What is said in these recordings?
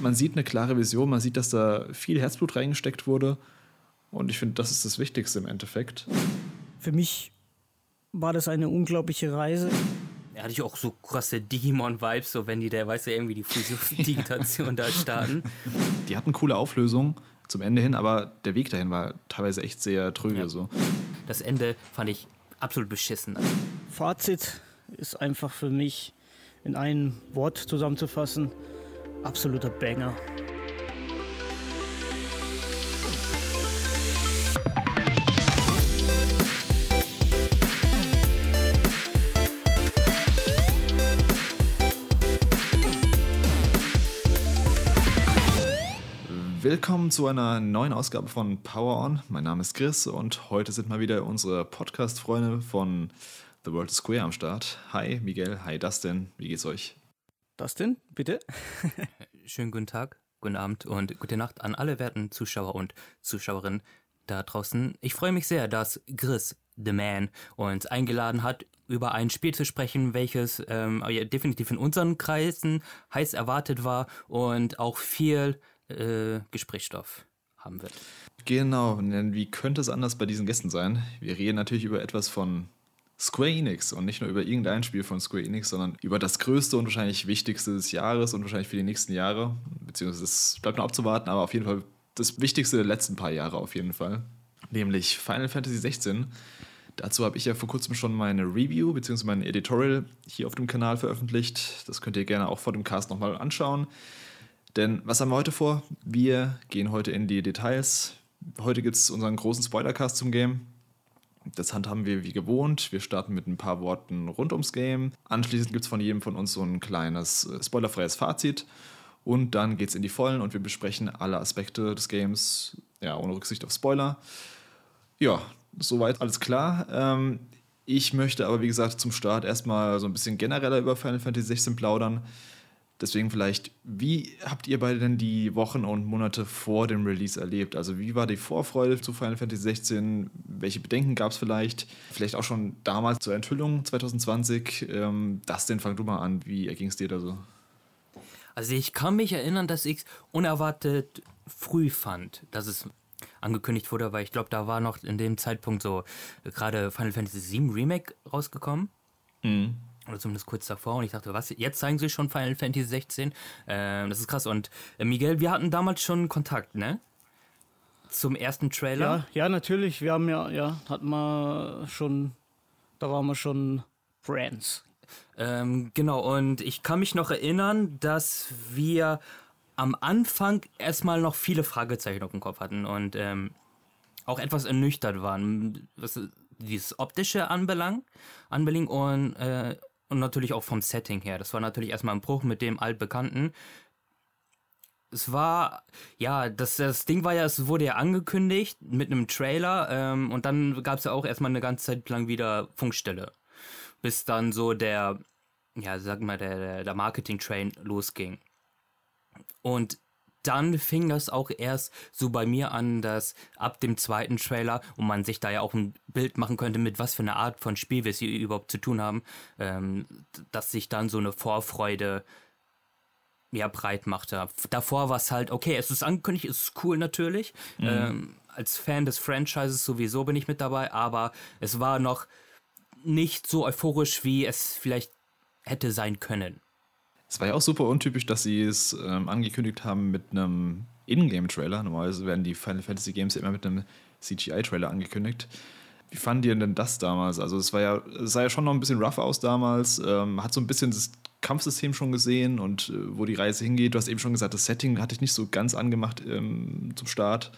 man sieht eine klare Vision, man sieht, dass da viel Herzblut reingesteckt wurde. Und ich finde, das ist das Wichtigste im Endeffekt. Für mich war das eine unglaubliche Reise. Er hatte ich auch so krasse Digimon-Vibes, so wenn die der, weißt du, irgendwie die Fusion-Digitation da starten. Die hatten coole Auflösungen zum Ende hin, aber der Weg dahin war teilweise echt sehr tröge. Ja. So. Das Ende fand ich absolut beschissen. Fazit ist einfach für mich in einem Wort zusammenzufassen: absoluter Banger. Willkommen zu einer neuen Ausgabe von Power On. Mein Name ist Chris und heute sind mal wieder unsere Podcast-Freunde von The World Square am Start. Hi Miguel, hi Dustin, wie geht's euch? Dustin, bitte. Schönen guten Tag, guten Abend und gute Nacht an alle werten Zuschauer und Zuschauerinnen da draußen. Ich freue mich sehr, dass Chris, the man, uns eingeladen hat, über ein Spiel zu sprechen, welches ähm, definitiv in unseren Kreisen heiß erwartet war und auch viel äh, Gesprächsstoff haben wird. Genau, denn wie könnte es anders bei diesen Gästen sein? Wir reden natürlich über etwas von Square Enix und nicht nur über irgendein Spiel von Square Enix, sondern über das größte und wahrscheinlich wichtigste des Jahres und wahrscheinlich für die nächsten Jahre. Beziehungsweise es bleibt noch abzuwarten, aber auf jeden Fall das wichtigste der letzten paar Jahre auf jeden Fall. Nämlich Final Fantasy 16. Dazu habe ich ja vor kurzem schon meine Review bzw. mein Editorial hier auf dem Kanal veröffentlicht. Das könnt ihr gerne auch vor dem Cast nochmal anschauen. Denn was haben wir heute vor? Wir gehen heute in die Details. Heute gibt es unseren großen Spoilercast zum Game. Das handhaben wir wie gewohnt. Wir starten mit ein paar Worten rund ums Game. Anschließend gibt es von jedem von uns so ein kleines äh, spoilerfreies Fazit. Und dann geht es in die Vollen und wir besprechen alle Aspekte des Games, ja, ohne Rücksicht auf Spoiler. Ja, soweit alles klar. Ähm, ich möchte aber, wie gesagt, zum Start erstmal so ein bisschen genereller über Final Fantasy 16 plaudern. Deswegen vielleicht, wie habt ihr beide denn die Wochen und Monate vor dem Release erlebt? Also wie war die Vorfreude zu Final Fantasy 16? Welche Bedenken gab es vielleicht? Vielleicht auch schon damals zur Enthüllung 2020. Ähm, Dustin, fang du mal an. Wie erging es dir da so? Also ich kann mich erinnern, dass ich es unerwartet früh fand, dass es angekündigt wurde, weil ich glaube, da war noch in dem Zeitpunkt so gerade Final Fantasy VII Remake rausgekommen. Mhm oder zumindest kurz davor und ich dachte, was, jetzt zeigen sie schon Final Fantasy 16? Äh, das ist krass. Und äh, Miguel, wir hatten damals schon Kontakt, ne? Zum ersten Trailer? Ja, ja, natürlich. Wir haben ja, ja, hatten wir schon, da waren wir schon Friends. Ähm, genau, und ich kann mich noch erinnern, dass wir am Anfang erstmal noch viele Fragezeichen auf dem Kopf hatten und ähm, auch etwas ernüchtert waren, was dieses optische anbelangt, anbelangt und äh, und natürlich auch vom Setting her. Das war natürlich erstmal ein Bruch mit dem altbekannten. Es war, ja, das, das Ding war ja, es wurde ja angekündigt mit einem Trailer ähm, und dann gab es ja auch erstmal eine ganze Zeit lang wieder Funkstelle. Bis dann so der, ja, sag mal, der, der Marketing-Train losging. Und dann fing das auch erst so bei mir an, dass ab dem zweiten Trailer, und man sich da ja auch ein Bild machen könnte, mit was für eine Art von Spiel wir hier überhaupt zu tun haben, ähm, dass sich dann so eine Vorfreude ja breit machte. Davor war es halt, okay, es ist angekündigt, es ist cool natürlich. Mhm. Ähm, als Fan des Franchises sowieso bin ich mit dabei, aber es war noch nicht so euphorisch, wie es vielleicht hätte sein können. Es war ja auch super untypisch, dass sie es ähm, angekündigt haben mit einem Ingame-Trailer. Normalerweise werden die Final Fantasy Games ja immer mit einem CGI-Trailer angekündigt. Wie fanden die denn das damals? Also es war ja, es sah ja schon noch ein bisschen rough aus damals. Ähm, hat so ein bisschen das Kampfsystem schon gesehen und äh, wo die Reise hingeht. Du hast eben schon gesagt, das Setting hatte ich nicht so ganz angemacht ähm, zum Start.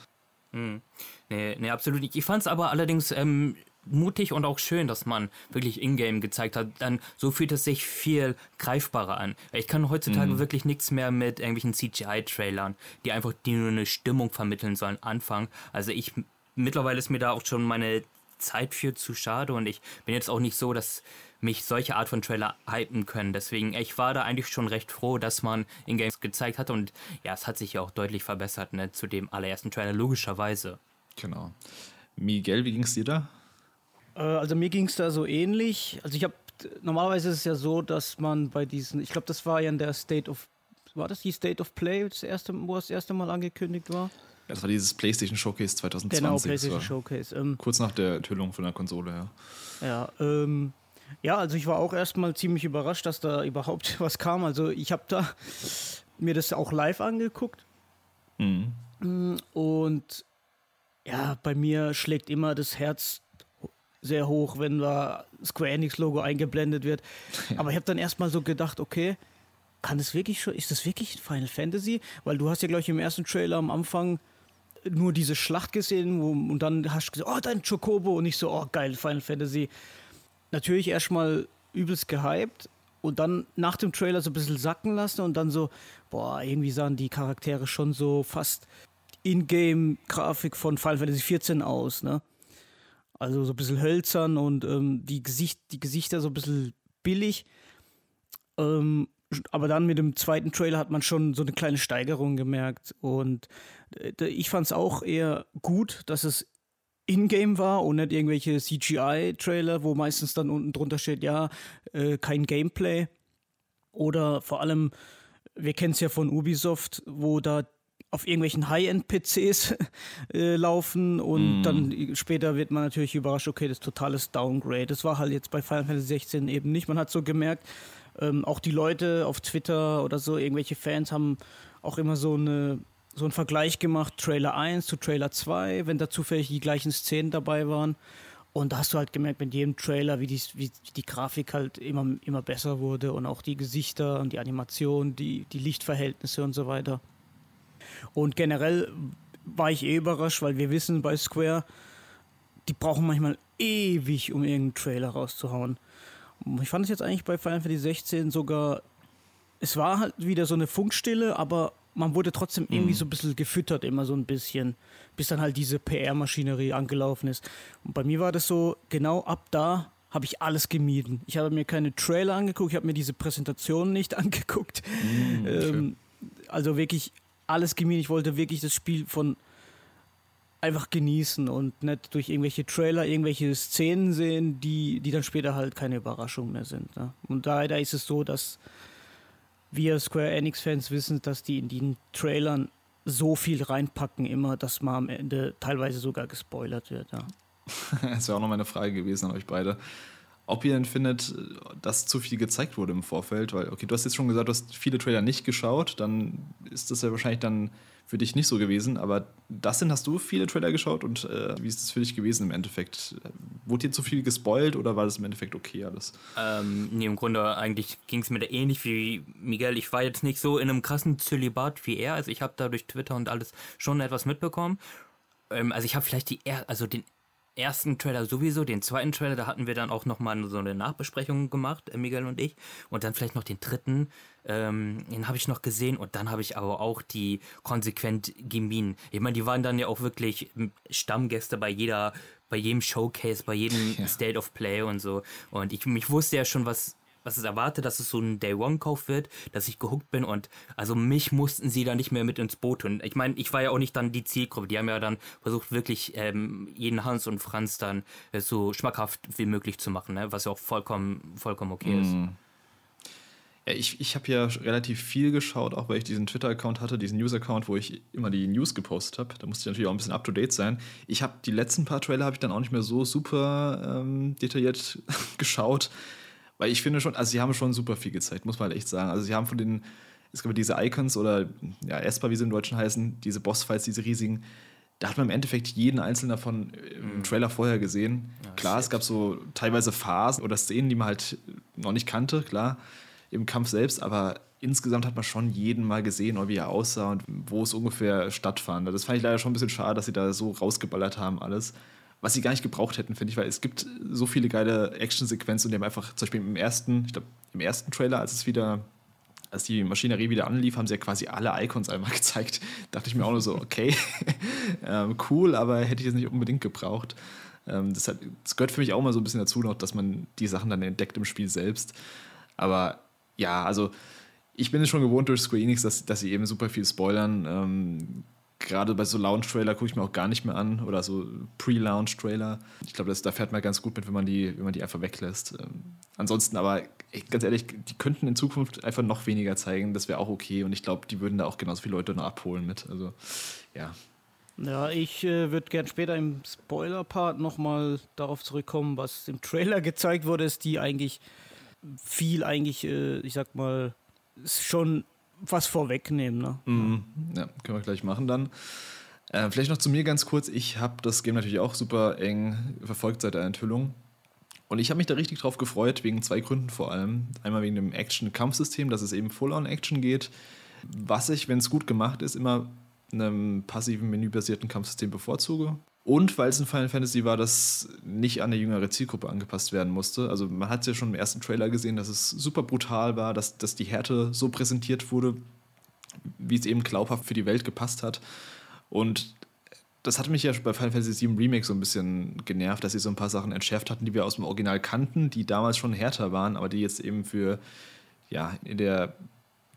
Hm. Nee, nee, absolut nicht. Ich fand es aber allerdings ähm, mutig und auch schön, dass man wirklich Ingame gezeigt hat. Dann so fühlt es sich viel greifbarer an. Ich kann heutzutage mhm. wirklich nichts mehr mit irgendwelchen CGI-Trailern, die einfach die nur eine Stimmung vermitteln sollen, anfangen. Also ich mittlerweile ist mir da auch schon meine Zeit für zu schade und ich bin jetzt auch nicht so, dass mich solche Art von Trailer hypen können. Deswegen, ich war da eigentlich schon recht froh, dass man Ingames gezeigt hat und ja, es hat sich ja auch deutlich verbessert, ne, zu dem allerersten Trailer, logischerweise. Genau. Miguel, wie ging es dir da? Äh, also mir ging es da so ähnlich. Also ich habe normalerweise ist es ja so, dass man bei diesen, ich glaube, das war ja in der State of war das die State of Play, das erste, wo das erste Mal angekündigt war? Das war dieses PlayStation Showcase 2020. Genau, PlayStation Showcase. Ähm, kurz nach der Enthüllung von der Konsole, ja. Ja, ähm, ja, also ich war auch erstmal ziemlich überrascht, dass da überhaupt was kam. Also ich habe da mir das auch live angeguckt. Mhm. Und ja, bei mir schlägt immer das Herz sehr hoch, wenn da Square Enix Logo eingeblendet wird. Aber ich habe dann erstmal so gedacht, okay, kann das wirklich schon, ist das wirklich Final Fantasy? Weil du hast ja, glaube ich, im ersten Trailer am Anfang nur diese Schlacht gesehen wo, und dann hast du gesagt, oh, dein Chocobo und ich so, oh, geil, Final Fantasy. Natürlich erstmal übelst gehypt und dann nach dem Trailer so ein bisschen sacken lassen und dann so, boah, irgendwie sahen die Charaktere schon so fast Ingame-Grafik von Final Fantasy 14 aus, ne? Also so ein bisschen hölzern und ähm, die, Gesicht, die Gesichter so ein bisschen billig. Ähm, aber dann mit dem zweiten Trailer hat man schon so eine kleine Steigerung gemerkt. Und äh, ich fand es auch eher gut, dass es in-game war und nicht irgendwelche CGI-Trailer, wo meistens dann unten drunter steht, ja, äh, kein Gameplay. Oder vor allem, wir kennen es ja von Ubisoft, wo da auf irgendwelchen High-End-PCs äh, laufen und mm. dann später wird man natürlich überrascht, okay, das ist totales Downgrade. Das war halt jetzt bei Final Fantasy 16 eben nicht. Man hat so gemerkt, ähm, auch die Leute auf Twitter oder so, irgendwelche Fans haben auch immer so eine so einen Vergleich gemacht, Trailer 1 zu Trailer 2, wenn da zufällig die gleichen Szenen dabei waren. Und da hast du halt gemerkt mit jedem Trailer, wie die, wie die Grafik halt immer, immer besser wurde und auch die Gesichter und die Animation, die, die Lichtverhältnisse und so weiter. Und generell war ich eh überrascht, weil wir wissen bei Square, die brauchen manchmal ewig, um irgendeinen Trailer rauszuhauen. Ich fand es jetzt eigentlich bei Final Fantasy 16 sogar, es war halt wieder so eine Funkstille, aber man wurde trotzdem irgendwie mhm. so ein bisschen gefüttert, immer so ein bisschen, bis dann halt diese PR-Maschinerie angelaufen ist. Und bei mir war das so, genau ab da habe ich alles gemieden. Ich habe mir keine Trailer angeguckt, ich habe mir diese Präsentation nicht angeguckt. Mhm, ähm, also wirklich alles gemieden. Ich wollte wirklich das Spiel von einfach genießen und nicht durch irgendwelche Trailer, irgendwelche Szenen sehen, die, die dann später halt keine Überraschung mehr sind. Ne? Und leider ist es so, dass wir Square Enix-Fans wissen, dass die in den Trailern so viel reinpacken, immer, dass man am Ende teilweise sogar gespoilert wird. Ja. das wäre auch noch meine Frage gewesen an euch beide. Ob ihr denn findet, dass zu viel gezeigt wurde im Vorfeld, weil, okay, du hast jetzt schon gesagt, du hast viele Trailer nicht geschaut, dann ist das ja wahrscheinlich dann für dich nicht so gewesen, aber das sind, hast du viele Trailer geschaut und äh, wie ist das für dich gewesen im Endeffekt? Wurde dir zu viel gespoilt oder war das im Endeffekt okay alles? Ähm, nee, im Grunde eigentlich ging es mir da ähnlich wie Miguel. Ich war jetzt nicht so in einem krassen Zölibat wie er, also ich habe da durch Twitter und alles schon etwas mitbekommen. Ähm, also ich habe vielleicht die, also den ersten Trailer sowieso, den zweiten Trailer, da hatten wir dann auch nochmal so eine Nachbesprechung gemacht, äh, Miguel und ich. Und dann vielleicht noch den dritten, ähm, den habe ich noch gesehen. Und dann habe ich aber auch die konsequent gemieden. Ich meine, die waren dann ja auch wirklich Stammgäste bei jeder, bei jedem Showcase, bei jedem ja. State of Play und so. Und ich, ich wusste ja schon, was was es erwartet, dass es so ein Day-One-Kauf wird, dass ich gehuckt bin und also mich mussten sie da nicht mehr mit ins Boot tun. Ich meine, ich war ja auch nicht dann die Zielgruppe. Die haben ja dann versucht, wirklich ähm, jeden Hans und Franz dann äh, so schmackhaft wie möglich zu machen, ne? was ja auch vollkommen, vollkommen okay ist. Mm. Ja, ich ich habe ja relativ viel geschaut, auch weil ich diesen Twitter-Account hatte, diesen News-Account, wo ich immer die News gepostet habe. Da musste ich natürlich auch ein bisschen up-to-date sein. Ich habe die letzten paar Trailer habe ich dann auch nicht mehr so super ähm, detailliert geschaut. Weil ich finde schon, also sie haben schon super viel gezeigt, muss man halt echt sagen. Also sie haben von den, es gab diese Icons oder ja, Esper, wie sie im Deutschen heißen, diese Bossfights, diese riesigen, da hat man im Endeffekt jeden einzelnen davon im mhm. Trailer vorher gesehen. Ja, klar, es gab so teilweise Phasen oder Szenen, die man halt noch nicht kannte, klar, im Kampf selbst, aber insgesamt hat man schon jeden mal gesehen, wie er aussah und wo es ungefähr stattfand. Das fand ich leider schon ein bisschen schade, dass sie da so rausgeballert haben alles was sie gar nicht gebraucht hätten, finde ich, weil es gibt so viele geile Actionsequenzen und die haben einfach, zum Beispiel im ersten, ich glaube, im ersten Trailer, als es wieder, als die Maschinerie wieder anlief, haben sie ja quasi alle Icons einmal gezeigt. Dachte ich mir auch nur so, okay, ähm, cool, aber hätte ich jetzt nicht unbedingt gebraucht. Ähm, das, hat, das gehört für mich auch mal so ein bisschen dazu noch, dass man die Sachen dann entdeckt im Spiel selbst. Aber ja, also ich bin es schon gewohnt durch Square Enix, dass, dass sie eben super viel spoilern. Ähm, gerade bei so Launch-Trailer gucke ich mir auch gar nicht mehr an oder so Pre-Launch-Trailer. Ich glaube, da fährt man ganz gut mit, wenn man die, wenn man die einfach weglässt. Ähm, ansonsten aber ganz ehrlich, die könnten in Zukunft einfach noch weniger zeigen. Das wäre auch okay. Und ich glaube, die würden da auch genauso viele Leute noch abholen mit. Also, ja. Ja, ich äh, würde gern später im Spoiler-Part nochmal darauf zurückkommen, was im Trailer gezeigt wurde, ist die eigentlich viel eigentlich, äh, ich sag mal, schon was vorwegnehmen. Ne? Mhm. Ja, können wir gleich machen dann. Äh, vielleicht noch zu mir ganz kurz. Ich habe das Game natürlich auch super eng verfolgt seit der Enthüllung. Und ich habe mich da richtig drauf gefreut, wegen zwei Gründen vor allem. Einmal wegen dem Action-Kampfsystem, dass es eben Full-on-Action geht. Was ich, wenn es gut gemacht ist, immer einem passiven menübasierten Kampfsystem bevorzuge. Und weil es ein Final Fantasy war, das nicht an eine jüngere Zielgruppe angepasst werden musste. Also man hat ja schon im ersten Trailer gesehen, dass es super brutal war, dass, dass die Härte so präsentiert wurde, wie es eben glaubhaft für die Welt gepasst hat. Und das hatte mich ja bei Final Fantasy VII Remake so ein bisschen genervt, dass sie so ein paar Sachen entschärft hatten, die wir aus dem Original kannten, die damals schon härter waren, aber die jetzt eben für, ja, in der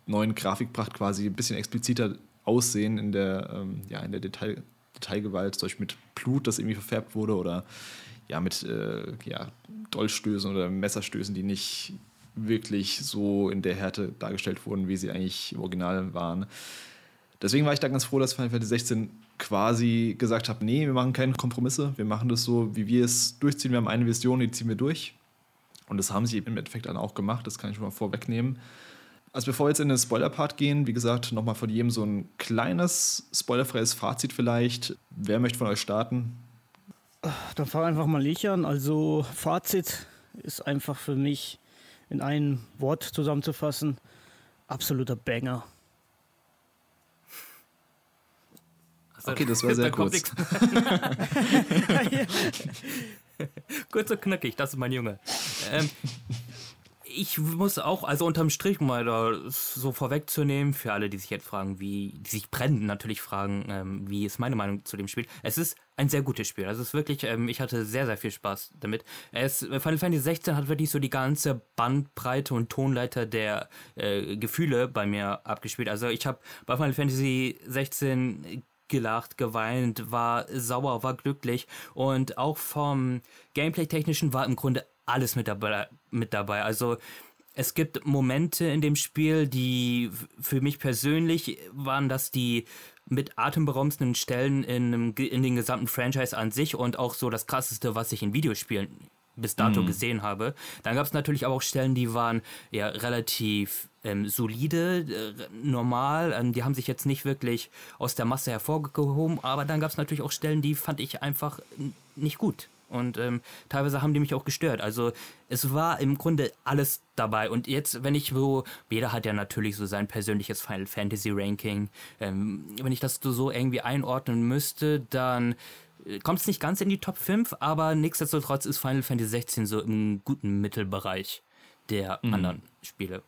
neuen Grafikpracht quasi ein bisschen expliziter aussehen in der, ähm, ja, in der Detail, Detailgewalt, zum Beispiel mit Blut, das irgendwie verfärbt wurde oder ja, mit äh, ja, Dolchstößen oder Messerstößen, die nicht wirklich so in der Härte dargestellt wurden, wie sie eigentlich im Original waren. Deswegen war ich da ganz froh, dass Final Fantasy 16 quasi gesagt hat, nee, wir machen keine Kompromisse, wir machen das so, wie wir es durchziehen. Wir haben eine Vision, die ziehen wir durch. Und das haben sie im Endeffekt dann auch gemacht, das kann ich schon mal vorwegnehmen. Also bevor wir jetzt in den Spoiler-Part gehen, wie gesagt, nochmal von jedem so ein kleines, spoilerfreies Fazit vielleicht. Wer möchte von euch starten? Dann fang einfach mal ich an. Also Fazit ist einfach für mich in ein Wort zusammenzufassen. Absoluter Banger. Okay, das war sehr kurz. kurz und knackig, das ist mein Junge. Ähm, ich muss auch, also unterm Strich mal da so vorwegzunehmen, für alle, die sich jetzt fragen, wie, die sich brennend natürlich fragen, ähm, wie ist meine Meinung zu dem Spiel. Es ist ein sehr gutes Spiel. Also es ist wirklich, ähm, ich hatte sehr, sehr viel Spaß damit. Es, Final Fantasy 16 hat wirklich so die ganze Bandbreite und Tonleiter der äh, Gefühle bei mir abgespielt. Also ich habe bei Final Fantasy 16 gelacht, geweint, war sauer, war glücklich und auch vom Gameplay-Technischen war im Grunde alles mit dabei, mit dabei. Also es gibt Momente in dem Spiel, die für mich persönlich waren das die mit atemberaubendsten Stellen in, in den gesamten Franchise an sich und auch so das krasseste, was ich in Videospielen bis dato mhm. gesehen habe. Dann gab es natürlich aber auch Stellen, die waren ja relativ ähm, solide, äh, normal. Ähm, die haben sich jetzt nicht wirklich aus der Masse hervorgehoben, aber dann gab es natürlich auch Stellen, die fand ich einfach nicht gut. Und ähm, teilweise haben die mich auch gestört. Also es war im Grunde alles dabei. Und jetzt, wenn ich so, jeder hat ja natürlich so sein persönliches Final Fantasy Ranking. Ähm, wenn ich das so irgendwie einordnen müsste, dann äh, kommt es nicht ganz in die Top 5, aber nichtsdestotrotz ist Final Fantasy 16 so im guten Mittelbereich der mhm. anderen Spiele.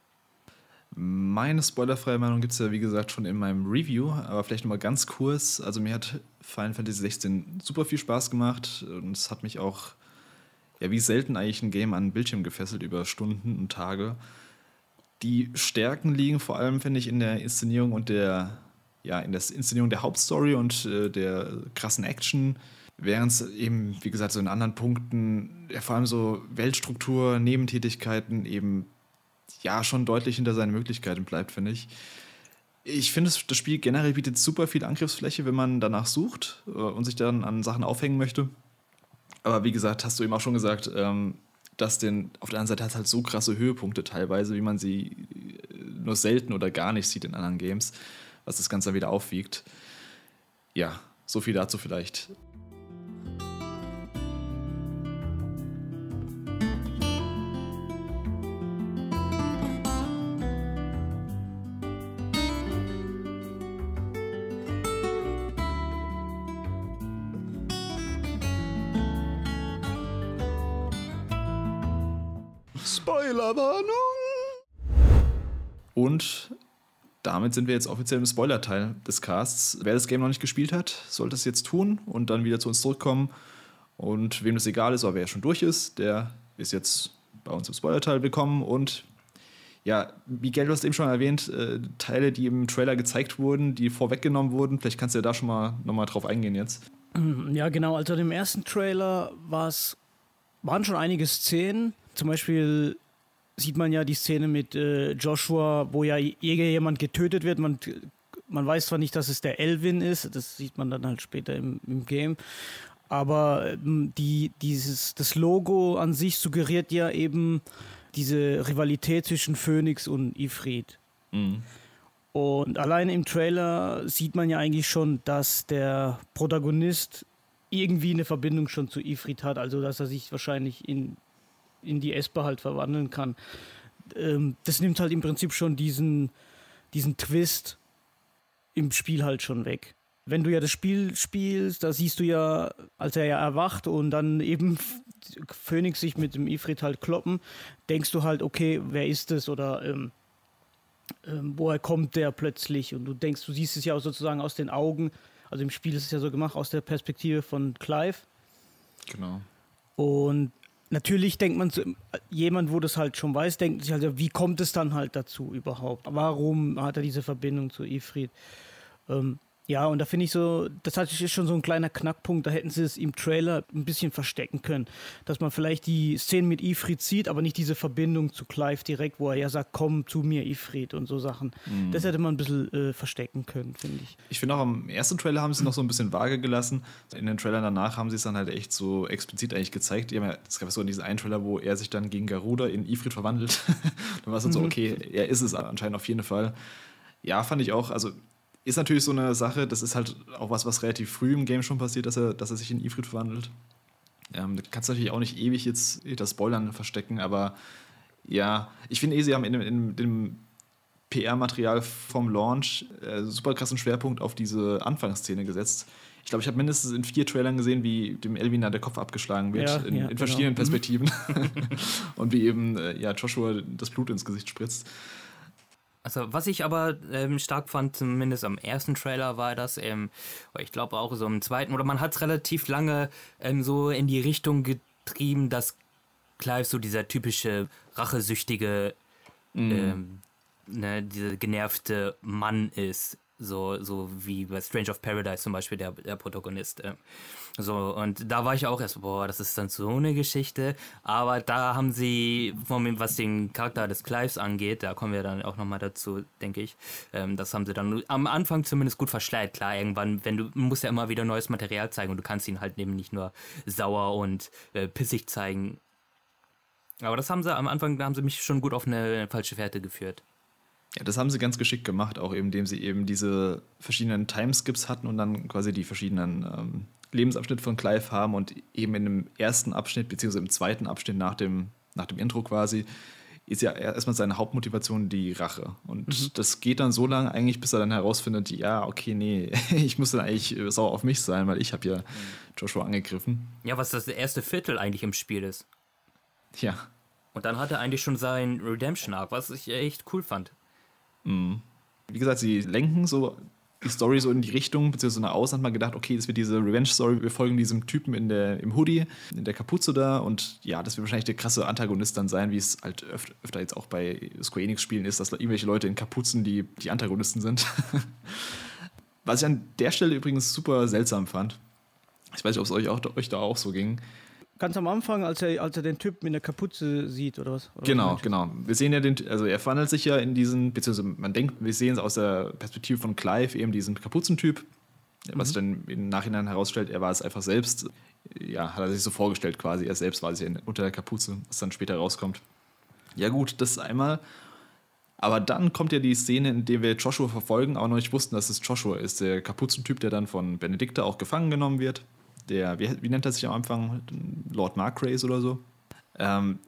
Meine spoilerfreie Meinung gibt es ja, wie gesagt, schon in meinem Review, aber vielleicht nochmal ganz kurz. Also, mir hat Final Fantasy 16 super viel Spaß gemacht und es hat mich auch, ja, wie selten eigentlich ein Game an den Bildschirm gefesselt über Stunden und Tage. Die Stärken liegen vor allem, finde ich, in der Inszenierung und der, ja, in der Inszenierung der Hauptstory und äh, der krassen Action. Während es eben, wie gesagt, so in anderen Punkten, ja, vor allem so Weltstruktur, Nebentätigkeiten eben ja schon deutlich hinter seinen Möglichkeiten bleibt, finde ich. Ich finde, das Spiel generell bietet super viel Angriffsfläche, wenn man danach sucht äh, und sich dann an Sachen aufhängen möchte. Aber wie gesagt, hast du eben auch schon gesagt, ähm, dass den auf der anderen Seite hat halt so krasse Höhepunkte teilweise, wie man sie äh, nur selten oder gar nicht sieht in anderen Games, was das Ganze wieder aufwiegt. Ja, so viel dazu vielleicht. Und damit sind wir jetzt offiziell im Spoiler-Teil des Casts. Wer das Game noch nicht gespielt hat, sollte es jetzt tun und dann wieder zu uns zurückkommen. Und wem das egal ist, aber wer schon durch ist, der ist jetzt bei uns im Spoiler-Teil willkommen. Und ja, Miguel, du hast eben schon erwähnt, äh, Teile, die im Trailer gezeigt wurden, die vorweggenommen wurden. Vielleicht kannst du ja da schon mal nochmal drauf eingehen jetzt. Ja, genau. Also im ersten Trailer waren schon einige Szenen, zum Beispiel sieht man ja die Szene mit äh, Joshua, wo ja irgendjemand getötet wird. Man, man weiß zwar nicht, dass es der Elvin ist, das sieht man dann halt später im, im Game. Aber ähm, die, dieses, das Logo an sich suggeriert ja eben diese Rivalität zwischen Phoenix und Ifrit. Mhm. Und allein im Trailer sieht man ja eigentlich schon, dass der Protagonist irgendwie eine Verbindung schon zu Ifrit hat, also dass er sich wahrscheinlich in, in die Esper halt verwandeln kann. Ähm, das nimmt halt im Prinzip schon diesen, diesen Twist im Spiel halt schon weg. Wenn du ja das Spiel spielst, da siehst du ja, als er ja erwacht und dann eben Phoenix sich mit dem Ifrit halt kloppen, denkst du halt, okay, wer ist das oder ähm, ähm, woher kommt der plötzlich? Und du denkst, du siehst es ja auch sozusagen aus den Augen, also im Spiel ist es ja so gemacht, aus der Perspektive von Clive. Genau. Und natürlich denkt man, jemand, wo das halt schon weiß, denkt sich halt, wie kommt es dann halt dazu überhaupt? Warum hat er diese Verbindung zu Ifrit? Ähm, ja, und da finde ich so, das ist schon so ein kleiner Knackpunkt. Da hätten sie es im Trailer ein bisschen verstecken können. Dass man vielleicht die Szenen mit Ifrit sieht, aber nicht diese Verbindung zu Clive direkt, wo er ja sagt, komm zu mir, Ifrit und so Sachen. Mhm. Das hätte man ein bisschen äh, verstecken können, finde ich. Ich finde auch am ersten Trailer haben sie es noch so ein bisschen vage gelassen. In den Trailern danach haben sie es dann halt echt so explizit eigentlich gezeigt. Ja, es gab so in diesem einen Trailer, wo er sich dann gegen Garuda in Ifrit verwandelt. dann war es dann mhm. so, okay, er ist es anscheinend auf jeden Fall. Ja, fand ich auch, also ist natürlich so eine Sache, das ist halt auch was, was relativ früh im Game schon passiert, dass er, dass er sich in Ifrit verwandelt. Ähm, da kannst du natürlich auch nicht ewig jetzt das Spoilern verstecken, aber ja, ich finde eh, sie haben in, in, in dem PR-Material vom Launch äh, super krassen Schwerpunkt auf diese Anfangsszene gesetzt. Ich glaube, ich habe mindestens in vier Trailern gesehen, wie dem Elvin da der Kopf abgeschlagen wird, ja, in, ja, in, genau. verschiedenen genau. Perspektiven. und wie eben äh, ja, Joshua das Blut ins Gesicht spritzt. Also was ich aber ähm, stark fand, zumindest am ersten Trailer, war das, ähm, ich glaube auch so im zweiten, oder man hat es relativ lange ähm, so in die Richtung getrieben, dass Clive so dieser typische rachesüchtige, mm. ähm, ne, dieser genervte Mann ist, so, so wie bei Strange of Paradise zum Beispiel der, der Protagonist. Äh. So, und da war ich auch erst, boah, das ist dann so eine Geschichte. Aber da haben sie, was den Charakter des Clives angeht, da kommen wir dann auch nochmal dazu, denke ich. Ähm, das haben sie dann am Anfang zumindest gut verschleiert. Klar, irgendwann, wenn du musst ja immer wieder neues Material zeigen und du kannst ihn halt eben nicht nur sauer und äh, pissig zeigen. Aber das haben sie am Anfang, da haben sie mich schon gut auf eine falsche Fährte geführt. Ja, das haben sie ganz geschickt gemacht, auch eben, indem sie eben diese verschiedenen Timeskips hatten und dann quasi die verschiedenen ähm, Lebensabschnitte von Clive haben und eben in dem ersten Abschnitt, beziehungsweise im zweiten Abschnitt nach dem, nach dem Intro quasi, ist ja erstmal seine Hauptmotivation die Rache. Und mhm. das geht dann so lange eigentlich, bis er dann herausfindet, ja, okay, nee, ich muss dann eigentlich sauer auf mich sein, weil ich habe ja Joshua angegriffen. Ja, was das erste Viertel eigentlich im Spiel ist. Ja. Und dann hat er eigentlich schon sein Redemption-Arc, was ich echt cool fand. Mhm. Wie gesagt, sie lenken so die Story so in die Richtung, beziehungsweise nach außen hat man gedacht, okay, das wird diese Revenge-Story, wir folgen diesem Typen in der, im Hoodie, in der Kapuze da und ja, das wird wahrscheinlich der krasse Antagonist dann sein, wie es halt öfter, öfter jetzt auch bei Square Enix-Spielen ist, dass da irgendwelche Leute in Kapuzen die, die Antagonisten sind. Was ich an der Stelle übrigens super seltsam fand, ich weiß nicht, ob es euch, auch, euch da auch so ging, Ganz am Anfang, als er, als er den Typ mit der Kapuze sieht, oder was? Oder genau, was genau. Wir sehen ja den, also er verwandelt sich ja in diesen, beziehungsweise man denkt, wir sehen es aus der Perspektive von Clive, eben diesen Kapuzentyp, mhm. was dann im Nachhinein herausstellt, er war es einfach selbst. Ja, hat er sich so vorgestellt quasi, er selbst war sich unter der Kapuze, was dann später rauskommt. Ja, gut, das ist einmal. Aber dann kommt ja die Szene, in der wir Joshua verfolgen, aber noch nicht wussten, dass es Joshua ist, der Kapuzentyp, der dann von Benedikta auch gefangen genommen wird der, wie, wie nennt er sich am Anfang? Lord Marcraze oder so. Ähm,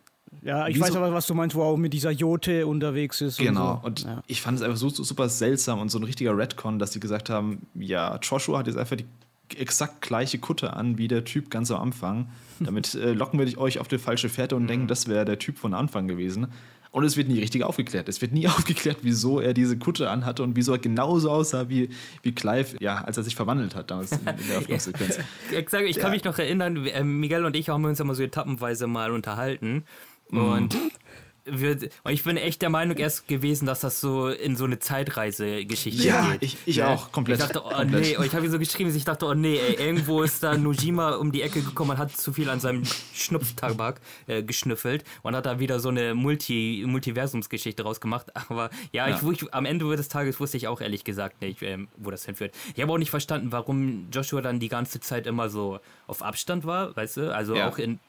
ja, ich weiß so, aber, was du meinst, wo er auch mit dieser Jote unterwegs ist. Genau, und, so. und ja. ich fand es einfach so, so, super seltsam und so ein richtiger Redcon, dass sie gesagt haben, ja, Joshua hat jetzt einfach die exakt gleiche Kutte an wie der Typ ganz am Anfang. Damit äh, locken wir euch auf die falsche Fährte und denken, das wäre der Typ von Anfang gewesen. Und es wird nie richtig aufgeklärt. Es wird nie aufgeklärt, wieso er diese Kutte anhatte und wieso er genauso aussah wie, wie Clive, ja, als er sich verwandelt hat damals in, der Öffnungssequenz. ja, ich kann ja. mich noch erinnern, äh, Miguel und ich haben uns ja mal so etappenweise mal unterhalten. Mhm. Wird, ich bin echt der Meinung erst gewesen, dass das so in so eine Zeitreise-Geschichte ja, geht. Ja, ich, ich ja. auch, komplett. Ich dachte, oh komplett. nee, ich habe so geschrieben, ich dachte, oh nee, ey, irgendwo ist da Nojima um die Ecke gekommen und hat zu viel an seinem Schnupftabak äh, geschnüffelt und hat da wieder so eine Multi Multiversumsgeschichte rausgemacht. Aber ja, ja. Ich, ich, am Ende des Tages wusste ich auch ehrlich gesagt nicht, ähm, wo das hinführt. Ich habe auch nicht verstanden, warum Joshua dann die ganze Zeit immer so auf Abstand war, weißt du? Also auch in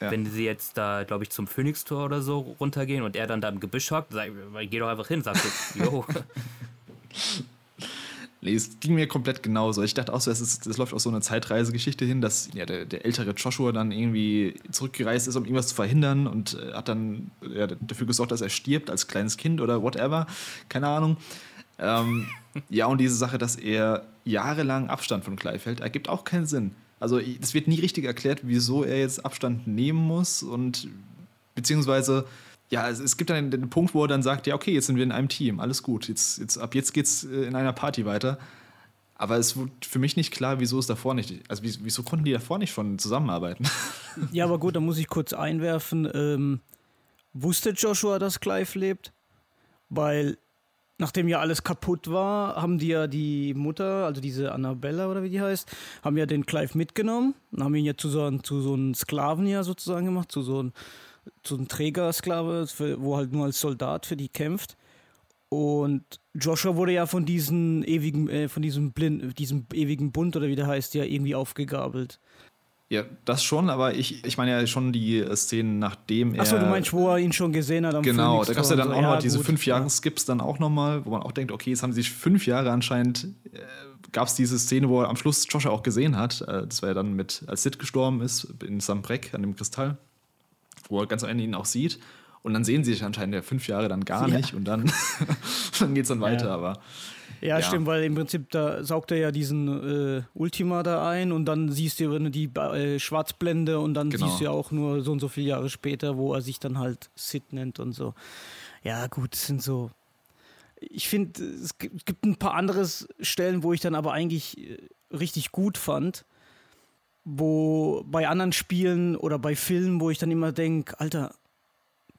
ja. Wenn sie jetzt da, glaube ich, zum Phoenix-Tor oder so runtergehen und er dann da im Gebüsch hockt, sag geh doch einfach hin, sagst du, jo. Nee, es ging mir komplett genauso. Ich dachte auch so, es, ist, es läuft auf so eine Zeitreisegeschichte hin, dass ja, der, der, ältere Joshua dann irgendwie zurückgereist ist, um irgendwas zu verhindern und äh, hat dann ja, dafür gesorgt, dass er stirbt als kleines Kind oder whatever. Keine Ahnung. Ähm, ja, und diese Sache, dass er jahrelang Abstand von hält, ergibt auch keinen Sinn. Also es wird nie richtig erklärt, wieso er jetzt Abstand nehmen muss und beziehungsweise ja, es, es gibt den, den, Punkt, wo er dann sagt, ja, okay, jetzt sind wir in einem Team, alles gut, jetzt, jetzt, ab jetzt geht's äh, in einer Party weiter. Aber es wurde für mich nicht klar, wieso es davor nicht, also wieso konnten die davor nicht schon zusammenarbeiten? Ja, aber gut, da muss ich kurz einwerfen. Ähm, wusste Joshua, dass Clive lebt? Weil nachdem ja alles kaputt war, haben die ja die Mutter, also diese Annabella oder wie die heißt, haben ja den Clive mitgenommen und haben ihn ja zu so, zu so einem Sklaven ja sozusagen gemacht, zu so einem, zu einem Trägersklave, wo halt nur als Soldat für die kämpft. Und Joshua wurde ja von diesem ewigen, äh, von diesem Blind, diesem ewigen Bund oder wie der heißt, ja irgendwie aufgegabelt. Ja, das schon, aber ich, ich meine ja schon die Szenen, nachdem er. Achso, du meinst, wo er ihn schon gesehen hat am Genau, da gab es ja dann so. auch ja, noch diese gut, fünf Jahre Skips dann auch nochmal, wo man auch denkt, okay, jetzt haben sie sich fünf Jahre anscheinend. Äh, gab es diese Szene, wo er am Schluss Joshua auch gesehen hat. Äh, das war ja dann mit, als Sid gestorben ist, in Sambrek an dem Kristall, wo er ganz am Ende ihn auch sieht. Und dann sehen sie sich anscheinend ja fünf Jahre dann gar ja. nicht und dann, dann geht es dann weiter, ja. aber. Ja, ja, stimmt, weil im Prinzip da saugt er ja diesen äh, Ultima da ein und dann siehst du die äh, Schwarzblende und dann genau. siehst du ja auch nur so und so viele Jahre später, wo er sich dann halt Sid nennt und so. Ja, gut, das sind so. Ich finde, es gibt ein paar andere Stellen, wo ich dann aber eigentlich äh, richtig gut fand, wo bei anderen Spielen oder bei Filmen, wo ich dann immer denke, Alter,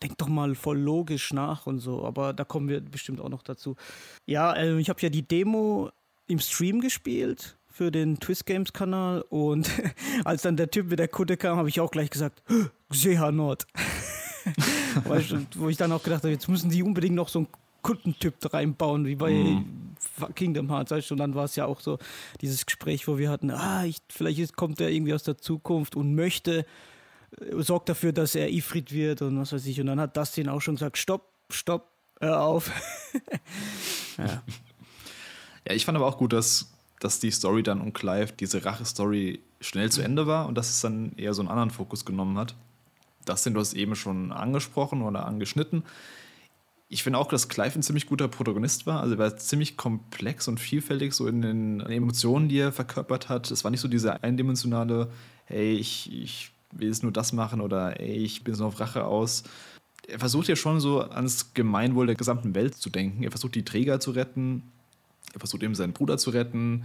denk doch mal voll logisch nach und so, aber da kommen wir bestimmt auch noch dazu. Ja, äh, ich habe ja die Demo im Stream gespielt für den Twist Games Kanal und als dann der Typ mit der Kutte kam, habe ich auch gleich gesagt, Seha Nord. wo ich dann auch gedacht habe, jetzt müssen die unbedingt noch so einen Kuttentyp reinbauen, wie bei mm. Kingdom Hearts. Weißt du? Und dann war es ja auch so dieses Gespräch, wo wir hatten, ah, ich, vielleicht kommt er irgendwie aus der Zukunft und möchte sorgt dafür, dass er Ifrit wird und was weiß ich. Und dann hat Dustin auch schon gesagt, stopp, stopp, hör auf. ja. ja, ich fand aber auch gut, dass, dass die Story dann um Clive, diese Rache-Story, schnell zu Ende war und dass es dann eher so einen anderen Fokus genommen hat. Dustin, du hast eben schon angesprochen oder angeschnitten. Ich finde auch, dass Clive ein ziemlich guter Protagonist war. Also er war ziemlich komplex und vielfältig so in den Emotionen, die er verkörpert hat. Es war nicht so diese eindimensionale, hey, ich, ich will jetzt nur das machen oder ey, ich bin so auf Rache aus. Er versucht ja schon so ans Gemeinwohl der gesamten Welt zu denken. Er versucht die Träger zu retten. Er versucht eben seinen Bruder zu retten.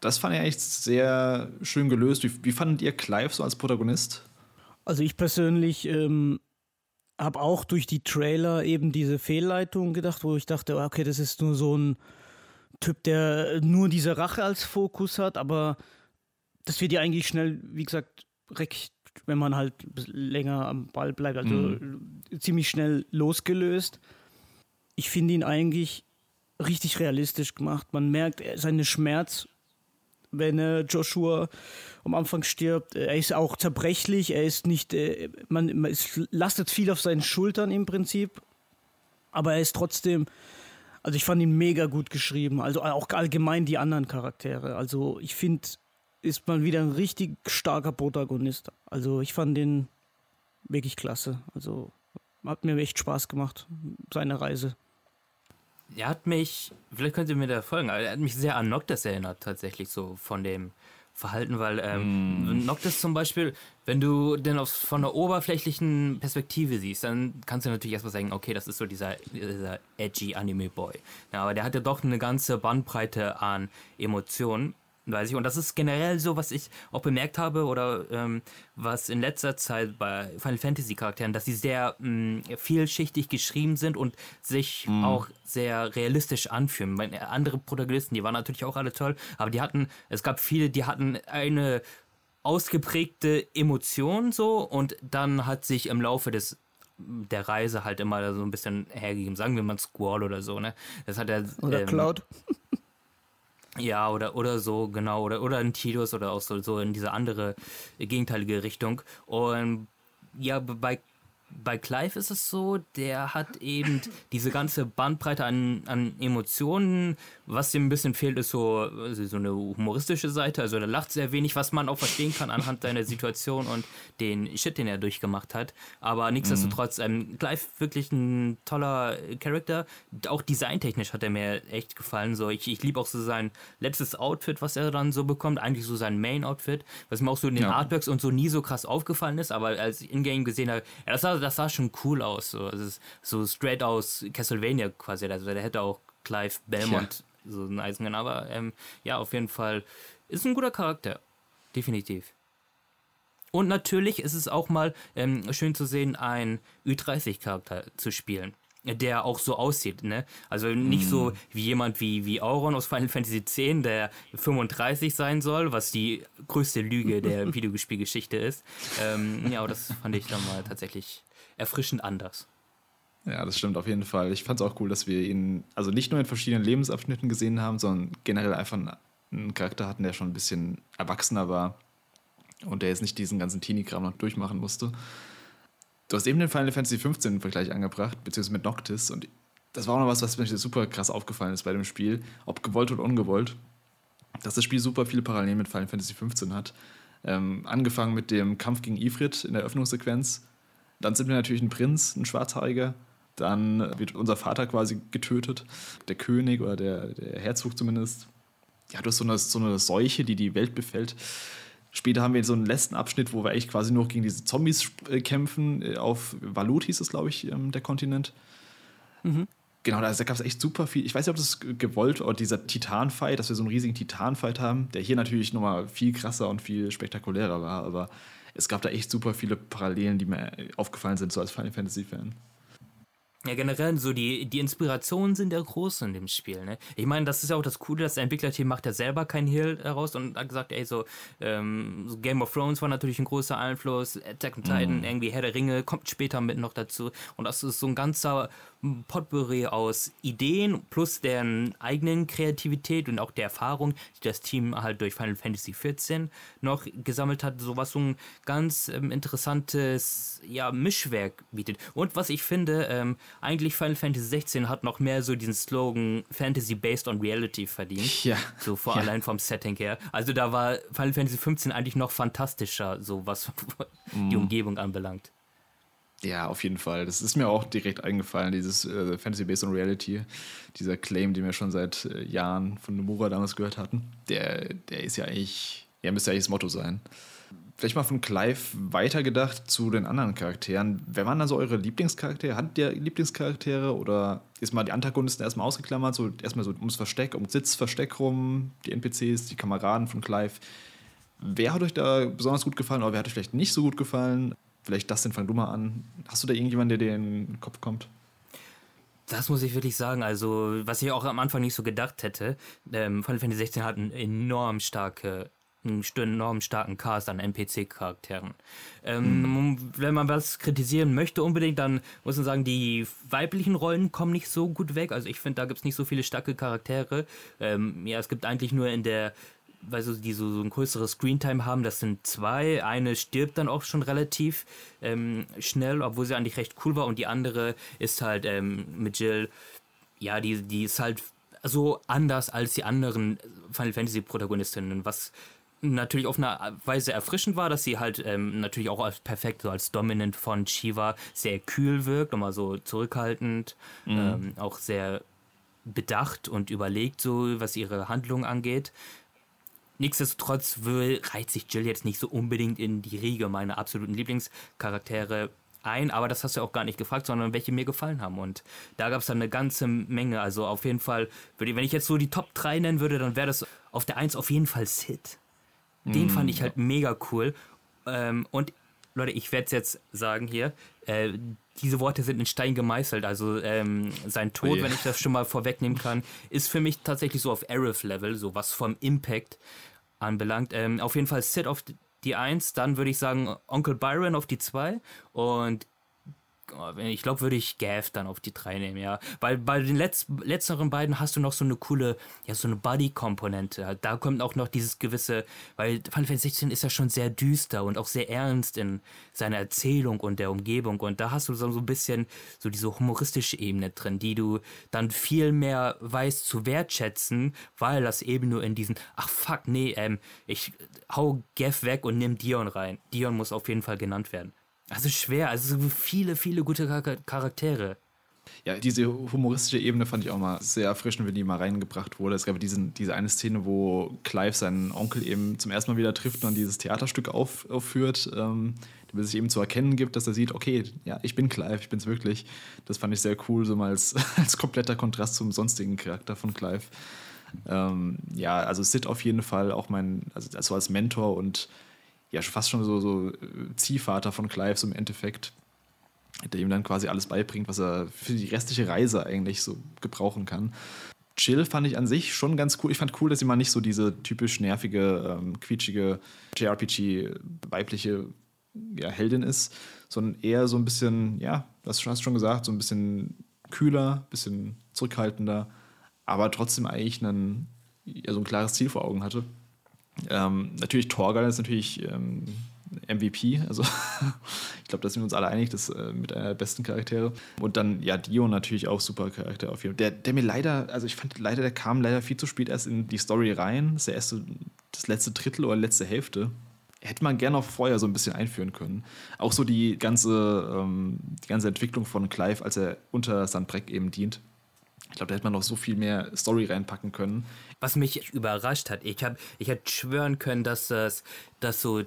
Das fand ich eigentlich sehr schön gelöst. Wie, wie fandet ihr Clive so als Protagonist? Also ich persönlich ähm, habe auch durch die Trailer eben diese Fehlleitung gedacht, wo ich dachte, okay, das ist nur so ein Typ, der nur diese Rache als Fokus hat, aber das wird ja eigentlich schnell, wie gesagt, recht wenn man halt länger am Ball bleibt, also mhm. ziemlich schnell losgelöst. Ich finde ihn eigentlich richtig realistisch gemacht. Man merkt seinen Schmerz, wenn äh, Joshua am Anfang stirbt. Er ist auch zerbrechlich, er ist nicht, äh, man, es lastet viel auf seinen Schultern im Prinzip, aber er ist trotzdem, also ich fand ihn mega gut geschrieben, also auch allgemein die anderen Charaktere. Also ich finde, ist man wieder ein richtig starker Protagonist. Also ich fand den wirklich klasse. Also hat mir echt Spaß gemacht, seine Reise. Er hat mich, vielleicht könnt ihr mir da folgen, er hat mich sehr an Noctis erinnert, tatsächlich so von dem Verhalten, weil ähm, mm. Noctis zum Beispiel, wenn du den aus, von der oberflächlichen Perspektive siehst, dann kannst du natürlich erstmal sagen, okay, das ist so dieser, dieser edgy Anime-Boy. Ja, aber der hat ja doch eine ganze Bandbreite an Emotionen weiß ich. Und das ist generell so, was ich auch bemerkt habe oder ähm, was in letzter Zeit bei Final Fantasy Charakteren, dass sie sehr mh, vielschichtig geschrieben sind und sich mhm. auch sehr realistisch anfühlen. Meine andere Protagonisten, die waren natürlich auch alle toll, aber die hatten, es gab viele, die hatten eine ausgeprägte Emotion so und dann hat sich im Laufe des der Reise halt immer so ein bisschen hergegeben. Sagen wir mal Squall oder so, ne? Das hat er. Oder ähm, Cloud. Ja, oder, oder so, genau, oder, oder ein Tidus oder auch so, so in diese andere äh, gegenteilige Richtung. Und ja, bei bei Clive ist es so, der hat eben diese ganze Bandbreite an, an Emotionen. Was ihm ein bisschen fehlt, ist so, also so eine humoristische Seite. Also er lacht sehr wenig, was man auch verstehen kann anhand seiner Situation und den Shit, den er durchgemacht hat. Aber nichtsdestotrotz, ähm, Clive wirklich ein toller Charakter. Auch designtechnisch hat er mir echt gefallen. So, ich, ich liebe auch so sein letztes Outfit, was er dann so bekommt. Eigentlich so sein Main-Outfit, was mir auch so in den ja. Artworks und so nie so krass aufgefallen ist. Aber als ich in-game gesehen habe, ja, das sah das sah schon cool aus. So, also so straight aus Castlevania quasi. Also der hätte auch Clive Belmont ja. So ein Eisen Aber ähm, ja, auf jeden Fall ist ein guter Charakter. Definitiv. Und natürlich ist es auch mal ähm, schön zu sehen, einen Ü30-Charakter zu spielen der auch so aussieht, ne? Also nicht mm. so wie jemand wie, wie Auron aus Final Fantasy X, der 35 sein soll, was die größte Lüge der Videospielgeschichte ist. Ähm, ja, aber das fand ich dann mal tatsächlich erfrischend anders. Ja, das stimmt auf jeden Fall. Ich fand es auch cool, dass wir ihn also nicht nur in verschiedenen Lebensabschnitten gesehen haben, sondern generell einfach einen Charakter hatten, der schon ein bisschen erwachsener war und der jetzt nicht diesen ganzen Teenie-Kram noch durchmachen musste. Du hast eben den Final Fantasy XV Vergleich angebracht, beziehungsweise mit Noctis und das war auch noch was, was mir super krass aufgefallen ist bei dem Spiel, ob gewollt oder ungewollt, dass das Spiel super viele Parallelen mit Final Fantasy XV hat. Ähm, angefangen mit dem Kampf gegen Ifrit in der Öffnungssequenz, dann sind wir natürlich ein Prinz, ein Schwarzhaariger. Dann wird unser Vater quasi getötet, der König oder der, der Herzog zumindest. Ja, du hast so eine, so eine Seuche, die die Welt befällt. Später haben wir so einen letzten Abschnitt, wo wir echt quasi nur gegen diese Zombies äh, kämpfen. Äh, auf Valut hieß es, glaube ich, ähm, der Kontinent. Mhm. Genau, da, gab es echt super viel. Ich weiß nicht, ob das gewollt oder dieser Titan-Fight, dass wir so einen riesigen Titan-Fight haben, der hier natürlich nochmal viel krasser und viel spektakulärer war, aber es gab da echt super viele Parallelen, die mir aufgefallen sind, so als Final Fantasy-Fan. Ja, generell so die, die Inspirationen sind ja groß in dem Spiel. Ne? Ich meine, das ist ja auch das Coole, dass der Entwicklerteam macht ja selber keinen Heal heraus und hat gesagt, ey, so, ähm, so Game of Thrones war natürlich ein großer Einfluss, Attack on Titan, mm. irgendwie Herr der Ringe kommt später mit noch dazu und das ist so ein ganzer Potpourri aus Ideen plus deren eigenen Kreativität und auch der Erfahrung, die das Team halt durch Final Fantasy XIV noch gesammelt hat, sowas so ein ganz ähm, interessantes ja, Mischwerk bietet. Und was ich finde, ähm, eigentlich Final Fantasy XVI hat noch mehr so diesen Slogan Fantasy based on reality verdient. Ja. So vor ja. allein vom Setting her. Also da war Final Fantasy XV eigentlich noch fantastischer, so was mm. die Umgebung anbelangt. Ja, auf jeden Fall. Das ist mir auch direkt eingefallen, dieses äh, Fantasy Based on Reality, dieser Claim, den wir schon seit äh, Jahren von Nomura damals gehört hatten. Der, der ist ja eigentlich, ja, müsste eigentlich das Motto sein. Vielleicht mal von Clive weitergedacht zu den anderen Charakteren. Wer waren da so eure Lieblingscharaktere? Hat der Lieblingscharaktere oder ist mal die Antagonisten erstmal ausgeklammert? So erstmal so ums Versteck, ums Sitzversteck rum, die NPCs, die Kameraden von Clive. Wer hat euch da besonders gut gefallen oder wer hat euch vielleicht nicht so gut gefallen? Vielleicht das, den fang du mal an. Hast du da irgendjemanden, der dir in den Kopf kommt? Das muss ich wirklich sagen. Also, was ich auch am Anfang nicht so gedacht hätte, ähm, Final Fantasy 16 hat einen enorm starke einen enorm starken Cast an NPC-Charakteren. Ähm, hm. Wenn man was kritisieren möchte unbedingt, dann muss man sagen, die weiblichen Rollen kommen nicht so gut weg. Also ich finde, da gibt es nicht so viele starke Charaktere. Ähm, ja, es gibt eigentlich nur in der weil so, die so, so ein größeres Screentime haben, das sind zwei. Eine stirbt dann auch schon relativ ähm, schnell, obwohl sie eigentlich recht cool war. Und die andere ist halt ähm, mit Jill, ja, die, die ist halt so anders als die anderen Final Fantasy Protagonistinnen, was natürlich auf eine Weise erfrischend war, dass sie halt ähm, natürlich auch als perfekt so als Dominant von Shiva sehr kühl wirkt, nochmal so zurückhaltend, mhm. ähm, auch sehr bedacht und überlegt, so was ihre Handlung angeht. Nichtsdestotrotz will, reiht sich Jill jetzt nicht so unbedingt in die Riege meiner absoluten Lieblingscharaktere. ein, aber das hast du auch gar nicht gefragt, sondern welche mir gefallen haben. Und da gab es dann eine ganze Menge. Also auf jeden Fall, wenn ich jetzt so die Top 3 nennen würde, dann wäre das auf der 1 auf jeden Fall Sid. Den mm. fand ich halt mega cool. Ähm, und Leute, ich werde es jetzt sagen hier, äh, diese Worte sind in Stein gemeißelt. Also ähm, sein Tod, oh wenn ich das schon mal vorwegnehmen kann, ist für mich tatsächlich so auf Arif-Level, so was vom Impact anbelangt. Ähm, auf jeden Fall Sid auf die 1, dann würde ich sagen Onkel Byron auf die 2 und ich glaube, würde ich Gav dann auf die 3 nehmen, ja. Weil bei den Letz letzteren beiden hast du noch so eine coole, ja, so eine Buddy-Komponente. Da kommt auch noch dieses gewisse, weil Final Fantasy 16 ist ja schon sehr düster und auch sehr ernst in seiner Erzählung und der Umgebung. Und da hast du so, so ein bisschen so diese humoristische Ebene drin, die du dann viel mehr weißt zu wertschätzen, weil das eben nur in diesen, ach fuck, nee, ähm, ich hau Gav weg und nimm Dion rein. Dion muss auf jeden Fall genannt werden. Also schwer, also so viele, viele gute Charaktere. Ja, diese humoristische Ebene fand ich auch mal sehr erfrischend, wenn die mal reingebracht wurde. Es gab diesen, diese eine Szene, wo Clive seinen Onkel eben zum ersten Mal wieder trifft und dann dieses Theaterstück auf, aufführt, ähm, damit sich eben zu erkennen gibt, dass er sieht, okay, ja, ich bin Clive, ich bin's wirklich. Das fand ich sehr cool, so mal als, als kompletter Kontrast zum sonstigen Charakter von Clive. Ähm, ja, also Sid auf jeden Fall auch mein, also, also als Mentor und ja fast schon so, so äh, Ziehvater von Clive im Endeffekt, der ihm dann quasi alles beibringt, was er für die restliche Reise eigentlich so gebrauchen kann. Chill fand ich an sich schon ganz cool. Ich fand cool, dass sie mal nicht so diese typisch nervige, ähm, quietschige JRPG-weibliche ja, Heldin ist, sondern eher so ein bisschen, ja, das hast du schon gesagt, so ein bisschen kühler, bisschen zurückhaltender, aber trotzdem eigentlich einen, ja, so ein klares Ziel vor Augen hatte. Ähm, natürlich Torgal ist natürlich ähm, MVP, also ich glaube, da sind wir uns alle einig, das äh, mit einer der besten Charaktere. Und dann, ja, Dio natürlich auch super Charakter auf jeden Fall. Der, der mir leider, also ich fand leider, der kam leider viel zu spät erst in die Story rein. Das ist der erste, das letzte Drittel oder letzte Hälfte. Hätte man gerne auch vorher so ein bisschen einführen können. Auch so die ganze, ähm, die ganze Entwicklung von Clive, als er unter Sandbreck eben dient. Ich glaube, da hätte man noch so viel mehr Story reinpacken können. Was mich überrascht hat, ich habe ich hätte schwören können, dass das dass so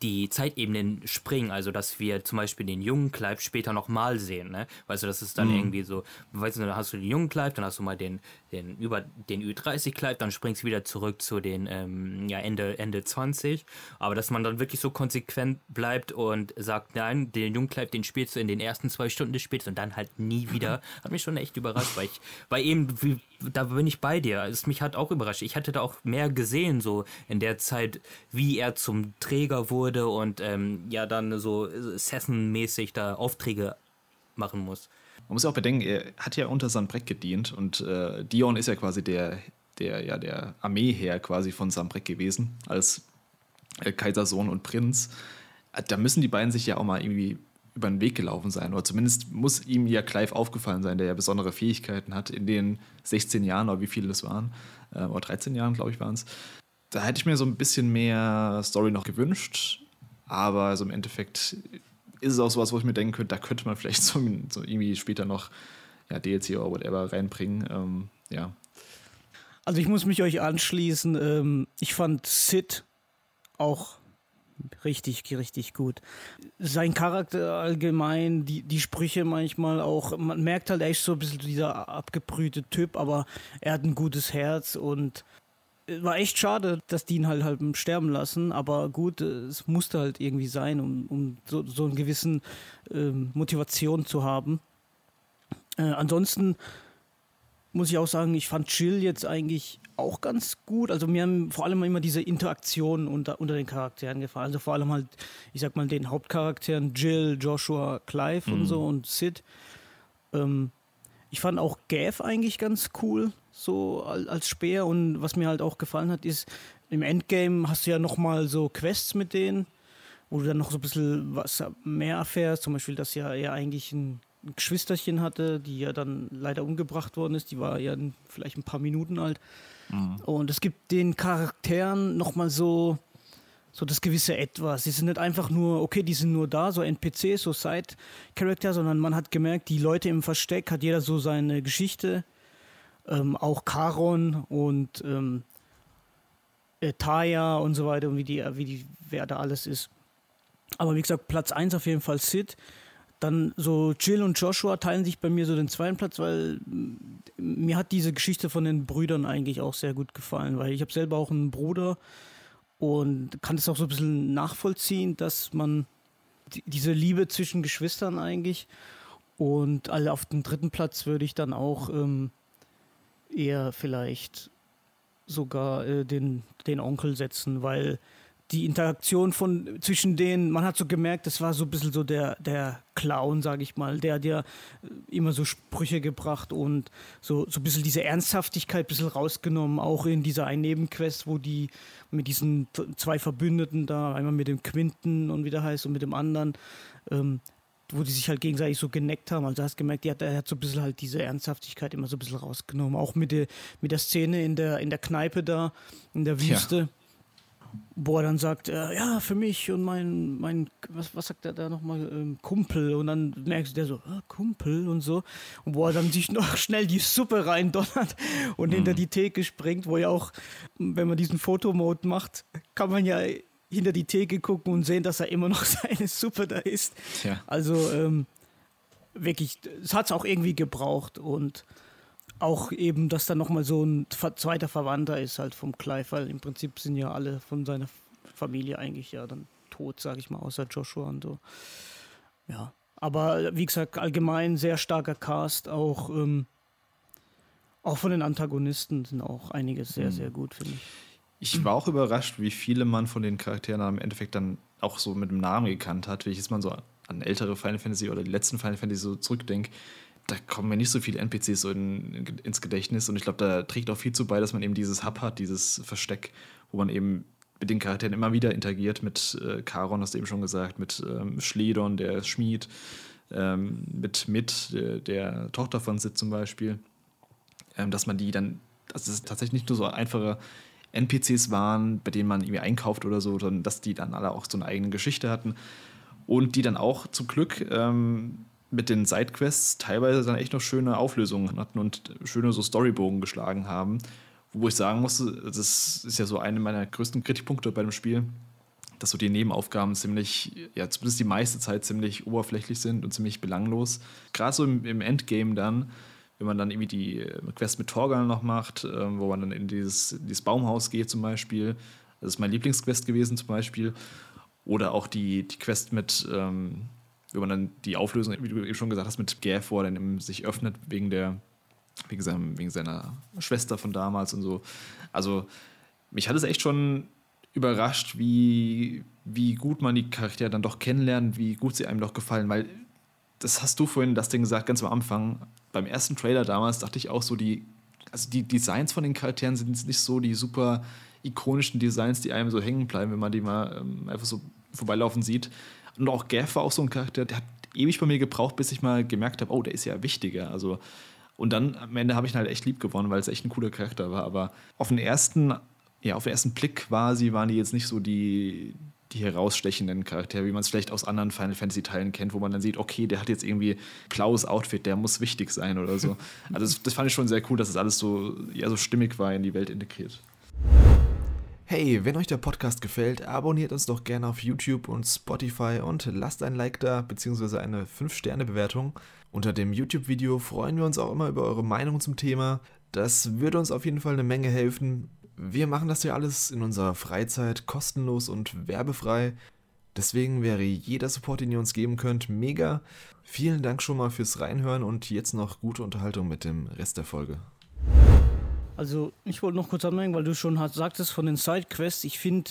die Zeitebenen springen, also dass wir zum Beispiel den jungen Clive später nochmal sehen, ne? Weißt du, das ist dann mhm. irgendwie so, weißt du, dann hast du den jungen Clive, dann hast du mal den, den über den Ü30 Clive, dann springst du wieder zurück zu den ähm, ja, Ende, Ende 20. Aber dass man dann wirklich so konsequent bleibt und sagt, nein, den Clive, den spielst du in den ersten zwei Stunden des Spiels und dann halt nie wieder, hat mich schon echt überrascht, weil ich, weil eben, wie, da bin ich bei dir. Es mich hat auch überrascht. Ich hatte da auch mehr gesehen, so in der Zeit, wie er zum Träger wurde und ähm, ja dann so Session-mäßig da Aufträge machen muss. Man muss ja auch bedenken, er hat ja unter Sandbreck gedient und äh, Dion ist ja quasi der, der, ja, der Armeeherr quasi von Sandbreck gewesen, als äh, Kaisersohn und Prinz. Da müssen die beiden sich ja auch mal irgendwie über den Weg gelaufen sein. Oder zumindest muss ihm ja Clive aufgefallen sein, der ja besondere Fähigkeiten hat in den 16 Jahren oder wie viele das waren. Äh, oder 13 Jahren, glaube ich, waren es. Da hätte ich mir so ein bisschen mehr Story noch gewünscht. Aber so im Endeffekt ist es auch sowas, wo ich mir denken könnte, da könnte man vielleicht so, so irgendwie später noch ja, DLC oder whatever reinbringen. Ähm, ja. Also ich muss mich euch anschließen. Ähm, ich fand Sid auch richtig, richtig gut. Sein Charakter allgemein, die, die Sprüche manchmal auch, man merkt halt, ist so ein bisschen dieser abgebrühte Typ, aber er hat ein gutes Herz und war echt schade, dass die ihn halt halt sterben lassen, aber gut, es musste halt irgendwie sein, um, um so, so einen gewissen ähm, Motivation zu haben. Äh, ansonsten muss ich auch sagen, ich fand Chill jetzt eigentlich auch ganz gut. Also mir haben vor allem immer diese Interaktionen unter, unter den Charakteren gefallen. Also vor allem halt, ich sag mal, den Hauptcharakteren Jill, Joshua, Clive mhm. und so und Sid. Ähm, ich fand auch Gav eigentlich ganz cool, so als Speer. Und was mir halt auch gefallen hat, ist, im Endgame hast du ja nochmal so Quests mit denen, wo du dann noch so ein bisschen was mehr erfährst. Zum Beispiel, dass ja er eigentlich ein Geschwisterchen hatte, die ja dann leider umgebracht worden ist. Die war ja vielleicht ein paar Minuten alt. Mhm. Und es gibt den Charakteren nochmal so, so das gewisse Etwas. Sie sind nicht einfach nur, okay, die sind nur da, so NPCs, so Side-Charakter, sondern man hat gemerkt, die Leute im Versteck hat jeder so seine Geschichte. Ähm, auch Karon und ähm, äh, Taya und so weiter und wie die, wie die, wer da alles ist. Aber wie gesagt, Platz 1 auf jeden Fall Sid. Dann so Jill und Joshua teilen sich bei mir so den zweiten Platz, weil mm, mir hat diese Geschichte von den Brüdern eigentlich auch sehr gut gefallen, weil ich habe selber auch einen Bruder und kann es auch so ein bisschen nachvollziehen, dass man die, diese Liebe zwischen Geschwistern eigentlich und alle auf den dritten Platz würde ich dann auch ähm, eher vielleicht sogar äh, den, den Onkel setzen, weil die Interaktion von zwischen denen, man hat so gemerkt, das war so ein bisschen so der, der Clown, sage ich mal, der hat ja äh, immer so Sprüche gebracht und so, so ein bisschen diese Ernsthaftigkeit ein bisschen rausgenommen, auch in dieser einen Nebenquest, wo die mit diesen zwei Verbündeten da, einmal mit dem Quinten und wie der heißt und mit dem anderen, ähm, wo die sich halt gegenseitig so geneckt haben. Also hast gemerkt, hat, er hat so ein bisschen halt diese Ernsthaftigkeit immer so ein bisschen rausgenommen. Auch mit der, mit der Szene in der, in der Kneipe da, in der Wüste. Ja wo er dann sagt, äh, ja, für mich und mein, mein was, was sagt er da nochmal, ähm, Kumpel. Und dann merkst du der so, ah, Kumpel und so. Und wo er dann sich noch schnell die Suppe reindonnert und mhm. hinter die Theke springt, wo ja auch, wenn man diesen Fotomode macht, kann man ja hinter die Theke gucken und sehen, dass er immer noch seine Suppe da isst. Ja. Also ähm, wirklich, es hat es auch irgendwie gebraucht und auch eben, dass da nochmal so ein zweiter Verwandter ist halt vom Clive, weil im Prinzip sind ja alle von seiner Familie eigentlich ja dann tot, sag ich mal, außer Joshua und so. Ja, aber wie gesagt, allgemein sehr starker Cast, auch, ähm, auch von den Antagonisten sind auch einige sehr, mhm. sehr gut, finde ich. Ich war auch überrascht, wie viele man von den Charakteren im Endeffekt dann auch so mit dem Namen gekannt hat. Wenn ich jetzt mal so an ältere Final Fantasy oder die letzten Final Fantasy so zurückdenke, da kommen mir nicht so viele NPCs so in, in, ins Gedächtnis. Und ich glaube, da trägt auch viel zu bei, dass man eben dieses Hub hat, dieses Versteck, wo man eben mit den Charakteren immer wieder interagiert, mit äh, Charon, hast du eben schon gesagt, mit ähm, Schledon, der Schmied, ähm, mit Mit, der, der, Tochter von Sid zum Beispiel, ähm, dass man die dann, dass es tatsächlich nicht nur so einfache NPCs waren, bei denen man irgendwie einkauft oder so, sondern dass die dann alle auch so eine eigene Geschichte hatten und die dann auch zum Glück ähm, mit den Sidequests teilweise dann echt noch schöne Auflösungen hatten und schöne so Storybogen geschlagen haben. Wo ich sagen musste, das ist ja so einer meiner größten Kritikpunkte bei dem Spiel, dass so die Nebenaufgaben ziemlich, ja, zumindest die meiste Zeit ziemlich oberflächlich sind und ziemlich belanglos. Gerade so im, im, Endgame dann, wenn man dann irgendwie die äh, Quest mit Torgal noch macht, äh, wo man dann in dieses, dieses Baumhaus geht zum Beispiel. Das ist mein Lieblingsquest gewesen zum Beispiel. Oder auch die, die Quest mit, ähm, wenn man dann die Auflösung, wie du eben schon gesagt hast, mit Gav, wo er dann sich öffnet wegen der, wegen, seinem, wegen seiner Schwester von damals und so. Also mich hat es echt schon überrascht, wie, wie gut man die Charaktere dann doch kennenlernt, wie gut sie einem doch gefallen, weil das hast du vorhin das Ding gesagt, ganz am Anfang. Beim ersten Trailer damals dachte ich auch so, die, also die Designs von den Charakteren sind nicht so die super ikonischen Designs, die einem so hängen bleiben, wenn man die mal ähm, einfach so vorbeilaufen sieht. Und auch Gaff war auch so ein Charakter, der hat ewig bei mir gebraucht, bis ich mal gemerkt habe, oh, der ist ja wichtiger. Also, und dann am Ende habe ich ihn halt echt lieb gewonnen, weil es echt ein cooler Charakter war. Aber auf den ersten, ja, auf den ersten Blick quasi waren die jetzt nicht so die, die herausstechenden Charaktere, wie man es vielleicht aus anderen Final Fantasy Teilen kennt, wo man dann sieht, okay, der hat jetzt irgendwie blaues Outfit, der muss wichtig sein oder so. Also das, das fand ich schon sehr cool, dass das alles so, ja, so stimmig war in die Welt integriert. Hey, wenn euch der Podcast gefällt, abonniert uns doch gerne auf YouTube und Spotify und lasst ein Like da bzw. eine 5-Sterne-Bewertung. Unter dem YouTube-Video freuen wir uns auch immer über eure Meinung zum Thema. Das würde uns auf jeden Fall eine Menge helfen. Wir machen das ja alles in unserer Freizeit kostenlos und werbefrei. Deswegen wäre jeder Support, den ihr uns geben könnt, mega. Vielen Dank schon mal fürs Reinhören und jetzt noch gute Unterhaltung mit dem Rest der Folge. Also ich wollte noch kurz anmerken, weil du schon hast, sagtest von den Sidequests, ich finde,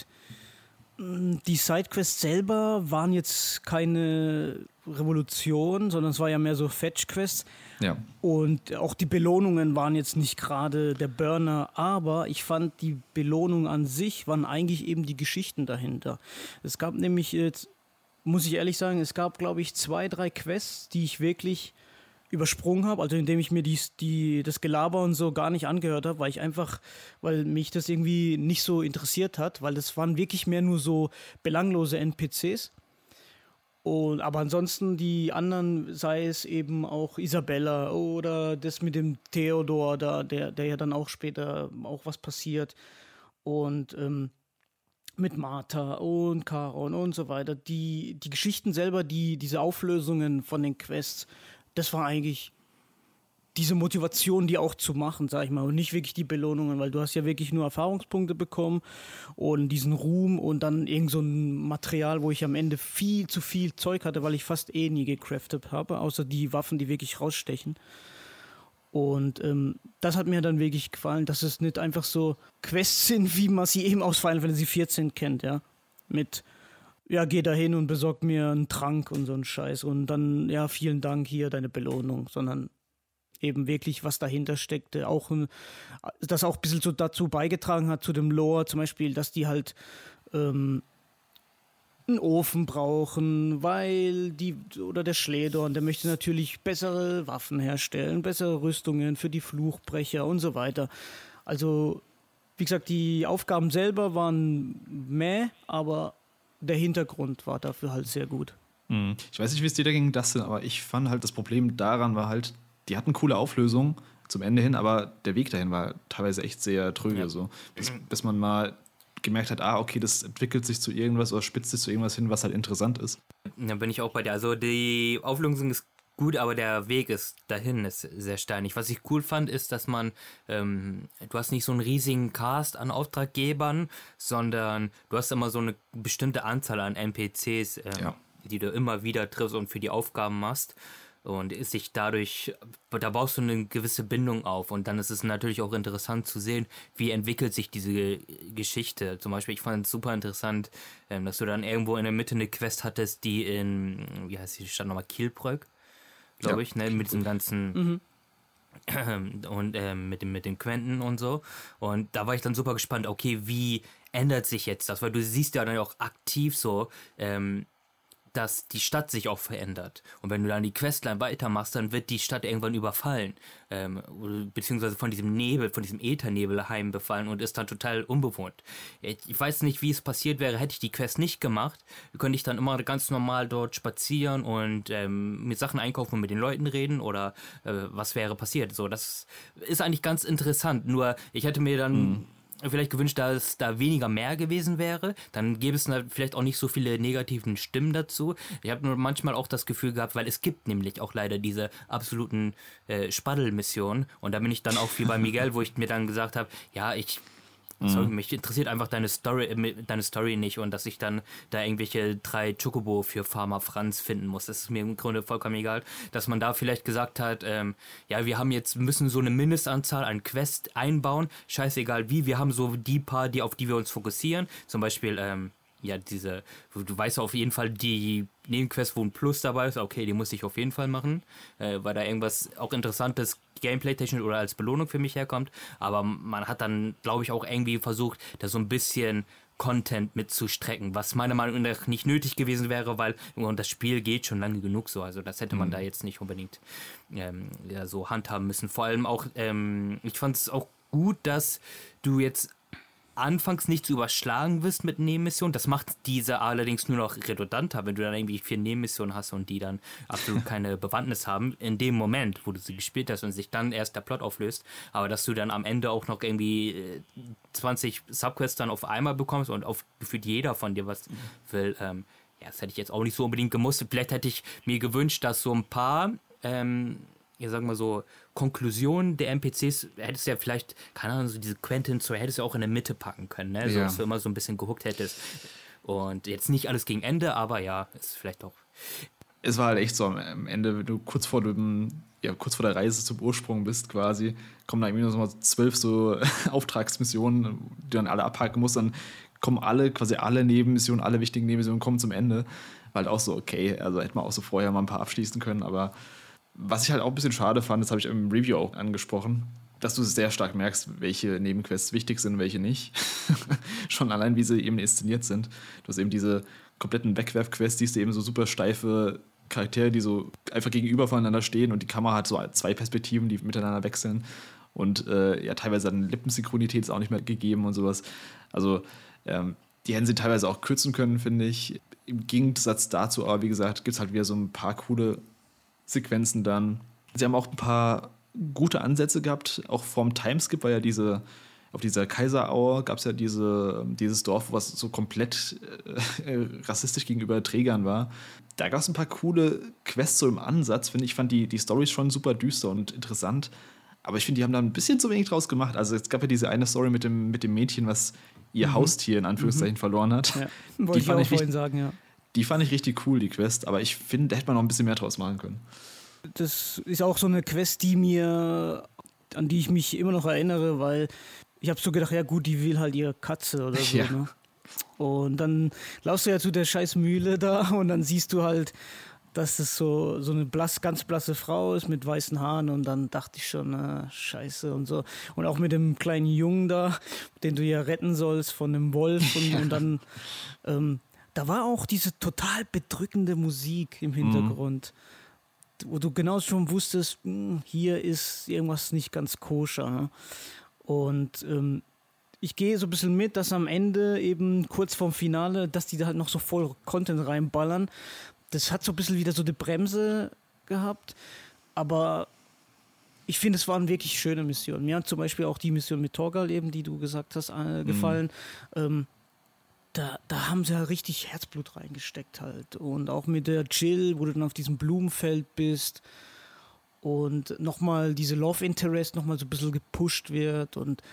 mm, die Sidequests selber waren jetzt keine Revolution, sondern es war ja mehr so Fetch-Quests. Ja. Und auch die Belohnungen waren jetzt nicht gerade der Burner, aber ich fand die Belohnungen an sich waren eigentlich eben die Geschichten dahinter. Es gab nämlich jetzt, muss ich ehrlich sagen, es gab glaube ich zwei, drei Quests, die ich wirklich übersprungen habe, also indem ich mir die, die, das Gelaber und so gar nicht angehört habe, weil ich einfach, weil mich das irgendwie nicht so interessiert hat, weil das waren wirklich mehr nur so belanglose NPCs. Und, aber ansonsten die anderen, sei es eben auch Isabella oder das mit dem Theodor, da, der, der ja dann auch später auch was passiert. Und ähm, mit Martha und Charon und so weiter. Die, die Geschichten selber, die, diese Auflösungen von den Quests, das war eigentlich diese Motivation, die auch zu machen, sag ich mal, und nicht wirklich die Belohnungen, weil du hast ja wirklich nur Erfahrungspunkte bekommen und diesen Ruhm und dann irgend so ein Material, wo ich am Ende viel zu viel Zeug hatte, weil ich fast eh nie gecraftet habe, außer die Waffen, die wirklich rausstechen. Und ähm, das hat mir dann wirklich gefallen, dass es nicht einfach so Quests sind, wie man sie eben aus Final Fantasy 14 kennt, ja. Mit, ja, geh da hin und besorg mir einen Trank und so einen Scheiß und dann, ja, vielen Dank, hier deine Belohnung, sondern eben wirklich, was dahinter steckte, auch das auch ein bisschen so dazu beigetragen hat, zu dem Lore, zum Beispiel, dass die halt ähm, einen Ofen brauchen, weil die oder der Schledorn, der möchte natürlich bessere Waffen herstellen, bessere Rüstungen für die Fluchbrecher und so weiter. Also, wie gesagt, die Aufgaben selber waren meh, aber der Hintergrund war dafür halt sehr gut. Hm. Ich weiß nicht, wie es dir da ging, Dustin, aber ich fand halt das Problem daran war halt, die hatten coole Auflösungen zum Ende hin, aber der Weg dahin war teilweise echt sehr tröge. Ja. So. Bis, bis man mal gemerkt hat, ah, okay, das entwickelt sich zu irgendwas oder spitzt sich zu irgendwas hin, was halt interessant ist. Da bin ich auch bei dir. Also die Auflösung ist gut, aber der Weg ist dahin ist sehr steinig. Was ich cool fand, ist, dass man, ähm, du hast nicht so einen riesigen Cast an Auftraggebern, sondern du hast immer so eine bestimmte Anzahl an NPCs, ähm, ja. die du immer wieder triffst und für die Aufgaben machst und ist sich dadurch, da baust du eine gewisse Bindung auf. Und dann ist es natürlich auch interessant zu sehen, wie entwickelt sich diese Geschichte. Zum Beispiel, ich fand es super interessant, ähm, dass du dann irgendwo in der Mitte eine Quest hattest, die in, wie heißt die Stadt nochmal, Kielbrück, glaube ja. ich, ne, mit diesem ganzen... Mhm. und ähm, mit dem mit den Quenten und so. Und da war ich dann super gespannt okay wie ändert sich jetzt das? Weil du siehst ja dann auch aktiv so ähm, dass die Stadt sich auch verändert. Und wenn du dann die Questline weitermachst, dann wird die Stadt irgendwann überfallen. Ähm, beziehungsweise von diesem Nebel, von diesem Äthernebel heimbefallen und ist dann total unbewohnt. Ich weiß nicht, wie es passiert wäre, hätte ich die Quest nicht gemacht. Könnte ich dann immer ganz normal dort spazieren und ähm, mit Sachen einkaufen und mit den Leuten reden oder äh, was wäre passiert. So, das ist eigentlich ganz interessant. Nur ich hätte mir dann. Mhm vielleicht gewünscht, dass da weniger mehr gewesen wäre. Dann gäbe es vielleicht auch nicht so viele negativen Stimmen dazu. Ich habe nur manchmal auch das Gefühl gehabt, weil es gibt nämlich auch leider diese absoluten äh, Spaddel-Missionen. Und da bin ich dann auch wie bei Miguel, wo ich mir dann gesagt habe, ja, ich Sorry, mhm. mich interessiert einfach deine Story, äh, deine Story nicht und dass ich dann da irgendwelche drei Chocobo für Farmer Franz finden muss. Das ist mir im Grunde vollkommen egal. Dass man da vielleicht gesagt hat, ähm, ja, wir haben jetzt, müssen so eine Mindestanzahl an Quest einbauen, scheißegal wie, wir haben so die paar, die, auf die wir uns fokussieren. Zum Beispiel, ähm, ja, diese, du weißt auf jeden Fall, die Nebenquest, wo ein Plus dabei ist, okay, die muss ich auf jeden Fall machen, äh, weil da irgendwas auch Interessantes Gameplay-technisch oder als Belohnung für mich herkommt. Aber man hat dann, glaube ich, auch irgendwie versucht, da so ein bisschen Content mitzustrecken, was meiner Meinung nach nicht nötig gewesen wäre, weil und das Spiel geht schon lange genug so. Also das hätte man mhm. da jetzt nicht unbedingt ähm, ja, so handhaben müssen. Vor allem auch, ähm, ich fand es auch gut, dass du jetzt anfangs nicht zu überschlagen wirst mit Nebenmissionen. Das macht diese allerdings nur noch redundanter, wenn du dann irgendwie vier Nebenmissionen hast und die dann absolut keine Bewandtnis haben. In dem Moment, wo du sie gespielt hast und sich dann erst der Plot auflöst, aber dass du dann am Ende auch noch irgendwie 20 äh, Subquests dann auf einmal bekommst und auf gefühlt jeder von dir was will, ähm, ja, das hätte ich jetzt auch nicht so unbedingt gemusst. Vielleicht hätte ich mir gewünscht, dass so ein paar ähm, ja, sagen wir so, Konklusion der NPCs hättest du ja vielleicht, keine Ahnung, so diese Quentin so hättest du auch in der Mitte packen können, ne? So, ja. dass du immer so ein bisschen gehuckt hättest. Und jetzt nicht alles gegen Ende, aber ja, ist vielleicht auch. Es war halt echt so am Ende, wenn du kurz vor dem, ja, kurz vor der Reise zum Ursprung bist, quasi, kommen da irgendwie noch mal zwölf so Auftragsmissionen, die du dann alle abhaken musst, dann kommen alle, quasi alle Nebenmissionen, alle wichtigen Nebenmissionen kommen zum Ende. Weil halt auch so, okay, also hätte man auch so vorher mal ein paar abschließen können, aber was ich halt auch ein bisschen schade fand, das habe ich im Review auch angesprochen, dass du sehr stark merkst, welche Nebenquests wichtig sind, welche nicht. Schon allein, wie sie eben inszeniert sind. Du hast eben diese kompletten Wegwerf-Quests, die eben so super steife Charaktere, die so einfach gegenüber voneinander stehen und die Kamera hat so zwei Perspektiven, die miteinander wechseln. Und äh, ja, teilweise dann Lippensynchronität ist auch nicht mehr gegeben und sowas. Also, ähm, die hätten sie teilweise auch kürzen können, finde ich. Im Gegensatz dazu, aber wie gesagt, gibt es halt wieder so ein paar coole Sequenzen dann. Sie haben auch ein paar gute Ansätze gehabt, auch vom Timeskip, weil ja diese auf dieser Kaiseraue gab es ja diese, dieses Dorf, was so komplett äh, rassistisch gegenüber Trägern war. Da gab es ein paar coole Quests so im Ansatz, finde ich. Ich fand die, die Storys schon super düster und interessant. Aber ich finde, die haben da ein bisschen zu wenig draus gemacht. Also es gab ja diese eine Story mit dem, mit dem Mädchen, was ihr mhm. Haustier in Anführungszeichen mhm. verloren hat. Ja. Wollte ich auch vorhin sagen, ja. Die fand ich richtig cool, die Quest, aber ich finde, da hätte man noch ein bisschen mehr draus machen können. Das ist auch so eine Quest, die mir, an die ich mich immer noch erinnere, weil ich habe so gedacht, ja gut, die will halt ihre Katze oder so. Ja. Ne? Und dann laufst du ja zu der scheiß Mühle da und dann siehst du halt, dass es so, so eine blass, ganz blasse Frau ist mit weißen Haaren und dann dachte ich schon, na, scheiße und so. Und auch mit dem kleinen Jungen da, den du ja retten sollst von dem Wolf und, und dann ähm, da war auch diese total bedrückende Musik im Hintergrund, mhm. wo du genau schon wusstest, hm, hier ist irgendwas nicht ganz koscher. Ne? Und ähm, ich gehe so ein bisschen mit, dass am Ende eben kurz vorm Finale, dass die da halt noch so voll Content reinballern. Das hat so ein bisschen wieder so eine Bremse gehabt, aber ich finde, es waren wirklich schöne Missionen. Mir hat zum Beispiel auch die Mission mit Torgal eben, die du gesagt hast, äh, gefallen. Mhm. Ähm, da, da haben sie ja richtig Herzblut reingesteckt halt. Und auch mit der Jill, wo du dann auf diesem Blumenfeld bist und nochmal diese Love Interest nochmal so ein bisschen gepusht wird und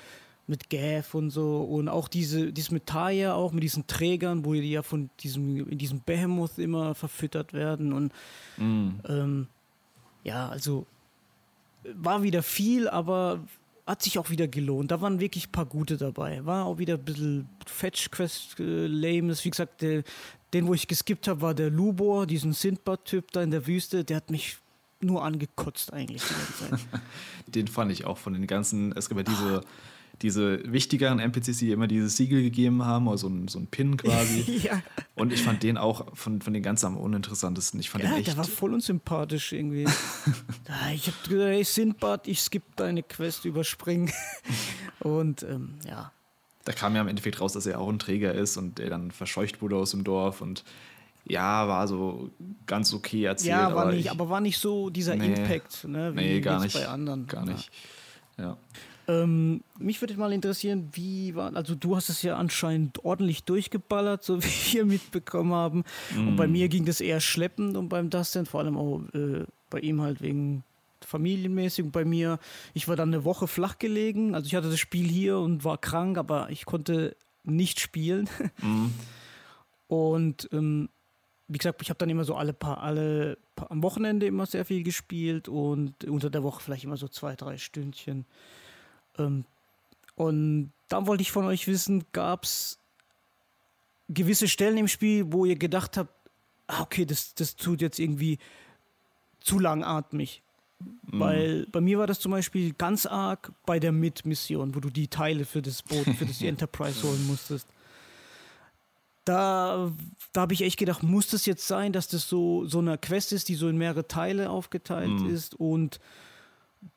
mit Gav und so und auch diese, dieses mit Taya auch, mit diesen Trägern, wo die ja von diesem, in diesem Behemoth immer verfüttert werden und mm. ähm, ja, also war wieder viel, aber hat sich auch wieder gelohnt. Da waren wirklich ein paar gute dabei. War auch wieder ein bisschen Fetch-Quest äh, lame. Wie gesagt, der, den, wo ich geskippt habe, war der Lubor, diesen Sindbad-Typ da in der Wüste. Der hat mich nur angekotzt eigentlich die ganze Zeit. den fand ich auch von den ganzen, es gibt ja diese ah diese wichtigeren NPCs, die immer dieses Siegel gegeben haben, oder so ein, so ein Pin quasi. ja. Und ich fand den auch von, von den ganz am uninteressantesten. Ich fand ja, den echt. Der war voll unsympathisch irgendwie. ich hab gesagt, hey Sindbad, ich skipp deine Quest, überspringen. und ähm, ja. Da kam ja im Endeffekt raus, dass er auch ein Träger ist und der dann verscheucht wurde aus dem Dorf und ja, war so ganz okay erzählt. Ja, war aber nicht, aber war nicht so dieser nee, Impact, ne, wie nee, gar nicht, bei anderen. Gar nicht. Ja. Ähm, mich würde mal interessieren, wie war, also du hast es ja anscheinend ordentlich durchgeballert, so wie wir mitbekommen haben. Mm. Und bei mm. mir ging das eher schleppend und beim Dustin, vor allem auch äh, bei ihm halt wegen familienmäßig. Und bei mir, ich war dann eine Woche flach gelegen. Also ich hatte das Spiel hier und war krank, aber ich konnte nicht spielen. Mm. Und ähm, wie gesagt, ich habe dann immer so alle paar, alle paar, am Wochenende immer sehr viel gespielt und unter der Woche vielleicht immer so zwei, drei Stündchen. Ähm, und dann wollte ich von euch wissen, gab es gewisse Stellen im Spiel, wo ihr gedacht habt, ah, okay, das, das tut jetzt irgendwie zu langatmig. Mhm. Weil bei mir war das zum Beispiel ganz arg bei der Mid-Mission, wo du die Teile für das Boot, für das Enterprise holen musstest. Da, da habe ich echt gedacht, muss das jetzt sein, dass das so, so eine Quest ist, die so in mehrere Teile aufgeteilt mhm. ist und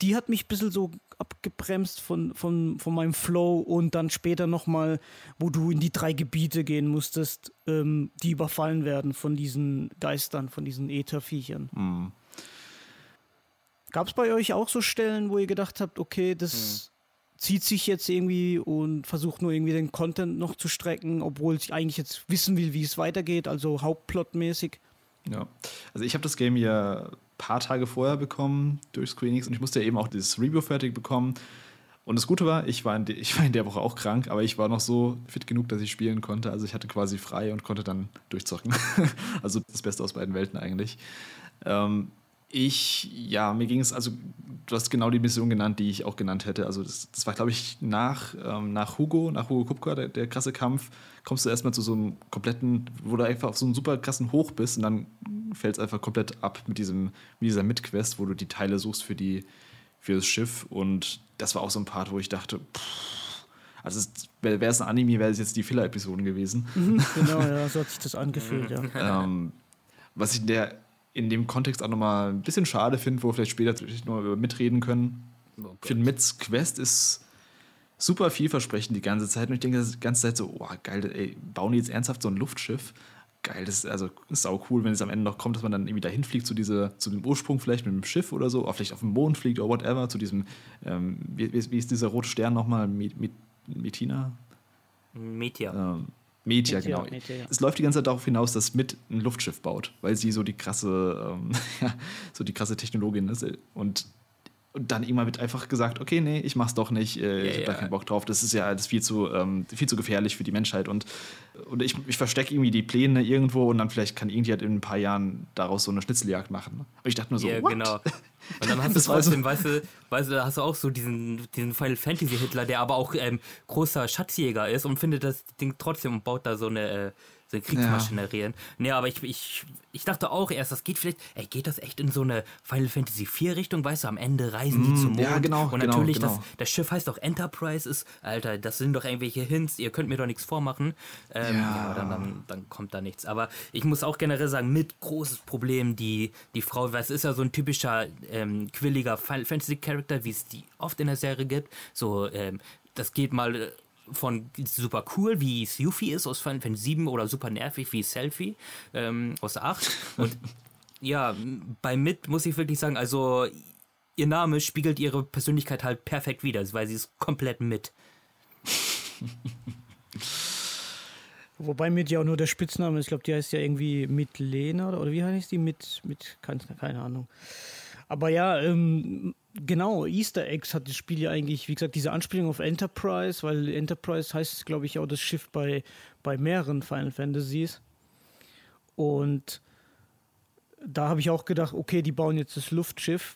die hat mich ein bisschen so abgebremst von, von, von meinem Flow und dann später nochmal, wo du in die drei Gebiete gehen musstest, ähm, die überfallen werden von diesen Geistern, von diesen Ätherviechern. Mhm. Gab es bei euch auch so Stellen, wo ihr gedacht habt, okay, das mhm. zieht sich jetzt irgendwie und versucht nur irgendwie den Content noch zu strecken, obwohl ich eigentlich jetzt wissen will, wie es weitergeht, also hauptplotmäßig? Ja, also ich habe das Game ja paar Tage vorher bekommen durch Screenings und ich musste ja eben auch dieses Review fertig bekommen. Und das Gute war, ich war, in ich war in der Woche auch krank, aber ich war noch so fit genug, dass ich spielen konnte. Also ich hatte quasi frei und konnte dann durchzocken. also das Beste aus beiden Welten eigentlich. Ähm, ich, ja, mir ging es, also du hast genau die Mission genannt, die ich auch genannt hätte. Also das, das war, glaube ich, nach, ähm, nach Hugo, nach Hugo Kupka, der, der krasse Kampf, kommst du erstmal zu so einem kompletten, wo du einfach auf so einem super krassen Hoch bist und dann fällt es einfach komplett ab mit, diesem, mit dieser Mitquest, wo du die Teile suchst für, die, für das Schiff. Und das war auch so ein Part, wo ich dachte, pff, also wäre es ein Anime, wäre es jetzt die Filler-Episoden gewesen. Mhm, genau, ja, so hat sich das angefühlt, ja. ähm, was ich in der in dem Kontext auch nochmal ein bisschen schade finde, wo wir vielleicht später noch mitreden können. Oh ich finde, Mits Quest ist super vielversprechend die ganze Zeit und ich denke die ganze Zeit so, oh geil, ey, bauen die jetzt ernsthaft so ein Luftschiff? Geil, das ist, also, ist auch cool, wenn es am Ende noch kommt, dass man dann irgendwie dahin fliegt zu, diese, zu dem Ursprung vielleicht mit dem Schiff oder so, oder vielleicht auf dem Mond fliegt oder whatever, zu diesem, ähm, wie, wie, ist dieser rote Stern nochmal, mit, mit Metina? Metia. Ähm, Media, genau. Media, ja. Es läuft die ganze Zeit darauf hinaus, dass mit ein Luftschiff baut, weil sie so die krasse, ähm, so die krasse Technologin ist. Und und dann irgendwann wird einfach gesagt, okay, nee, ich mach's doch nicht, äh, ja, ich hab da keinen Bock drauf. Das ist ja alles viel zu, ähm, viel zu gefährlich für die Menschheit. Und, und ich, ich verstecke irgendwie die Pläne irgendwo und dann vielleicht kann irgendjemand in ein paar Jahren daraus so eine Schnitzeljagd machen. Und ich dachte nur so, ja, what? genau. Und dann hast du trotzdem, so weißt, du, weißt du, hast du auch so diesen, diesen Final Fantasy Hitler, der aber auch ähm, großer Schatzjäger ist und findet das Ding trotzdem und baut da so eine äh, so Kriegsmaschinerien. Ja. Nee, aber ich, ich, ich dachte auch erst, das geht vielleicht, ey, geht das echt in so eine Final Fantasy 4 Richtung, weißt du, am Ende reisen mm, die zum Mond. Ja, genau. Und genau, natürlich, genau. Das, das Schiff heißt auch Enterprise, ist, Alter, das sind doch irgendwelche Hints, ihr könnt mir doch nichts vormachen. Ähm, ja, ja dann, dann, dann, kommt da nichts. Aber ich muss auch generell sagen, mit großes Problem, die, die Frau, weil es ist ja so ein typischer ähm, quilliger Final Fantasy Charakter, wie es die oft in der Serie gibt. So, ähm, das geht mal äh, von super cool, wie es Yuffie ist aus Final Fantasy 7 oder super nervig wie Selfie ähm, aus 8. Und ja, bei Mit muss ich wirklich sagen, also ihr Name spiegelt ihre Persönlichkeit halt perfekt wider, weil sie ist komplett mit. Wobei mit ja auch nur der Spitzname ist. Ich glaube, die heißt ja irgendwie mit Lena oder, oder wie heißt die? Mit, mit keine, keine Ahnung. Aber ja, ähm, genau, Easter Eggs hat das Spiel ja eigentlich, wie gesagt, diese Anspielung auf Enterprise, weil Enterprise heißt, glaube ich, auch das Schiff bei, bei mehreren Final Fantasies. Und da habe ich auch gedacht, okay, die bauen jetzt das Luftschiff.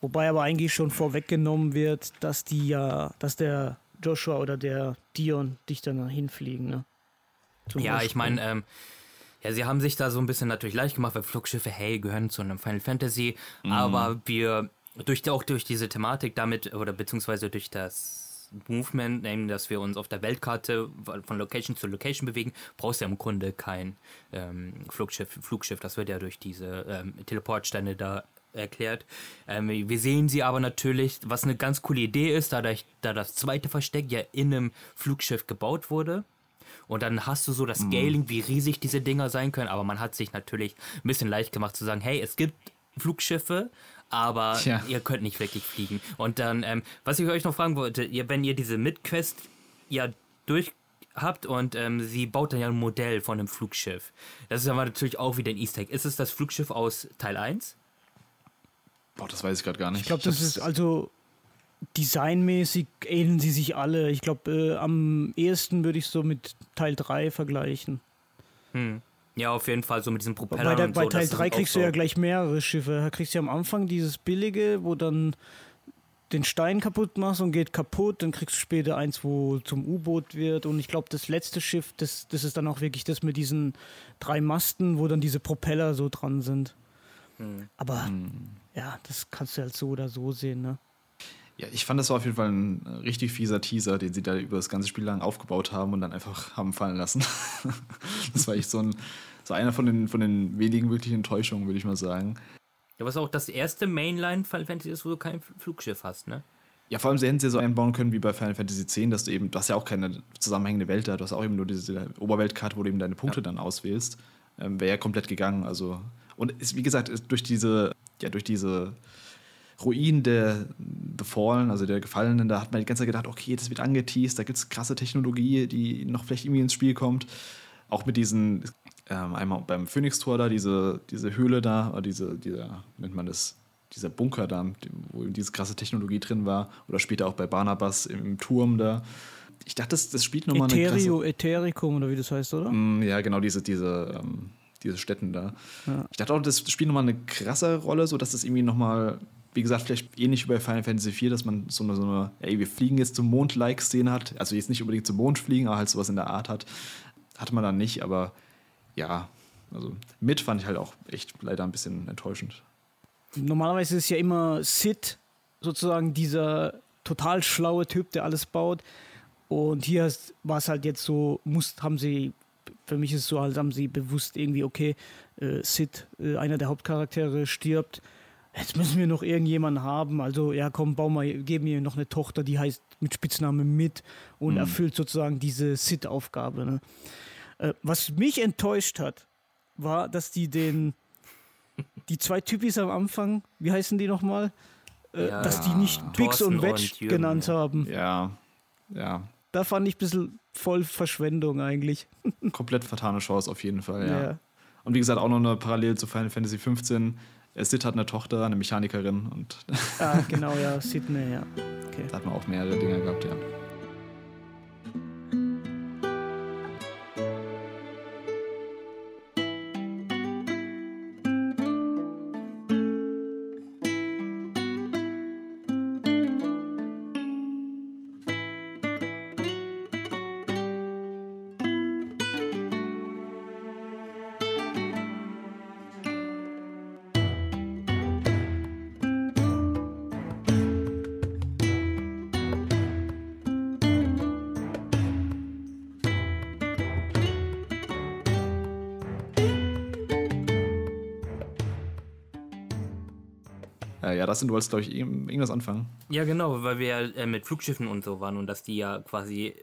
Wobei aber eigentlich schon vorweggenommen wird, dass die ja, dass der Joshua oder der Dion dich dann hinfliegen, ne? ja, ich meine, ähm, ja, sie haben sich da so ein bisschen natürlich leicht gemacht, weil Flugschiffe, hey, gehören zu einem Final Fantasy, mhm. aber wir, durch, auch durch diese Thematik damit, oder beziehungsweise durch das Movement, nämlich dass wir uns auf der Weltkarte von Location zu Location bewegen, brauchst du ja im Grunde kein ähm, Flugschiff, Flugschiff. Das wird ja durch diese ähm, Teleportsteine da erklärt. Ähm, wir sehen sie aber natürlich, was eine ganz coole Idee ist, da, da das zweite Versteck ja in einem Flugschiff gebaut wurde. Und dann hast du so das mhm. Scaling, wie riesig diese Dinger sein können. Aber man hat sich natürlich ein bisschen leicht gemacht zu sagen, hey, es gibt Flugschiffe, aber Tja. ihr könnt nicht wirklich fliegen. Und dann, ähm, was ich euch noch fragen wollte, ihr, wenn ihr diese Mid-Quest ja durch habt und ähm, sie baut dann ja ein Modell von einem Flugschiff. Das ist aber natürlich auch wieder ein Easter Egg. Ist es das Flugschiff aus Teil 1? Boah, das weiß ich gerade gar nicht. Ich glaube, das ist also designmäßig ähneln sie sich alle. Ich glaube, äh, am ehesten würde ich so mit Teil 3 vergleichen. Hm. Ja, auf jeden Fall, so mit diesem Propeller. Bei, der, und bei so, Teil 3 kriegst so du ja gleich mehrere Schiffe. Da kriegst du ja am Anfang dieses billige, wo dann den Stein kaputt machst und geht kaputt. Dann kriegst du später eins, wo zum U-Boot wird. Und ich glaube, das letzte Schiff, das, das ist dann auch wirklich das mit diesen drei Masten, wo dann diese Propeller so dran sind. Hm. Aber hm. ja, das kannst du halt so oder so sehen, ne? Ja, ich fand, das war auf jeden Fall ein richtig fieser Teaser, den sie da über das ganze Spiel lang aufgebaut haben und dann einfach haben fallen lassen. das war echt so, ein, so einer von den, von den wenigen wirklichen Enttäuschungen, würde ich mal sagen. Ja, was auch das erste Mainline Final Fantasy ist, wo du kein Flugschiff hast, ne? Ja, vor allem sie hätten sie so einbauen können wie bei Final Fantasy X, dass du eben, du hast ja auch keine zusammenhängende Welt da, du hast auch eben nur diese Oberweltkarte, wo du eben deine Punkte ja. dann auswählst. Ähm, Wäre ja komplett gegangen. Also, und ist, wie gesagt, durch diese, ja, durch diese Ruinen der The Fallen, also der Gefallenen, da hat man die ganze Zeit gedacht, okay, das wird angeteased, da gibt es krasse Technologie, die noch vielleicht irgendwie ins Spiel kommt. Auch mit diesen, ähm, einmal beim Phoenix-Tor da, diese, diese Höhle da, oder diese, dieser, nennt man das, dieser Bunker da, wo diese krasse Technologie drin war, oder später auch bei Barnabas im, im Turm da. Ich dachte, das, das spielt nochmal eine krasse... Äthericum, oder wie das heißt, oder? Mm, ja, genau, diese, diese, ähm, diese Städten da. Ja. Ich dachte auch, das spielt nochmal eine krasse Rolle, sodass das irgendwie nochmal wie gesagt, vielleicht ähnlich wie bei Final Fantasy IV, dass man so eine, so eine ey, wir fliegen jetzt zum Mond-like-Szene hat. Also jetzt nicht unbedingt zum Mond fliegen, aber halt sowas in der Art hat. Hatte man dann nicht, aber ja, also mit fand ich halt auch echt leider ein bisschen enttäuschend. Normalerweise ist ja immer Sid sozusagen dieser total schlaue Typ, der alles baut. Und hier war es halt jetzt so, muss, haben sie, für mich ist es so, als haben sie bewusst irgendwie, okay, äh, Sid, äh, einer der Hauptcharaktere, stirbt jetzt müssen wir noch irgendjemanden haben. Also, ja, komm, bau mal, geben mir noch eine Tochter, die heißt mit Spitznamen mit und mhm. erfüllt sozusagen diese Sit-Aufgabe. Ne? Äh, was mich enttäuscht hat, war, dass die den, die zwei Typis am Anfang, wie heißen die nochmal? Äh, ja, dass die nicht Bix und Wedge genannt haben. Ja, ja. da fand ich ein bisschen voll Verschwendung eigentlich. Komplett vertane Chance auf jeden Fall, ja. ja. Und wie gesagt, auch noch eine Parallel zu Final Fantasy 15. Sid hat eine Tochter, eine Mechanikerin und. ah, genau, ja, Sidney, ja. Okay. Da hat man auch mehrere Dinge gehabt, ja. Ja, sind, du wolltest, glaube ich, irgendwas anfangen. Ja, genau, weil wir äh, mit Flugschiffen und so waren und dass die ja quasi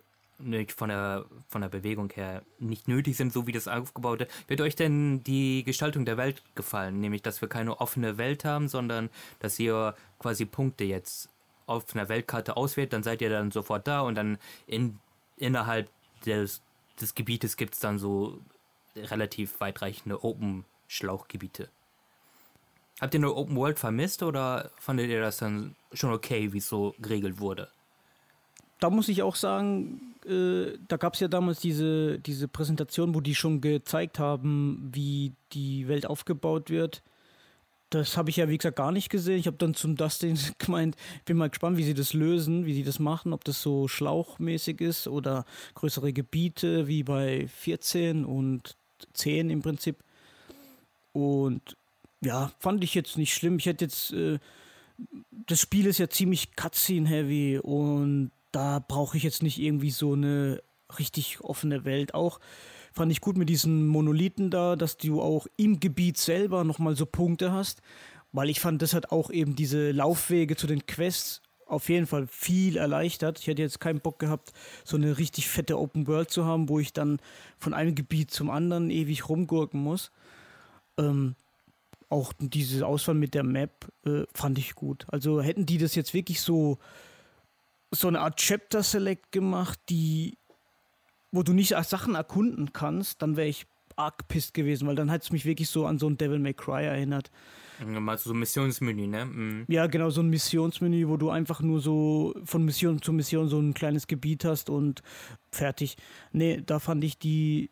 von der, von der Bewegung her nicht nötig sind, so wie das aufgebaute. Wird euch denn die Gestaltung der Welt gefallen? Nämlich, dass wir keine offene Welt haben, sondern dass ihr quasi Punkte jetzt auf einer Weltkarte auswählt, dann seid ihr dann sofort da und dann in, innerhalb des, des Gebietes gibt es dann so relativ weitreichende Open-Schlauchgebiete. Habt ihr nur Open World vermisst oder fandet ihr das dann schon okay, wie es so geregelt wurde? Da muss ich auch sagen, äh, da gab es ja damals diese, diese Präsentation, wo die schon gezeigt haben, wie die Welt aufgebaut wird. Das habe ich ja, wie gesagt, gar nicht gesehen. Ich habe dann zum Dustin gemeint, bin mal gespannt, wie sie das lösen, wie sie das machen, ob das so schlauchmäßig ist oder größere Gebiete wie bei 14 und 10 im Prinzip. Und ja, fand ich jetzt nicht schlimm. Ich hätte jetzt, äh, das Spiel ist ja ziemlich Cutscene-heavy und da brauche ich jetzt nicht irgendwie so eine richtig offene Welt. Auch fand ich gut mit diesen Monolithen da, dass du auch im Gebiet selber nochmal so Punkte hast, weil ich fand, das hat auch eben diese Laufwege zu den Quests auf jeden Fall viel erleichtert. Ich hätte jetzt keinen Bock gehabt, so eine richtig fette Open World zu haben, wo ich dann von einem Gebiet zum anderen ewig rumgurken muss. Ähm, auch diese Auswahl mit der Map äh, fand ich gut. Also hätten die das jetzt wirklich so so eine Art Chapter Select gemacht, die wo du nicht Sachen erkunden kannst, dann wäre ich arg pisst gewesen, weil dann hat es mich wirklich so an so ein Devil May Cry erinnert. Mal so ein Missionsmenü, ne? Mhm. Ja, genau, so ein Missionsmenü, wo du einfach nur so von Mission zu Mission so ein kleines Gebiet hast und fertig. Nee, da fand ich die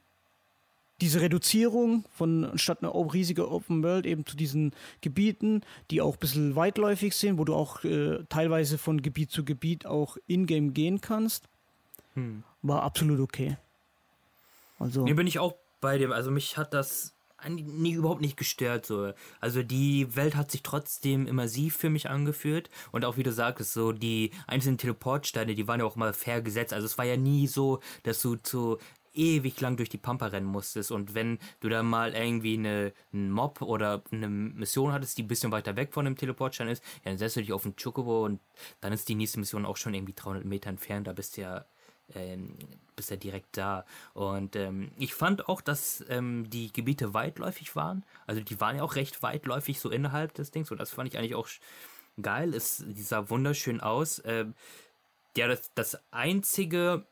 diese Reduzierung von statt einer riesige Open World eben zu diesen Gebieten, die auch ein bisschen weitläufig sind, wo du auch äh, teilweise von Gebiet zu Gebiet auch in-game gehen kannst, hm. war absolut okay. Also. Hier bin ich auch bei dem, also mich hat das nie überhaupt nicht gestört so. Also die Welt hat sich trotzdem immersiv für mich angefühlt und auch wie du sagtest, so die einzelnen Teleportsteine, die waren ja auch mal fair gesetzt. Also es war ja nie so, dass du zu ewig lang durch die Pampa rennen musstest. Und wenn du da mal irgendwie eine, einen Mob oder eine Mission hattest, die ein bisschen weiter weg von dem Teleportstein ist, ja, dann setzt du dich auf den Chocobo und dann ist die nächste Mission auch schon irgendwie 300 Meter entfernt. Da bist du ja ähm, bist ja direkt da. Und ähm, ich fand auch, dass ähm, die Gebiete weitläufig waren. Also die waren ja auch recht weitläufig so innerhalb des Dings. Und das fand ich eigentlich auch geil. Es, sah wunderschön aus. Ähm, ja, das, das einzige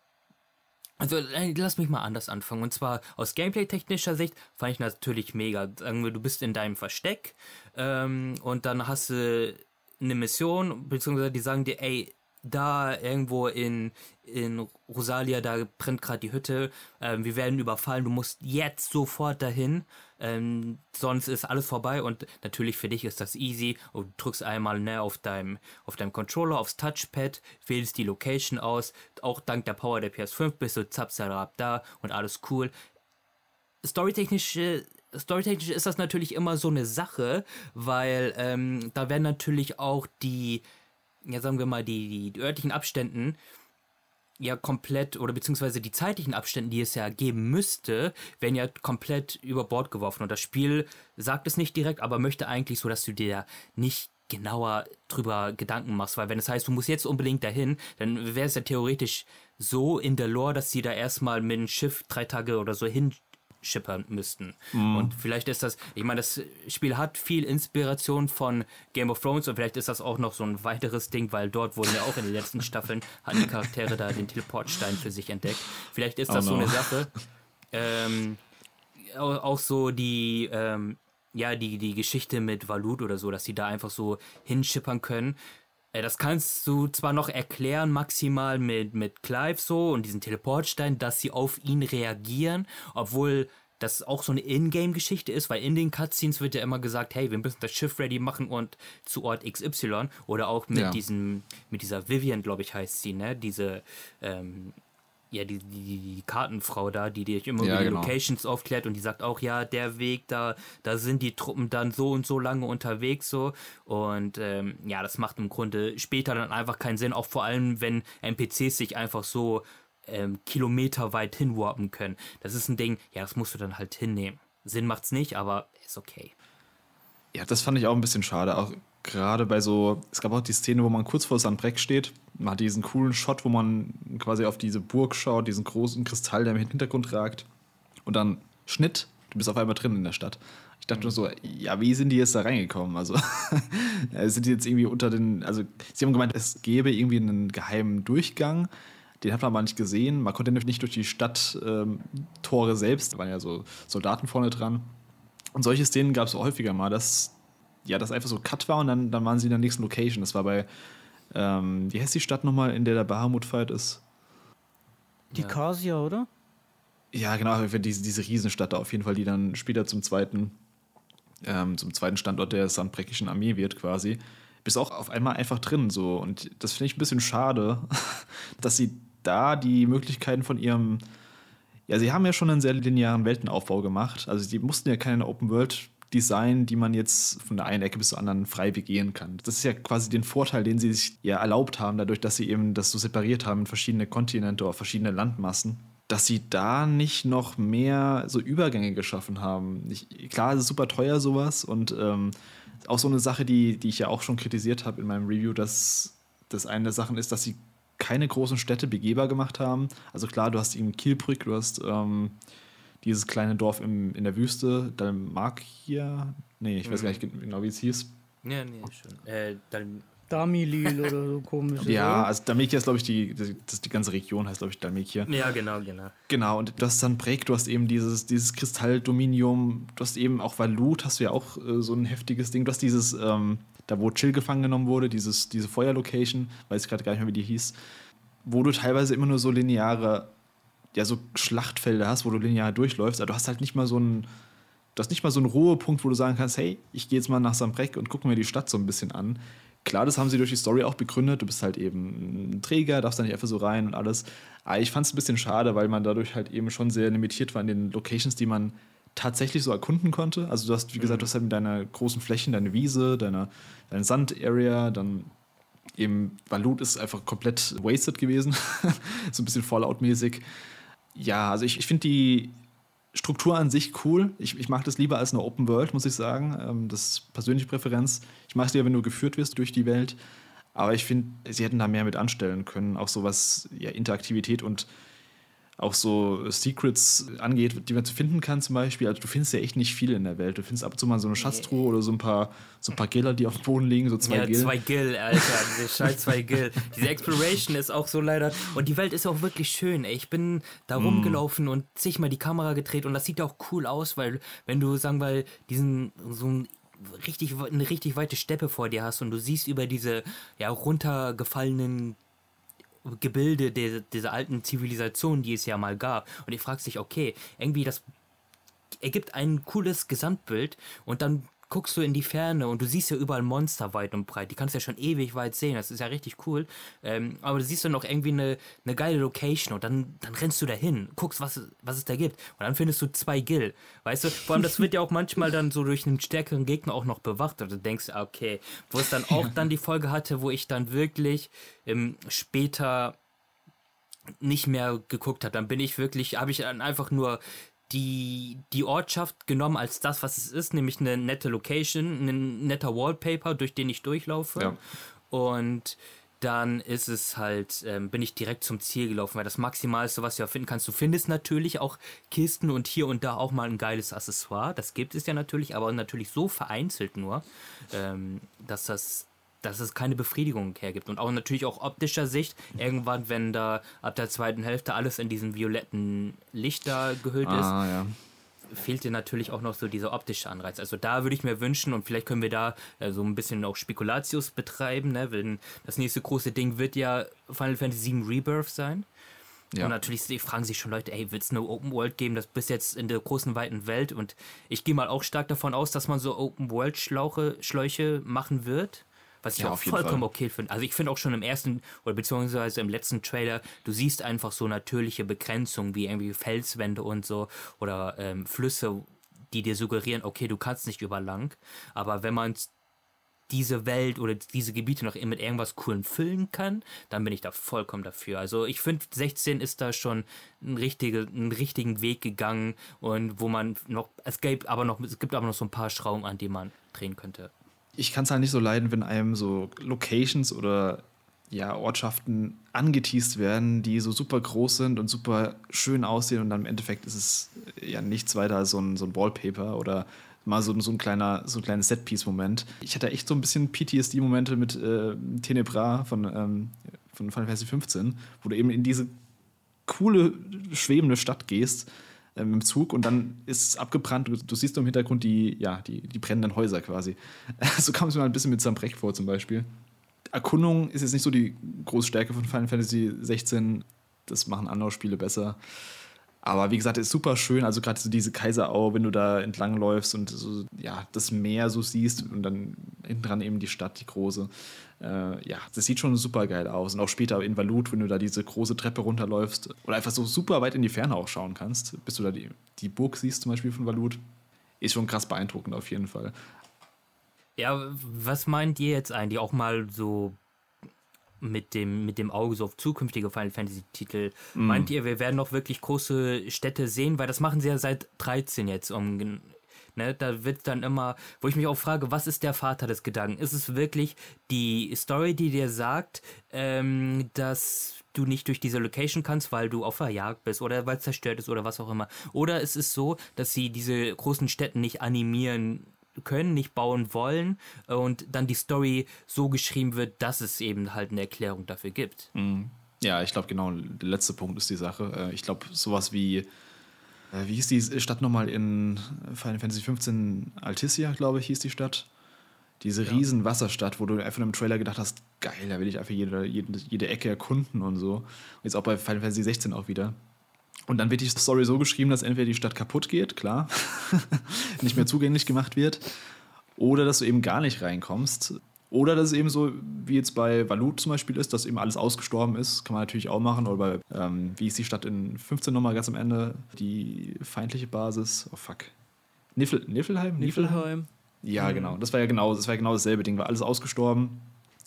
also äh, lass mich mal anders anfangen. Und zwar aus Gameplay-technischer Sicht fand ich natürlich mega. Sagen wir, du bist in deinem Versteck ähm, und dann hast du eine Mission, beziehungsweise die sagen dir, ey, da irgendwo in, in Rosalia, da brennt gerade die Hütte, ähm, wir werden überfallen, du musst jetzt sofort dahin, ähm, sonst ist alles vorbei und natürlich für dich ist das easy. Und du drückst einmal ne, auf, deinem, auf deinem Controller, aufs Touchpad, wählst die Location aus, auch dank der Power der PS5 bist du zapsarab da und alles cool. Storytechnisch storytechnisch ist das natürlich immer so eine Sache, weil ähm, da werden natürlich auch die ja sagen wir mal, die, die, örtlichen Abständen ja komplett oder beziehungsweise die zeitlichen Abstände, die es ja geben müsste, werden ja komplett über Bord geworfen. Und das Spiel sagt es nicht direkt, aber möchte eigentlich so, dass du dir nicht genauer drüber Gedanken machst, weil wenn es heißt, du musst jetzt unbedingt dahin, dann wäre es ja theoretisch so in der Lore, dass sie da erstmal mit dem Schiff drei Tage oder so hin schippern müssten. Mhm. Und vielleicht ist das, ich meine, das Spiel hat viel Inspiration von Game of Thrones und vielleicht ist das auch noch so ein weiteres Ding, weil dort wurden ja auch in den letzten Staffeln, hatten die Charaktere da den Teleportstein für sich entdeckt. Vielleicht ist das oh no. so eine Sache. Ähm, auch, so die, ähm, ja, die, die Geschichte mit Valut oder so, dass sie da einfach so hinschippern können. Das kannst du zwar noch erklären, maximal mit, mit Clive so und diesen Teleportstein, dass sie auf ihn reagieren, obwohl das auch so eine Ingame-Geschichte ist, weil in den Cutscenes wird ja immer gesagt, hey, wir müssen das Schiff ready machen und zu Ort XY oder auch mit ja. diesem, mit dieser Vivian, glaube ich, heißt sie, ne, diese ähm, ja, die, die, die Kartenfrau da, die dir immer ja, über die genau. Locations aufklärt und die sagt auch, ja, der Weg, da, da sind die Truppen dann so und so lange unterwegs so. Und ähm, ja, das macht im Grunde später dann einfach keinen Sinn, auch vor allem, wenn NPCs sich einfach so ähm, kilometerweit hinwarpen können. Das ist ein Ding, ja, das musst du dann halt hinnehmen. Sinn macht's nicht, aber ist okay. Ja, das fand ich auch ein bisschen schade. Auch gerade bei so, es gab auch die Szene, wo man kurz vor Sandbreck steht. Man hat diesen coolen Shot, wo man quasi auf diese Burg schaut, diesen großen Kristall, der im Hintergrund ragt. Und dann Schnitt, du bist auf einmal drin in der Stadt. Ich dachte nur so, ja, wie sind die jetzt da reingekommen? Also sind die jetzt irgendwie unter den, also sie haben gemeint, es gäbe irgendwie einen geheimen Durchgang. Den hat man aber nicht gesehen. Man konnte nicht durch die Stadttore ähm, selbst, da waren ja so Soldaten vorne dran. Und solche Szenen gab es häufiger mal, dass ja, das einfach so Cut war und dann, dann waren sie in der nächsten Location. Das war bei, ähm, wie heißt die Stadt nochmal, in der der Bahamut-Fight ist? Die ja. Oder? Ja, genau, diese, diese Riesenstadt da auf jeden Fall, die dann später zum zweiten, ähm, zum zweiten Standort der sandbreckischen Armee wird quasi. Bist auch auf einmal einfach drin so. Und das finde ich ein bisschen schade, dass sie da die Möglichkeiten von ihrem ja, sie haben ja schon einen sehr linearen Weltenaufbau gemacht. Also sie mussten ja keine Open World Design, die man jetzt von der einen Ecke bis zur anderen frei begehen kann. Das ist ja quasi den Vorteil, den sie sich ja erlaubt haben, dadurch, dass sie eben das so separiert haben in verschiedene Kontinente oder verschiedene Landmassen, dass sie da nicht noch mehr so Übergänge geschaffen haben. Ich, klar, es ist super teuer sowas und ähm, auch so eine Sache, die, die ich ja auch schon kritisiert habe in meinem Review, dass das eine der Sachen ist, dass sie keine großen Städte begehbar gemacht haben. Also klar, du hast eben Kielbrück, du hast ähm, dieses kleine Dorf im, in der Wüste, Dalmakia. Nee, ich weiß gar nicht genau, wie es hieß. Ja, nee, schon. Äh, Dal Damilil oder so komisch. Ja, also Dalmekia ist, glaube ich, die, das, die ganze Region heißt, glaube ich, Dalmekia. Ja, genau, genau. Genau, und du hast dann Break, du hast eben dieses, dieses Kristalldominium, du hast eben auch Valut, hast du ja auch äh, so ein heftiges Ding. Du hast dieses, ähm, da wo Chill gefangen genommen wurde, dieses, diese Feuerlocation, weiß ich gerade gar nicht mehr, wie die hieß, wo du teilweise immer nur so lineare ja so Schlachtfelder hast, wo du linear durchläufst, aber du hast halt nicht mal so einen, du hast nicht mal so einen Ruhepunkt, wo du sagen kannst, hey, ich gehe jetzt mal nach Sambrek und gucke mir die Stadt so ein bisschen an. Klar, das haben sie durch die Story auch begründet. Du bist halt eben ein Träger, darfst da nicht einfach so rein und alles. Aber ich fand es ein bisschen schade, weil man dadurch halt eben schon sehr limitiert war in den Locations, die man tatsächlich so erkunden konnte. Also du hast, wie gesagt, du hast halt mit deiner großen Flächen, deine Wiese, deine, deine Sand-Area, dann eben Valut ist einfach komplett wasted gewesen. so ein bisschen Fallout-mäßig. Ja, also ich, ich finde die Struktur an sich cool. Ich, ich mag das lieber als eine Open World, muss ich sagen. Ähm, das ist persönliche Präferenz. Ich mag es lieber, wenn du geführt wirst durch die Welt. Aber ich finde, sie hätten da mehr mit anstellen können. Auch so was ja, Interaktivität und auch so Secrets angeht, die man zu finden kann zum Beispiel. Also du findest ja echt nicht viel in der Welt. Du findest ab und zu mal so eine Schatztruhe oder so ein paar, so ein paar Giller, die auf dem Boden liegen, so zwei ja, Gill. zwei Gill, Alter. Diese scheiß zwei Gill. Diese Exploration ist auch so leider. Und die Welt ist auch wirklich schön. Ey. Ich bin da mm. rumgelaufen und sich mal die Kamera gedreht und das sieht auch cool aus, weil wenn du, sagen wir, diesen so ein richtig eine richtig weite Steppe vor dir hast und du siehst über diese ja runtergefallenen Gebilde der, dieser alten Zivilisation, die es ja mal gab. Und ich fragst dich, okay, irgendwie das ergibt ein cooles Gesamtbild und dann guckst du in die Ferne und du siehst ja überall Monster weit und breit. Die kannst du ja schon ewig weit sehen. Das ist ja richtig cool. Ähm, aber du siehst dann noch irgendwie eine, eine geile Location und dann, dann rennst du dahin, guckst, was, was es da gibt. Und dann findest du zwei Gill. Weißt du, vor allem das wird ja auch manchmal dann so durch einen stärkeren Gegner auch noch bewacht. Und du denkst, okay, wo es dann auch dann die Folge hatte, wo ich dann wirklich ähm, später nicht mehr geguckt habe. Dann bin ich wirklich, habe ich dann einfach nur die, die Ortschaft genommen als das, was es ist, nämlich eine nette Location, ein netter Wallpaper, durch den ich durchlaufe. Ja. Und dann ist es halt, ähm, bin ich direkt zum Ziel gelaufen, weil das Maximalste, was du ja finden kannst, du findest natürlich auch Kisten und hier und da auch mal ein geiles Accessoire. Das gibt es ja natürlich, aber natürlich so vereinzelt nur, ähm, dass das dass es keine Befriedigung hergibt. Und auch natürlich auch optischer Sicht, irgendwann, wenn da ab der zweiten Hälfte alles in diesen violetten Lichter gehüllt ah, ist, ja fehlt dir natürlich auch noch so dieser optische Anreiz. Also da würde ich mir wünschen, und vielleicht können wir da äh, so ein bisschen auch Spekulatius betreiben, ne? Wenn das nächste große Ding wird ja Final Fantasy VII Rebirth sein. Ja. Und natürlich fragen sich schon Leute, ey, wird es eine Open World geben, das bis jetzt in der großen, weiten Welt? Und ich gehe mal auch stark davon aus, dass man so Open World Schläuche machen wird. Was ich ja, auch vollkommen Fall. okay finde. Also ich finde auch schon im ersten oder beziehungsweise im letzten Trailer, du siehst einfach so natürliche Begrenzungen wie irgendwie Felswände und so oder ähm, Flüsse, die dir suggerieren, okay, du kannst nicht über lang. Aber wenn man diese Welt oder diese Gebiete noch mit irgendwas Coolen füllen kann, dann bin ich da vollkommen dafür. Also ich finde, 16 ist da schon ein richtige, einen richtigen Weg gegangen und wo man noch, es gibt aber noch, es gibt aber noch so ein paar Schrauben, an die man drehen könnte ich kann es halt nicht so leiden, wenn einem so Locations oder ja, Ortschaften angeteased werden, die so super groß sind und super schön aussehen und dann im Endeffekt ist es ja nichts weiter als so ein, so ein Wallpaper oder mal so, so ein kleiner, so ein kleines Setpiece-Moment. Ich hatte echt so ein bisschen PTSD-Momente mit äh, Tenebra von, ähm, von Final Fantasy 15, wo du eben in diese coole, schwebende Stadt gehst im Zug und dann ist es abgebrannt. Du, du, siehst im Hintergrund die, ja, die, die brennenden Häuser quasi. so kam es mir mal ein bisschen mit Zambrek vor zum Beispiel. Erkundung ist jetzt nicht so die große Stärke von Final Fantasy 16. Das machen andere Spiele besser. Aber wie gesagt, ist super schön. Also gerade so diese Kaiserau, wenn du da entlang läufst und so, ja, das Meer so siehst und dann hinten dran eben die Stadt, die große. Äh, ja, das sieht schon super geil aus. Und auch später in Valut, wenn du da diese große Treppe runterläufst oder einfach so super weit in die Ferne auch schauen kannst, bis du da die, die Burg siehst, zum Beispiel von Valut, ist schon krass beeindruckend auf jeden Fall. Ja, was meint ihr jetzt eigentlich auch mal so mit dem, mit dem Auge so auf zukünftige Final Fantasy Titel. Mm. Meint ihr, wir werden noch wirklich große Städte sehen? Weil das machen sie ja seit 13 jetzt. Um, ne, da wird dann immer, wo ich mich auch frage, was ist der Vater des Gedanken? Ist es wirklich die Story, die dir sagt, ähm, dass du nicht durch diese Location kannst, weil du auf der Jagd bist oder weil es zerstört ist oder was auch immer? Oder ist es so, dass sie diese großen Städte nicht animieren können, nicht bauen wollen und dann die Story so geschrieben wird, dass es eben halt eine Erklärung dafür gibt. Mhm. Ja, ich glaube genau, der letzte Punkt ist die Sache. Äh, ich glaube, sowas wie, äh, wie hieß die Stadt nochmal in Final Fantasy 15? Altissia, glaube ich, hieß die Stadt. Diese ja. riesen Wasserstadt, wo du einfach im Trailer gedacht hast, geil, da will ich einfach jede, jede, jede Ecke erkunden und so. Und jetzt auch bei Final Fantasy 16 auch wieder. Und dann wird die Story so geschrieben, dass entweder die Stadt kaputt geht, klar, nicht mehr zugänglich gemacht wird, oder dass du eben gar nicht reinkommst. Oder dass es eben so, wie jetzt bei Valut zum Beispiel ist, dass eben alles ausgestorben ist, kann man natürlich auch machen. Oder bei, ähm, wie ist die Stadt in 15 nochmal ganz am Ende, die feindliche Basis, oh fuck. Niffel, Niffelheim? Niffelheim? Ja, mhm. genau. Das war ja genau, das war ja genau dasselbe Ding, war alles ausgestorben,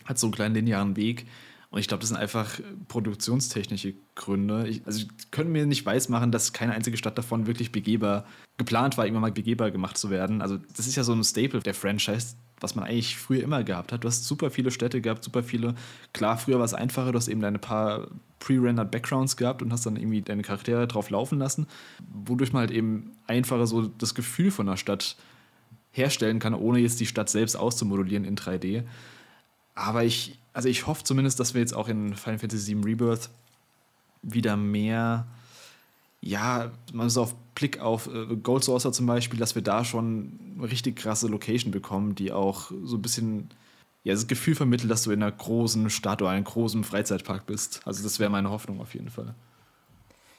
hat so einen kleinen linearen Weg. Und ich glaube, das sind einfach produktionstechnische Gründe. Ich, also, ich könnte mir nicht weismachen, dass keine einzige Stadt davon wirklich begehbar geplant war, irgendwann mal begehbar gemacht zu werden. Also, das ist ja so ein Staple der Franchise, was man eigentlich früher immer gehabt hat. Du hast super viele Städte gehabt, super viele. Klar, früher war es einfacher, du hast eben deine paar pre-rendered Backgrounds gehabt und hast dann irgendwie deine Charaktere drauf laufen lassen, wodurch man halt eben einfacher so das Gefühl von einer Stadt herstellen kann, ohne jetzt die Stadt selbst auszumodulieren in 3D. Aber ich, also ich hoffe zumindest, dass wir jetzt auch in Final Fantasy VII Rebirth wieder mehr, ja, mal so auf Blick auf äh, Gold Saucer zum Beispiel, dass wir da schon richtig krasse Location bekommen, die auch so ein bisschen ja, das Gefühl vermittelt, dass du in einer großen Stadt oder einem großen Freizeitpark bist. Also das wäre meine Hoffnung auf jeden Fall.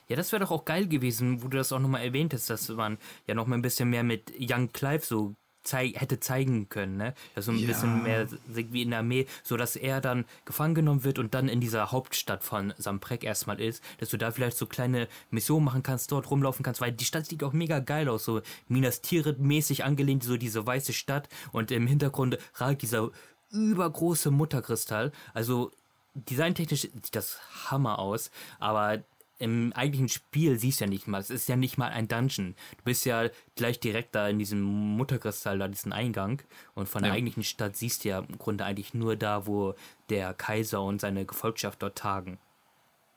Ja, das wäre doch auch geil gewesen, wo du das auch nochmal erwähnt hast, dass man ja nochmal ein bisschen mehr mit Young Clive so zeig, hätte zeigen können, ne? Ja, so ein ja. bisschen mehr wie in der Armee, so dass er dann gefangen genommen wird und dann in dieser Hauptstadt von Samprek erstmal ist, dass du da vielleicht so kleine Missionen machen kannst, dort rumlaufen kannst, weil die Stadt sieht auch mega geil aus, so Minas Tirith mäßig angelehnt, so diese weiße Stadt und im Hintergrund ragt dieser übergroße Mutterkristall, also designtechnisch sieht das Hammer aus, aber im eigentlichen Spiel siehst du ja nicht mal. Es ist ja nicht mal ein Dungeon. Du bist ja gleich direkt da in diesem Mutterkristall, da diesen Eingang. Und von der eigentlichen Stadt siehst du ja im Grunde eigentlich nur da, wo der Kaiser und seine Gefolgschaft dort tagen.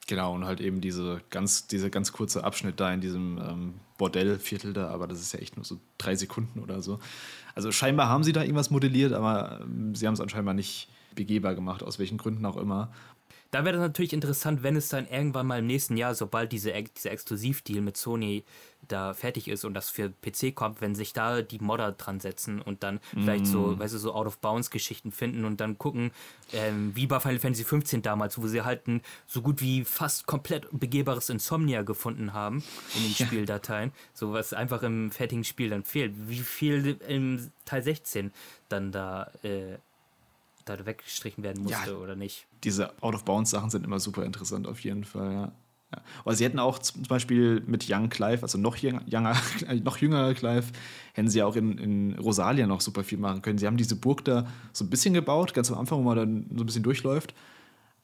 Genau, und halt eben diese ganz, diese ganz kurze Abschnitt da in diesem ähm, Bordellviertel da, aber das ist ja echt nur so drei Sekunden oder so. Also scheinbar haben sie da irgendwas modelliert, aber ähm, sie haben es anscheinend nicht begehbar gemacht, aus welchen Gründen auch immer. Da wäre das natürlich interessant, wenn es dann irgendwann mal im nächsten Jahr, sobald diese, dieser Exklusivdeal mit Sony da fertig ist und das für PC kommt, wenn sich da die Modder dran setzen und dann mm. vielleicht so, mm. weißt du, so Out-of-Bounds-Geschichten finden und dann gucken, ähm, wie bei Final Fantasy 15 damals, wo sie halt ein so gut wie fast komplett begehbares Insomnia gefunden haben in den ja. Spieldateien, so was einfach im fertigen Spiel dann fehlt. Wie viel im Teil 16 dann da äh, da weggestrichen werden musste ja, oder nicht. Diese Out-of-Bounds-Sachen sind immer super interessant, auf jeden Fall, ja. ja. Aber sie hätten auch zum Beispiel mit Young Clive, also noch, jünger, noch jüngerer Clive, hätten sie auch in, in Rosalia noch super viel machen können. Sie haben diese Burg da so ein bisschen gebaut, ganz am Anfang, wo man dann so ein bisschen durchläuft.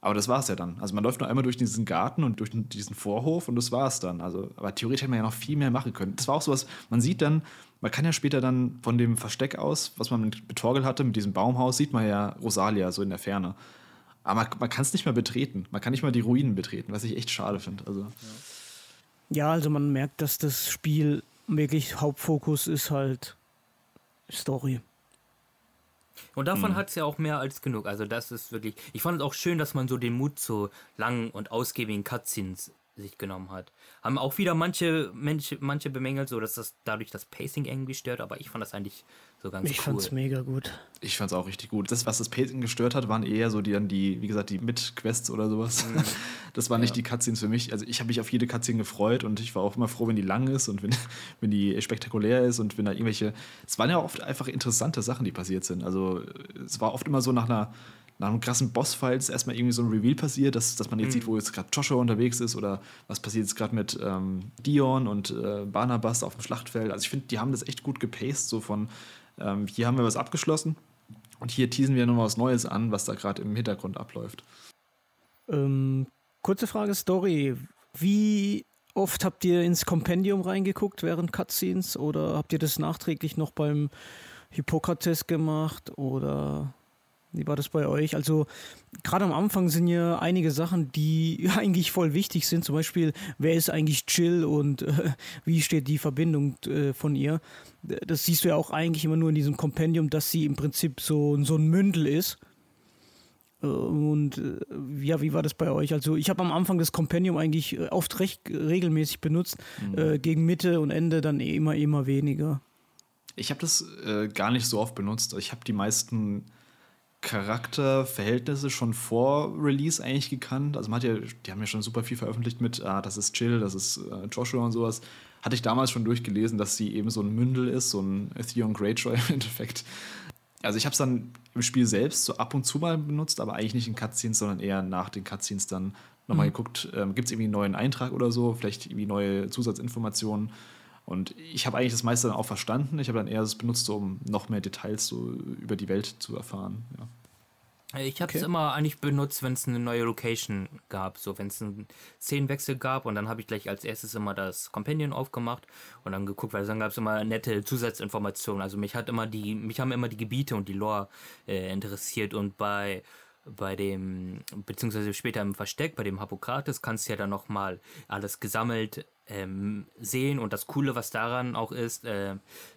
Aber das war es ja dann. Also man läuft nur einmal durch diesen Garten und durch diesen Vorhof und das war es dann. Also, aber theoretisch hätte man ja noch viel mehr machen können. Das war auch sowas, man sieht dann, man kann ja später dann von dem Versteck aus, was man mit Betorgel hatte, mit diesem Baumhaus, sieht man ja Rosalia so in der Ferne. Aber man, man kann es nicht mehr betreten. Man kann nicht mal die Ruinen betreten, was ich echt schade finde. Also. Ja, also man merkt, dass das Spiel wirklich Hauptfokus ist halt Story. Und davon hm. hat es ja auch mehr als genug. Also das ist wirklich. Ich fand es auch schön, dass man so den Mut zu langen und ausgiebigen Cutscenes sich genommen hat. Haben auch wieder manche, manche, manche bemängelt, so dass das dadurch das Pacing irgendwie stört, aber ich fand das eigentlich so ganz ich cool. Ich fand's mega gut. Ich fand's auch richtig gut. Das, was das Pacing gestört hat, waren eher so die dann die, wie gesagt, die Mit-Quests oder sowas. Mhm. Das waren nicht ja. die Cutscenes für mich. Also ich habe mich auf jede Cutscene gefreut und ich war auch immer froh, wenn die lang ist und wenn, wenn die spektakulär ist und wenn da irgendwelche. Es waren ja oft einfach interessante Sachen, die passiert sind. Also es war oft immer so nach einer nach einem krassen Bossfight ist erstmal irgendwie so ein Reveal passiert, dass, dass man jetzt mhm. sieht, wo jetzt gerade Joshua unterwegs ist oder was passiert jetzt gerade mit ähm, Dion und äh, Barnabas auf dem Schlachtfeld. Also ich finde, die haben das echt gut gepaced, so von ähm, hier haben wir was abgeschlossen und hier teasen wir noch was Neues an, was da gerade im Hintergrund abläuft. Ähm, kurze Frage, Story. Wie oft habt ihr ins Kompendium reingeguckt während Cutscenes oder habt ihr das nachträglich noch beim Hippokrates gemacht oder wie war das bei euch? Also gerade am Anfang sind ja einige Sachen, die eigentlich voll wichtig sind. Zum Beispiel, wer ist eigentlich Chill und äh, wie steht die Verbindung äh, von ihr? Das siehst du ja auch eigentlich immer nur in diesem Kompendium, dass sie im Prinzip so, so ein Mündel ist. Äh, und äh, ja, wie war das bei euch? Also ich habe am Anfang das Kompendium eigentlich äh, oft recht regelmäßig benutzt, mhm. äh, gegen Mitte und Ende dann immer, immer weniger. Ich habe das gar nicht so oft benutzt. Ich habe die meisten Charakterverhältnisse schon vor Release eigentlich gekannt. Also man hat ja, die haben ja schon super viel veröffentlicht mit, ah, das ist Chill, das ist äh, Joshua und sowas. Hatte ich damals schon durchgelesen, dass sie eben so ein Mündel ist, so ein Theon Greyjoy im Endeffekt. Also ich habe es dann im Spiel selbst so ab und zu mal benutzt, aber eigentlich nicht in Cutscenes, sondern eher nach den Cutscenes dann nochmal mhm. geguckt, ähm, gibt es irgendwie einen neuen Eintrag oder so, vielleicht irgendwie neue Zusatzinformationen. Und ich habe eigentlich das meiste dann auch verstanden. Ich habe dann eher das benutzt, um noch mehr Details so über die Welt zu erfahren. Ja. Ich habe es okay. immer eigentlich benutzt, wenn es eine neue Location gab, so wenn es einen Szenenwechsel gab und dann habe ich gleich als erstes immer das Companion aufgemacht und dann geguckt, weil dann gab es immer nette Zusatzinformationen. Also mich hat immer die, mich haben immer die Gebiete und die Lore äh, interessiert und bei bei dem, beziehungsweise später im Versteck, bei dem Hippokrates, kannst du ja dann nochmal alles gesammelt ähm, sehen. Und das Coole, was daran auch ist, äh,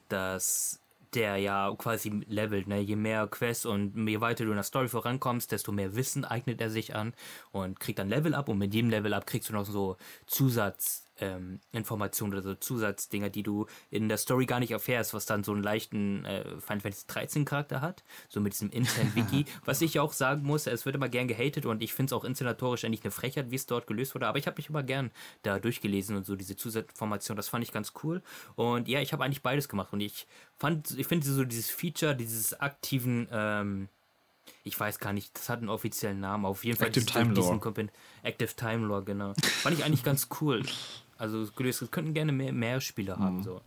dass der ja quasi levelt. Ne? Je mehr Quests und je weiter du in der Story vorankommst, desto mehr Wissen eignet er sich an und kriegt dann Level up und mit jedem Level up kriegst du noch so Zusatz ähm, Informationen oder so Zusatzdinger, die du in der Story gar nicht erfährst, was dann so einen leichten äh, Final Fantasy 13 Charakter hat, so mit diesem Intern Wiki, was ich auch sagen muss, es wird immer gern gehatet und ich finde es auch inszenatorisch eigentlich eine Frechheit, wie es dort gelöst wurde, aber ich habe mich immer gern da durchgelesen und so diese Zusatzinformationen, das fand ich ganz cool und ja, ich habe eigentlich beides gemacht und ich fand, ich finde so dieses Feature, dieses aktiven ähm, ich weiß gar nicht, das hat einen offiziellen Namen. Auf jeden Fall Active Time Lore. Active Time Lore, genau. Fand ich eigentlich ganz cool. Also gelöst, es könnten gerne mehr, mehr Spieler haben. Mhm. So.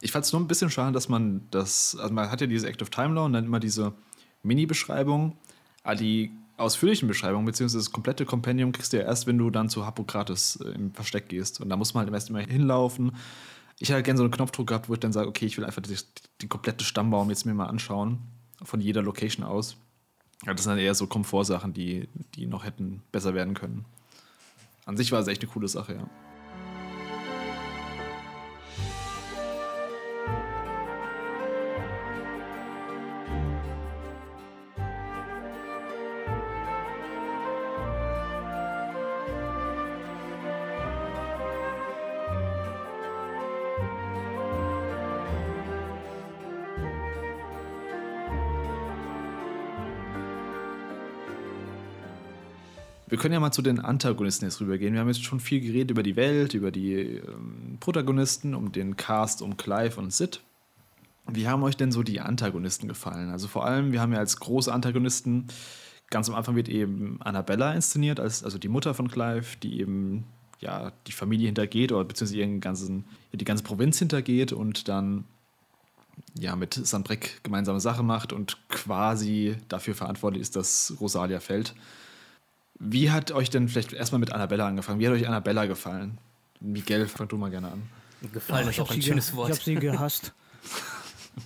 Ich fand es nur ein bisschen schade, dass man das, also man hat ja diese Active Time Law und dann immer diese Mini-Beschreibung, aber die ausführlichen Beschreibung, beziehungsweise das komplette Kompendium kriegst du ja erst, wenn du dann zu Hippokrates äh, im Versteck gehst. Und da muss man halt erst immer hinlaufen. Ich hätte halt gerne so einen Knopfdruck gehabt, wo ich dann sage, okay, ich will einfach die, die komplette Stammbaum jetzt mir mal anschauen. Von jeder Location aus. Ja, das sind dann eher so Komfortsachen, die, die noch hätten besser werden können. An sich war es echt eine coole Sache, ja. Wir können ja mal zu den Antagonisten jetzt rübergehen. Wir haben jetzt schon viel geredet über die Welt, über die ähm, Protagonisten, um den Cast, um Clive und Sid. Wie haben euch denn so die Antagonisten gefallen? Also vor allem, wir haben ja als große Antagonisten, ganz am Anfang wird eben Annabella inszeniert, als, also die Mutter von Clive, die eben ja, die Familie hintergeht oder beziehungsweise ihren ganzen, die ganze Provinz hintergeht und dann ja, mit Sandbreck gemeinsame Sache macht und quasi dafür verantwortlich ist, dass Rosalia fällt. Wie hat euch denn vielleicht erstmal mit Annabella angefangen? Wie hat euch Annabella gefallen? Miguel, fang du mal gerne an. Gefallen oh, ist auch ein schönes Wort. Ich habe sie gehasst.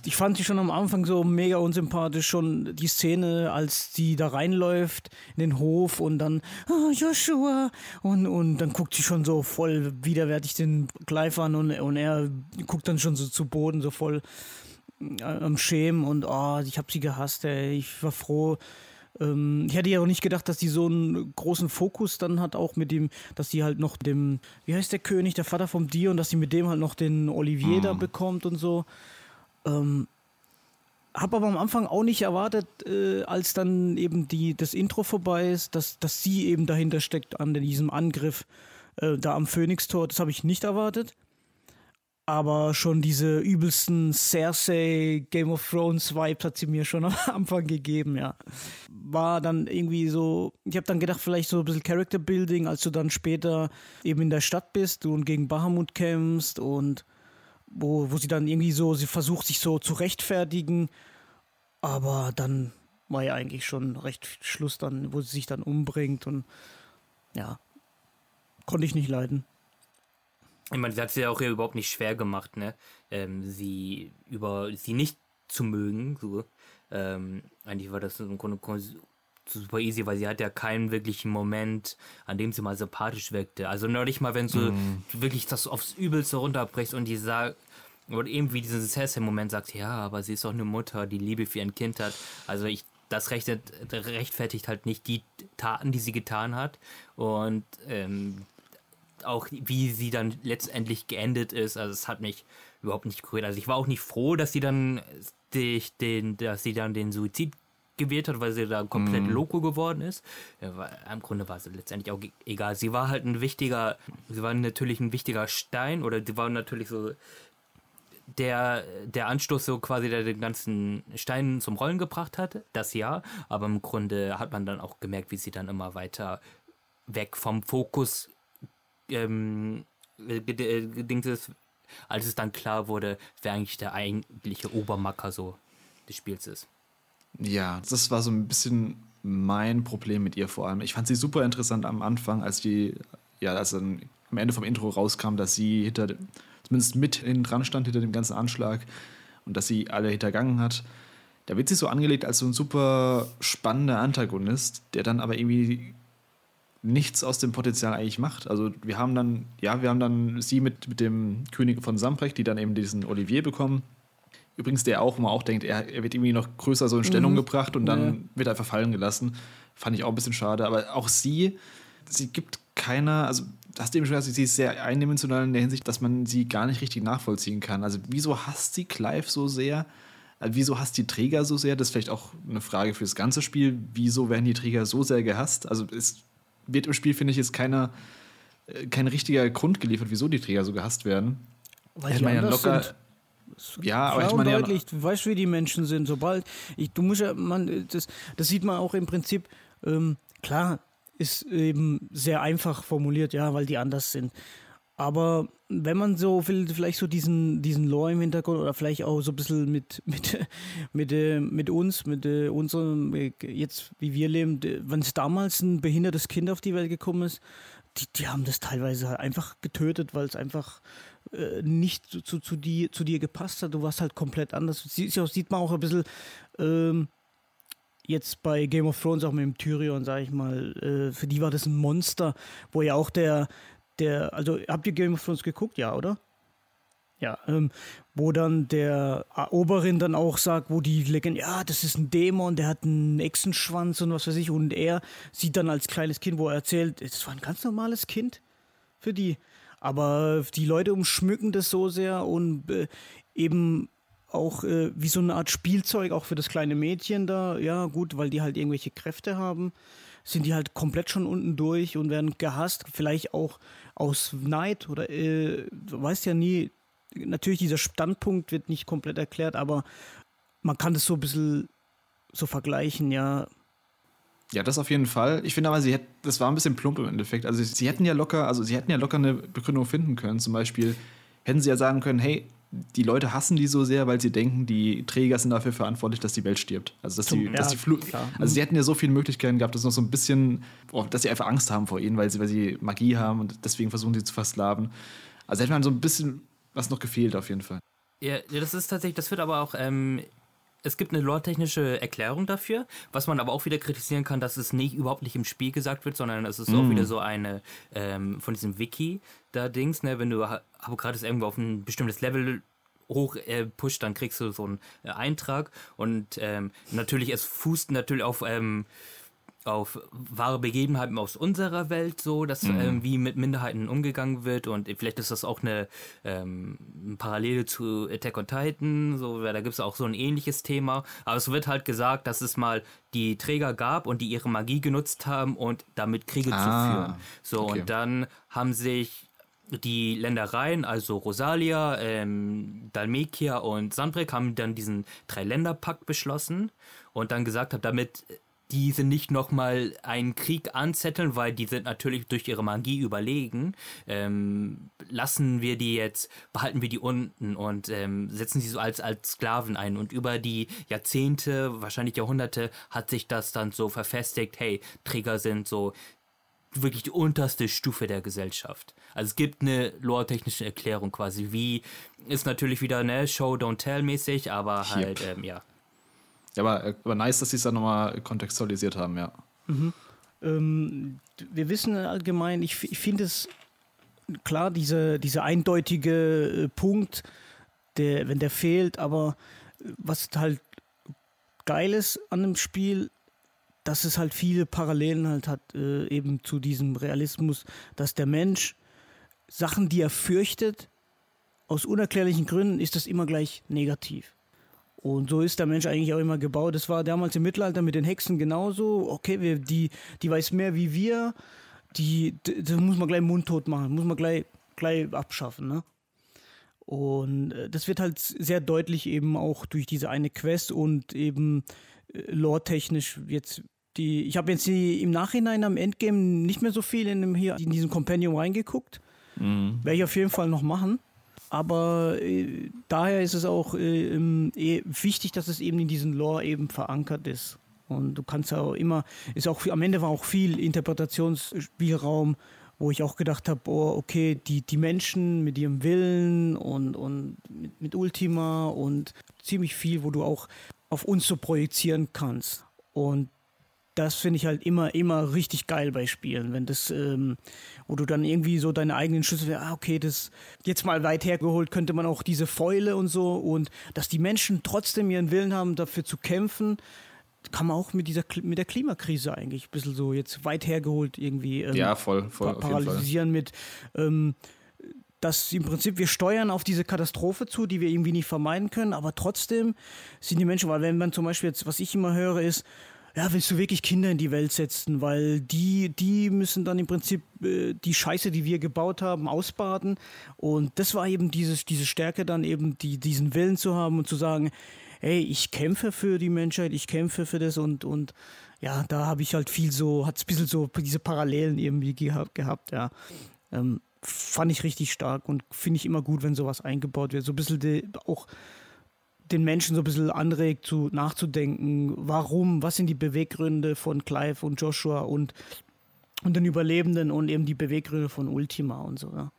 ich fand sie schon am Anfang so mega unsympathisch, schon die Szene, als sie da reinläuft in den Hof und dann, oh, Joshua, und, und dann guckt sie schon so voll widerwärtig den Clive an und, und er guckt dann schon so zu Boden, so voll äh, am Schämen und oh, ich habe sie gehasst, ey. Ich war froh, ähm, ich hätte ja auch nicht gedacht, dass die so einen großen Fokus dann hat, auch mit dem, dass sie halt noch dem, wie heißt der König, der Vater vom Dion, dass sie mit dem halt noch den Olivier mhm. da bekommt und so. Ähm, hab aber am Anfang auch nicht erwartet, äh, als dann eben die, das Intro vorbei ist, dass, dass sie eben dahinter steckt an diesem Angriff äh, da am Phoenix-Tor. Das habe ich nicht erwartet aber schon diese übelsten Cersei Game of Thrones Vibes hat sie mir schon am Anfang gegeben, ja. War dann irgendwie so, ich habe dann gedacht, vielleicht so ein bisschen Character Building, als du dann später eben in der Stadt bist und gegen Bahamut kämpfst und wo, wo sie dann irgendwie so, sie versucht sich so zu rechtfertigen, aber dann war ja eigentlich schon recht Schluss dann, wo sie sich dann umbringt und ja, konnte ich nicht leiden. Ich meine, sie hat es ja auch hier überhaupt nicht schwer gemacht, ne? Ähm, sie über sie nicht zu mögen, so. Ähm, eigentlich war das im Grunde super easy, weil sie hat ja keinen wirklichen Moment, an dem sie mal sympathisch wirkte. Also neulich mal, wenn du mm. wirklich das aufs Übelste runterbrichst und die sagt, oder eben wie diesen Cersei-Moment sagt, ja, aber sie ist doch eine Mutter, die Liebe für ein Kind hat. Also ich, das rechtfertigt halt nicht die Taten, die sie getan hat. Und ähm, auch wie sie dann letztendlich geendet ist, also es hat mich überhaupt nicht gerührt. Also ich war auch nicht froh, dass sie dann den, dass sie dann den Suizid gewählt hat, weil sie da komplett mm. loco geworden ist. Ja, war, Im Grunde war es letztendlich auch egal. Sie war halt ein wichtiger, sie war natürlich ein wichtiger Stein oder sie war natürlich so der, der Anstoß so quasi, der den ganzen Stein zum Rollen gebracht hatte, das ja, aber im Grunde hat man dann auch gemerkt, wie sie dann immer weiter weg vom Fokus ähm, gedingt ist, als es dann klar wurde, wer eigentlich der eigentliche Obermacker so des Spiels ist. Ja, das war so ein bisschen mein Problem mit ihr vor allem. Ich fand sie super interessant am Anfang, als die, ja, als dann am Ende vom Intro rauskam, dass sie hinter, zumindest mit hinten dran stand hinter dem ganzen Anschlag und dass sie alle hintergangen hat. Da wird sie so angelegt als so ein super spannender Antagonist, der dann aber irgendwie nichts aus dem Potenzial eigentlich macht. Also wir haben dann, ja, wir haben dann sie mit, mit dem König von Samprecht, die dann eben diesen Olivier bekommen. Übrigens, der auch, wo man auch denkt, er, er wird irgendwie noch größer so in Stellung mhm. gebracht und dann ja. wird er einfach fallen gelassen. Fand ich auch ein bisschen schade. Aber auch sie, sie gibt keiner, also hast du eben schon gesagt, sie ist sehr eindimensional in der Hinsicht, dass man sie gar nicht richtig nachvollziehen kann. Also wieso hasst sie Clive so sehr? Also wieso hasst die Träger so sehr? Das ist vielleicht auch eine Frage für das ganze Spiel. Wieso werden die Träger so sehr gehasst? Also es wird im Spiel, finde ich, jetzt keiner, äh, kein richtiger Grund geliefert, wieso die Träger so gehasst werden. Weil die ja locker. Sind. Ja, aber ich meine ja deutlich, du weißt, wie die Menschen sind. Sobald ich, du musst ja, man, das, das sieht man auch im Prinzip. Ähm, klar, ist eben sehr einfach formuliert, ja, weil die anders sind. Aber wenn man so vielleicht so diesen, diesen Lore im Hintergrund oder vielleicht auch so ein bisschen mit, mit, mit, äh, mit uns, mit äh, unserem, äh, jetzt wie wir leben, wenn es damals ein behindertes Kind auf die Welt gekommen ist, die, die haben das teilweise halt einfach getötet, weil es einfach äh, nicht zu, zu, zu, dir, zu dir gepasst hat. Du warst halt komplett anders. Sie, sieht man auch ein bisschen ähm, jetzt bei Game of Thrones auch mit dem Tyrion, sag ich mal. Äh, für die war das ein Monster, wo ja auch der, der, also habt ihr Game of Thrones geguckt, ja, oder? Ja, ähm, wo dann der Oberin dann auch sagt, wo die Legende, ja, das ist ein Dämon, der hat einen Echsenschwanz und was weiß ich. Und er sieht dann als kleines Kind, wo er erzählt, es war ein ganz normales Kind für die. Aber die Leute umschmücken das so sehr und äh, eben auch äh, wie so eine Art Spielzeug, auch für das kleine Mädchen da. Ja, gut, weil die halt irgendwelche Kräfte haben, sind die halt komplett schon unten durch und werden gehasst. Vielleicht auch aus Neid oder äh, du weißt ja nie. Natürlich, dieser Standpunkt wird nicht komplett erklärt, aber man kann das so ein bisschen so vergleichen, ja. Ja, das auf jeden Fall. Ich finde aber, sie hätte, das war ein bisschen plump im Endeffekt. Also sie hätten ja locker, also sie hätten ja locker eine Begründung finden können. Zum Beispiel hätten sie ja sagen können, hey, die Leute hassen die so sehr, weil sie denken, die Träger sind dafür verantwortlich, dass die Welt stirbt. Also dass die, ja, dass die Flu klar. Also sie hätten ja so viele Möglichkeiten gehabt, dass noch so ein bisschen, oh, dass sie einfach Angst haben vor ihnen, weil sie, weil sie Magie haben und deswegen versuchen sie zu versklaven. Also hätte man so ein bisschen was noch gefehlt auf jeden Fall. Ja, das ist tatsächlich, das wird aber auch ähm, es gibt eine lore-technische Erklärung dafür, was man aber auch wieder kritisieren kann, dass es nicht überhaupt nicht im Spiel gesagt wird, sondern es ist mm. auch wieder so eine ähm, von diesem Wiki da Dings, ne, wenn du gerade irgendwo auf ein bestimmtes Level hoch äh, pusht, dann kriegst du so einen äh, Eintrag und ähm, natürlich es fußt natürlich auf ähm, auf wahre Begebenheiten aus unserer Welt so, dass mhm. ähm, wie mit Minderheiten umgegangen wird und vielleicht ist das auch eine ähm, Parallele zu Attack on Titan, so da gibt es auch so ein ähnliches Thema, aber es wird halt gesagt, dass es mal die Träger gab und die ihre Magie genutzt haben und damit Kriege ah, zu führen. So okay. und dann haben sich die Ländereien, also Rosalia, ähm, Dalmekia und Sandbreck, haben dann diesen Dreiländerpakt beschlossen und dann gesagt haben, damit diese nicht nochmal einen Krieg anzetteln, weil die sind natürlich durch ihre Magie überlegen. Ähm, lassen wir die jetzt, behalten wir die unten und ähm, setzen sie so als, als Sklaven ein. Und über die Jahrzehnte, wahrscheinlich Jahrhunderte, hat sich das dann so verfestigt, hey, Träger sind so wirklich die unterste Stufe der Gesellschaft. Also es gibt eine lore-technische Erklärung quasi, wie ist natürlich wieder ne Show Don't Tell mäßig, aber halt yep. ähm, ja. Ja, aber, aber nice, dass sie es dann nochmal kontextualisiert haben, ja. Mhm. Ähm, wir wissen allgemein, ich, ich finde es klar, diese, dieser eindeutige äh, Punkt, der, wenn der fehlt, aber was halt geil ist an dem Spiel, dass es halt viele Parallelen halt hat, äh, eben zu diesem Realismus, dass der Mensch Sachen, die er fürchtet, aus unerklärlichen Gründen ist das immer gleich negativ. Und so ist der Mensch eigentlich auch immer gebaut. Das war damals im Mittelalter mit den Hexen genauso. Okay, wir, die, die weiß mehr wie wir. Die, das muss man gleich mundtot machen, muss man gleich, gleich abschaffen. Ne? Und äh, das wird halt sehr deutlich eben auch durch diese eine Quest und eben äh, lore-technisch jetzt die. Ich habe jetzt die, im Nachhinein am Endgame nicht mehr so viel in, dem, hier, in diesem Compendium reingeguckt. Mhm. Werde ich auf jeden Fall noch machen. Aber äh, daher ist es auch äh, eh wichtig, dass es eben in diesem Lore eben verankert ist. Und du kannst ja auch immer, ist auch am Ende war auch viel Interpretationsspielraum, wo ich auch gedacht habe, oh, okay, die, die Menschen mit ihrem Willen und, und mit, mit Ultima und ziemlich viel, wo du auch auf uns so projizieren kannst. Und das finde ich halt immer, immer richtig geil bei Spielen, wenn das, ähm, wo du dann irgendwie so deine eigenen Schlüsse, ah, okay, das jetzt mal weit hergeholt, könnte man auch diese Fäule und so. Und dass die Menschen trotzdem ihren Willen haben, dafür zu kämpfen, kann man auch mit dieser mit der Klimakrise eigentlich ein bisschen so jetzt weit hergeholt irgendwie ähm, ja, voll, voll, paralysieren mit ähm, dass im Prinzip wir steuern auf diese Katastrophe zu, die wir irgendwie nicht vermeiden können, aber trotzdem sind die Menschen, weil wenn man zum Beispiel jetzt, was ich immer höre, ist, ja, willst du wirklich Kinder in die Welt setzen, weil die, die müssen dann im Prinzip äh, die Scheiße, die wir gebaut haben, ausbaden. Und das war eben dieses, diese Stärke dann eben, die, diesen Willen zu haben und zu sagen, hey, ich kämpfe für die Menschheit, ich kämpfe für das und, und ja, da habe ich halt viel so, hat es ein bisschen so diese Parallelen irgendwie gehabt, gehabt ja. Ähm, fand ich richtig stark und finde ich immer gut, wenn sowas eingebaut wird. So ein bisschen die, auch den Menschen so ein bisschen anregt, zu nachzudenken, warum, was sind die Beweggründe von Clive und Joshua und, und den Überlebenden und eben die Beweggründe von Ultima und so, ja.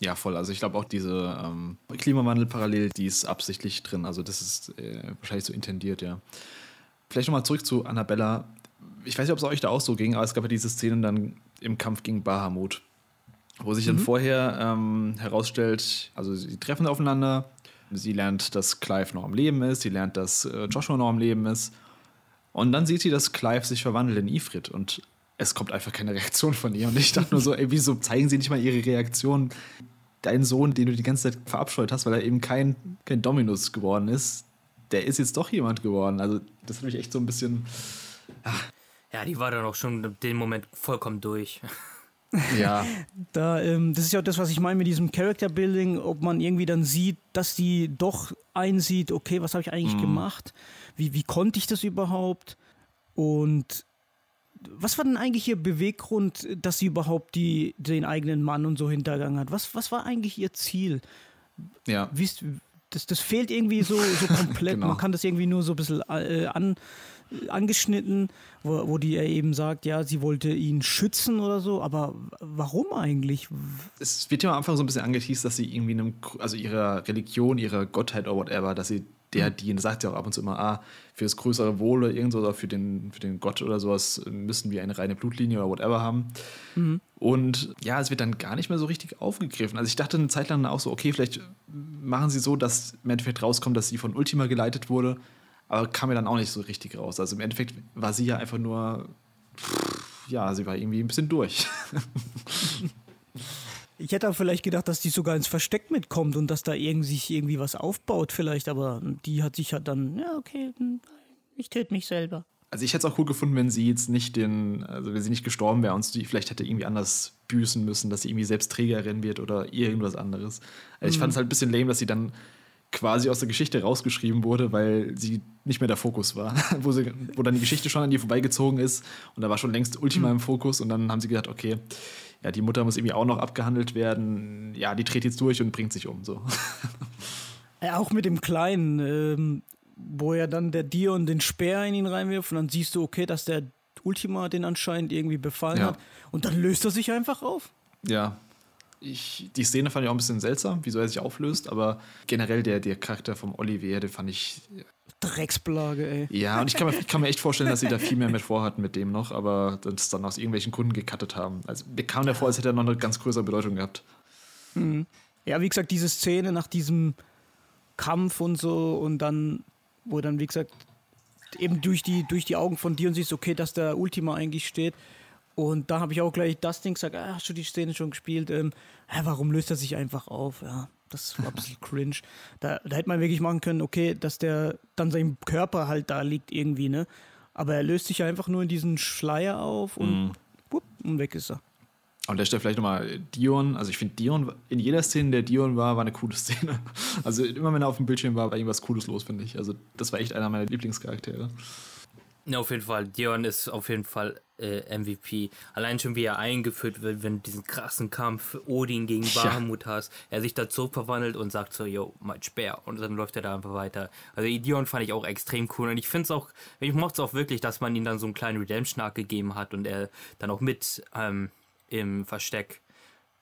Ja, voll. Also ich glaube auch diese ähm, Klimawandel-Parallel, die ist absichtlich drin. Also das ist äh, wahrscheinlich so intendiert, ja. Vielleicht nochmal zurück zu Annabella. Ich weiß nicht, ob es euch da auch so ging, aber es gab ja diese Szenen dann im Kampf gegen Bahamut, wo sich mhm. dann vorher ähm, herausstellt, also sie treffen aufeinander, sie lernt, dass Clive noch am Leben ist, sie lernt, dass äh, Joshua noch am Leben ist und dann sieht sie, dass Clive sich verwandelt in Ifrit und es kommt einfach keine Reaktion von ihr. Und ich dachte nur so, ey, wieso zeigen sie nicht mal ihre Reaktion? Dein Sohn, den du die ganze Zeit verabscheut hast, weil er eben kein, kein Dominus geworden ist, der ist jetzt doch jemand geworden. Also, das hat mich echt so ein bisschen. Ach. Ja, die war dann auch schon den Moment vollkommen durch. Ja. da, ähm, das ist ja auch das, was ich meine mit diesem Character Building, ob man irgendwie dann sieht, dass die doch einsieht, okay, was habe ich eigentlich mhm. gemacht? Wie, wie konnte ich das überhaupt? Und was war denn eigentlich ihr Beweggrund, dass sie überhaupt die, den eigenen Mann und so hintergangen hat? Was, was war eigentlich ihr Ziel? Ja. Wie, das, das fehlt irgendwie so, so komplett. genau. Man kann das irgendwie nur so ein bisschen äh, an, angeschnitten, wo, wo die eben sagt, ja, sie wollte ihn schützen oder so, aber warum eigentlich? Es wird ja am Anfang so ein bisschen angeteased, dass sie irgendwie einem, also ihrer Religion, ihrer Gottheit oder whatever, dass sie der, die sagt ja auch ab und zu immer, ah, für das größere Wohl oder irgend so, oder für den, für den Gott oder sowas müssen wir eine reine Blutlinie oder whatever haben. Mhm. Und ja, es wird dann gar nicht mehr so richtig aufgegriffen. Also ich dachte eine Zeit lang auch so, okay, vielleicht machen sie so, dass im Endeffekt rauskommt, dass sie von Ultima geleitet wurde, aber kam mir dann auch nicht so richtig raus. Also im Endeffekt war sie ja einfach nur, ja, sie war irgendwie ein bisschen durch. Ich hätte auch vielleicht gedacht, dass die sogar ins Versteck mitkommt und dass da irgendwie sich irgendwie was aufbaut, vielleicht, aber die hat sich halt dann, ja, okay, ich töte mich selber. Also ich hätte es auch cool gefunden, wenn sie jetzt nicht den, also wenn sie nicht gestorben wäre und sie vielleicht hätte irgendwie anders büßen müssen, dass sie irgendwie selbst Trägerin wird oder irgendwas anderes. Also ich mhm. fand es halt ein bisschen lame, dass sie dann quasi aus der Geschichte rausgeschrieben wurde, weil sie nicht mehr der Fokus war. wo, sie, wo dann die Geschichte schon an ihr vorbeigezogen ist und da war schon längst Ultima mhm. im Fokus und dann haben sie gedacht, okay, ja, die Mutter muss irgendwie auch noch abgehandelt werden. Ja, die dreht jetzt durch und bringt sich um. So. Ja, auch mit dem Kleinen, ähm, wo ja dann der Dion den Speer in ihn reinwirft und dann siehst du, okay, dass der Ultima den anscheinend irgendwie befallen ja. hat. Und dann löst er sich einfach auf. Ja. Ich, die Szene fand ich auch ein bisschen seltsam, wieso er sich auflöst, aber generell der, der Charakter vom Olivier, den fand ich Drecksblage, ey. Ja, und ich kann, mir, ich kann mir echt vorstellen, dass sie da viel mehr mit vorhatten mit dem noch, aber das dann aus irgendwelchen Gründen gecuttet haben. Also mir kam der vor, als hätte er noch eine ganz größere Bedeutung gehabt. Mhm. Ja, wie gesagt, diese Szene nach diesem Kampf und so und dann, wo dann, wie gesagt, eben durch die, durch die Augen von dir und siehst, okay, dass der Ultima eigentlich steht. Und da habe ich auch gleich das Ding gesagt, ah, hast du die Szene schon gespielt? Ähm, ja, warum löst er sich einfach auf? Ja, das war ein bisschen cringe. Da, da hätte man wirklich machen können, okay, dass der dann sein Körper halt da liegt irgendwie, ne? Aber er löst sich ja einfach nur in diesen Schleier auf und, mm. wupp, und weg ist er. Und der stellt vielleicht nochmal Dion. Also ich finde Dion, in jeder Szene, der Dion war, war eine coole Szene. Also immer wenn er auf dem Bildschirm war, war irgendwas Cooles los, finde ich. Also das war echt einer meiner Lieblingscharaktere. Ja, auf jeden Fall. Dion ist auf jeden Fall äh, MVP. Allein schon wie er eingeführt wird, wenn du diesen krassen Kampf Odin gegen Bahamut ja. hast, er sich dazu verwandelt und sagt so, yo, mein Speer. Und dann läuft er da einfach weiter. Also Dion fand ich auch extrem cool. Und ich finde es auch, ich mochte es auch wirklich, dass man ihm dann so einen kleinen Redemption-Arc gegeben hat und er dann auch mit ähm, im Versteck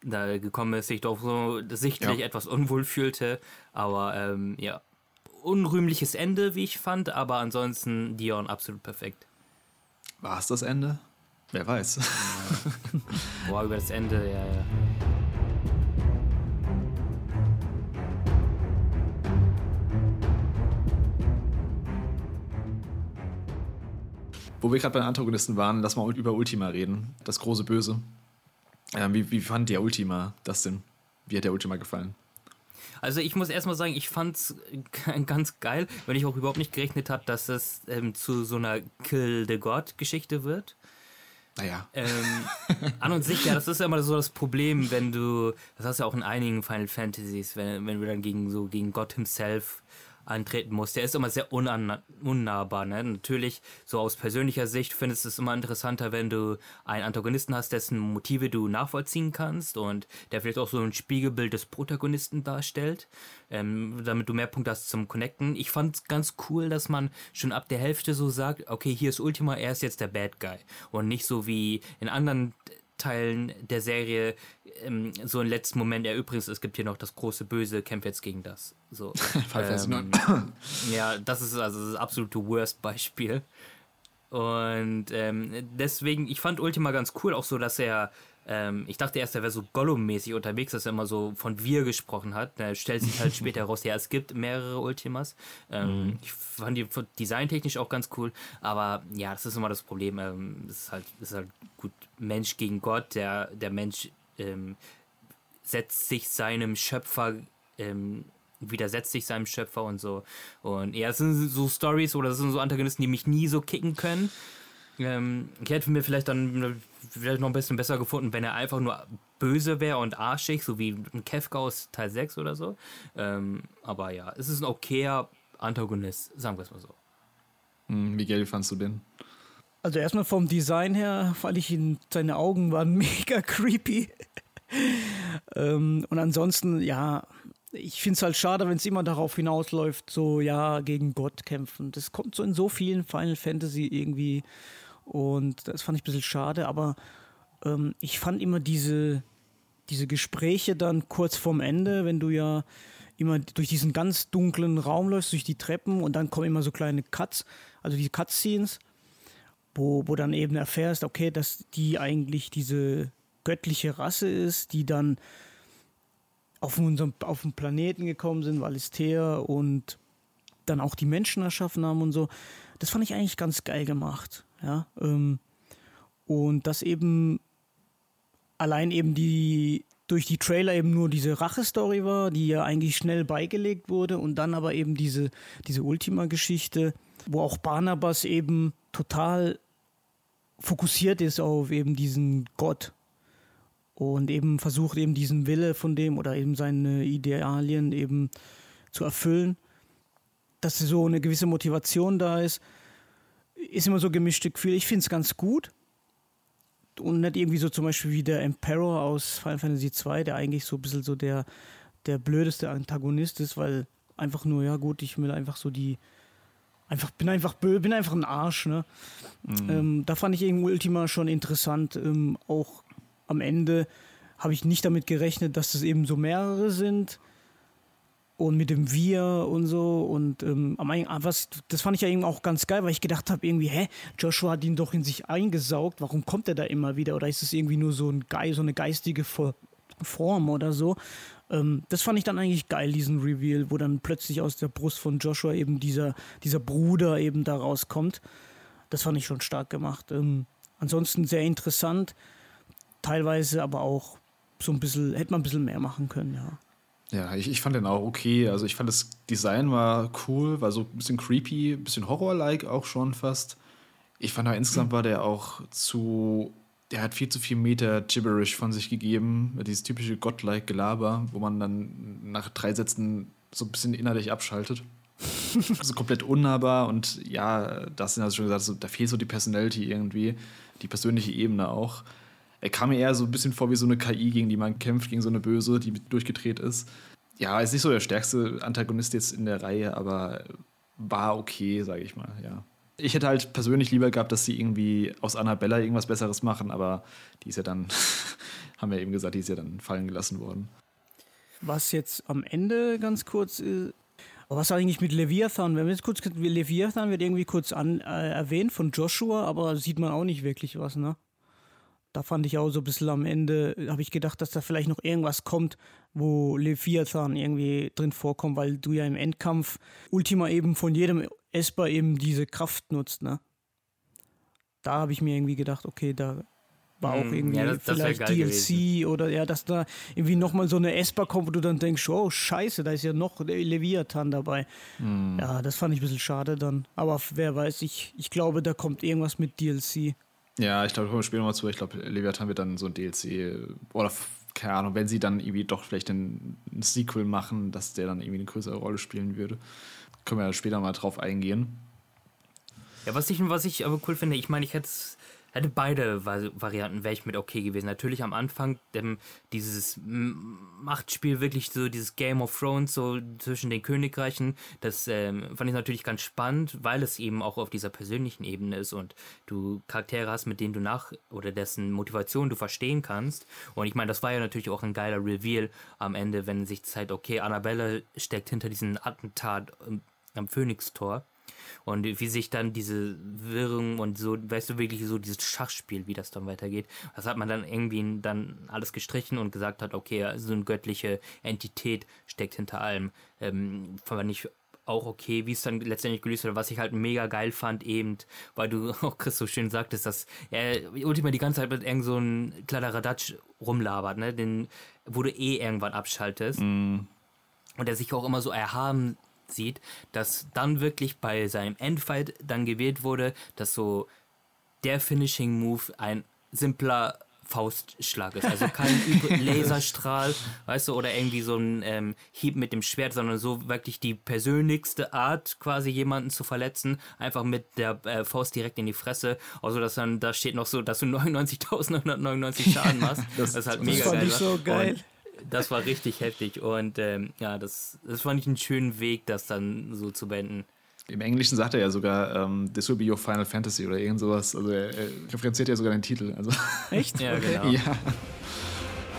da gekommen ist, sich doch so sichtlich ja. etwas unwohl fühlte. Aber ähm, ja, unrühmliches Ende, wie ich fand, aber ansonsten Dion absolut perfekt. War es das Ende? Wer weiß. Ja. Boah, über das Ende, ja, ja. Wo wir gerade bei den Antagonisten waren, lass mal über Ultima reden. Das große Böse. Ähm, wie, wie fand der Ultima das denn? Wie hat der Ultima gefallen? Also ich muss erstmal sagen, ich fand's ganz geil, weil ich auch überhaupt nicht gerechnet habe, dass es ähm, zu so einer Kill the God-Geschichte wird. Naja. Ähm, an und sich, ja, das ist ja immer so das Problem, wenn du, das hast du ja auch in einigen Final Fantasies, wenn, wenn du dann gegen so gegen Gott himself antreten muss. Der ist immer sehr unnahbar. Ne? Natürlich, so aus persönlicher Sicht findest du es immer interessanter, wenn du einen Antagonisten hast, dessen Motive du nachvollziehen kannst und der vielleicht auch so ein Spiegelbild des Protagonisten darstellt, ähm, damit du mehr Punkte hast zum Connecten. Ich fand es ganz cool, dass man schon ab der Hälfte so sagt, okay, hier ist Ultima, er ist jetzt der Bad Guy und nicht so wie in anderen Teilen der Serie ähm, so im letzten Moment, ja übrigens, es gibt hier noch das große Böse, kämpft jetzt gegen das. So. ähm, ja, das ist also das absolute Worst-Beispiel. Und ähm, deswegen, ich fand Ultima ganz cool, auch so, dass er ähm, ich dachte erst, er wäre so Gollum-mäßig unterwegs, dass er immer so von wir gesprochen hat. Er stellt sich halt später heraus, ja, es gibt mehrere Ultimas. Ähm, mhm. Ich fand die designtechnisch auch ganz cool, aber ja, das ist immer das Problem. Ähm, das ist halt, ist halt gut Mensch gegen Gott. Der, der Mensch ähm, setzt sich seinem Schöpfer ähm, widersetzt sich seinem Schöpfer und so. Und ja, es sind so Stories oder es sind so Antagonisten, die mich nie so kicken können. Ähm, ich hätte mir vielleicht dann vielleicht noch ein bisschen besser gefunden, wenn er einfach nur böse wäre und arschig, so wie ein Kefka aus Teil 6 oder so. Ähm, aber ja, es ist ein okayer Antagonist, sagen wir es mal so. Hm, Miguel, wie fandst du den? Also erstmal vom Design her fand ich ihn, seine Augen waren mega creepy. ähm, und ansonsten, ja, ich finde es halt schade, wenn es immer darauf hinausläuft, so ja, gegen Gott kämpfen. Das kommt so in so vielen Final Fantasy irgendwie und das fand ich ein bisschen schade, aber ähm, ich fand immer diese, diese Gespräche dann kurz vorm Ende, wenn du ja immer durch diesen ganz dunklen Raum läufst, durch die Treppen und dann kommen immer so kleine Cuts, also die Cutscenes, wo, wo dann eben erfährst, okay, dass die eigentlich diese göttliche Rasse ist, die dann auf unserem auf dem Planeten gekommen sind, Valistea und dann auch die Menschen erschaffen haben und so. Das fand ich eigentlich ganz geil gemacht. Ja, ähm, und dass eben allein eben die durch die Trailer eben nur diese Rache-Story war, die ja eigentlich schnell beigelegt wurde und dann aber eben diese, diese Ultima-Geschichte, wo auch Barnabas eben total fokussiert ist auf eben diesen Gott und eben versucht eben diesen Wille von dem oder eben seine Idealien eben zu erfüllen, dass so eine gewisse Motivation da ist ist immer so gemischte Gefühle. Ich finde es ganz gut. Und nicht irgendwie so zum Beispiel wie der Emperor aus Final Fantasy II, der eigentlich so ein bisschen so der, der blödeste Antagonist ist, weil einfach nur, ja gut, ich will einfach so die. Einfach, bin einfach böse, bin einfach ein Arsch, ne? Mhm. Ähm, da fand ich irgendwie Ultima schon interessant. Ähm, auch am Ende habe ich nicht damit gerechnet, dass es eben so mehrere sind und mit dem Wir und so und ähm, was, das fand ich ja eben auch ganz geil, weil ich gedacht habe irgendwie, hä, Joshua hat ihn doch in sich eingesaugt, warum kommt er da immer wieder oder ist es irgendwie nur so ein Geist, so eine geistige Form oder so? Ähm, das fand ich dann eigentlich geil, diesen Reveal, wo dann plötzlich aus der Brust von Joshua eben dieser, dieser Bruder eben da rauskommt. Das fand ich schon stark gemacht. Ähm, ansonsten sehr interessant, teilweise aber auch so ein bisschen, hätte man ein bisschen mehr machen können, ja. Ja, ich, ich fand den auch okay. Also ich fand das Design war cool, war so ein bisschen creepy, ein bisschen Horror-like auch schon fast. Ich fand aber insgesamt war der auch zu, der hat viel zu viel Meter Gibberish von sich gegeben. Dieses typische Godlike Gelaber, wo man dann nach drei Sätzen so ein bisschen innerlich abschaltet. so komplett unnahbar und ja, das sind also schon gesagt, so, da fehlt so die Personality irgendwie, die persönliche Ebene auch. Er kam mir eher so ein bisschen vor wie so eine KI, gegen die man kämpft, gegen so eine Böse, die durchgedreht ist. Ja, ist nicht so der stärkste Antagonist jetzt in der Reihe, aber war okay, sage ich mal, ja. Ich hätte halt persönlich lieber gehabt, dass sie irgendwie aus Annabella irgendwas Besseres machen, aber die ist ja dann, haben wir eben gesagt, die ist ja dann fallen gelassen worden. Was jetzt am Ende ganz kurz ist, was eigentlich mit Leviathan? Wenn wir jetzt kurz, Leviathan wird irgendwie kurz an, äh, erwähnt von Joshua, aber sieht man auch nicht wirklich was, ne? Da fand ich auch so ein bisschen am Ende, habe ich gedacht, dass da vielleicht noch irgendwas kommt, wo Leviathan irgendwie drin vorkommt, weil du ja im Endkampf Ultima eben von jedem Esper eben diese Kraft nutzt, ne? Da habe ich mir irgendwie gedacht, okay, da war auch hm, irgendwie ja, das, das vielleicht DLC gewesen. oder ja, dass da irgendwie nochmal so eine Esper kommt, wo du dann denkst, oh scheiße, da ist ja noch Leviathan dabei. Mm. Ja, das fand ich ein bisschen schade dann. Aber wer weiß, ich, ich glaube, da kommt irgendwas mit DLC. Ja, ich glaube, kommen wir später nochmal zu. Ich glaube, Leviathan wird dann so ein DLC oder keine Ahnung, wenn sie dann irgendwie doch vielleicht ein, ein Sequel machen, dass der dann irgendwie eine größere Rolle spielen würde. Können wir ja später mal drauf eingehen. Ja, was ich, was ich aber cool finde, ich meine, ich hätte es hätte beide Varianten wäre ich mit okay gewesen. Natürlich am Anfang ähm, dieses Machtspiel, wirklich so dieses Game of Thrones so zwischen den Königreichen, das ähm, fand ich natürlich ganz spannend, weil es eben auch auf dieser persönlichen Ebene ist und du Charaktere hast, mit denen du nach oder dessen Motivation du verstehen kannst. Und ich meine, das war ja natürlich auch ein geiler Reveal am Ende, wenn sich zeigt, okay, Annabelle steckt hinter diesem Attentat ähm, am Phönix-Tor. Und wie sich dann diese Wirrung und so, weißt du, wirklich so dieses Schachspiel, wie das dann weitergeht. Das hat man dann irgendwie dann alles gestrichen und gesagt hat, okay, so eine göttliche Entität steckt hinter allem. Ähm, fand ich auch okay, wie es dann letztendlich gelöst wurde. Was ich halt mega geil fand, eben, weil du auch Chris so schön sagtest, dass er Ultima die ganze Zeit mit irgend so einem Kladderadatsch rumlabert, ne? Den, wo du eh irgendwann abschaltest. Mm. Und der sich auch immer so erhaben sieht, dass dann wirklich bei seinem Endfight dann gewählt wurde, dass so der Finishing Move ein simpler Faustschlag ist. Also kein Laserstrahl, weißt du, oder irgendwie so ein ähm, Hieb mit dem Schwert, sondern so wirklich die persönlichste Art, quasi jemanden zu verletzen, einfach mit der äh, Faust direkt in die Fresse. Also, dass dann, da steht noch so, dass du 99.999 Schaden machst. das, das, ist halt mega das geil. Ich so geil. Und das war richtig heftig und ähm, ja, das, das fand ich einen schönen Weg, das dann so zu beenden. Im Englischen sagt er ja sogar, um, ähm, this will be your Final Fantasy oder irgend sowas. Also er, er referenziert ja sogar den Titel. Also Echt? ja, genau. Ja.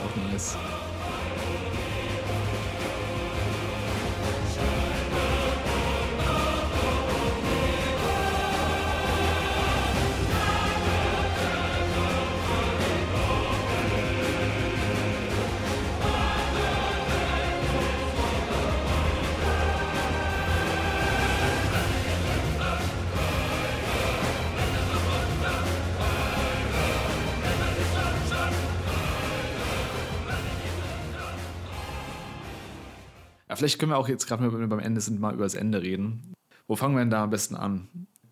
Auch nice. Vielleicht können wir auch jetzt gerade, wenn wir beim Ende sind, mal über das Ende reden. Wo fangen wir denn da am besten an?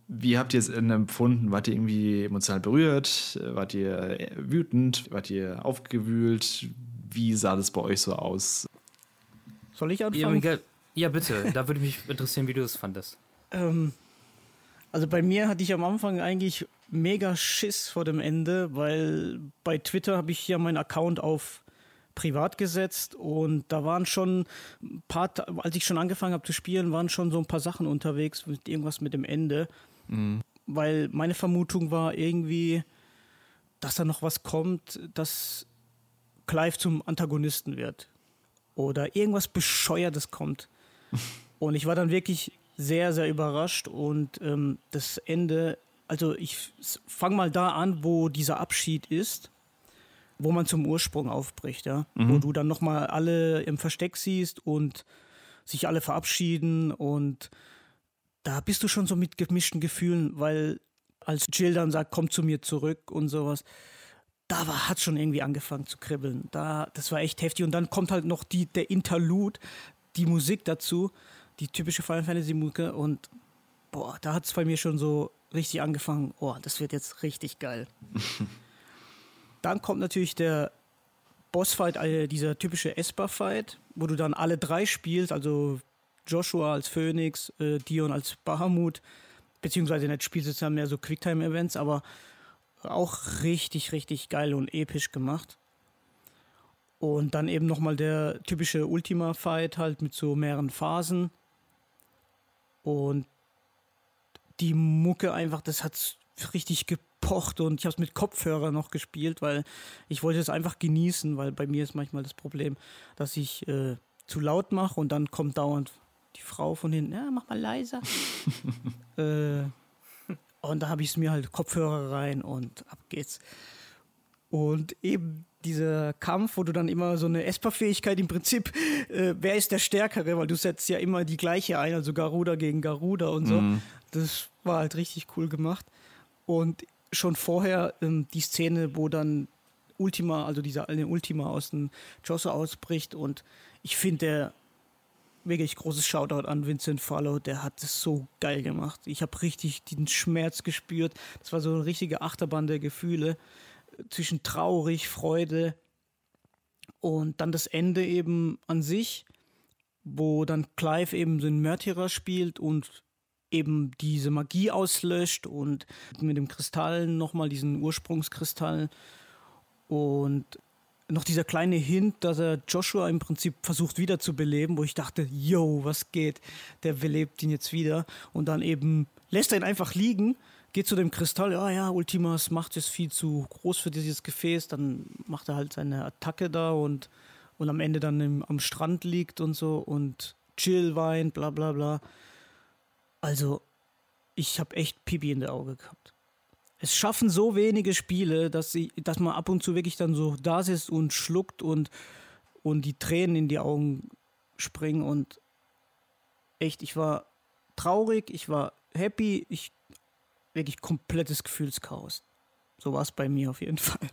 Wie habt ihr es empfunden? Wart ihr irgendwie emotional berührt? Wart ihr wütend? Wart ihr aufgewühlt? Wie sah das bei euch so aus? Soll ich anfangen? Ja, ja bitte. da würde mich interessieren, wie du es fandest. Ähm, also bei mir hatte ich am Anfang eigentlich mega Schiss vor dem Ende, weil bei Twitter habe ich ja meinen Account auf privat gesetzt und da waren schon ein paar, als ich schon angefangen habe zu spielen, waren schon so ein paar Sachen unterwegs mit irgendwas mit dem Ende. Mhm. Weil meine Vermutung war irgendwie, dass da noch was kommt, dass Clive zum Antagonisten wird. Oder irgendwas Bescheuertes kommt. und ich war dann wirklich sehr, sehr überrascht und ähm, das Ende, also ich fange mal da an, wo dieser Abschied ist wo man zum Ursprung aufbricht, ja. Mhm. Wo du dann nochmal alle im Versteck siehst und sich alle verabschieden und da bist du schon so mit gemischten Gefühlen, weil als Jill dann sagt, komm zu mir zurück und sowas, da war, hat schon irgendwie angefangen zu kribbeln. Da, das war echt heftig. Und dann kommt halt noch die, der Interlude, die Musik dazu, die typische Final Fantasy Musik und boah, da hat es bei mir schon so richtig angefangen, oh, das wird jetzt richtig geil. Dann kommt natürlich der Bossfight, also dieser typische Esper-Fight, wo du dann alle drei spielst, also Joshua als Phoenix, äh, Dion als Bahamut, beziehungsweise nicht spielst du dann mehr so Quicktime-Events, aber auch richtig, richtig geil und episch gemacht. Und dann eben nochmal der typische Ultima-Fight halt mit so mehreren Phasen. Und die Mucke einfach, das hat richtig gepocht und ich habe es mit Kopfhörer noch gespielt, weil ich wollte es einfach genießen, weil bei mir ist manchmal das Problem, dass ich äh, zu laut mache und dann kommt dauernd die Frau von hinten, ja, mach mal leiser. äh, und da habe ich es mir halt Kopfhörer rein und ab geht's. Und eben dieser Kampf, wo du dann immer so eine Esper-Fähigkeit im Prinzip, äh, wer ist der Stärkere, weil du setzt ja immer die gleiche ein, also Garuda gegen Garuda und so. Mm. Das war halt richtig cool gemacht. Und schon vorher ähm, die Szene, wo dann Ultima, also dieser eine Ultima aus dem Josso ausbricht und ich finde, wirklich großes Shoutout an Vincent Fallow, der hat es so geil gemacht. Ich habe richtig den Schmerz gespürt. Das war so eine richtige Achterbahn der Gefühle zwischen traurig, Freude Und dann das Ende eben an sich, wo dann Clive eben den Märtyrer spielt und eben diese Magie auslöscht und mit dem Kristall nochmal diesen Ursprungskristall und noch dieser kleine Hint, dass er Joshua im Prinzip versucht wiederzubeleben, wo ich dachte, yo, was geht? Der belebt ihn jetzt wieder und dann eben lässt er ihn einfach liegen, geht zu dem Kristall, ja, ja, Ultimas Macht ist viel zu groß für dieses Gefäß, dann macht er halt seine Attacke da und, und am Ende dann im, am Strand liegt und so und Jill weint, bla bla bla. Also, ich habe echt Pipi in der Auge gehabt. Es schaffen so wenige Spiele, dass, sie, dass man ab und zu wirklich dann so da sitzt und schluckt und, und die Tränen in die Augen springen. Und echt, ich war traurig, ich war happy, ich wirklich komplettes Gefühlschaos. So war es bei mir auf jeden Fall.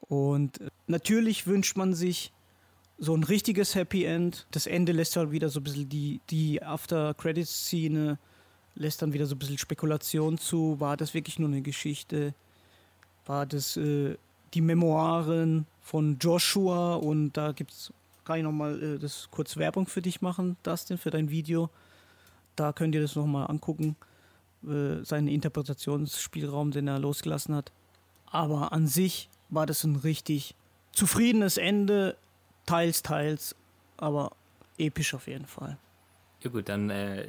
Und äh, natürlich wünscht man sich so ein richtiges Happy End. Das Ende lässt halt wieder so ein bisschen die, die After-Credits-Szene, lässt dann wieder so ein bisschen Spekulation zu. War das wirklich nur eine Geschichte? War das äh, die Memoiren von Joshua? Und da gibt's, kann ich nochmal äh, das kurz Werbung für dich machen, Dustin, für dein Video. Da könnt ihr das nochmal angucken, äh, seinen Interpretationsspielraum, den er losgelassen hat. Aber an sich war das ein richtig zufriedenes Ende teils, teils, aber episch auf jeden Fall. Ja gut, dann äh,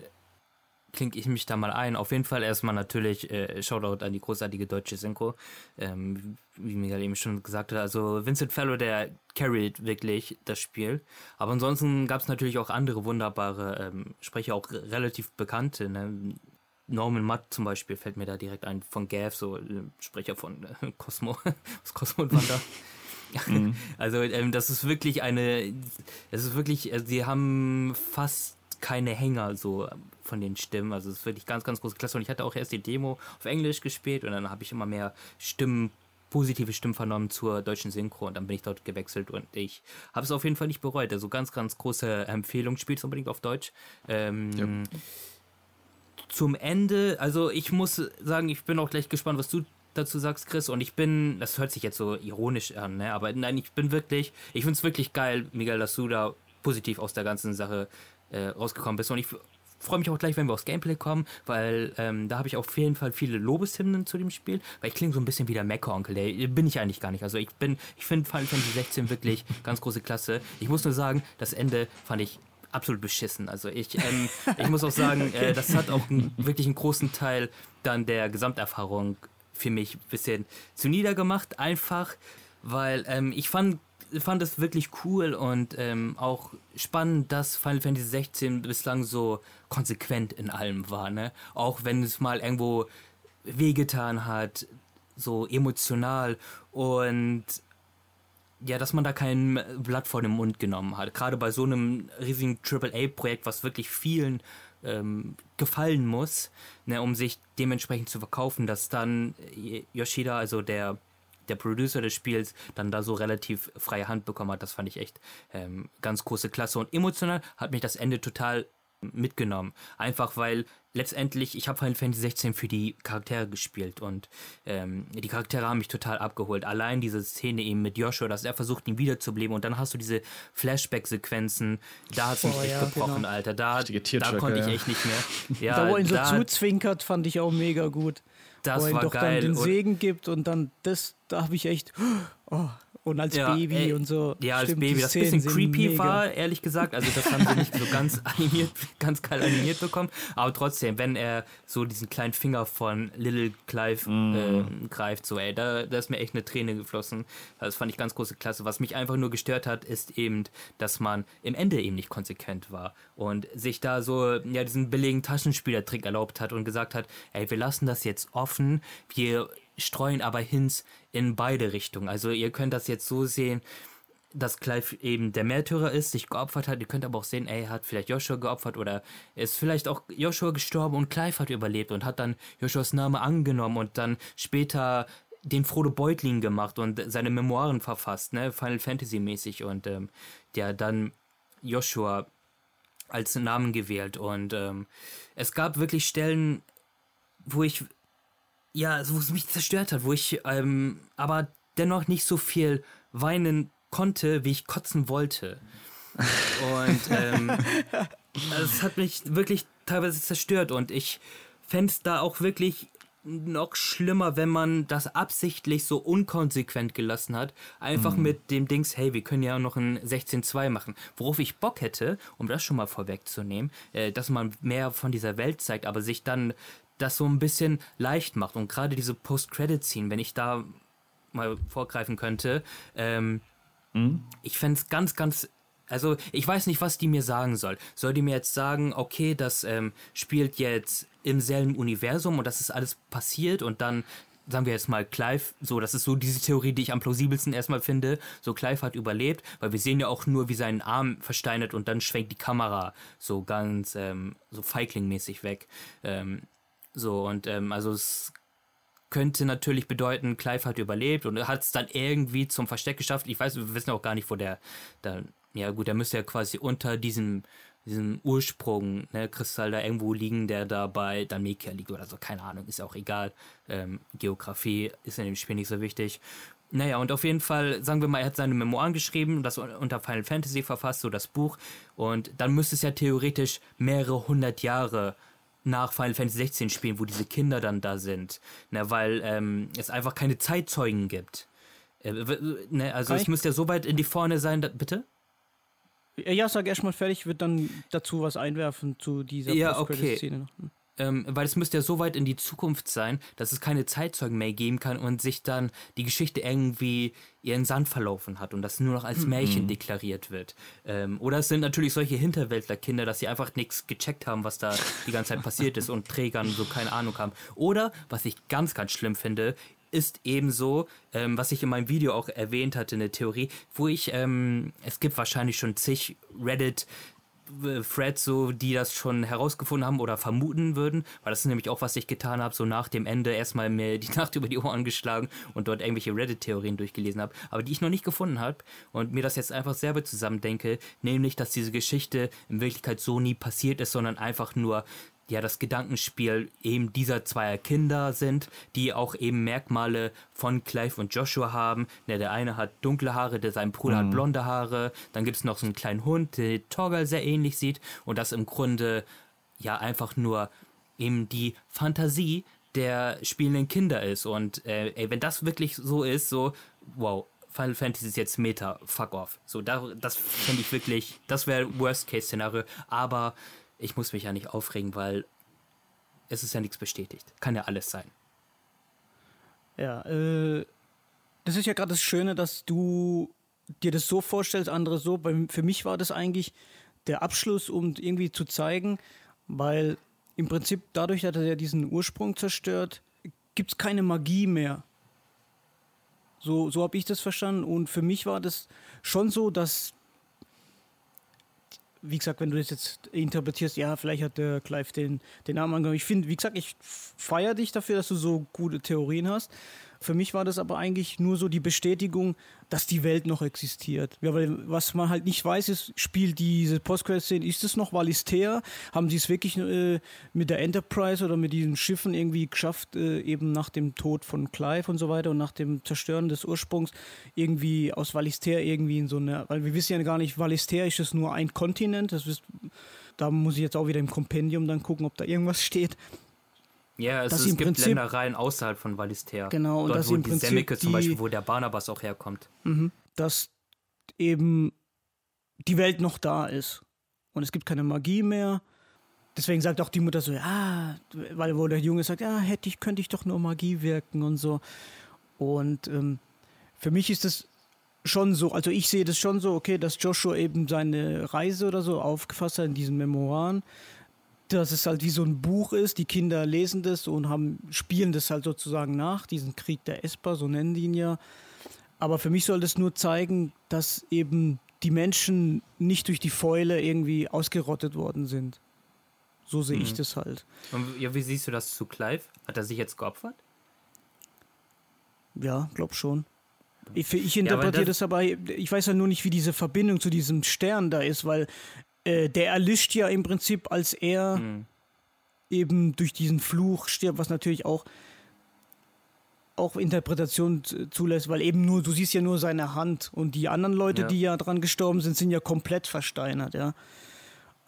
klinke ich mich da mal ein. Auf jeden Fall erstmal natürlich äh, Shoutout an die großartige deutsche Synchro. Ähm, wie Miguel eben schon gesagt hat, also Vincent Fellow, der carried wirklich das Spiel. Aber ansonsten gab es natürlich auch andere wunderbare ähm, Sprecher, auch relativ bekannte. Ne? Norman Matt zum Beispiel fällt mir da direkt ein von Gav, so äh, Sprecher von äh, Cosmo, aus Cosmo und Wanda. Mhm. Also ähm, das ist wirklich eine, es ist wirklich, also die haben fast keine Hänger so von den Stimmen. Also es ist wirklich ganz, ganz große Klasse. Und ich hatte auch erst die Demo auf Englisch gespielt und dann habe ich immer mehr Stimmen, positive Stimmen vernommen zur deutschen Synchro und dann bin ich dort gewechselt und ich habe es auf jeden Fall nicht bereut. Also ganz, ganz große Empfehlung. Spielt es unbedingt auf Deutsch. Ähm, ja. Zum Ende, also ich muss sagen, ich bin auch gleich gespannt, was du dazu sagst, Chris. Und ich bin, das hört sich jetzt so ironisch an, ne? aber nein, ich bin wirklich, ich finde es wirklich geil, Miguel, dass du da positiv aus der ganzen Sache äh, rausgekommen bist. Und ich freue mich auch gleich, wenn wir aufs Gameplay kommen, weil ähm, da habe ich auf jeden Fall viele Lobeshymnen zu dem Spiel, weil ich klinge so ein bisschen wie der Mecker-Onkel. Bin ich eigentlich gar nicht. Also ich bin, ich finde Final Fantasy 16 wirklich ganz große Klasse. Ich muss nur sagen, das Ende fand ich absolut beschissen. Also ich, ähm, ich muss auch sagen, äh, das hat auch einen, wirklich einen großen Teil dann der Gesamterfahrung für mich ein bisschen zu niedergemacht, einfach weil ähm, ich fand fand es wirklich cool und ähm, auch spannend, dass Final Fantasy 16 bislang so konsequent in allem war, ne? Auch wenn es mal irgendwo wehgetan hat, so emotional und ja, dass man da kein Blatt vor den Mund genommen hat. Gerade bei so einem riesigen AAA-Projekt, was wirklich vielen ähm, gefallen muss, ne, um sich dementsprechend zu verkaufen, dass dann Yoshida, also der der Producer des Spiels dann da so relativ freie Hand bekommen hat, das fand ich echt ähm, ganz große Klasse. Und emotional hat mich das Ende total mitgenommen. Einfach weil letztendlich, ich habe Final Fantasy 16 für die Charaktere gespielt und ähm, die Charaktere haben mich total abgeholt. Allein diese Szene eben mit Joshua, dass er versucht, ihn wiederzubeleben und dann hast du diese Flashback-Sequenzen, da hat es mich oh, echt ja, gebrochen, genau. Alter. Da, da konnte ich echt nicht mehr. Ja, da, wo er ihn so zuzwinkert, fand ich auch mega gut. Das wo er ihm doch geil. dann den Segen gibt und dann das, da habe ich echt, oh, und als ja, Baby ey, und so. Ja, als Stimmt, Baby, das ein bisschen creepy mega. war, ehrlich gesagt. Also das haben sie nicht so ganz animiert, ganz geil animiert bekommen. Aber trotzdem, wenn er so diesen kleinen Finger von Little Clive mm. äh, greift, so ey, da, da ist mir echt eine Träne geflossen. Das fand ich ganz große Klasse. Was mich einfach nur gestört hat, ist eben, dass man im Ende eben nicht konsequent war und sich da so ja diesen billigen Taschenspielertrick erlaubt hat und gesagt hat, ey, wir lassen das jetzt offen. Wir streuen aber Hints in beide Richtungen. Also ihr könnt das jetzt so sehen, dass Clive eben der Märtyrer ist, sich geopfert hat. Ihr könnt aber auch sehen, ey, er hat vielleicht Joshua geopfert oder ist vielleicht auch Joshua gestorben und Clive hat überlebt und hat dann Joshuas Name angenommen und dann später den Frodo Beutling gemacht und seine Memoiren verfasst, ne, Final Fantasy mäßig und ähm, der dann Joshua als Namen gewählt und ähm, es gab wirklich Stellen, wo ich ja, wo es mich zerstört hat, wo ich ähm, aber dennoch nicht so viel weinen konnte, wie ich kotzen wollte. Und ähm, es hat mich wirklich teilweise zerstört und ich fände es da auch wirklich noch schlimmer, wenn man das absichtlich so unkonsequent gelassen hat. Einfach mhm. mit dem Dings, hey, wir können ja noch ein 16.2 machen. Worauf ich Bock hätte, um das schon mal vorwegzunehmen, äh, dass man mehr von dieser Welt zeigt, aber sich dann das so ein bisschen leicht macht. Und gerade diese Post-Credit-Scene, wenn ich da mal vorgreifen könnte, ähm, mhm. ich fände es ganz, ganz also ich weiß nicht, was die mir sagen soll. Soll die mir jetzt sagen, okay, das ähm, spielt jetzt im selben Universum und das ist alles passiert und dann sagen wir jetzt mal Clive, so, das ist so diese Theorie, die ich am plausibelsten erstmal finde. So, Clive hat überlebt, weil wir sehen ja auch nur, wie sein Arm versteinert und dann schwenkt die Kamera so ganz, ähm, so Feigling-mäßig weg. Ähm, so, und ähm, also es könnte natürlich bedeuten, Clive hat überlebt und hat es dann irgendwie zum Versteck geschafft. Ich weiß, wir wissen auch gar nicht, wo der, der ja gut, der müsste ja quasi unter diesem, diesem Ursprung, ne, Kristall da irgendwo liegen, der da bei Damekia liegt oder so, keine Ahnung, ist auch egal. Ähm, Geografie ist in dem Spiel nicht so wichtig. Naja, und auf jeden Fall, sagen wir mal, er hat seine Memoiren geschrieben, das unter Final Fantasy verfasst, so das Buch. Und dann müsste es ja theoretisch mehrere hundert Jahre nach Final Fantasy 16 spielen, wo diese Kinder dann da sind. Ne, weil ähm, es einfach keine Zeitzeugen gibt. Äh, ne, also Kann es müsste ja so weit in die Vorne sein, da, bitte? Ja, sag erstmal fertig, ich würde dann dazu was einwerfen zu dieser ja, okay. Szene. Hm. Ähm, weil es müsste ja so weit in die Zukunft sein, dass es keine Zeitzeugen mehr geben kann und sich dann die Geschichte irgendwie ihren Sand verlaufen hat und das nur noch als mhm. Märchen mhm. deklariert wird. Ähm, oder es sind natürlich solche Hinterwäldlerkinder, dass sie einfach nichts gecheckt haben, was da die ganze Zeit passiert ist und Trägern so keine Ahnung haben. Oder, was ich ganz, ganz schlimm finde, ist ebenso, ähm, was ich in meinem Video auch erwähnt hatte, eine Theorie, wo ich, ähm, es gibt wahrscheinlich schon zig Reddit äh, Threads so, die das schon herausgefunden haben oder vermuten würden, weil das ist nämlich auch, was ich getan habe, so nach dem Ende erstmal mir die Nacht über die Ohren geschlagen und dort irgendwelche Reddit-Theorien durchgelesen habe, aber die ich noch nicht gefunden habe und mir das jetzt einfach selber zusammendenke, nämlich, dass diese Geschichte in Wirklichkeit so nie passiert ist, sondern einfach nur ja das Gedankenspiel eben dieser zwei Kinder sind, die auch eben Merkmale von Clive und Joshua haben. Ja, der eine hat dunkle Haare, der sein Bruder mhm. hat blonde Haare. Dann gibt es noch so einen kleinen Hund, der Torgal sehr ähnlich sieht und das im Grunde ja einfach nur eben die Fantasie der spielenden Kinder ist. Und äh, ey, wenn das wirklich so ist, so wow, Final Fantasy ist jetzt Meta, fuck off. So, da, das finde ich wirklich, das wäre Worst-Case-Szenario. Aber ich muss mich ja nicht aufregen, weil es ist ja nichts bestätigt. Kann ja alles sein. Ja, äh, das ist ja gerade das Schöne, dass du dir das so vorstellst, andere so. für mich war das eigentlich der Abschluss, um irgendwie zu zeigen, weil im Prinzip dadurch, dass er diesen Ursprung zerstört, gibt es keine Magie mehr. So, so habe ich das verstanden. Und für mich war das schon so, dass wie gesagt, wenn du das jetzt interpretierst, ja, vielleicht hat der Clive den, den Namen angenommen. Ich finde, wie gesagt, ich feiere dich dafür, dass du so gute Theorien hast. Für mich war das aber eigentlich nur so die Bestätigung, dass die Welt noch existiert. Ja, weil was man halt nicht weiß, ist, spielt diese Postcredit-Szene, ist es noch Valistea? Haben sie es wirklich äh, mit der Enterprise oder mit diesen Schiffen irgendwie geschafft, äh, eben nach dem Tod von Clive und so weiter und nach dem Zerstören des Ursprungs irgendwie aus Valistea irgendwie in so eine, weil wir wissen ja gar nicht, Valistea ist es nur ein Kontinent, das ist, da muss ich jetzt auch wieder im Kompendium dann gucken, ob da irgendwas steht. Ja, es, es gibt Prinzip, Ländereien außerhalb von Wallister. Genau, und Dort, dass wo im die Prinzip Semmeke zum Beispiel, wo der Barnabas auch herkommt. Mhm, dass eben die Welt noch da ist. Und es gibt keine Magie mehr. Deswegen sagt auch die Mutter so, ja, weil wo der Junge sagt, ja, hätte ich, könnte ich doch nur Magie wirken und so. Und ähm, für mich ist das schon so, also ich sehe das schon so, okay, dass Joshua eben seine Reise oder so aufgefasst hat in diesen Memoiren dass es halt wie so ein Buch ist. Die Kinder lesen das und haben, spielen das halt sozusagen nach, diesen Krieg der Esper, so nennen die ihn ja. Aber für mich soll das nur zeigen, dass eben die Menschen nicht durch die Fäule irgendwie ausgerottet worden sind. So sehe mhm. ich das halt. Und ja, wie siehst du das zu Clive? Hat er sich jetzt geopfert? Ja, glaub schon. Ich, ich interpretiere ja, das, das aber, ich weiß ja nur nicht, wie diese Verbindung zu diesem Stern da ist, weil äh, der erlischt ja im Prinzip, als er mhm. eben durch diesen Fluch stirbt, was natürlich auch auch Interpretation zulässt, weil eben nur, du siehst ja nur seine Hand und die anderen Leute, ja. die ja dran gestorben sind, sind ja komplett versteinert, ja.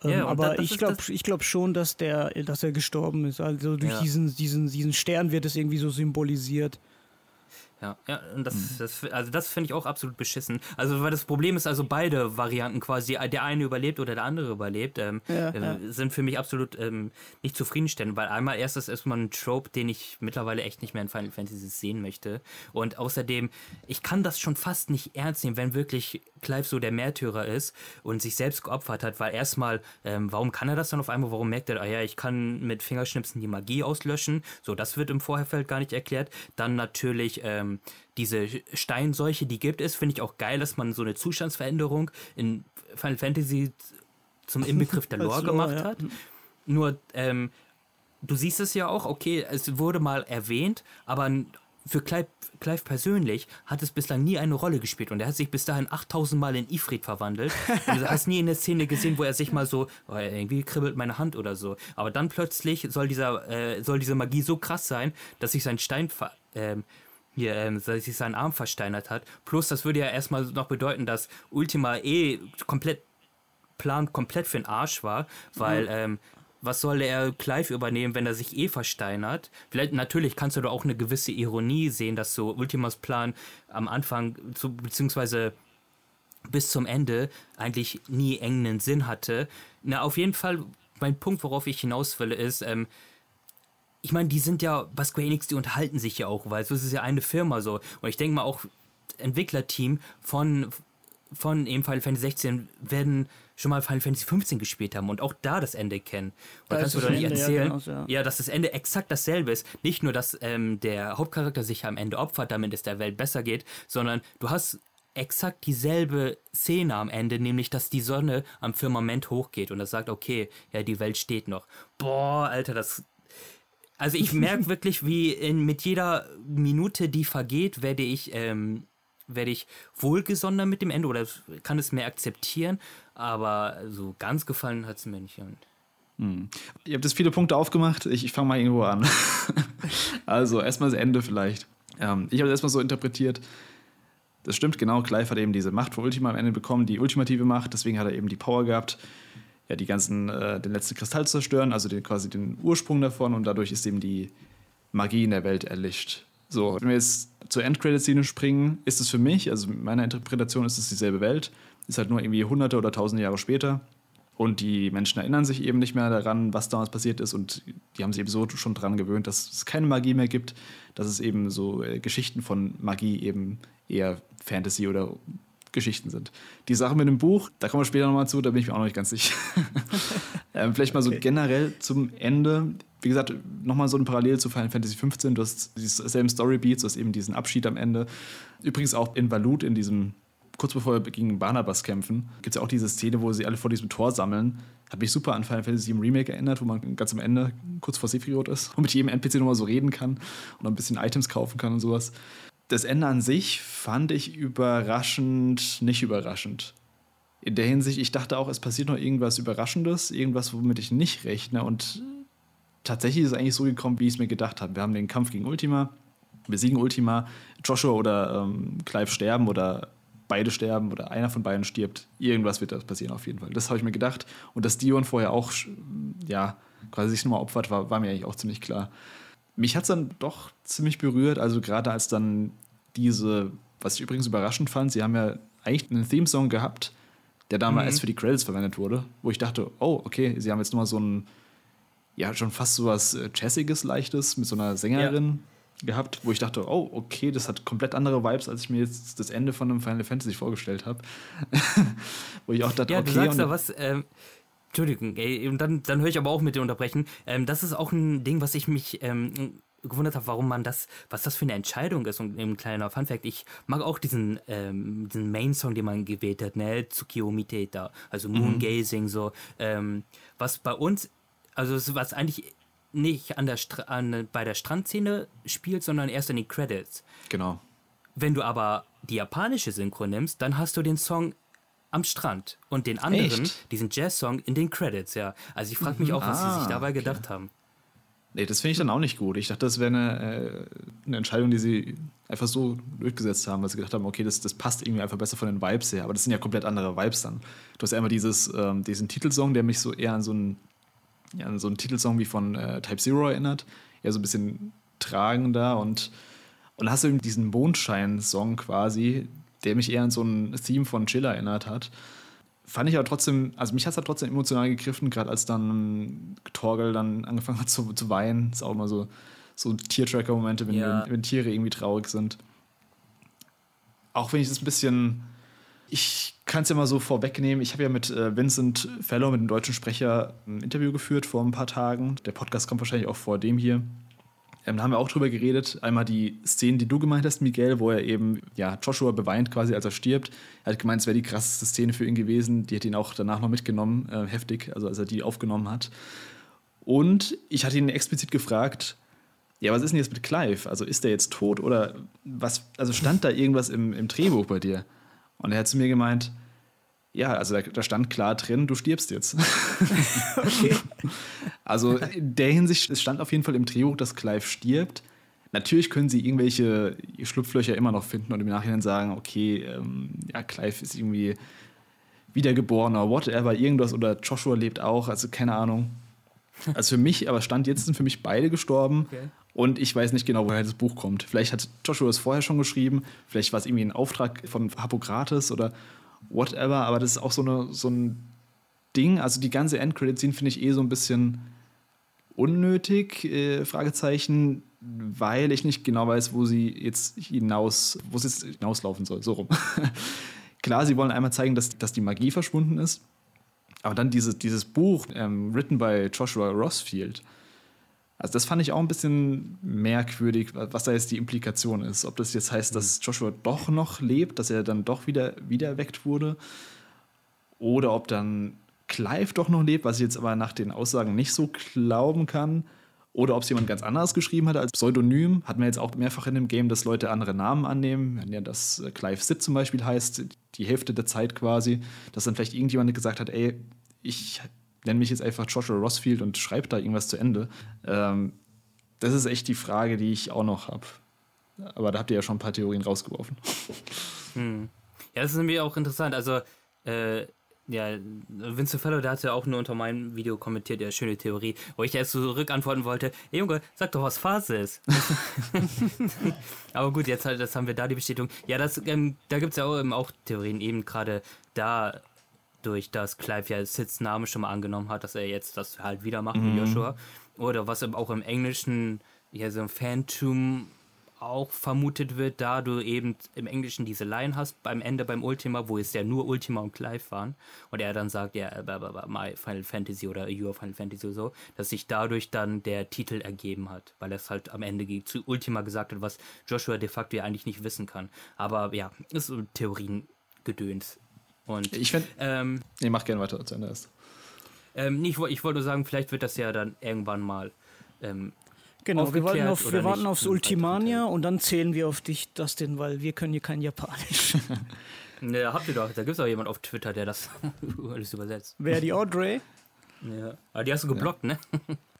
Ähm, ja aber das, das ich glaube glaub schon, dass, der, dass er gestorben ist. Also durch ja. diesen, diesen, diesen Stern wird es irgendwie so symbolisiert. Ja, ja, und das, mhm. das also das finde ich auch absolut beschissen. Also, weil das Problem ist, also beide Varianten quasi, der eine überlebt oder der andere überlebt, ähm, ja, äh, ja. sind für mich absolut ähm, nicht zufriedenstellend, weil einmal erstes ist man ein Trope, den ich mittlerweile echt nicht mehr in Final Fantasy sehen möchte. Und außerdem, ich kann das schon fast nicht ernst nehmen, wenn wirklich Clive so der Märtyrer ist und sich selbst geopfert hat, weil erstmal, ähm, warum kann er das dann auf einmal? Warum merkt er, ah ja, ich kann mit Fingerschnipsen die Magie auslöschen? So, das wird im Vorherfeld gar nicht erklärt. Dann natürlich, ähm, ähm, diese Steinseuche, die gibt es, finde ich auch geil, dass man so eine Zustandsveränderung in Final Fantasy zum Inbegriff der Lore, Lore gemacht ja. hat. Nur, ähm, du siehst es ja auch, okay, es wurde mal erwähnt, aber für Clive, Clive, persönlich hat es bislang nie eine Rolle gespielt und er hat sich bis dahin 8000 Mal in Ifrit verwandelt. und du hast nie in der Szene gesehen, wo er sich mal so, oh, irgendwie kribbelt meine Hand oder so. Aber dann plötzlich soll, dieser, äh, soll diese Magie so krass sein, dass sich sein Stein ähm, hier ähm, sich seinen Arm versteinert hat. Plus, das würde ja erstmal noch bedeuten, dass Ultima eh komplett Plan komplett für den Arsch war, weil mhm. ähm, was soll er Clive übernehmen, wenn er sich eh versteinert? Vielleicht, natürlich kannst du da auch eine gewisse Ironie sehen, dass so Ultimas Plan am Anfang, zu, beziehungsweise bis zum Ende eigentlich nie engen Sinn hatte. Na, auf jeden Fall, mein Punkt, worauf ich hinaus will, ist, ähm, ich meine, die sind ja, bei Square Enix, die unterhalten sich ja auch, weil es ist ja eine Firma so. Und ich denke mal auch, Entwicklerteam von, von eben Final Fantasy 16 werden schon mal Final Fantasy 15 gespielt haben und auch da das Ende kennen. Und da kannst du doch nicht erzählen, ja, genau, ja. ja, dass das Ende exakt dasselbe ist. Nicht nur, dass ähm, der Hauptcharakter sich am Ende opfert, damit es der Welt besser geht, sondern du hast exakt dieselbe Szene am Ende, nämlich dass die Sonne am Firmament hochgeht und das sagt, okay, ja, die Welt steht noch. Boah, Alter, das, also ich merke wirklich, wie in, mit jeder Minute, die vergeht, werde ich, ähm, werde ich wohlgesonder mit dem Ende oder kann es mehr akzeptieren. Aber so ganz gefallen hat es mir nicht. Hm. Ihr habt jetzt viele Punkte aufgemacht. Ich, ich fange mal irgendwo an. also erstmal das Ende vielleicht. Ähm, ich habe es erstmal so interpretiert. Das stimmt genau. Clive hat eben diese Macht vor Ultima am Ende bekommen, die ultimative Macht. Deswegen hat er eben die Power gehabt ja, die ganzen, äh, den letzten Kristall zerstören, also den, quasi den Ursprung davon und dadurch ist eben die Magie in der Welt erlischt. So, wenn wir jetzt zur Endcredit-Szene springen, ist es für mich, also meiner Interpretation ist es dieselbe Welt, ist halt nur irgendwie hunderte oder tausende Jahre später und die Menschen erinnern sich eben nicht mehr daran, was damals passiert ist und die haben sich eben so schon daran gewöhnt, dass es keine Magie mehr gibt, dass es eben so äh, Geschichten von Magie eben eher Fantasy oder Geschichten sind. Die Sache mit dem Buch, da kommen wir später nochmal zu, da bin ich mir auch noch nicht ganz sicher. ähm, vielleicht mal so okay. generell zum Ende. Wie gesagt, nochmal so ein Parallel zu Final Fantasy XV. Du hast dieselben Storybeats, du hast eben diesen Abschied am Ende. Übrigens auch in Valut, in diesem, kurz bevor wir gegen Barnabas kämpfen, gibt es ja auch diese Szene, wo sie alle vor diesem Tor sammeln. Hat mich super an Final Fantasy VII Remake erinnert, wo man ganz am Ende, kurz vor Sephiroth ist und mit jedem NPC nochmal so reden kann und ein bisschen Items kaufen kann und sowas das Ende an sich fand ich überraschend, nicht überraschend. In der Hinsicht, ich dachte auch, es passiert noch irgendwas Überraschendes, irgendwas, womit ich nicht rechne. Und tatsächlich ist es eigentlich so gekommen, wie ich es mir gedacht habe. Wir haben den Kampf gegen Ultima, wir siegen Ultima, Joshua oder ähm, Clive sterben oder beide sterben oder einer von beiden stirbt. Irgendwas wird da passieren auf jeden Fall. Das habe ich mir gedacht. Und dass Dion vorher auch, ja, quasi sich nochmal opfert, war, war mir eigentlich auch ziemlich klar mich hat es dann doch ziemlich berührt. Also gerade als dann diese, was ich übrigens überraschend fand, sie haben ja eigentlich einen Theme-Song gehabt, der damals mhm. erst für die Credits verwendet wurde, wo ich dachte, oh, okay, sie haben jetzt nur mal so ein, ja, schon fast so was äh, Jazziges, Leichtes mit so einer Sängerin ja. gehabt, wo ich dachte, oh, okay, das hat komplett andere Vibes, als ich mir jetzt das Ende von einem Final Fantasy vorgestellt habe. wo ich auch dachte, ja, okay. Du sagst da was, ähm, Entschuldigung, ey, und dann, dann höre ich aber auch mit dir unterbrechen. Ähm, das ist auch ein Ding, was ich mich ähm, gewundert habe, warum man das, was das für eine Entscheidung ist. Und ein kleiner Funfact, ich mag auch diesen, ähm, diesen Main-Song, den man gewählt hat, ne, Tsukio Miteta, also Moon mhm. Gazing, so, ähm, was bei uns, also was eigentlich nicht an der an, bei der Strandszene spielt, sondern erst in den Credits. Genau. Wenn du aber die japanische Synchro nimmst, dann hast du den Song am Strand und den anderen, Echt? diesen Jazz-Song in den Credits, ja. Also ich frage mich auch, was ah, sie sich dabei okay. gedacht haben. Nee, das finde ich dann auch nicht gut. Ich dachte, das wäre eine, äh, eine, Entscheidung, die sie einfach so durchgesetzt haben, weil sie gedacht haben, okay, das, das passt irgendwie einfach besser von den Vibes her. Aber das sind ja komplett andere Vibes dann. Du hast ja immer dieses, ähm, diesen Titelsong, der mich so eher an so einen, ja, an so einen Titelsong wie von äh, Type Zero erinnert. Ja, so ein bisschen tragender und, und dann hast du eben diesen Mondschein-Song quasi, der mich eher an so ein Theme von Chiller erinnert hat fand ich aber trotzdem, also mich hat es halt trotzdem emotional gegriffen, gerade als dann Torgel dann angefangen hat zu, zu weinen. Das ist auch immer so, so Tiertracker-Momente, wenn, ja. wenn, wenn, Tiere irgendwie traurig sind. Auch wenn ich das ein bisschen, ich kann es ja mal so vorwegnehmen, ich habe ja mit äh, Vincent Fellow, mit dem deutschen Sprecher, ein Interview geführt vor ein paar Tagen. Der Podcast kommt wahrscheinlich auch vor dem hier. Ähm, da haben wir auch drüber geredet. Einmal die Szenen, die du gemeint hast, Miguel, wo er eben, ja, Joshua beweint quasi, als er stirbt. Er hat gemeint, es wäre die krasseste Szene für ihn gewesen. Die hat ihn auch danach noch mitgenommen, äh, heftig, also als er die aufgenommen hat. Und ich hatte ihn explizit gefragt, ja, was ist denn jetzt mit Clive? Also ist der jetzt tot oder was? Also stand da irgendwas im, im Drehbuch bei dir? Und er hat zu mir gemeint, ja, also da, da, stand klar drin, du stirbst jetzt. okay. Also in der Hinsicht, es stand auf jeden Fall im Drehbuch, dass Clive stirbt. Natürlich können sie irgendwelche Schlupflöcher immer noch finden und im Nachhinein sagen, okay, ähm, ja, Clive ist irgendwie wiedergeboren oder whatever, irgendwas oder Joshua lebt auch, also keine Ahnung. Also für mich, aber Stand jetzt sind für mich beide gestorben okay. und ich weiß nicht genau, woher das Buch kommt. Vielleicht hat Joshua es vorher schon geschrieben, vielleicht war es irgendwie ein Auftrag von Hippokrates oder whatever, aber das ist auch so, eine, so ein Ding. Also die ganze Endcredit-Scene finde ich eh so ein bisschen unnötig, äh, Fragezeichen, weil ich nicht genau weiß, wo sie jetzt hinaus, wo es jetzt hinauslaufen soll, so rum. Klar, sie wollen einmal zeigen, dass, dass die Magie verschwunden ist, aber dann dieses, dieses Buch, ähm, written by Joshua Rossfield, also das fand ich auch ein bisschen merkwürdig, was da jetzt die Implikation ist. Ob das jetzt heißt, dass Joshua doch noch lebt, dass er dann doch wieder, wieder erweckt wurde. Oder ob dann Clive doch noch lebt, was ich jetzt aber nach den Aussagen nicht so glauben kann. Oder ob es jemand ganz anderes geschrieben hat als Pseudonym. Hat man jetzt auch mehrfach in dem Game, dass Leute andere Namen annehmen. Wenn ja das äh, Clive Sid zum Beispiel heißt, die Hälfte der Zeit quasi, dass dann vielleicht irgendjemand gesagt hat, ey, ich nenne mich jetzt einfach Joshua Rossfield und schreibe da irgendwas zu Ende. Ähm, das ist echt die Frage, die ich auch noch habe. Aber da habt ihr ja schon ein paar Theorien rausgeworfen. Hm. Ja, das ist nämlich auch interessant. Also, äh, ja, Vincent Fellow, der hat ja auch nur unter meinem Video kommentiert, ja, schöne Theorie, wo ich jetzt zurück antworten wollte, hey Junge, sag doch, was Phase ist. Aber gut, jetzt halt, das haben wir da die Bestätigung. Ja, das, ähm, da gibt es ja auch, ähm, auch Theorien, eben gerade da durch das Clive ja Sids Name schon mal angenommen hat, dass er jetzt das halt wieder macht mhm. mit Joshua. Oder was auch im Englischen ja so ein Phantom auch vermutet wird, da du eben im Englischen diese Line hast beim Ende beim Ultima, wo es ja nur Ultima und Clive waren und er dann sagt, ja, my Final Fantasy oder Your Final Fantasy oder so, dass sich dadurch dann der Titel ergeben hat, weil er es halt am Ende zu Ultima gesagt hat, was Joshua de facto ja eigentlich nicht wissen kann. Aber ja, ist so Theoriengedöns. Und ich finde, ähm, nee, mach gerne weiter zu Ende erst. Ähm, nee, ich, ich wollte nur sagen, vielleicht wird das ja dann irgendwann mal. Ähm, genau, wir warten, auf, wir warten aufs Ultimania und dann zählen wir auf dich, Dustin, weil wir können hier kein Japanisch. ja, habt ihr doch. Da gibt es auch jemand auf Twitter, der das alles übersetzt. Wer, die Audrey? Ja, aber die hast du geblockt, ja. ne?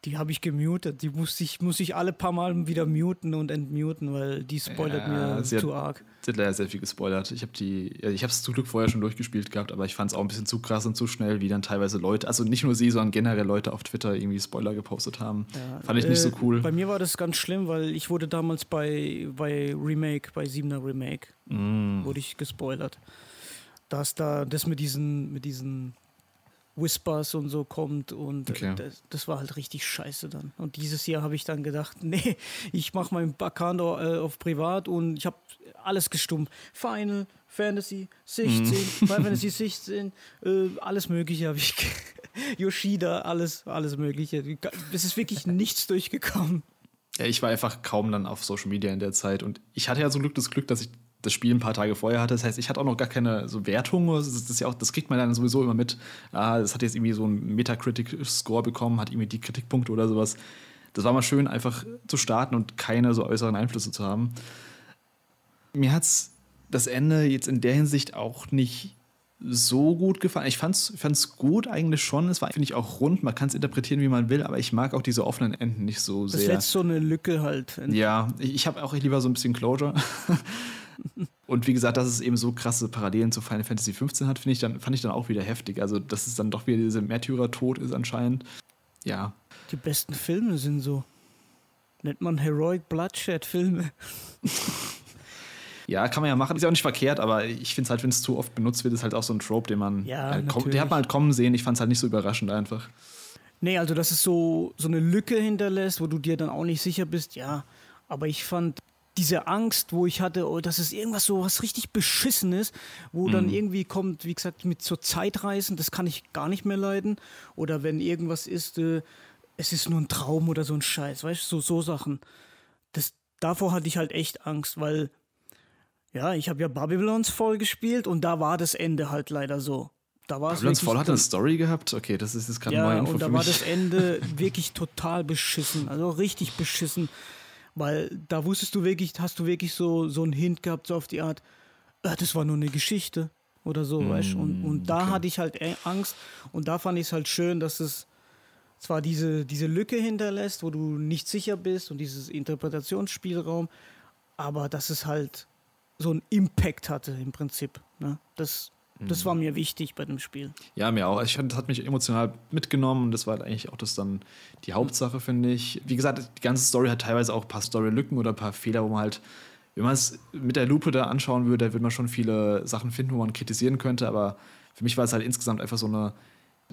Die habe ich gemutet. Die muss ich, muss ich alle paar Mal wieder muten und entmuten, weil die spoilert ja, mir zu hat, arg. Sie hat leider sehr viel gespoilert. Ich habe die, ich habe es zum Glück vorher schon durchgespielt gehabt, aber ich fand es auch ein bisschen zu krass und zu schnell, wie dann teilweise Leute, also nicht nur sie, sondern generell Leute auf Twitter irgendwie Spoiler gepostet haben. Ja, fand ich äh, nicht so cool. Bei mir war das ganz schlimm, weil ich wurde damals bei, bei Remake, bei 7er Remake, mm. wurde ich gespoilert. Dass da das mit diesen, mit diesen Whispers und so kommt und okay. das, das, war halt richtig scheiße dann. Und dieses Jahr habe ich dann gedacht, nee, ich mache mein Bacano äh, auf privat und ich habe alles gestummt. Final Fantasy 16, mm. Final Fantasy 16, äh, alles mögliche habe ich. Yoshida, alles, alles mögliche. Es ist wirklich nichts durchgekommen. Ja, ich war einfach kaum dann auf Social Media in der Zeit und ich hatte ja so Glück das Glück, dass ich das Spiel ein paar Tage vorher hatte. Das heißt, ich hatte auch noch gar keine so Wertung. Das, ist ja auch, das kriegt man dann sowieso immer mit. Ah, das hat jetzt irgendwie so einen Metacritic-Score bekommen, hat irgendwie die Kritikpunkte oder sowas. Das war mal schön, einfach zu starten und keine so äußeren Einflüsse zu haben. Mir hat das Ende jetzt in der Hinsicht auch nicht so gut gefallen. Ich fand es gut eigentlich schon. Es war, finde ich, auch rund. Man kann es interpretieren, wie man will, aber ich mag auch diese offenen Enden nicht so sehr. Das lässt so eine Lücke halt. Ja, ich, ich habe auch lieber so ein bisschen Closure. Und wie gesagt, dass es eben so krasse Parallelen zu Final Fantasy XV hat, ich dann, fand ich dann auch wieder heftig. Also, dass es dann doch wieder diese Märtyrer-Tod ist anscheinend. Ja. Die besten Filme sind so. Nennt man Heroic Bloodshed-Filme. Ja, kann man ja machen. Ist ja auch nicht verkehrt, aber ich finde es halt, wenn es zu oft benutzt wird, ist halt auch so ein Trope, den man. Ja, halt kommt, der hat man halt kommen sehen. Ich fand es halt nicht so überraschend einfach. Nee, also dass es so, so eine Lücke hinterlässt, wo du dir dann auch nicht sicher bist, ja. Aber ich fand diese Angst, wo ich hatte, oh, dass es irgendwas so was richtig Beschissenes, wo mhm. dann irgendwie kommt, wie gesagt, mit so Zeitreisen, das kann ich gar nicht mehr leiden. Oder wenn irgendwas ist, äh, es ist nur ein Traum oder so ein Scheiß, weißt du, so, so Sachen. Das, davor hatte ich halt echt Angst, weil ja, ich habe ja Babylons voll gespielt und da war das Ende halt leider so. Da war Babylons voll hat eine Story gehabt? Okay, das ist jetzt gerade ja, neue Info und da war das Ende wirklich total beschissen, also richtig beschissen, weil da wusstest du wirklich, hast du wirklich so, so einen Hint gehabt, so auf die Art, äh, das war nur eine Geschichte oder so, mm, weißt Und, und da okay. hatte ich halt Angst und da fand ich es halt schön, dass es zwar diese, diese Lücke hinterlässt, wo du nicht sicher bist und dieses Interpretationsspielraum, aber dass es halt so einen Impact hatte im Prinzip. Ne? Das, das war mir wichtig bei dem Spiel. Ja, mir auch. Ich fand, das hat mich emotional mitgenommen und das war halt eigentlich auch das dann die Hauptsache, finde ich. Wie gesagt, die ganze Story hat teilweise auch ein paar Storylücken oder ein paar Fehler, wo man halt, wenn man es mit der Lupe da anschauen würde, würde man schon viele Sachen finden, wo man kritisieren könnte, aber für mich war es halt insgesamt einfach so eine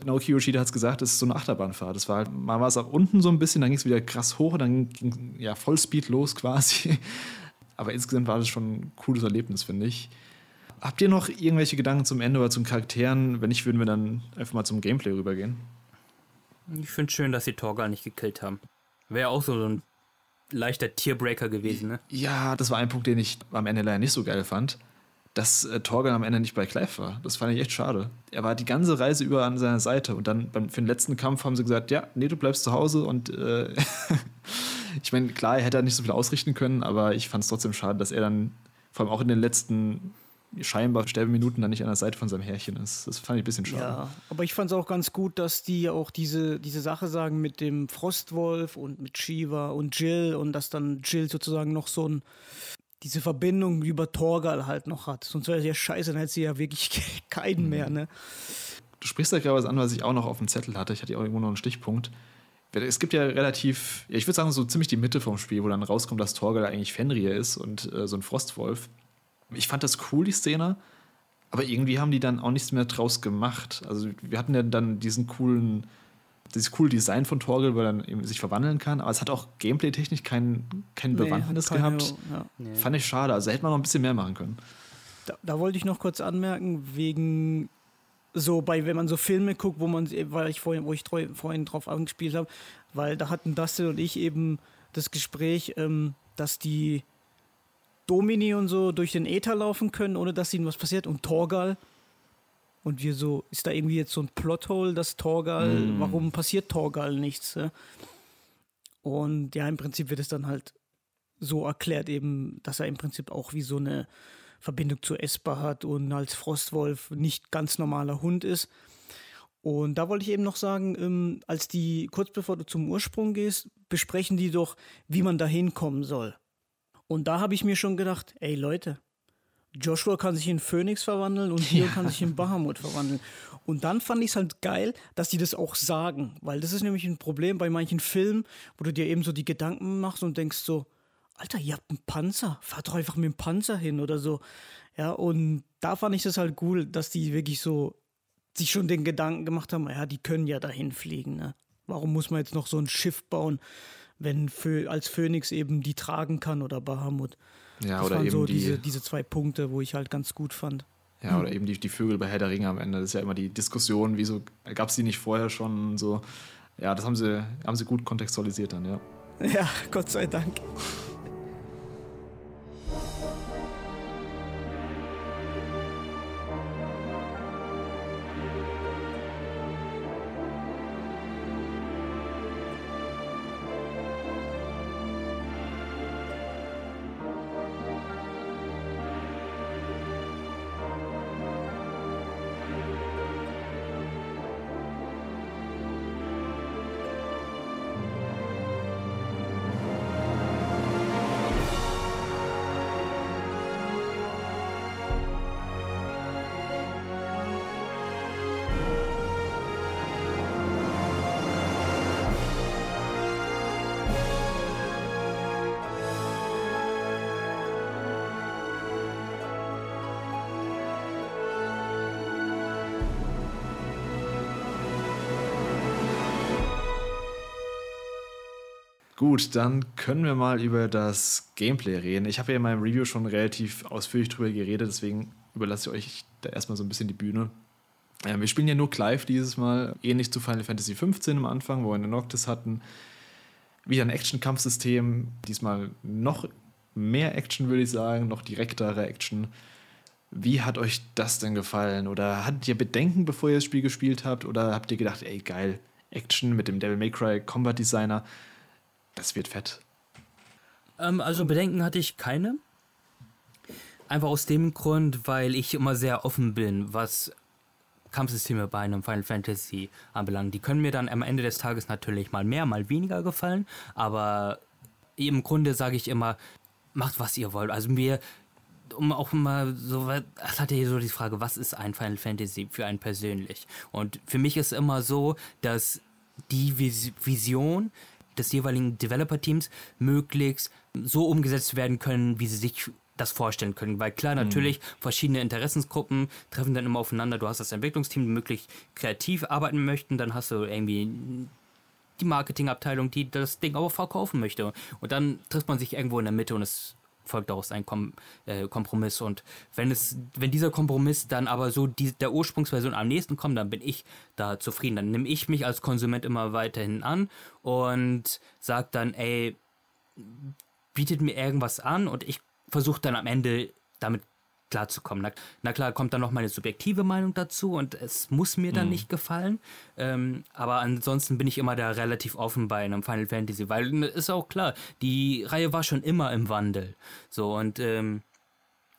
Naoki Yoshida hat es gesagt, es ist so eine Achterbahnfahrt. Das war halt, mal war es auch unten so ein bisschen, dann ging es wieder krass hoch, dann ging ja Vollspeed los quasi. Aber insgesamt war das schon ein cooles Erlebnis, finde ich. Habt ihr noch irgendwelche Gedanken zum Ende oder zum Charakteren? Wenn nicht, würden wir dann einfach mal zum Gameplay rübergehen. Ich finde es schön, dass sie Torgal nicht gekillt haben. Wäre auch so ein leichter Tierbreaker gewesen, ne? Ja, das war ein Punkt, den ich am Ende leider nicht so geil fand. Dass äh, Torgal am Ende nicht bei Clive war. Das fand ich echt schade. Er war die ganze Reise über an seiner Seite und dann beim, für den letzten Kampf haben sie gesagt: Ja, nee, du bleibst zu Hause und äh, ich meine, klar, er hätte nicht so viel ausrichten können, aber ich fand es trotzdem schade, dass er dann vor allem auch in den letzten scheinbar Sterbeminuten dann nicht an der Seite von seinem Härchen ist. Das fand ich ein bisschen schade. Ja, aber ich fand es auch ganz gut, dass die auch diese, diese Sache sagen mit dem Frostwolf und mit Shiva und Jill und dass dann Jill sozusagen noch so ein diese Verbindung über Torgal halt noch hat. Sonst wäre es ja scheiße, dann hätte sie ja wirklich keinen mhm. mehr, ne? Du sprichst da gerade was an, was ich auch noch auf dem Zettel hatte. Ich hatte ja auch irgendwo noch einen Stichpunkt es gibt ja relativ, ich würde sagen, so ziemlich die Mitte vom Spiel, wo dann rauskommt, dass Torgal eigentlich Fenrir ist und äh, so ein Frostwolf. Ich fand das cool, die Szene, aber irgendwie haben die dann auch nichts mehr draus gemacht. Also wir hatten ja dann diesen coolen, dieses coole Design von Torgal, weil er dann eben sich verwandeln kann, aber es hat auch gameplay-technisch kein, kein nee, Bewandtnis gehabt. Ja. Nee. Fand ich schade, also hätte man noch ein bisschen mehr machen können. Da, da wollte ich noch kurz anmerken, wegen so bei, wenn man so Filme guckt, wo man, weil ich vorhin, wo ich treu, vorhin drauf angespielt habe, weil da hatten Dustin und ich eben das Gespräch, ähm, dass die Domini und so durch den Äther laufen können, ohne dass ihnen was passiert und Torgal. Und wir so, ist da irgendwie jetzt so ein Plothole, dass Torgal, mm. warum passiert Torgal nichts? Ja? Und ja, im Prinzip wird es dann halt so erklärt, eben, dass er im Prinzip auch wie so eine Verbindung zu Esper hat und als Frostwolf nicht ganz normaler Hund ist. Und da wollte ich eben noch sagen, ähm, als die, kurz bevor du zum Ursprung gehst, besprechen die doch, wie man da hinkommen soll. Und da habe ich mir schon gedacht, ey Leute, Joshua kann sich in Phoenix verwandeln und Hio ja. kann sich in Bahamut verwandeln. Und dann fand ich es halt geil, dass die das auch sagen, weil das ist nämlich ein Problem bei manchen Filmen, wo du dir eben so die Gedanken machst und denkst so, Alter, ihr habt einen Panzer, fahrt doch einfach mit dem Panzer hin oder so. Ja, und da fand ich das halt cool, dass die wirklich so sich schon den Gedanken gemacht haben, ja, die können ja dahin fliegen, ne? Warum muss man jetzt noch so ein Schiff bauen, wenn für, als Phoenix eben die tragen kann oder Bahamut? Ja, das oder waren eben so die, diese, diese zwei Punkte, wo ich halt ganz gut fand. Ja, oder eben die, die Vögel bei Herr der Ringe am Ende. Das ist ja immer die Diskussion, wieso gab es die nicht vorher schon so. Ja, das haben sie, haben sie gut kontextualisiert dann, ja. Ja, Gott sei Dank. Gut, dann können wir mal über das Gameplay reden. Ich habe ja in meinem Review schon relativ ausführlich drüber geredet, deswegen überlasse ich euch da erstmal so ein bisschen die Bühne. Ja, wir spielen ja nur Clive dieses Mal, ähnlich zu Final Fantasy XV am Anfang, wo wir eine Noctis hatten. Wieder ein Action-Kampfsystem, diesmal noch mehr Action, würde ich sagen, noch direktere Action. Wie hat euch das denn gefallen? Oder hattet ihr Bedenken, bevor ihr das Spiel gespielt habt? Oder habt ihr gedacht, ey, geil, Action mit dem Devil May Cry Combat Designer, das wird fett? Ähm, also Bedenken hatte ich keine. Einfach aus dem Grund, weil ich immer sehr offen bin, was Kampfsysteme bei einem Final Fantasy anbelangt. Die können mir dann am Ende des Tages natürlich mal mehr, mal weniger gefallen, aber im Grunde sage ich immer, macht was ihr wollt. Also mir, um auch mal so, es hat ja so die Frage, was ist ein Final Fantasy für einen persönlich? Und für mich ist immer so, dass die Vision des jeweiligen Developer-Teams möglichst so umgesetzt werden können, wie sie sich das vorstellen können. Weil klar, mhm. natürlich, verschiedene Interessensgruppen treffen dann immer aufeinander. Du hast das Entwicklungsteam, die möglichst kreativ arbeiten möchten, dann hast du irgendwie die Marketingabteilung, die das Ding aber verkaufen möchte. Und dann trifft man sich irgendwo in der Mitte und es folgt daraus ein Kom äh, Kompromiss. Und wenn es, wenn dieser Kompromiss dann aber so die, der Ursprungsversion am nächsten kommt, dann bin ich da zufrieden. Dann nehme ich mich als Konsument immer weiterhin an und sage dann, ey, bietet mir irgendwas an und ich versuche dann am Ende damit klarzukommen. Na, na klar, kommt dann noch meine subjektive Meinung dazu und es muss mir dann mhm. nicht gefallen. Ähm, aber ansonsten bin ich immer da relativ offen bei einem Final Fantasy, weil ist auch klar, die Reihe war schon immer im Wandel. So und, ähm,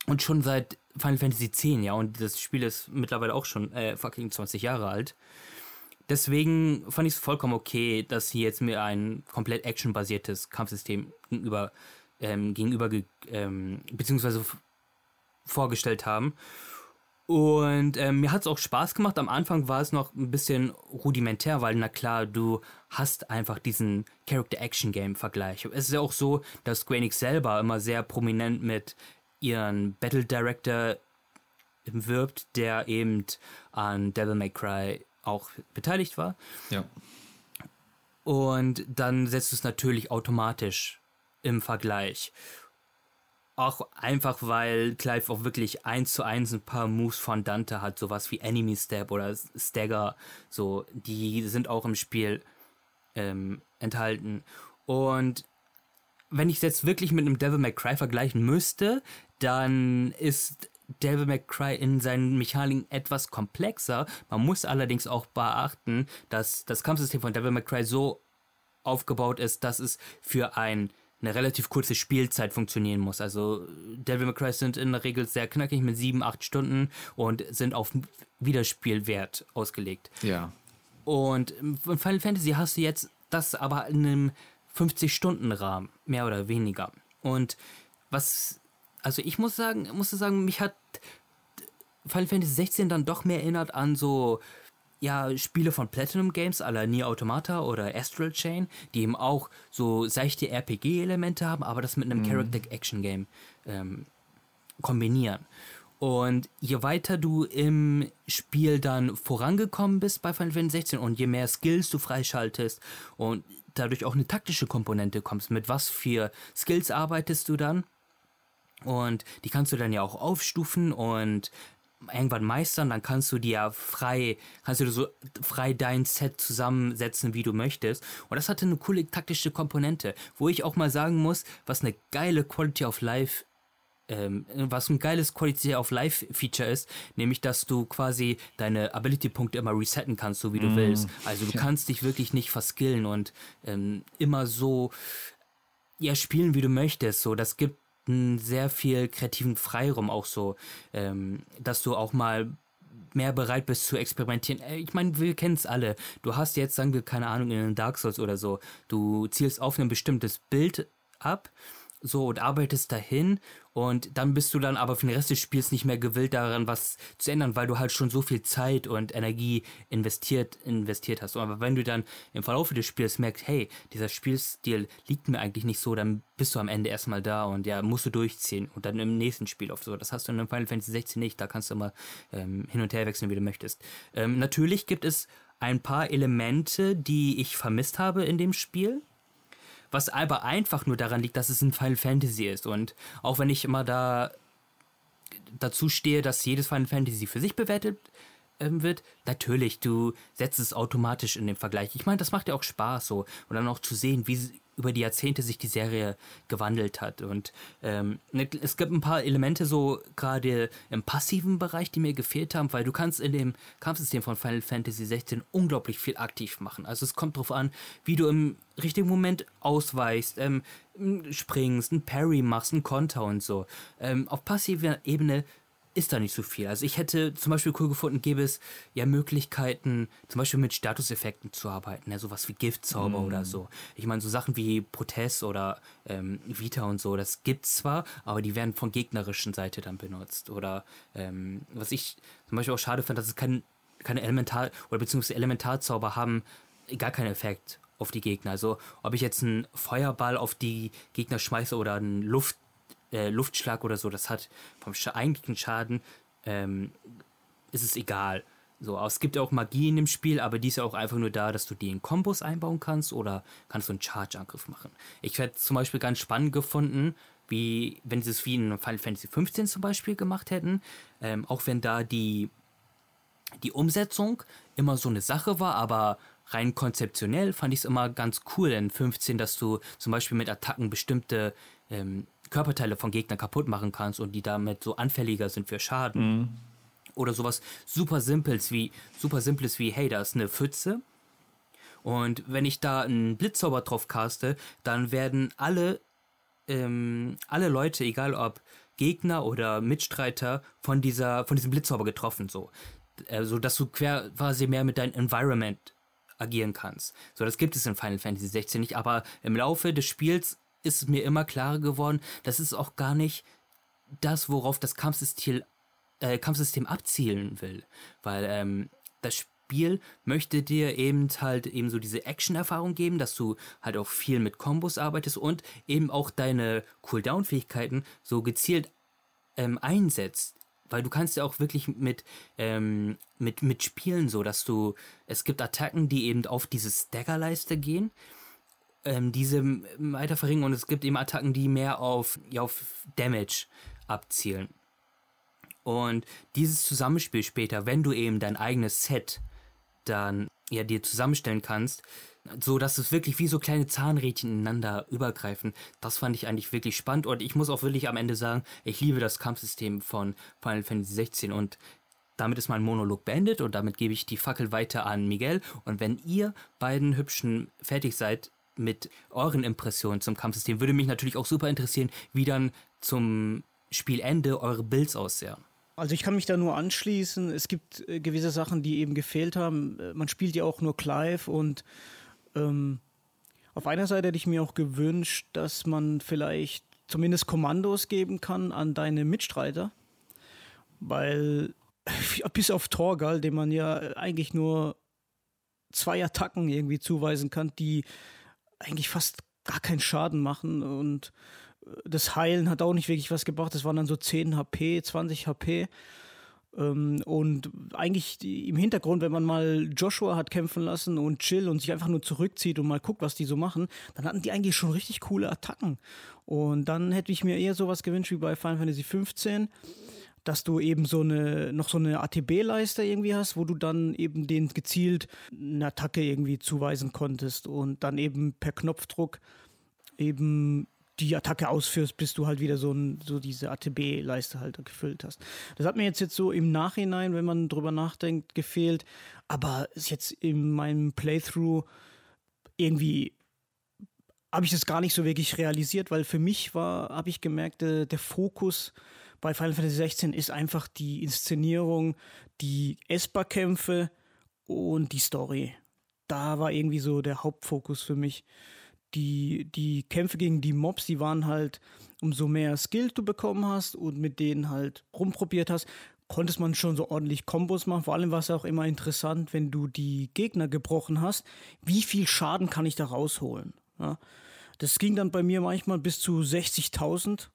und schon seit Final Fantasy X, ja, und das Spiel ist mittlerweile auch schon äh, fucking 20 Jahre alt. Deswegen fand ich es vollkommen okay, dass sie jetzt mir ein komplett actionbasiertes Kampfsystem gegenüber, ähm, gegenüber ähm, beziehungsweise vorgestellt haben. Und ähm, mir hat es auch Spaß gemacht. Am Anfang war es noch ein bisschen rudimentär, weil, na klar, du hast einfach diesen Character-Action-Game-Vergleich. Es ist ja auch so, dass Square Enix selber immer sehr prominent mit ihren Battle Director wirbt, der eben an Devil May Cry auch beteiligt war. Ja. Und dann setzt du es natürlich automatisch im Vergleich. Auch einfach, weil Clive auch wirklich eins zu eins ein paar Moves von Dante hat, sowas wie Enemy Step oder Stagger, so, die sind auch im Spiel ähm, enthalten. Und wenn ich es jetzt wirklich mit einem Devil May Cry vergleichen müsste, dann ist Devil May Cry in seinen Mechaniken etwas komplexer. Man muss allerdings auch beachten, dass das Kampfsystem von Devil May Cry so aufgebaut ist, dass es für ein eine relativ kurze Spielzeit funktionieren muss. Also Devil May Cry sind in der Regel sehr knackig mit sieben, acht Stunden und sind auf Wiederspielwert ausgelegt. Ja. Und in Final Fantasy hast du jetzt das aber in einem 50-Stunden-Rahmen, mehr oder weniger. Und was, also ich muss sagen, musste sagen, mich hat Final Fantasy 16 dann doch mehr erinnert an so ja, Spiele von Platinum Games à la Nier Automata oder Astral Chain, die eben auch so seichte RPG-Elemente haben, aber das mit einem mhm. Character-Action-Game ähm, kombinieren. Und je weiter du im Spiel dann vorangekommen bist bei Final Fantasy 16 und je mehr Skills du freischaltest und dadurch auch eine taktische Komponente kommst, mit was für Skills arbeitest du dann? Und die kannst du dann ja auch aufstufen und irgendwann meistern, dann kannst du dir ja frei, kannst du so frei dein Set zusammensetzen, wie du möchtest. Und das hatte eine coole taktische Komponente, wo ich auch mal sagen muss, was eine geile Quality of Life ähm, was ein geiles Quality of Life Feature ist, nämlich dass du quasi deine Ability-Punkte immer resetten kannst, so wie du mm, willst. Also du kannst dich wirklich nicht verskillen und ähm, immer so ja spielen, wie du möchtest. So, das gibt sehr viel kreativen Freiraum auch so, ähm, dass du auch mal mehr bereit bist zu experimentieren. Äh, ich meine, wir kennen es alle. Du hast jetzt, sagen wir, keine Ahnung, in Dark Souls oder so, du zielst auf ein bestimmtes Bild ab so und arbeitest dahin und dann bist du dann aber für den Rest des Spiels nicht mehr gewillt daran, was zu ändern, weil du halt schon so viel Zeit und Energie investiert, investiert hast. Aber wenn du dann im Verlauf des Spiels merkst, hey, dieser Spielstil liegt mir eigentlich nicht so, dann bist du am Ende erstmal da und ja, musst du durchziehen und dann im nächsten Spiel auf so. Das hast du in Final Fantasy 16 nicht, da kannst du immer ähm, hin und her wechseln, wie du möchtest. Ähm, natürlich gibt es ein paar Elemente, die ich vermisst habe in dem Spiel was aber einfach nur daran liegt, dass es ein Final Fantasy ist. Und auch wenn ich immer da dazu stehe, dass jedes Final Fantasy für sich bewertet ähm, wird, natürlich, du setzt es automatisch in den Vergleich. Ich meine, das macht ja auch Spaß so. Und dann auch zu sehen, wie über die Jahrzehnte sich die Serie gewandelt hat. Und ähm, ne, es gibt ein paar Elemente so gerade im passiven Bereich, die mir gefehlt haben, weil du kannst in dem Kampfsystem von Final Fantasy 16 unglaublich viel aktiv machen. Also es kommt darauf an, wie du im richtigen Moment ausweichst, ähm, springst, ein Parry machst, ein Konter und so. Ähm, auf passiver Ebene ist da nicht so viel. Also ich hätte zum Beispiel cool gefunden, gäbe es ja Möglichkeiten, zum Beispiel mit Statuseffekten zu arbeiten, ja, sowas wie Giftzauber mm. oder so. Ich meine, so Sachen wie Protest oder ähm, Vita und so, das gibt's zwar, aber die werden von gegnerischen Seite dann benutzt. Oder ähm, was ich zum Beispiel auch schade fand, dass es kein, keine Elementar- oder beziehungsweise Elementarzauber haben gar keinen Effekt auf die Gegner. Also ob ich jetzt einen Feuerball auf die Gegner schmeiße oder einen Luft äh, Luftschlag oder so, das hat vom eigentlichen Schaden, ähm, ist es egal. So, es gibt ja auch Magie in dem Spiel, aber die ist ja auch einfach nur da, dass du die in Kombos einbauen kannst oder kannst du einen Charge-Angriff machen. Ich hätte zum Beispiel ganz spannend gefunden, wie wenn sie es wie in Final Fantasy 15 zum Beispiel gemacht hätten, ähm, auch wenn da die, die Umsetzung immer so eine Sache war, aber rein konzeptionell fand ich es immer ganz cool in 15, dass du zum Beispiel mit Attacken bestimmte ähm, Körperteile von Gegnern kaputt machen kannst und die damit so anfälliger sind für Schaden. Mhm. Oder sowas super simples wie super simples wie hey, da ist eine Pfütze und wenn ich da einen Blitzzauber drauf caste, dann werden alle ähm, alle Leute, egal ob Gegner oder Mitstreiter von dieser von diesem Blitzzauber getroffen so, äh, so dass du quasi mehr mit deinem Environment agieren kannst. So, das gibt es in Final Fantasy 16 nicht, aber im Laufe des Spiels ist mir immer klarer geworden, das ist auch gar nicht das, worauf das Kampfsystem, äh, Kampfsystem abzielen will. Weil ähm, das Spiel möchte dir eben halt eben so diese Action-Erfahrung geben, dass du halt auch viel mit Kombos arbeitest und eben auch deine Cooldown-Fähigkeiten so gezielt ähm, einsetzt. Weil du kannst ja auch wirklich mit, ähm, mit, mit spielen, so dass du, es gibt Attacken, die eben auf diese Stagger-Leiste gehen ähm, diese weiter verringern und es gibt eben Attacken, die mehr auf, ja, auf Damage abzielen. Und dieses Zusammenspiel später, wenn du eben dein eigenes Set dann ja dir zusammenstellen kannst, so dass es wirklich wie so kleine Zahnrädchen ineinander übergreifen, das fand ich eigentlich wirklich spannend und ich muss auch wirklich am Ende sagen, ich liebe das Kampfsystem von Final Fantasy 16 und damit ist mein Monolog beendet und damit gebe ich die Fackel weiter an Miguel und wenn ihr beiden Hübschen fertig seid, mit euren Impressionen zum Kampfsystem. Würde mich natürlich auch super interessieren, wie dann zum Spielende eure Builds aussehen. Also ich kann mich da nur anschließen. Es gibt äh, gewisse Sachen, die eben gefehlt haben. Äh, man spielt ja auch nur Clive und ähm, auf einer Seite hätte ich mir auch gewünscht, dass man vielleicht zumindest Kommandos geben kann an deine Mitstreiter. Weil bis auf Torgal, dem man ja eigentlich nur zwei Attacken irgendwie zuweisen kann, die eigentlich fast gar keinen Schaden machen und äh, das Heilen hat auch nicht wirklich was gebracht. Das waren dann so 10 HP, 20 HP. Und eigentlich im Hintergrund, wenn man mal Joshua hat kämpfen lassen und chill und sich einfach nur zurückzieht und mal guckt, was die so machen, dann hatten die eigentlich schon richtig coole Attacken. Und dann hätte ich mir eher sowas gewünscht wie bei Final Fantasy 15 dass du eben so eine, noch so eine ATB-Leiste irgendwie hast, wo du dann eben den gezielt eine Attacke irgendwie zuweisen konntest und dann eben per Knopfdruck eben die Attacke ausführst, bis du halt wieder so, ein, so diese ATB-Leiste halt gefüllt hast. Das hat mir jetzt, jetzt so im Nachhinein, wenn man drüber nachdenkt, gefehlt, aber ist jetzt in meinem Playthrough irgendwie habe ich das gar nicht so wirklich realisiert, weil für mich war, habe ich gemerkt, der, der Fokus bei Final Fantasy 16 ist einfach die Inszenierung, die Esper-Kämpfe und die Story. Da war irgendwie so der Hauptfokus für mich. Die, die Kämpfe gegen die Mobs, die waren halt, umso mehr Skill du bekommen hast und mit denen halt rumprobiert hast, konntest man schon so ordentlich Kombos machen. Vor allem war es auch immer interessant, wenn du die Gegner gebrochen hast, wie viel Schaden kann ich da rausholen. Ja? Das ging dann bei mir manchmal bis zu 60.000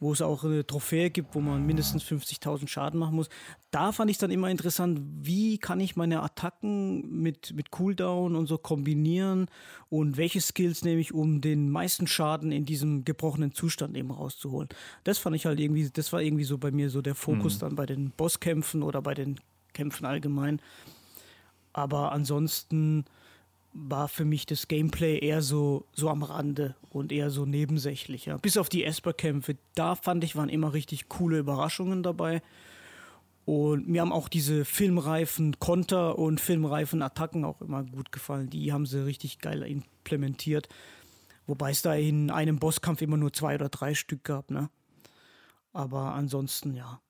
wo es auch eine Trophäe gibt, wo man mindestens 50.000 Schaden machen muss. Da fand ich dann immer interessant, wie kann ich meine Attacken mit, mit Cooldown und so kombinieren und welche Skills nehme ich, um den meisten Schaden in diesem gebrochenen Zustand eben rauszuholen. Das fand ich halt irgendwie, das war irgendwie so bei mir so der Fokus mhm. dann bei den Bosskämpfen oder bei den Kämpfen allgemein. Aber ansonsten war für mich das Gameplay eher so, so am Rande und eher so nebensächlich. Bis auf die Esper-Kämpfe, da fand ich, waren immer richtig coole Überraschungen dabei. Und mir haben auch diese filmreifen Konter und filmreifen Attacken auch immer gut gefallen. Die haben sie richtig geil implementiert. Wobei es da in einem Bosskampf immer nur zwei oder drei Stück gab. Ne? Aber ansonsten, ja,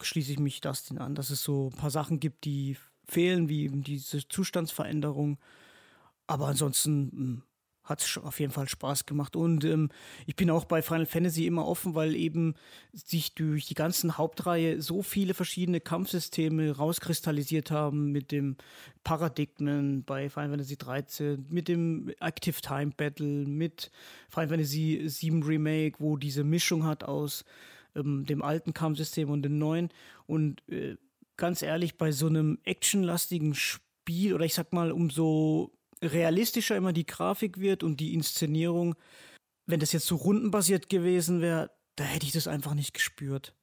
schließe ich mich Dustin an, dass es so ein paar Sachen gibt, die fehlen, wie diese Zustandsveränderung aber ansonsten hm, hat es auf jeden Fall Spaß gemacht. Und ähm, ich bin auch bei Final Fantasy immer offen, weil eben sich durch die ganzen Hauptreihe so viele verschiedene Kampfsysteme rauskristallisiert haben mit dem Paradigmen bei Final Fantasy 13, mit dem Active Time Battle, mit Final Fantasy 7 Remake, wo diese Mischung hat aus ähm, dem alten Kampfsystem und dem neuen. Und äh, ganz ehrlich, bei so einem actionlastigen Spiel oder ich sag mal, um so realistischer immer die Grafik wird und die Inszenierung, wenn das jetzt so rundenbasiert gewesen wäre, da hätte ich das einfach nicht gespürt.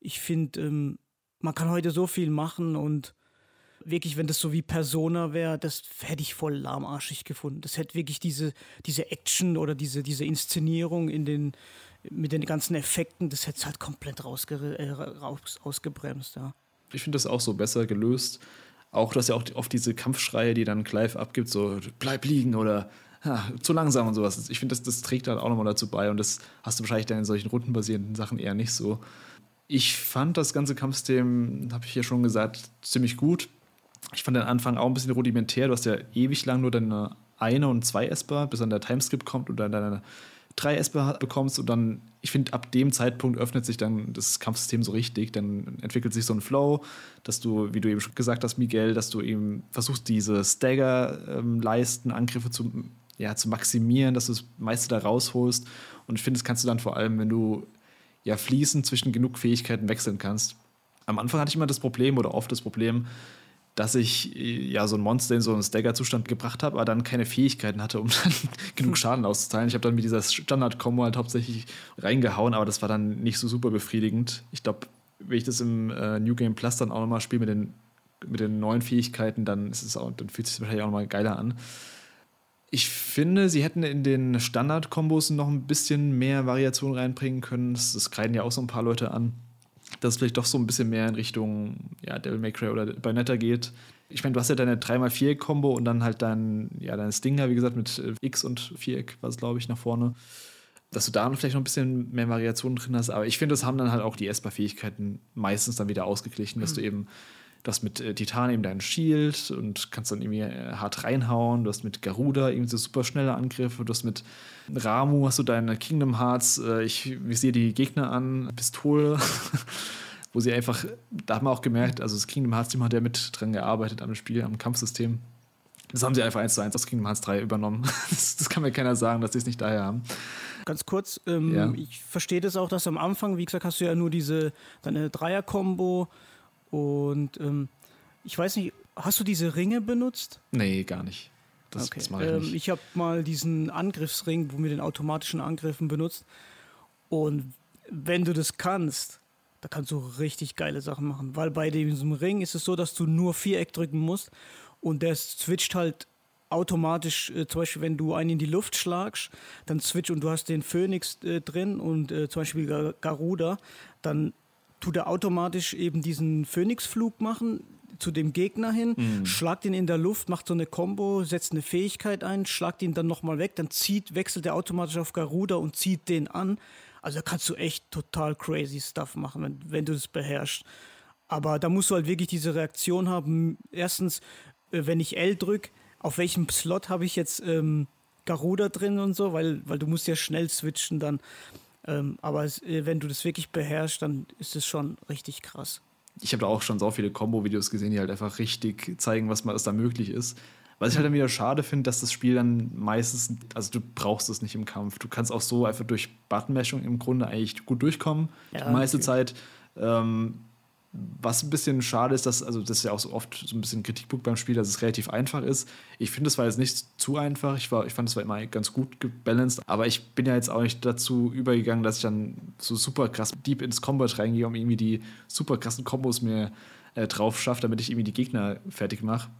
Ich finde, ähm, man kann heute so viel machen und wirklich, wenn das so wie Persona wäre, das hätte ich voll lahmarschig gefunden. Das hätte wirklich diese, diese Action oder diese, diese Inszenierung in den, mit den ganzen Effekten, das hätte es halt komplett rausge äh, raus, ausgebremst, ja. Ich finde das auch so besser gelöst auch, dass ja auch oft diese Kampfschreie, die dann Clive abgibt, so bleib liegen oder ja, zu langsam und sowas. Ich finde, das, das trägt dann auch nochmal dazu bei und das hast du wahrscheinlich dann in solchen rundenbasierenden Sachen eher nicht so. Ich fand das ganze Kampfsystem, habe ich ja schon gesagt, ziemlich gut. Ich fand den Anfang auch ein bisschen rudimentär. Du hast ja ewig lang nur deine eine und zwei Esper, bis dann der Timeskip kommt und dann deine drei Esper bekommst und dann, ich finde, ab dem Zeitpunkt öffnet sich dann das Kampfsystem so richtig. Dann entwickelt sich so ein Flow, dass du, wie du eben schon gesagt hast, Miguel, dass du eben versuchst, diese Stagger-Leisten, ähm, Angriffe zu, ja, zu maximieren, dass du das meiste da rausholst. Und ich finde, das kannst du dann vor allem, wenn du ja fließend zwischen genug Fähigkeiten wechseln kannst. Am Anfang hatte ich immer das Problem oder oft das Problem, dass ich äh, ja so ein Monster in so einen Stagger-Zustand gebracht habe, aber dann keine Fähigkeiten hatte, um dann genug Schaden auszuteilen. Ich habe dann mit dieser Standard-Kombo halt hauptsächlich reingehauen, aber das war dann nicht so super befriedigend. Ich glaube, wenn ich das im äh, New Game Plus dann auch nochmal spiele mit den, mit den neuen Fähigkeiten, dann, ist es auch, dann fühlt es sich wahrscheinlich auch nochmal geiler an. Ich finde, sie hätten in den Standard-Kombos noch ein bisschen mehr Variation reinbringen können. Das, das kreiden ja auch so ein paar Leute an dass es vielleicht doch so ein bisschen mehr in Richtung ja, Devil May Cry oder Bayonetta geht. Ich meine, du hast ja deine 3x4-Kombo und dann halt dein, ja, deine Stinger, wie gesagt, mit äh, X und Viereck, was glaube ich, nach vorne. Dass du da vielleicht noch ein bisschen mehr Variationen drin hast. Aber ich finde, das haben dann halt auch die Esper-Fähigkeiten meistens dann wieder ausgeglichen, dass mhm. du eben Du hast mit äh, Titan eben deinen Shield und kannst dann irgendwie äh, hart reinhauen. Du hast mit Garuda irgendwie so super schnelle Angriffe. Du hast mit Ramu hast du deine Kingdom Hearts. Äh, ich, sehe die Gegner an, Pistole. wo sie einfach, da haben wir auch gemerkt, also das Kingdom Hearts Team hat ja mit dran gearbeitet am Spiel, am Kampfsystem. Das haben sie einfach eins zu eins aus Kingdom Hearts 3 übernommen. Das, das kann mir keiner sagen, dass sie es nicht daher haben. Ganz kurz, ähm, ja. ich verstehe das auch, dass am Anfang, wie gesagt, hast du ja nur diese deine Dreier-Kombo und ähm, ich weiß nicht, hast du diese Ringe benutzt? Nee, gar nicht. Das, okay. das mache ich ähm, nicht. Ich habe mal diesen Angriffsring, wo wir den automatischen Angriffen benutzt. Und wenn du das kannst, da kannst du richtig geile Sachen machen. Weil bei diesem Ring ist es so, dass du nur Viereck drücken musst und der switcht halt automatisch, äh, zum Beispiel, wenn du einen in die Luft schlagst, dann switcht und du hast den Phönix äh, drin und äh, zum Beispiel Garuda, dann tut er automatisch eben diesen Phoenix-Flug machen zu dem Gegner hin, mhm. schlagt ihn in der Luft, macht so eine Combo, setzt eine Fähigkeit ein, schlagt ihn dann nochmal weg, dann zieht, wechselt er automatisch auf Garuda und zieht den an. Also da kannst du echt total crazy Stuff machen, wenn, wenn du das beherrschst. Aber da musst du halt wirklich diese Reaktion haben. Erstens, äh, wenn ich L drücke, auf welchem Slot habe ich jetzt ähm, Garuda drin und so, weil, weil du musst ja schnell switchen dann. Ähm, aber es, äh, wenn du das wirklich beherrschst, dann ist es schon richtig krass. Ich habe da auch schon so viele Combo-Videos gesehen, die halt einfach richtig zeigen, was, was da möglich ist. Was ich halt dann wieder schade finde, dass das Spiel dann meistens, also du brauchst es nicht im Kampf. Du kannst auch so einfach durch Buttonmashing im Grunde eigentlich gut durchkommen. Ja, die meiste natürlich. Zeit. Ähm, was ein bisschen schade ist, dass, also das ist ja auch so oft so ein bisschen Kritikpunkt beim Spiel, dass es relativ einfach ist. Ich finde, es war jetzt nicht zu einfach. Ich, war, ich fand, es war immer ganz gut gebalanced. Aber ich bin ja jetzt auch nicht dazu übergegangen, dass ich dann so super krass deep ins Combat reingehe, um irgendwie die super krassen Kombos mir äh, drauf schaffe, damit ich irgendwie die Gegner fertig mache.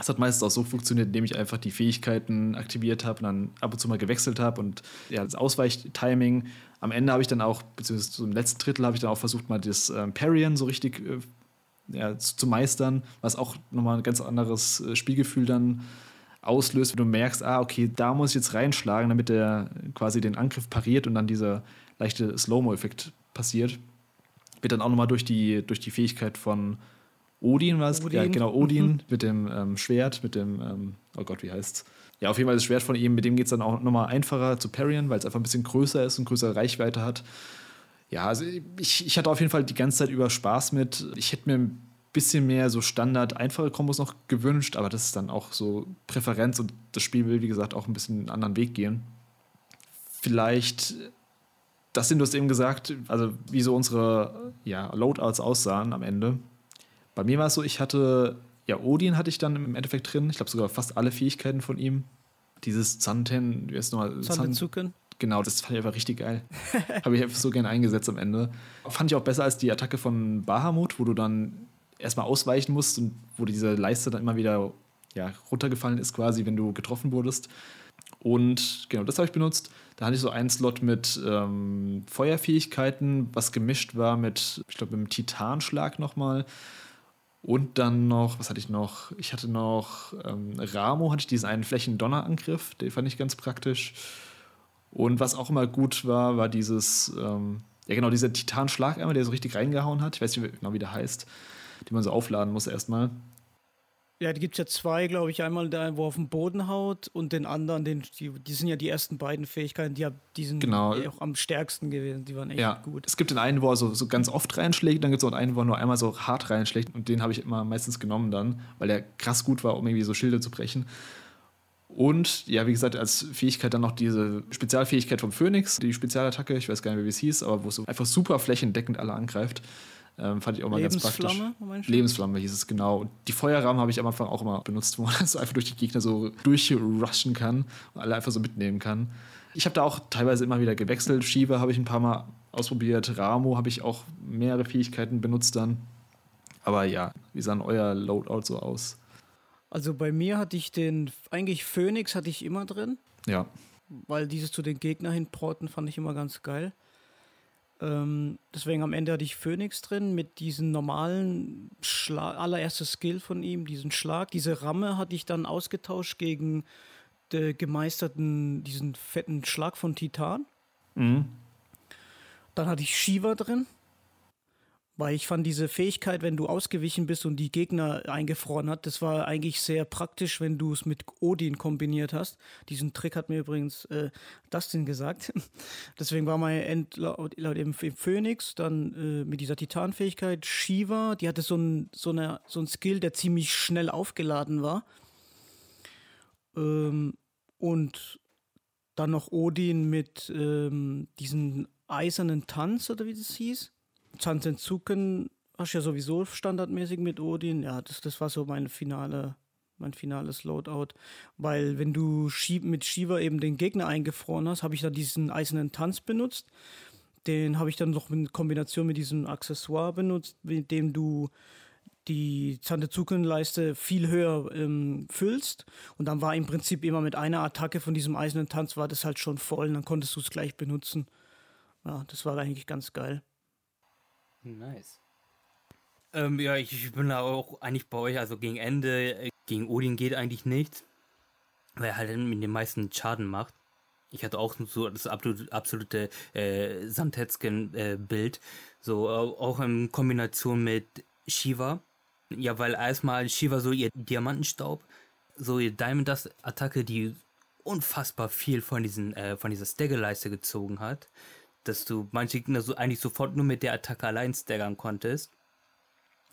Das hat meistens auch so funktioniert, indem ich einfach die Fähigkeiten aktiviert habe und dann ab und zu mal gewechselt habe und ja, das Ausweichtiming am Ende habe ich dann auch, beziehungsweise zum letzten Drittel habe ich dann auch versucht, mal das ähm, Parrien so richtig äh, ja, zu, zu, meistern, was auch nochmal ein ganz anderes äh, Spielgefühl dann auslöst, wenn du merkst, ah, okay, da muss ich jetzt reinschlagen, damit der quasi den Angriff pariert und dann dieser leichte Slow-Mo-Effekt passiert. Wird dann auch nochmal durch die, durch die Fähigkeit von Odin, was? Ja, genau, Odin mhm. mit dem ähm, Schwert, mit dem, ähm, oh Gott, wie heißt's? Ja, auf jeden Fall das Schwert von ihm, mit dem geht es dann auch nochmal einfacher zu parryen, weil es einfach ein bisschen größer ist und größere Reichweite hat. Ja, also ich, ich hatte auf jeden Fall die ganze Zeit über Spaß mit. Ich hätte mir ein bisschen mehr so Standard einfache Kombos noch gewünscht, aber das ist dann auch so Präferenz und das Spiel will, wie gesagt, auch ein bisschen einen anderen Weg gehen. Vielleicht, das sind du hast eben gesagt, also wie so unsere ja, Loadouts aussahen am Ende. Bei mir war es so, ich hatte ja, Odin hatte ich dann im Endeffekt drin. Ich glaube sogar fast alle Fähigkeiten von ihm. Dieses Zanten, wie heißt nochmal? Zantenzuken. Genau, das fand ich einfach richtig geil. Habe ich einfach so gerne eingesetzt am Ende. Fand ich auch besser als die Attacke von Bahamut, wo du dann erstmal ausweichen musst und wo diese Leiste dann immer wieder ja, runtergefallen ist, quasi, wenn du getroffen wurdest. Und genau, das habe ich benutzt. Da hatte ich so einen Slot mit ähm, Feuerfähigkeiten, was gemischt war mit, ich glaube, mit dem Titanschlag nochmal. Und dann noch, was hatte ich noch? Ich hatte noch ähm, Ramo, hatte ich diesen einen Flächendonnerangriff, den fand ich ganz praktisch. Und was auch immer gut war, war dieses, ähm, ja genau, dieser Titanschlag einmal, der so richtig reingehauen hat. Ich weiß nicht genau, wie der heißt, den man so aufladen muss erstmal. Ja, die gibt es ja zwei, glaube ich. Einmal der, wo auf den Boden haut und den anderen, den, die, die sind ja die ersten beiden Fähigkeiten, die, die sind genau. auch am stärksten gewesen. Die waren echt ja. gut. Es gibt den einen, wo er so, so ganz oft reinschlägt, dann gibt es auch einen, wo er nur einmal so hart reinschlägt und den habe ich immer meistens genommen dann, weil der krass gut war, um irgendwie so Schilde zu brechen. Und ja, wie gesagt, als Fähigkeit dann noch diese Spezialfähigkeit vom Phoenix, die Spezialattacke, ich weiß gar nicht, wie es hieß, aber wo es so einfach super flächendeckend alle angreift. Ähm, fand ich auch mal ganz praktisch. Lebensflamme hieß es genau. Und die Feuerrahmen habe ich am Anfang auch immer benutzt, wo man so einfach durch die Gegner so durchrushen kann und alle einfach so mitnehmen kann. Ich habe da auch teilweise immer wieder gewechselt. Shiva habe ich ein paar Mal ausprobiert. Ramo habe ich auch mehrere Fähigkeiten benutzt dann. Aber ja, wie sah euer Loadout so aus? Also bei mir hatte ich den, eigentlich Phoenix hatte ich immer drin. Ja. Weil dieses zu den Gegnern hinporten fand ich immer ganz geil. Ähm, deswegen am Ende hatte ich Phoenix drin mit diesem normalen Schlag, allererste Skill von ihm, diesen Schlag. Diese Ramme hatte ich dann ausgetauscht gegen den gemeisterten, diesen fetten Schlag von Titan. Mhm. Dann hatte ich Shiva drin. Weil ich fand diese Fähigkeit, wenn du ausgewichen bist und die Gegner eingefroren hat, das war eigentlich sehr praktisch, wenn du es mit Odin kombiniert hast. Diesen Trick hat mir übrigens äh, Dustin gesagt. Deswegen war mein End laut, laut eben Phoenix, dann äh, mit dieser Titanfähigkeit Shiva, die hatte so ein, so, eine, so ein Skill, der ziemlich schnell aufgeladen war. Ähm, und dann noch Odin mit ähm, diesem eisernen Tanz oder wie das hieß. Zanzenzuken hast du ja sowieso standardmäßig mit Odin. Ja, das, das war so mein finale, mein finales Loadout. Weil wenn du mit Shiva eben den Gegner eingefroren hast, habe ich da diesen eisernen Tanz benutzt. Den habe ich dann noch in Kombination mit diesem Accessoire benutzt, mit dem du die Zantezuken-Leiste viel höher ähm, füllst. Und dann war im Prinzip immer mit einer Attacke von diesem eisernen Tanz war das halt schon voll und dann konntest du es gleich benutzen. Ja, das war eigentlich ganz geil. Nice. Ähm, ja, ich, bin da auch eigentlich bei euch, also gegen Ende, äh, gegen Odin geht eigentlich nichts, weil er halt mit den meisten Schaden macht. Ich hatte auch so das absolute, äh, Santetzken-Bild, äh, so auch in Kombination mit Shiva. Ja, weil erstmal Shiva so ihr Diamantenstaub, so ihr Diamond Dust Attacke, die unfassbar viel von diesen äh, von dieser Stagger-Leiste gezogen hat dass du manche Gegner so eigentlich sofort nur mit der Attacke allein staggern konntest.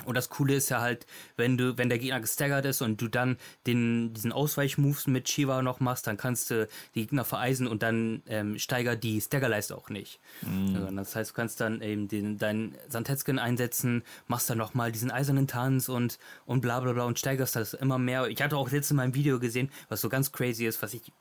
Und das Coole ist ja halt, wenn du, wenn der Gegner gestaggert ist und du dann den, diesen Ausweichmoves mit Shiva noch machst, dann kannst du die Gegner vereisen und dann ähm, steigert die Staggerleiste auch nicht. Mhm. Also das heißt, du kannst dann eben den, deinen Santetskin einsetzen, machst dann nochmal diesen eisernen Tanz und, und bla bla bla und steigerst das immer mehr. Ich hatte auch jetzt in meinem Video gesehen, was so ganz crazy ist, was ich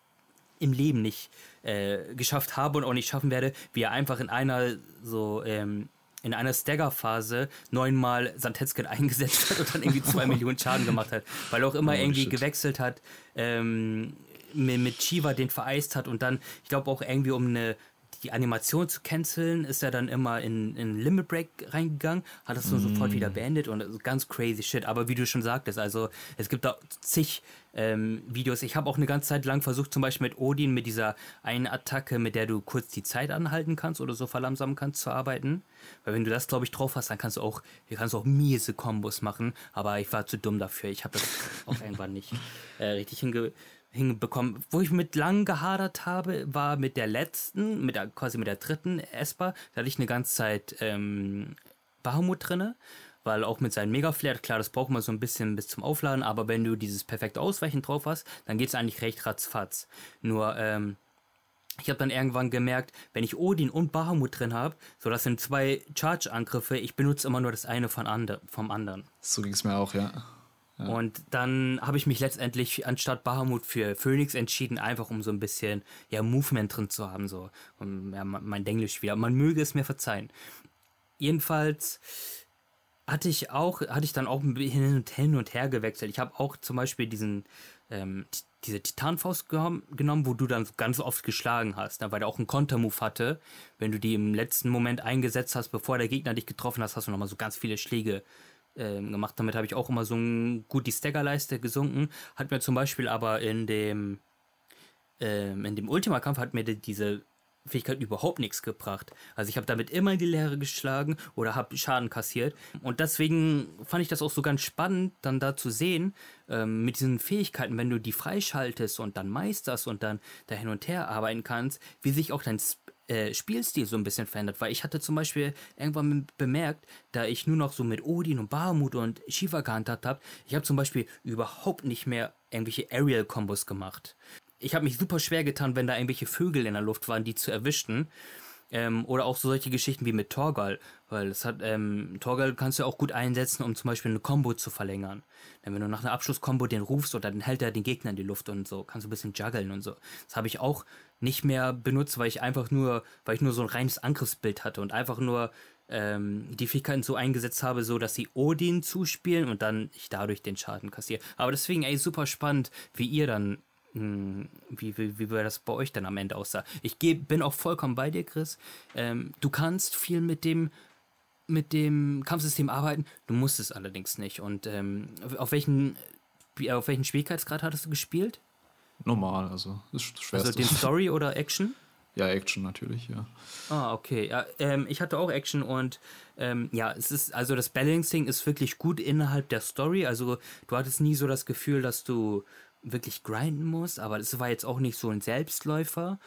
im Leben nicht äh, geschafft habe und auch nicht schaffen werde, wie er einfach in einer so ähm, in einer Stagger-Phase neunmal Santetskin eingesetzt hat und dann irgendwie zwei Millionen Schaden gemacht hat, weil er auch immer oh, irgendwie shit. gewechselt hat, ähm, mit Shiva den vereist hat und dann, ich glaube auch irgendwie um eine die Animation zu canceln, ist er dann immer in, in Limit Break reingegangen, hat das so mm. sofort wieder beendet und ganz crazy shit. Aber wie du schon sagtest, also es gibt da zig ähm, Videos. Ich habe auch eine ganze Zeit lang versucht, zum Beispiel mit Odin, mit dieser einen Attacke, mit der du kurz die Zeit anhalten kannst oder so verlangsamen kannst, zu arbeiten. Weil wenn du das, glaube ich, drauf hast, dann kannst du auch, kannst du auch miese Kombos machen. Aber ich war zu dumm dafür. Ich habe das auch irgendwann nicht äh, richtig hinge hinbekommen. Wo ich mit lang gehadert habe, war mit der letzten, mit der, quasi mit der dritten Esper. Da hatte ich eine ganze Zeit ähm, Bahamut drinne, weil auch mit seinem Mega-Flair, klar, das braucht man so ein bisschen bis zum Aufladen, aber wenn du dieses perfekte Ausweichen drauf hast, dann geht es eigentlich recht ratzfatz. Nur, ähm, ich habe dann irgendwann gemerkt, wenn ich Odin und Bahamut drin habe, so das sind zwei Charge-Angriffe, ich benutze immer nur das eine von andre, vom anderen. So ging es mir auch, ja. Und dann habe ich mich letztendlich anstatt Bahamut für Phoenix entschieden, einfach um so ein bisschen ja, Movement drin zu haben. So. Und, ja, mein Denglisch wieder. Man möge es mir verzeihen. Jedenfalls hatte ich auch, hatte ich dann auch hin und, hin und her gewechselt. Ich habe auch zum Beispiel diesen, ähm, diese Titanfaust genommen, wo du dann ganz oft geschlagen hast, ne, weil er auch einen Kontermove hatte. Wenn du die im letzten Moment eingesetzt hast, bevor der Gegner dich getroffen hast, hast du nochmal so ganz viele Schläge ähm, gemacht. Damit habe ich auch immer so ein, gut die Staggerleiste gesunken. Hat mir zum Beispiel aber in dem, ähm, in dem Ultima-Kampf hat mir die, diese Fähigkeit überhaupt nichts gebracht. Also ich habe damit immer in die Leere geschlagen oder habe Schaden kassiert. Und deswegen fand ich das auch so ganz spannend, dann da zu sehen, ähm, mit diesen Fähigkeiten, wenn du die freischaltest und dann meisterst und dann da hin und her arbeiten kannst, wie sich auch dein äh, Spielstil so ein bisschen verändert, weil ich hatte zum Beispiel irgendwann bemerkt, da ich nur noch so mit Odin und Bahamut und Shiva gehandhabt habe, ich habe zum Beispiel überhaupt nicht mehr irgendwelche Aerial-Kombos gemacht. Ich habe mich super schwer getan, wenn da irgendwelche Vögel in der Luft waren, die zu erwischen. Ähm, oder auch so solche Geschichten wie mit Torgal, weil es hat, ähm, Torgal kannst du auch gut einsetzen, um zum Beispiel eine Combo zu verlängern. Denn wenn du nach einer Abschlusskombo den rufst oder dann hält er den Gegner in die Luft und so, kannst du ein bisschen juggeln und so. Das habe ich auch nicht mehr benutzt, weil ich einfach nur, weil ich nur so ein reines Angriffsbild hatte und einfach nur ähm, die Fähigkeiten so eingesetzt habe, so dass sie Odin zuspielen und dann ich dadurch den Schaden kassiere. Aber deswegen, ey, super spannend, wie ihr dann wie, wie, wie das bei euch dann am Ende aussah. Ich geh, bin auch vollkommen bei dir, Chris. Ähm, du kannst viel mit dem, mit dem Kampfsystem arbeiten, du musst es allerdings nicht. Und ähm, auf welchen auf welchen Schwierigkeitsgrad hattest du gespielt? Normal, also ist schwer. Also den Story oder Action? Ja, Action natürlich, ja. Ah, okay. Ja, ähm, ich hatte auch Action und ähm, ja, es ist, also das Balancing ist wirklich gut innerhalb der Story. Also du hattest nie so das Gefühl, dass du wirklich grinden musst, aber das war jetzt auch nicht so ein Selbstläufer.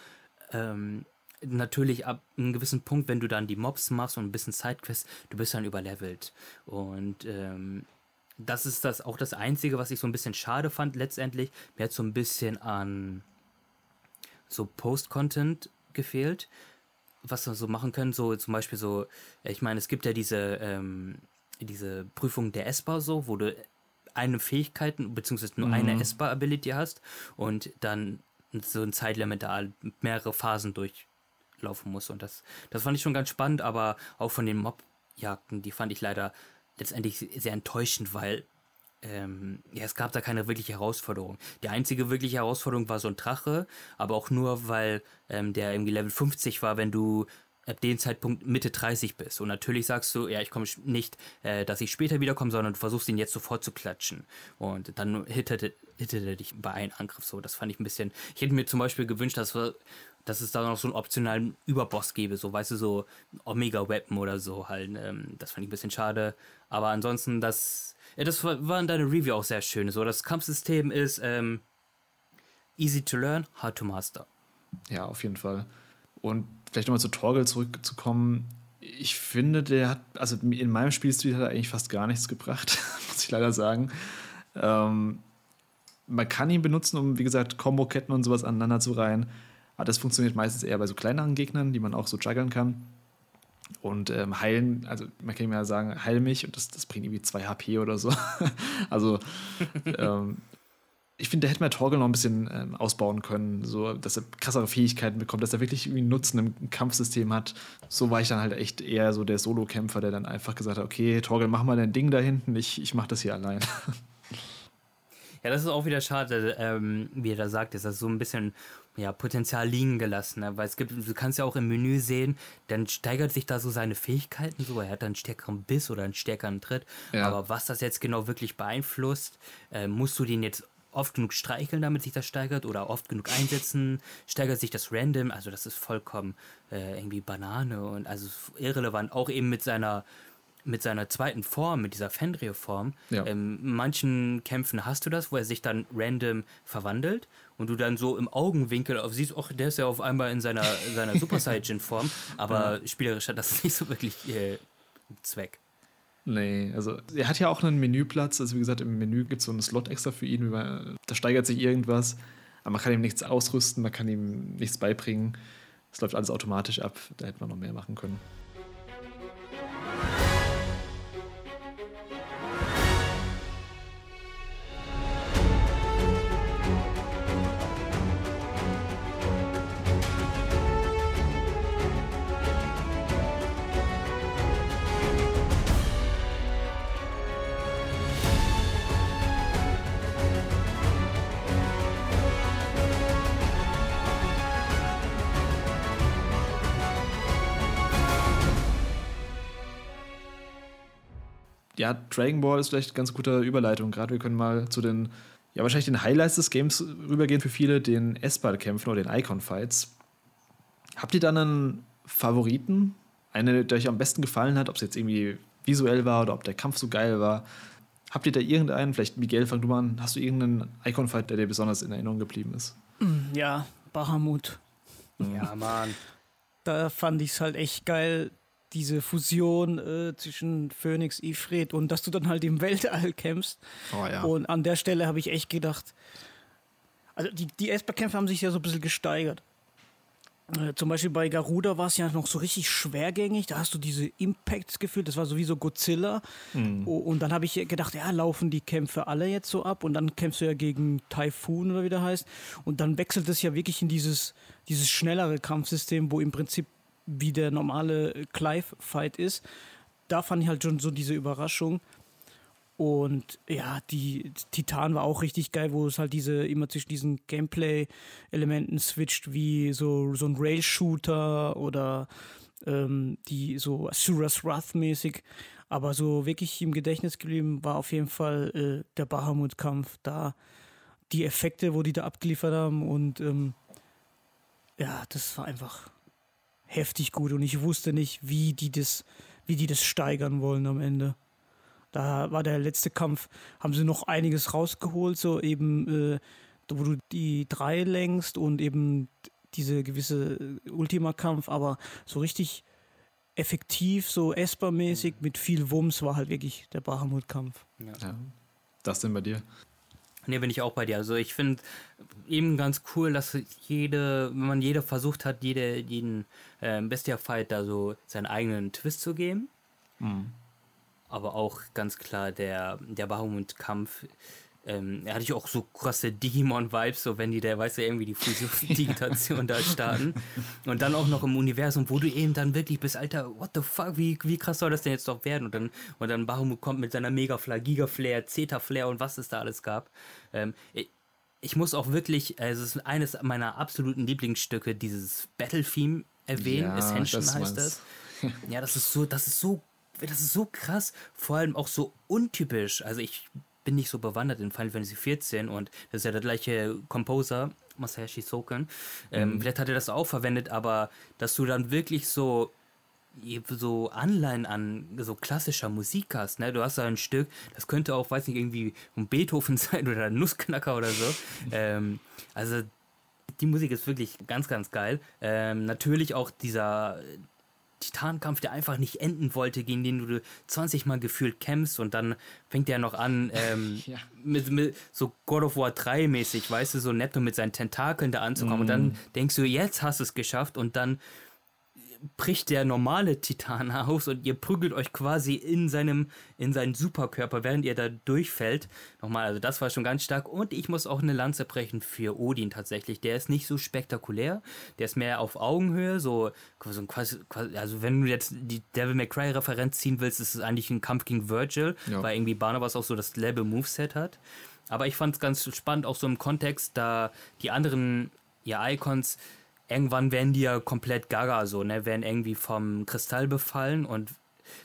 Ähm, natürlich ab einem gewissen Punkt, wenn du dann die Mobs machst und ein bisschen Sidequests, du bist dann überlevelt. Und ähm, das ist das auch das Einzige, was ich so ein bisschen schade fand letztendlich. Mir hat so ein bisschen an so Post-Content gefehlt, was wir so machen können. So zum Beispiel so, ich meine, es gibt ja diese, ähm, diese Prüfung der ESPA so, wo du eine Fähigkeit, beziehungsweise nur mhm. eine ESPA-Ability hast und dann so ein Zeitlimit da mehrere Phasen durchlaufen muss. Und das, das fand ich schon ganz spannend, aber auch von den Mob-Jagden, die fand ich leider letztendlich sehr enttäuschend, weil ähm, ja, es gab da keine wirkliche Herausforderung. Die einzige wirkliche Herausforderung war so ein Drache, aber auch nur, weil ähm, der irgendwie Level 50 war, wenn du ab dem Zeitpunkt Mitte 30 bist. Und natürlich sagst du, ja, ich komme nicht, äh, dass ich später wiederkomme, sondern du versuchst ihn jetzt sofort zu klatschen. Und dann hittete, hittete dich bei einem Angriff so. Das fand ich ein bisschen. Ich hätte mir zum Beispiel gewünscht, dass dass es da noch so einen optionalen Überboss gäbe, so weißt du, so Omega-Weapon oder so halt. Ähm, das fand ich ein bisschen schade. Aber ansonsten, das, ja, das war in deiner Review auch sehr schön. So, das Kampfsystem ist ähm, easy to learn, hard to master. Ja, auf jeden Fall. Und vielleicht nochmal zu Torgal zurückzukommen. Ich finde, der hat, also in meinem Spielstil hat er eigentlich fast gar nichts gebracht, muss ich leider sagen. Ähm, man kann ihn benutzen, um, wie gesagt, Kombo-Ketten und sowas aneinander zu reihen. Aber das funktioniert meistens eher bei so kleineren Gegnern, die man auch so juggeln kann. Und ähm, heilen, also man kann ja sagen, heil mich und das, das bringt irgendwie 2 HP oder so. also ähm, ich finde, der hätte man Torgal noch ein bisschen ähm, ausbauen können, so dass er krassere Fähigkeiten bekommt, dass er wirklich irgendwie Nutzen im Kampfsystem hat. So war ich dann halt echt eher so der Solo-Kämpfer, der dann einfach gesagt hat, okay, Torgal, mach mal dein Ding da hinten, ich, ich mach das hier allein. Ja, das ist auch wieder schade, ähm, wie er da sagt, ist das so ein bisschen ja, Potenzial liegen gelassen. Ne? Weil es gibt, du kannst ja auch im Menü sehen, dann steigert sich da so seine Fähigkeiten so. Er hat dann einen stärkeren Biss oder einen stärkeren Tritt. Ja. Aber was das jetzt genau wirklich beeinflusst, äh, musst du den jetzt oft genug streicheln, damit sich das steigert, oder oft genug einsetzen, steigert sich das random. Also das ist vollkommen äh, irgendwie Banane und also irrelevant. Auch eben mit seiner mit seiner zweiten Form, mit dieser Fenrir-Form, ja. ähm, in manchen Kämpfen hast du das, wo er sich dann random verwandelt und du dann so im Augenwinkel auf siehst, ach, der ist ja auf einmal in seiner, in seiner Super Saiyan-Form, aber ja. spielerisch hat das nicht so wirklich äh, Zweck. Nee, also er hat ja auch einen Menüplatz, also wie gesagt, im Menü gibt es so einen Slot extra für ihn, da steigert sich irgendwas, aber man kann ihm nichts ausrüsten, man kann ihm nichts beibringen. Es läuft alles automatisch ab, da hätte man noch mehr machen können. Ja, Dragon Ball ist vielleicht eine ganz gute Überleitung. Gerade wir können mal zu den, ja, wahrscheinlich den Highlights des Games rübergehen für viele, den S-Ball-Kämpfen oder den Icon-Fights. Habt ihr dann einen Favoriten? Eine, der euch am besten gefallen hat, ob es jetzt irgendwie visuell war oder ob der Kampf so geil war? Habt ihr da irgendeinen, vielleicht Miguel, fang du mal an, hast du irgendeinen Icon-Fight, der dir besonders in Erinnerung geblieben ist? Ja, Bahamut. Ja, Mann. Da fand ich es halt echt geil, diese Fusion äh, zwischen Phoenix, Ifrit und dass du dann halt im Weltall kämpfst. Oh, ja. Und an der Stelle habe ich echt gedacht, also die, die Esper-Kämpfe haben sich ja so ein bisschen gesteigert. Äh, zum Beispiel bei Garuda war es ja noch so richtig schwergängig. Da hast du diese Impacts gefühlt. Das war sowieso Godzilla. Mhm. Und dann habe ich gedacht, ja, laufen die Kämpfe alle jetzt so ab. Und dann kämpfst du ja gegen Typhoon oder wie der heißt. Und dann wechselt es ja wirklich in dieses, dieses schnellere Kampfsystem, wo im Prinzip wie der normale Clive-Fight ist. Da fand ich halt schon so diese Überraschung. Und ja, die Titan war auch richtig geil, wo es halt diese immer zwischen diesen Gameplay-Elementen switcht, wie so, so ein Rail-Shooter oder ähm, die so Asura's Wrath-mäßig. Aber so wirklich im Gedächtnis geblieben war auf jeden Fall äh, der Bahamut-Kampf. Da die Effekte, wo die da abgeliefert haben und ähm, ja, das war einfach heftig gut und ich wusste nicht, wie die das, wie die das steigern wollen am Ende. Da war der letzte Kampf, haben sie noch einiges rausgeholt, so eben, äh, wo du die drei längst und eben diese gewisse Ultima-Kampf, aber so richtig effektiv, so Esper-mäßig mit viel Wumms war halt wirklich der Bahamut-Kampf. Ja. ja. Das denn bei dir? Ne, bin ich auch bei dir. Also ich finde eben ganz cool, dass jede, wenn man jeder versucht hat, jede, jeden äh, Bestia-Fight da so seinen eigenen Twist zu geben. Mhm. Aber auch ganz klar der, der Bahamut-Kampf ähm, er hatte ich auch so krasse Digimon-Vibes, so wenn die der, weißt du, irgendwie die Fusion-Digitation da starten. Und dann auch noch im Universum, wo du eben dann wirklich bist, Alter, what the fuck, wie, wie krass soll das denn jetzt doch werden? Und dann, und dann Bahamut kommt mit seiner Mega-Flare, Giga-Flare, Zeta-Flare und was es da alles gab. Ähm, ich, ich muss auch wirklich, also es ist eines meiner absoluten Lieblingsstücke, dieses Battle-Theme erwähnen. Ja, Ascension das heißt das. ja, das ist so, das ist so das ist so krass, vor allem auch so untypisch. Also ich bin nicht so bewandert in Final Fantasy XIV und das ist ja der gleiche Composer, Masashi Soken. Ähm, mhm. Vielleicht hat er das auch verwendet, aber dass du dann wirklich so so Anleihen an so klassischer Musik hast, ne? Du hast da ein Stück, das könnte auch, weiß nicht, irgendwie ein Beethoven sein oder ein Nussknacker oder so. ähm, also die Musik ist wirklich ganz, ganz geil. Ähm, natürlich auch dieser Titankampf, der einfach nicht enden wollte, gegen den du 20 Mal gefühlt kämpfst und dann fängt er noch an, ähm, ja. mit, mit, so God of War 3 mäßig, weißt du, so netto mit seinen Tentakeln da anzukommen. Mm. Und dann mhm. denkst du, jetzt hast du es geschafft und dann bricht der normale Titan aus und ihr prügelt euch quasi in seinem, in seinen Superkörper, während ihr da durchfällt. Nochmal, also das war schon ganz stark. Und ich muss auch eine Lanze brechen für Odin tatsächlich. Der ist nicht so spektakulär. Der ist mehr auf Augenhöhe, so, so quasi, also wenn du jetzt die Devil May Cry Referenz ziehen willst, ist es eigentlich ein Kampf gegen Virgil, ja. weil irgendwie Barnabas auch so das Level Moveset hat. Aber ich fand es ganz spannend, auch so im Kontext, da die anderen ja, Icons irgendwann werden die ja komplett gaga, so, ne, werden irgendwie vom Kristall befallen und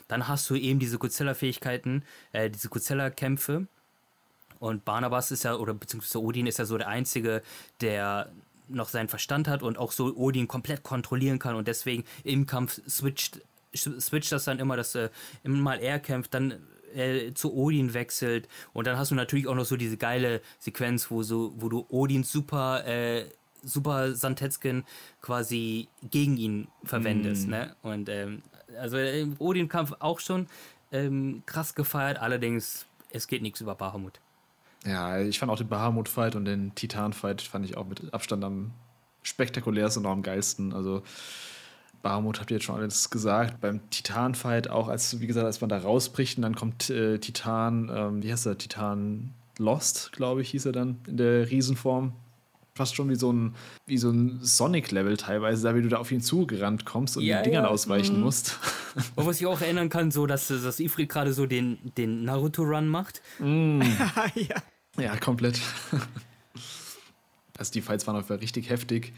dann hast du eben diese Godzilla-Fähigkeiten, äh, diese Godzilla-Kämpfe. Und Barnabas ist ja, oder beziehungsweise Odin ist ja so der Einzige, der noch seinen Verstand hat und auch so Odin komplett kontrollieren kann und deswegen im Kampf switcht, switcht das dann immer, dass äh, immer mal er kämpft, dann äh, zu Odin wechselt und dann hast du natürlich auch noch so diese geile Sequenz, wo so, wo du Odins super äh, Super Santetskin quasi gegen ihn verwendest. Mm. Ne? Und ähm, also im Odin-Kampf auch schon ähm, krass gefeiert, allerdings es geht nichts über Bahamut. Ja, ich fand auch den Bahamut-Fight und den Titan-Fight fand ich auch mit Abstand am spektakulärsten und auch am geilsten. Also Bahamut habt ihr jetzt schon alles gesagt. Beim Titan-Fight auch, als, wie gesagt, als man da rausbricht und dann kommt äh, Titan, ähm, wie heißt der, Titan Lost, glaube ich, hieß er dann in der Riesenform fast schon wie so ein, wie so ein Sonic-Level teilweise, da wie du da auf ihn zugerannt kommst und ja, den Dingern ja. ausweichen mhm. musst. Und was ich auch erinnern kann, so dass, dass Ifrit gerade so den, den Naruto-Run macht. Mm. ja. ja, komplett. Also die Fights waren auch richtig heftig.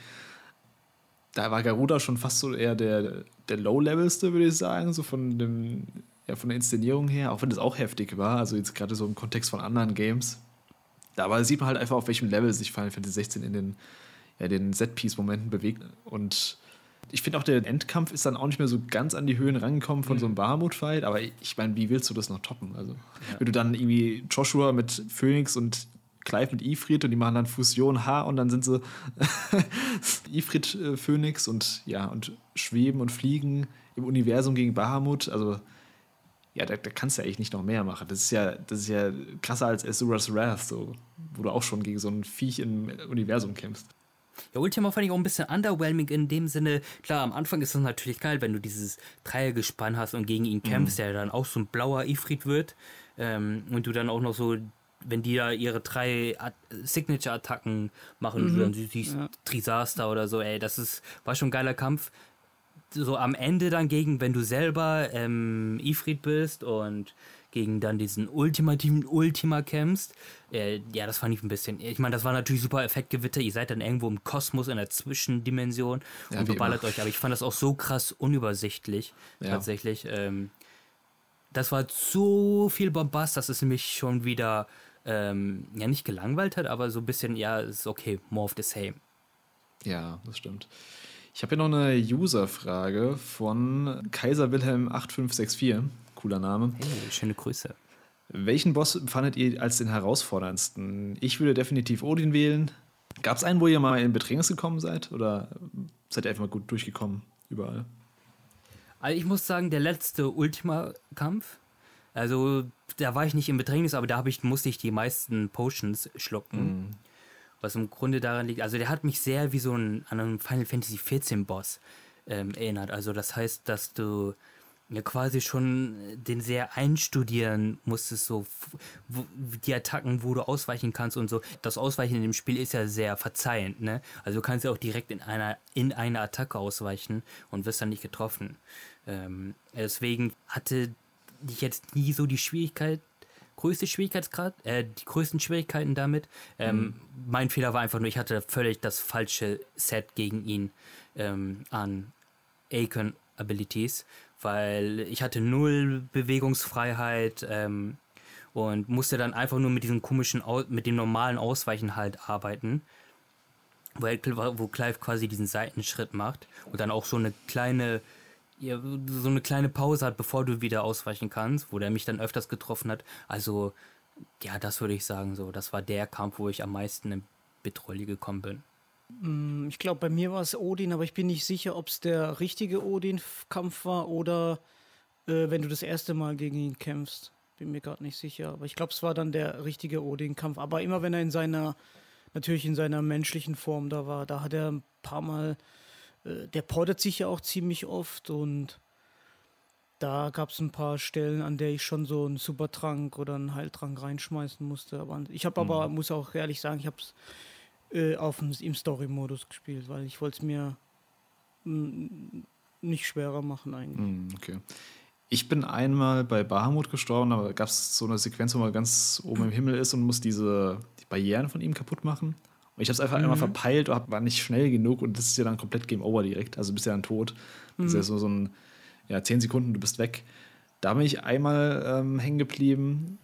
Da war Garuda schon fast so eher der, der Low-Levelste, würde ich sagen, so von dem, ja, von der Inszenierung her, auch wenn das auch heftig war, also jetzt gerade so im Kontext von anderen Games. Aber sieht man halt einfach, auf welchem Level sich Final Fantasy 16 in den, ja, den Set-Piece-Momenten bewegt. Und ich finde auch, der Endkampf ist dann auch nicht mehr so ganz an die Höhen rangekommen von mhm. so einem Bahamut-Fight. Aber ich meine, wie willst du das noch toppen? Also, ja. wenn du dann irgendwie Joshua mit Phoenix und Clive mit Ifrit und die machen dann Fusion H und dann sind sie Ifrit, äh, Phoenix und ja, und schweben und fliegen im Universum gegen Bahamut. Also ja, da, da, kannst du ja eigentlich nicht noch mehr machen. Das ist ja, das ist ja krasser als Azura's Wrath, so, wo du auch schon gegen so ein Viech im Universum kämpfst. Ja, Ultima fand ich auch ein bisschen underwhelming in dem Sinne. Klar, am Anfang ist es natürlich geil, wenn du dieses Dreiergespann hast und gegen ihn kämpfst, mhm. der dann auch so ein blauer Ifrit wird. Ähm, und du dann auch noch so, wenn die da ihre drei Signature-Attacken machen, mhm. dann siehst ja. Trisaster oder so, ey, das ist, war schon ein geiler Kampf so am Ende dann gegen, wenn du selber ähm, Ifrit bist und gegen dann diesen ultimativen Ultima kämpfst, äh, ja, das fand ich ein bisschen. Ich meine, das war natürlich super Effektgewitter. Ihr seid dann irgendwo im Kosmos in der Zwischendimension ja, und beballert euch. Aber ich fand das auch so krass unübersichtlich, ja. tatsächlich. Ähm, das war so viel Bombast, dass es mich schon wieder, ähm, ja, nicht gelangweilt hat, aber so ein bisschen, ja, ist okay, more of the same. Ja, das stimmt. Ich habe hier noch eine User-Frage von Kaiser Wilhelm 8564. Cooler Name. Hey, schöne Grüße. Welchen Boss fandet ihr als den herausforderndsten? Ich würde definitiv Odin wählen. Gab es einen, wo ihr mal in Bedrängnis gekommen seid? Oder seid ihr einfach mal gut durchgekommen? Überall? Also ich muss sagen, der letzte Ultima-Kampf, also da war ich nicht in Bedrängnis, aber da ich, musste ich die meisten Potions schlucken. Was im Grunde daran liegt, also der hat mich sehr wie so ein, an einen Final Fantasy XIV Boss ähm, erinnert. Also das heißt, dass du ja quasi schon den sehr einstudieren musstest, so die Attacken, wo du ausweichen kannst und so. Das Ausweichen in dem Spiel ist ja sehr verzeihend, ne? Also du kannst ja auch direkt in einer in eine Attacke ausweichen und wirst dann nicht getroffen. Ähm, deswegen hatte ich jetzt nie so die Schwierigkeit, größte Schwierigkeitsgrad, äh, die größten Schwierigkeiten damit. Ähm, mhm. Mein Fehler war einfach nur, ich hatte völlig das falsche Set gegen ihn ähm, an Aiken Abilities, weil ich hatte null Bewegungsfreiheit ähm, und musste dann einfach nur mit diesem komischen, mit dem normalen Ausweichen halt arbeiten. Wo Clive quasi diesen Seitenschritt macht und dann auch so eine kleine ja, so eine kleine Pause hat, bevor du wieder ausweichen kannst, wo der mich dann öfters getroffen hat. Also, ja, das würde ich sagen, so, das war der Kampf, wo ich am meisten in Betrolli gekommen bin. Mm, ich glaube, bei mir war es Odin, aber ich bin nicht sicher, ob es der richtige Odin-Kampf war oder äh, wenn du das erste Mal gegen ihn kämpfst. Bin mir gerade nicht sicher. Aber ich glaube, es war dann der richtige Odin-Kampf. Aber immer wenn er in seiner, natürlich in seiner menschlichen Form da war, da hat er ein paar Mal, der portet sich ja auch ziemlich oft und da gab es ein paar Stellen, an der ich schon so einen Supertrank oder einen Heiltrank reinschmeißen musste. Aber ich habe aber, mhm. muss auch ehrlich sagen, ich habe es äh, auf dem, im Story-Modus gespielt, weil ich wollte es mir nicht schwerer machen eigentlich. Mhm, okay. Ich bin einmal bei Bahamut gestorben, da gab es so eine Sequenz, wo man ganz oben im Himmel ist und muss diese die Barrieren von ihm kaputt machen. Und ich habe es einfach mhm. einmal verpeilt, war nicht schnell genug und das ist ja dann komplett Game Over direkt. Also bist ja dann tot. Das ist ja mhm. so, so ein ja, zehn Sekunden, du bist weg. Da bin ich einmal ähm, hängen geblieben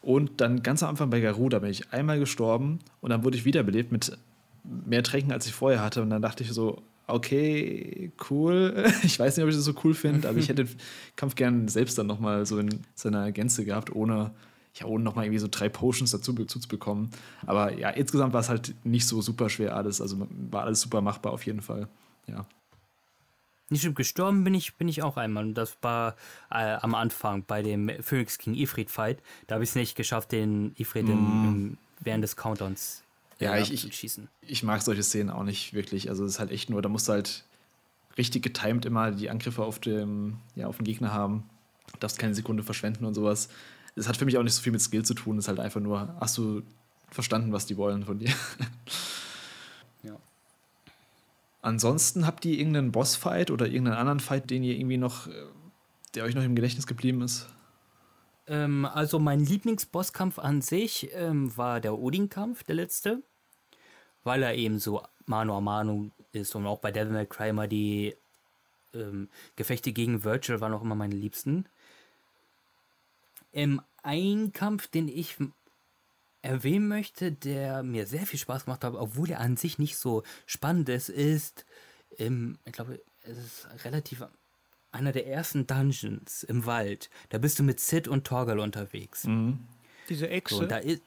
und dann ganz am Anfang bei Garuda bin ich einmal gestorben und dann wurde ich wiederbelebt mit mehr Tränken, als ich vorher hatte. Und dann dachte ich so, okay, cool. Ich weiß nicht, ob ich das so cool finde, aber ich hätte den Kampf gern selbst dann nochmal so in seiner Gänze gehabt, ohne, ja, ohne nochmal irgendwie so drei Potions dazu, zu bekommen. Aber ja, insgesamt war es halt nicht so super schwer alles. Also war alles super machbar auf jeden Fall. Ja. Nicht stimmt, gestorben bin ich, bin ich auch einmal. Und das war äh, am Anfang bei dem Phoenix King Ifrit Fight. Da habe ich es nicht geschafft, den Ifrit mm. im, während des Countdowns äh, ja, ich, ich, schießen. Ich mag solche Szenen auch nicht wirklich. Also es ist halt echt nur, da musst du halt richtig getimed immer die Angriffe auf, dem, ja, auf den Gegner haben. Du darfst keine Sekunde verschwenden und sowas. Es hat für mich auch nicht so viel mit Skill zu tun. Es ist halt einfach nur, hast du verstanden, was die wollen von dir? Ansonsten habt ihr irgendeinen Bossfight oder irgendeinen anderen Fight, den ihr irgendwie noch, äh, der euch noch im Gedächtnis geblieben ist? Ähm, also mein Lieblingsbosskampf an sich ähm, war der Odin-Kampf, der letzte, weil er eben so Mano a Mano ist und auch bei Devil May Cry immer die ähm, Gefechte gegen Virtual waren auch immer meine liebsten. Ähm, ein Kampf, den ich erwähnen möchte, der mir sehr viel Spaß gemacht hat, obwohl er an sich nicht so spannend ist, ist, im, ich glaube, es ist relativ einer der ersten Dungeons im Wald. Da bist du mit Sid und Torgal unterwegs. Mhm. Diese Echse? So, da ist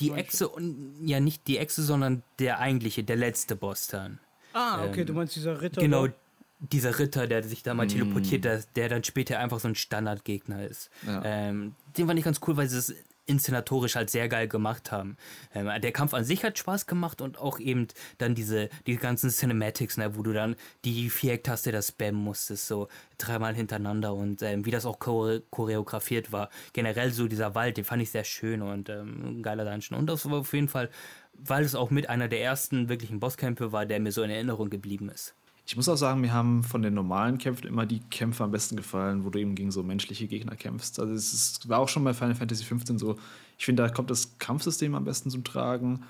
die Echse und ja nicht die Echse, sondern der eigentliche, der letzte Boss dann. Ah, okay, ähm, du meinst dieser Ritter. Genau, oder? Dieser Ritter, der sich da mal mm. teleportiert, der, der, dann später einfach so ein Standardgegner ist. Ja. Ähm, den fand ich ganz cool, weil es inszenatorisch halt sehr geil gemacht haben. Ähm, der Kampf an sich hat Spaß gemacht und auch eben dann diese, die ganzen Cinematics, ne, wo du dann die Viereck-Taste da spammen musstest, so dreimal hintereinander und ähm, wie das auch chore choreografiert war. Generell so dieser Wald, den fand ich sehr schön und ähm, ein geiler Dungeon. Und das war auf jeden Fall, weil es auch mit einer der ersten wirklichen Bosskämpfe war, der mir so in Erinnerung geblieben ist. Ich muss auch sagen, mir haben von den normalen Kämpfen immer die Kämpfe am besten gefallen, wo du eben gegen so menschliche Gegner kämpfst. Also es ist, war auch schon bei Final Fantasy XV so. Ich finde, da kommt das Kampfsystem am besten zum Tragen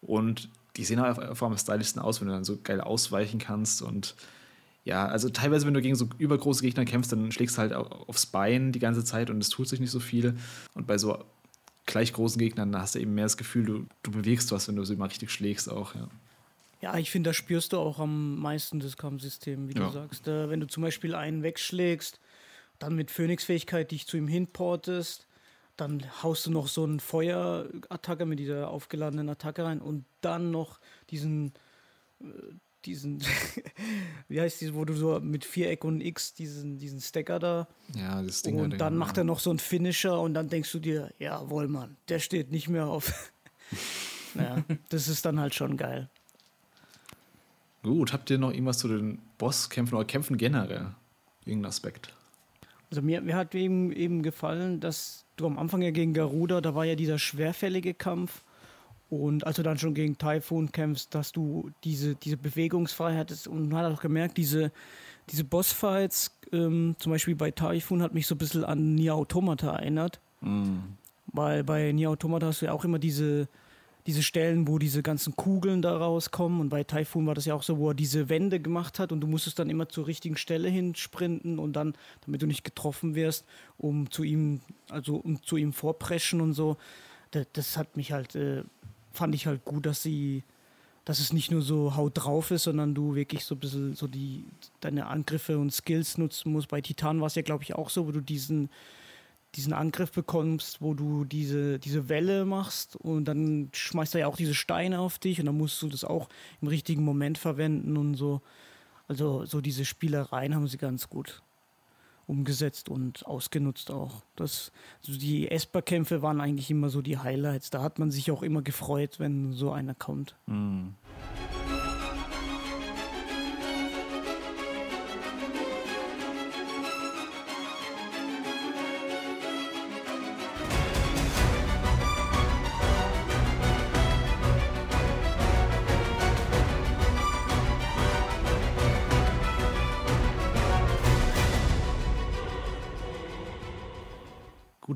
und die sehen halt einfach am stylischsten aus, wenn du dann so geil ausweichen kannst und ja, also teilweise, wenn du gegen so übergroße Gegner kämpfst, dann schlägst du halt aufs Bein die ganze Zeit und es tut sich nicht so viel. Und bei so gleich großen Gegnern hast du eben mehr das Gefühl, du, du bewegst was, wenn du sie mal richtig schlägst auch, ja. Ja, ich finde, da spürst du auch am meisten das Kampfsystem, wie ja. du sagst. Äh, wenn du zum Beispiel einen wegschlägst, dann mit Phoenix-Fähigkeit dich zu ihm hinportest, dann haust du noch so einen Feuerattacke mit dieser aufgeladenen Attacke rein und dann noch diesen, äh, diesen, wie heißt dieses, wo du so mit Viereck und X diesen, diesen Stacker da. Ja, das Ding. Und dann macht er noch so einen Finisher und dann denkst du dir, jawohl, Mann, der steht nicht mehr auf. ja, das ist dann halt schon geil. Gut, habt ihr noch irgendwas zu den Bosskämpfen oder Kämpfen generell? Irgendein Aspekt? Also mir, mir hat eben, eben gefallen, dass du am Anfang ja gegen Garuda, da war ja dieser schwerfällige Kampf. Und als du dann schon gegen Typhoon kämpfst, dass du diese, diese Bewegungsfreiheit hast und man hat auch gemerkt, diese, diese Bossfights, ähm, zum Beispiel bei Typhoon, hat mich so ein bisschen an Nier Automata erinnert. Mm. Weil bei Nier Automata hast du ja auch immer diese, diese Stellen, wo diese ganzen Kugeln da rauskommen. Und bei Typhoon war das ja auch so, wo er diese Wände gemacht hat und du musstest dann immer zur richtigen Stelle hin sprinten und dann, damit du nicht getroffen wirst, um zu ihm, also um zu ihm vorpreschen und so. Das, das hat mich halt, äh, fand ich halt gut, dass sie, dass es nicht nur so Haut drauf ist, sondern du wirklich so ein bisschen so die, deine Angriffe und Skills nutzen musst. Bei Titan war es ja, glaube ich, auch so, wo du diesen, diesen Angriff bekommst, wo du diese, diese Welle machst und dann schmeißt er ja auch diese Steine auf dich und dann musst du das auch im richtigen Moment verwenden und so. Also so diese Spielereien haben sie ganz gut umgesetzt und ausgenutzt auch. Das, also die Esper-Kämpfe waren eigentlich immer so die Highlights. Da hat man sich auch immer gefreut, wenn so einer kommt. Mhm.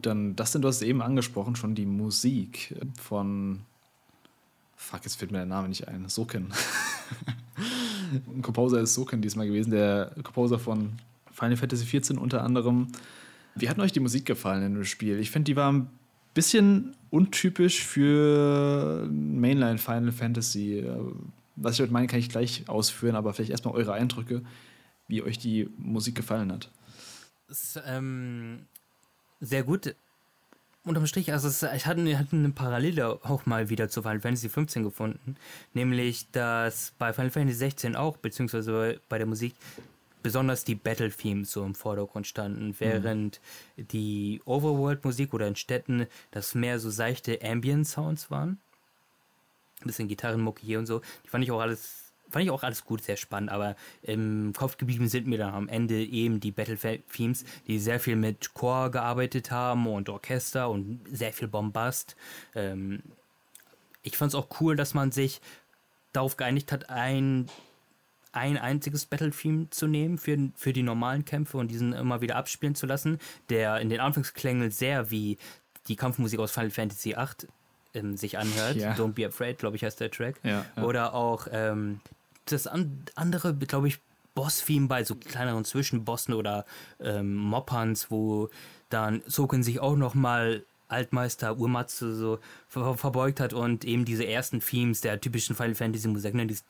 Gut, dann, das denn, du hast eben angesprochen, schon die Musik von. Fuck, jetzt fällt mir der Name nicht ein. Soken. Ein Composer ist Soken diesmal gewesen, der Composer von Final Fantasy XIV unter anderem. Wie hat euch die Musik gefallen in dem Spiel? Ich finde, die war ein bisschen untypisch für Mainline Final Fantasy. Was ich heute meine, kann ich gleich ausführen, aber vielleicht erstmal eure Eindrücke, wie euch die Musik gefallen hat. Es, ähm, sehr gut. Unterm Strich, also es, ich hatte, hatte eine Parallele auch mal wieder zu Final Fantasy 15 gefunden, nämlich dass bei Final Fantasy 16 auch, beziehungsweise bei der Musik, besonders die Battle-Themes so im Vordergrund standen, mhm. während mhm. die Overworld-Musik oder in Städten das mehr so seichte Ambient-Sounds waren. Ein bisschen Gitarrenmucke hier und so. Die fand ich auch alles fand ich auch alles gut, sehr spannend, aber im Kopf geblieben sind mir dann am Ende eben die Battle-Themes, die sehr viel mit Chor gearbeitet haben und Orchester und sehr viel Bombast. Ähm, ich fand es auch cool, dass man sich darauf geeinigt hat, ein, ein einziges Battle-Theme zu nehmen für, für die normalen Kämpfe und diesen immer wieder abspielen zu lassen, der in den Anfangsklängen sehr wie die Kampfmusik aus Final Fantasy VIII ähm, sich anhört. Ja. Don't Be Afraid, glaube ich, heißt der Track. Ja, ja. Oder auch ähm, das andere, glaube ich, Boss-Theme bei so kleineren Zwischenbossen oder ähm, Moppans, wo dann Soken sich auch nochmal Altmeister Urmatsu so ver verbeugt hat und eben diese ersten Themes der typischen Final Fantasy Musik, ne, dieses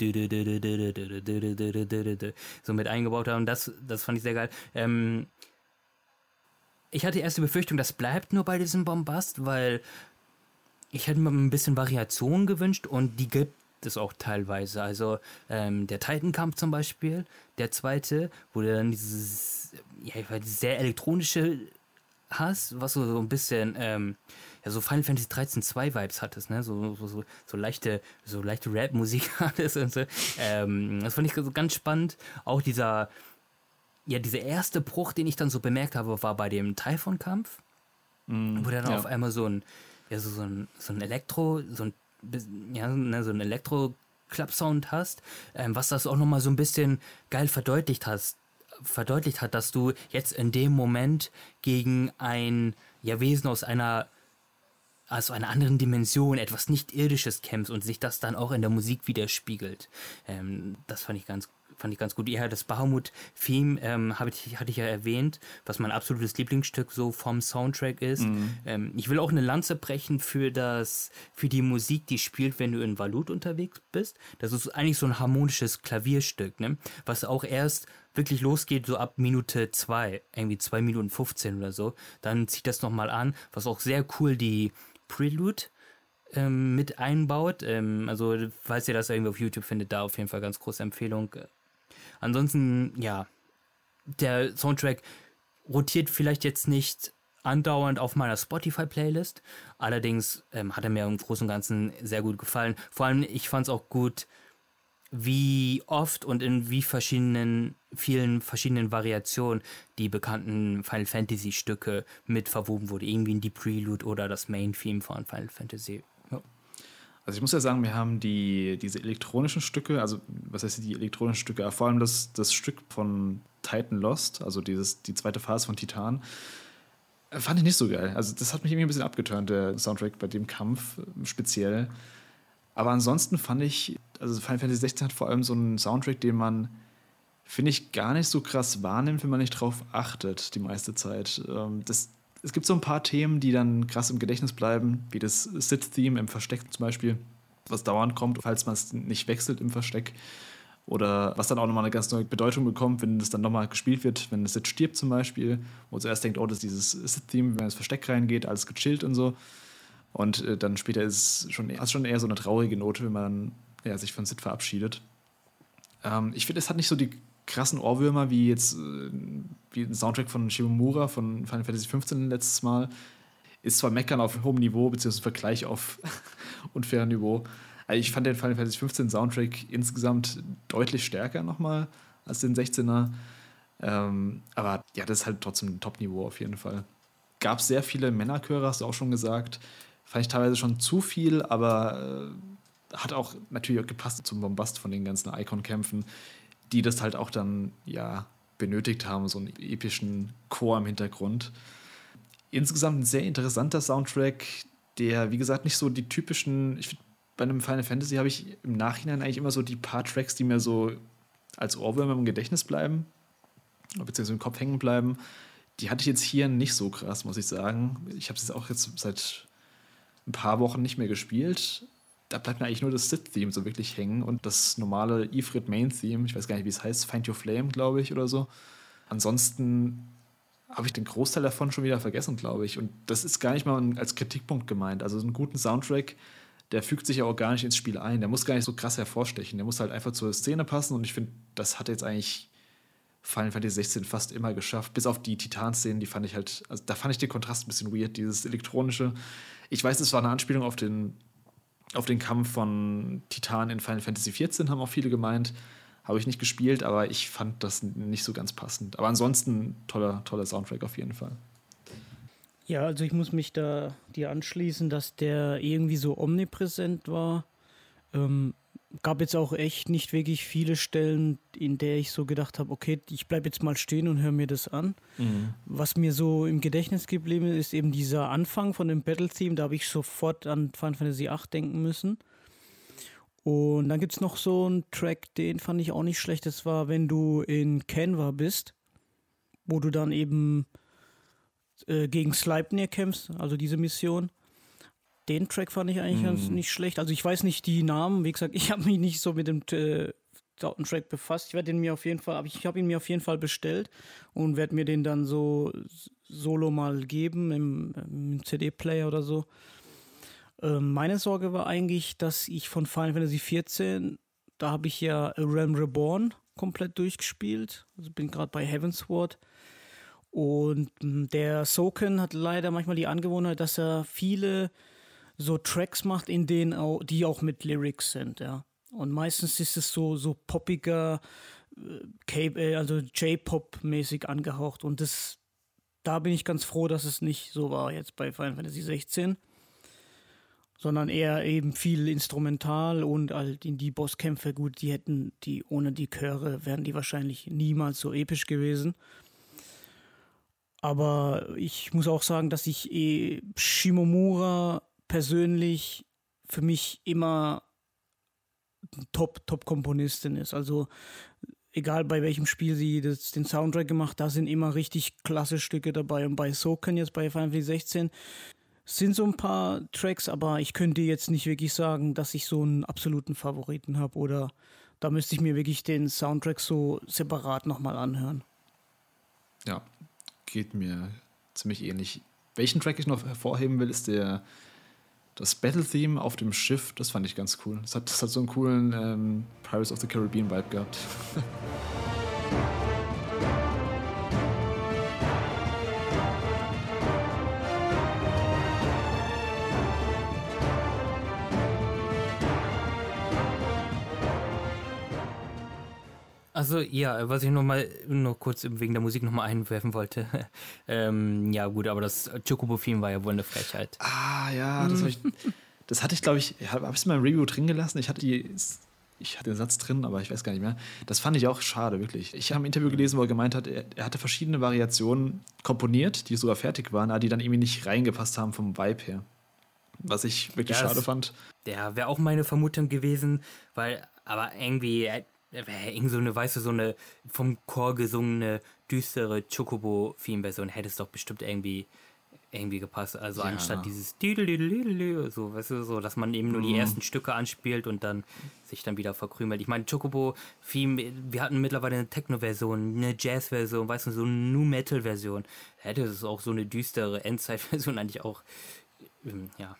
so mit eingebaut haben. Das, das fand ich sehr geil. Ähm, ich hatte erst die Befürchtung, das bleibt nur bei diesem Bombast, weil ich hätte mir ein bisschen Variation gewünscht und die gibt es auch teilweise. Also ähm, der Titan-Kampf zum Beispiel, der zweite, wo du dann dieses ja, sehr elektronische hast, was so, so ein bisschen ähm, ja, so Final Fantasy 13 2 Vibes hattest, ne? So, so, so, so leichte, so leichte Rap-Musik hattest und so. Ähm, das fand ich so ganz spannend. Auch dieser, ja, dieser erste Bruch, den ich dann so bemerkt habe, war bei dem Typhon-Kampf. Mm, wo dann ja. auf einmal so ein, ja, so, so ein, so ein Elektro, so ein ja, ne, so ein Elektro-Club-Sound hast, ähm, was das auch nochmal so ein bisschen geil verdeutlicht hast, verdeutlicht hat, dass du jetzt in dem Moment gegen ein ja, Wesen aus einer also einer anderen Dimension, etwas nicht-irdisches kämpfst und sich das dann auch in der Musik widerspiegelt. Ähm, das fand ich ganz fand ich ganz gut. Ja, das Bahamut-Theme ähm, ich, hatte ich ja erwähnt, was mein absolutes Lieblingsstück so vom Soundtrack ist. Mhm. Ähm, ich will auch eine Lanze brechen für das, für die Musik, die spielt, wenn du in Valut unterwegs bist. Das ist eigentlich so ein harmonisches Klavierstück, ne? Was auch erst wirklich losgeht, so ab Minute 2, irgendwie 2 Minuten 15 oder so. Dann zieht das nochmal an, was auch sehr cool die Prelude ähm, mit einbaut. Ähm, also, falls ihr das irgendwie auf YouTube findet, da auf jeden Fall ganz große Empfehlung. Ansonsten, ja, der Soundtrack rotiert vielleicht jetzt nicht andauernd auf meiner Spotify-Playlist. Allerdings ähm, hat er mir im Großen und Ganzen sehr gut gefallen. Vor allem, ich fand es auch gut, wie oft und in wie verschiedenen, vielen verschiedenen Variationen die bekannten Final Fantasy Stücke mit verwoben wurde. Irgendwie in die Prelude oder das Main Theme von Final Fantasy also ich muss ja sagen, wir haben die, diese elektronischen Stücke, also was heißt die elektronischen Stücke, vor allem das, das Stück von Titan Lost, also dieses, die zweite Phase von Titan, äh, fand ich nicht so geil. Also das hat mich irgendwie ein bisschen abgeturnt, der Soundtrack bei dem Kampf äh, speziell. Aber ansonsten fand ich, also Final Fantasy 16 hat vor allem so einen Soundtrack, den man, finde ich, gar nicht so krass wahrnimmt, wenn man nicht drauf achtet, die meiste Zeit. Ähm, das, es gibt so ein paar Themen, die dann krass im Gedächtnis bleiben, wie das Sith-Theme im Versteck zum Beispiel, was dauernd kommt, falls man es nicht wechselt im Versteck. Oder was dann auch nochmal eine ganz neue Bedeutung bekommt, wenn es dann nochmal gespielt wird, wenn es jetzt stirbt zum Beispiel, wo zuerst denkt, oh, das ist dieses Sith-Theme, wenn es Versteck reingeht, alles gechillt und so. Und äh, dann später ist es schon, hast schon eher so eine traurige Note, wenn man ja, sich von Sith verabschiedet. Ähm, ich finde, es hat nicht so die krassen Ohrwürmer wie jetzt äh, wie ein Soundtrack von Shimomura von Final Fantasy XV letztes Mal. Ist zwar Meckern auf hohem Niveau, beziehungsweise Vergleich auf unfairem Niveau. Also ich fand den Final Fantasy XV Soundtrack insgesamt deutlich stärker nochmal als den 16er. Ähm, aber ja, das ist halt trotzdem ein Top-Niveau auf jeden Fall. Gab sehr viele Männerchöre, hast du auch schon gesagt. Fand ich teilweise schon zu viel, aber äh, hat auch natürlich auch gepasst zum Bombast von den ganzen Icon-Kämpfen, die das halt auch dann, ja, benötigt haben, so einen epischen Chor im Hintergrund. Insgesamt ein sehr interessanter Soundtrack, der, wie gesagt, nicht so die typischen, ich finde, bei einem Final Fantasy habe ich im Nachhinein eigentlich immer so die paar Tracks, die mir so als Ohrwürmer im Gedächtnis bleiben, beziehungsweise im Kopf hängen bleiben. Die hatte ich jetzt hier nicht so krass, muss ich sagen. Ich habe es jetzt auch jetzt seit ein paar Wochen nicht mehr gespielt. Da bleibt mir eigentlich nur das Sith-Theme so wirklich hängen und das normale Ifrit Main-Theme. Ich weiß gar nicht, wie es heißt. Find Your Flame, glaube ich, oder so. Ansonsten habe ich den Großteil davon schon wieder vergessen, glaube ich. Und das ist gar nicht mal als Kritikpunkt gemeint. Also einen guten Soundtrack der fügt sich ja auch gar nicht ins Spiel ein. Der muss gar nicht so krass hervorstechen. Der muss halt einfach zur Szene passen und ich finde, das hat jetzt eigentlich Final Fantasy 16 fast immer geschafft. Bis auf die Titan-Szenen, die fand ich halt, also da fand ich den Kontrast ein bisschen weird, dieses elektronische. Ich weiß, es war eine Anspielung auf den, auf den Kampf von Titan in Final Fantasy 14, haben auch viele gemeint. Habe ich nicht gespielt, aber ich fand das nicht so ganz passend. Aber ansonsten toller, toller Soundtrack auf jeden Fall. Ja, also ich muss mich da dir anschließen, dass der irgendwie so omnipräsent war. Ähm, gab jetzt auch echt nicht wirklich viele Stellen, in der ich so gedacht habe, okay, ich bleibe jetzt mal stehen und höre mir das an. Mhm. Was mir so im Gedächtnis geblieben ist, ist eben dieser Anfang von dem Battle-Theme, da habe ich sofort an Final Fantasy VIII denken müssen. Und dann gibt es noch so einen Track, den fand ich auch nicht schlecht. Das war, wenn du in Canva bist, wo du dann eben äh, gegen Sleipnir kämpfst, also diese Mission. Den Track fand ich eigentlich mm. ganz nicht schlecht. Also ich weiß nicht die Namen, wie gesagt, ich habe mich nicht so mit dem äh, Track befasst. Ich werde den mir auf jeden Fall, ich habe ihn mir auf jeden Fall bestellt und werde mir den dann so solo mal geben im, im CD-Player oder so. Ähm, meine Sorge war eigentlich, dass ich von Final Fantasy XIV, da habe ich ja Realm Reborn komplett durchgespielt. Also bin gerade bei Heavensward. Und hm, der Soken hat leider manchmal die Angewohnheit, dass er viele so Tracks macht, in denen auch, die auch mit Lyrics sind, ja. Und meistens ist es so, so poppiger, äh, äh, also J-Pop-mäßig angehaucht. Und das, da bin ich ganz froh, dass es nicht so war jetzt bei Final Fantasy 16 sondern eher eben viel instrumental und halt in die Bosskämpfe, gut, die hätten die ohne die Chöre wären die wahrscheinlich niemals so episch gewesen. Aber ich muss auch sagen, dass ich eh Shimomura persönlich für mich immer Top, Top-Komponistin ist. Also egal bei welchem Spiel sie das, den Soundtrack gemacht, da sind immer richtig klasse Stücke dabei. Und bei Soken jetzt bei Final Fantasy 16 sind so ein paar Tracks, aber ich könnte jetzt nicht wirklich sagen, dass ich so einen absoluten Favoriten habe oder da müsste ich mir wirklich den Soundtrack so separat nochmal anhören. Ja, geht mir ziemlich ähnlich. Welchen Track ich noch hervorheben will, ist der das Battle-Theme auf dem Schiff. Das fand ich ganz cool. Das hat, das hat so einen coolen ähm, Pirates of the Caribbean-Vibe gehabt. Also ja, was ich noch mal nur kurz wegen der Musik noch mal einwerfen wollte. ähm, ja gut, aber das Chocobo-Theme war ja wohl eine Frechheit. Ah ja, das, ich, das hatte ich glaube ich, habe ich es in meinem Review drin gelassen. Ich hatte die, ich hatte den Satz drin, aber ich weiß gar nicht mehr. Das fand ich auch schade, wirklich. Ich habe ein Interview gelesen, wo er gemeint hat, er, er hatte verschiedene Variationen komponiert, die sogar fertig waren, aber die dann irgendwie nicht reingepasst haben vom Vibe her. Was ich wirklich ja, schade fand. Ja, wäre auch meine Vermutung gewesen, weil, aber irgendwie, irgend so eine, weißt du, so eine vom Chor gesungene, düstere Chocobo-Theme-Version hätte es doch bestimmt irgendwie irgendwie gepasst. Also ja. anstatt dieses so, weißt du, so, dass man eben nur die mhm. ersten Stücke anspielt und dann sich dann wieder verkrümelt. Ich meine, Chocobo, viel, wir hatten mittlerweile eine Techno-Version, eine Jazz-Version, weißt du, so eine New Metal-Version. Hätte es auch so eine düstere Endzeit-Version eigentlich auch, ähm, ja.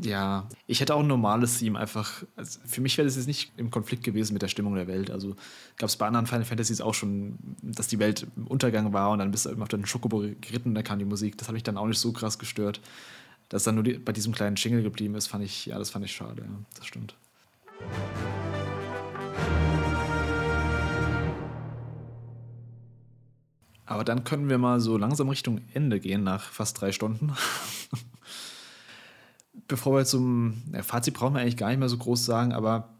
Ja, ich hätte auch ein normales Theme einfach. Also für mich wäre das jetzt nicht im Konflikt gewesen mit der Stimmung der Welt. Also gab es bei anderen Final Fantasies auch schon, dass die Welt im Untergang war und dann bist du immer auf den Schokobo geritten und da kam die Musik. Das hat mich dann auch nicht so krass gestört. Dass dann nur die, bei diesem kleinen Jingle geblieben ist, fand ich, ja, das fand ich schade, ja, das stimmt. Aber dann können wir mal so langsam Richtung Ende gehen, nach fast drei Stunden. bevor wir zum ja, Fazit brauchen wir eigentlich gar nicht mehr so groß sagen, aber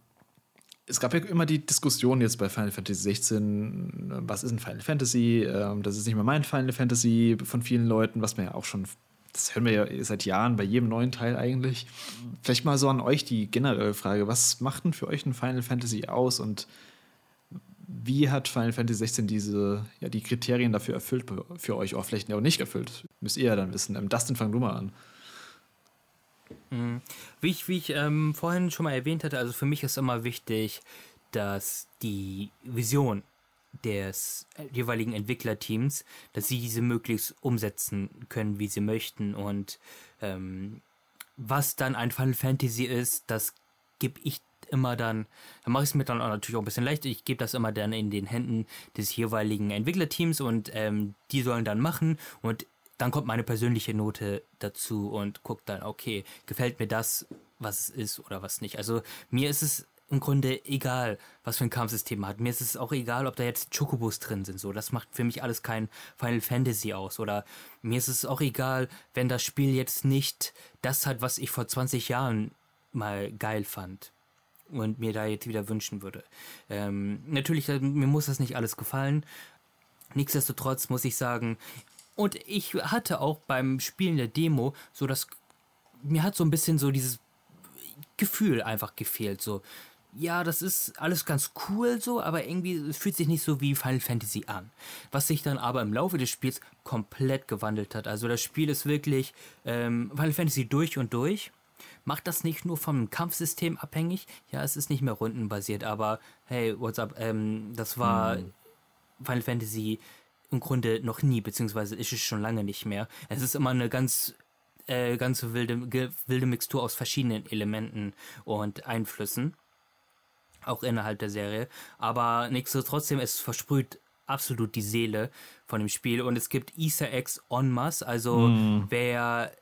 es gab ja immer die Diskussion jetzt bei Final Fantasy 16, was ist ein Final Fantasy? Ähm, das ist nicht mehr mein Final Fantasy von vielen Leuten, was man ja auch schon, das hören wir ja seit Jahren bei jedem neuen Teil eigentlich. Vielleicht mal so an euch die generelle Frage, was macht denn für euch ein Final Fantasy aus und wie hat Final Fantasy 16 diese, ja, die Kriterien dafür erfüllt für euch, auch vielleicht auch nicht erfüllt? Müsst ihr ja dann wissen. Ähm, Dustin, fang du mal an. Mhm. Wie ich, wie ich ähm, vorhin schon mal erwähnt hatte, also für mich ist immer wichtig, dass die Vision des jeweiligen Entwicklerteams, dass sie diese möglichst umsetzen können, wie sie möchten. Und ähm, was dann ein Final Fantasy ist, das gebe ich immer dann, dann mache ich es mir dann auch natürlich auch ein bisschen leichter. Ich gebe das immer dann in den Händen des jeweiligen Entwicklerteams und ähm, die sollen dann machen und dann kommt meine persönliche Note dazu und guckt dann, okay, gefällt mir das, was es ist oder was nicht. Also mir ist es im Grunde egal, was für ein Kampfsystem hat. Mir ist es auch egal, ob da jetzt Chocobos drin sind. So, das macht für mich alles kein Final Fantasy aus. Oder mir ist es auch egal, wenn das Spiel jetzt nicht das hat, was ich vor 20 Jahren mal geil fand und mir da jetzt wieder wünschen würde. Ähm, natürlich, mir muss das nicht alles gefallen. Nichtsdestotrotz muss ich sagen, und ich hatte auch beim Spielen der Demo so das, mir hat so ein bisschen so dieses Gefühl einfach gefehlt, so. Ja, das ist alles ganz cool so, aber irgendwie es fühlt sich nicht so wie Final Fantasy an. Was sich dann aber im Laufe des Spiels komplett gewandelt hat. Also das Spiel ist wirklich ähm, Final Fantasy durch und durch. Macht das nicht nur vom Kampfsystem abhängig. Ja, es ist nicht mehr rundenbasiert, aber hey, what's up? Ähm, das war hm. Final Fantasy im Grunde noch nie, beziehungsweise ist es schon lange nicht mehr. Es ist immer eine ganz, äh, ganz wilde, wilde Mixtur aus verschiedenen Elementen und Einflüssen. Auch innerhalb der Serie. Aber nichtsdestotrotz, es versprüht absolut die Seele von dem Spiel und es gibt Easter Eggs en masse. Also mm. wer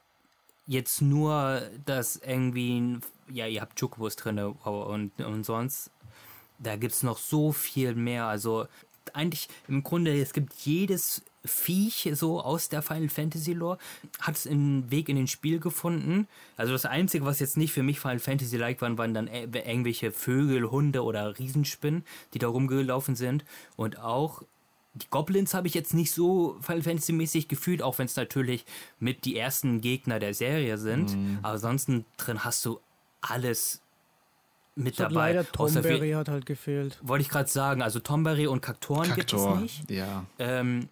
jetzt nur das irgendwie, ja, ihr habt Chocobos drin und, und sonst, da gibt es noch so viel mehr. Also eigentlich im Grunde, es gibt jedes Viech so aus der Final Fantasy Lore, hat es einen Weg in den Spiel gefunden. Also das Einzige, was jetzt nicht für mich Final Fantasy-like waren, waren dann irgendwelche Vögel, Hunde oder Riesenspinnen, die da rumgelaufen sind. Und auch die Goblins habe ich jetzt nicht so Final Fantasy-mäßig gefühlt, auch wenn es natürlich mit die ersten Gegner der Serie sind. Mhm. Aber ansonsten drin hast du alles mit dabei. Leider Tomberry hat halt gefehlt. Wollte ich gerade sagen, also Tomberry und Kaktoren Kaktor, gibt es nicht. Ja. Ähm,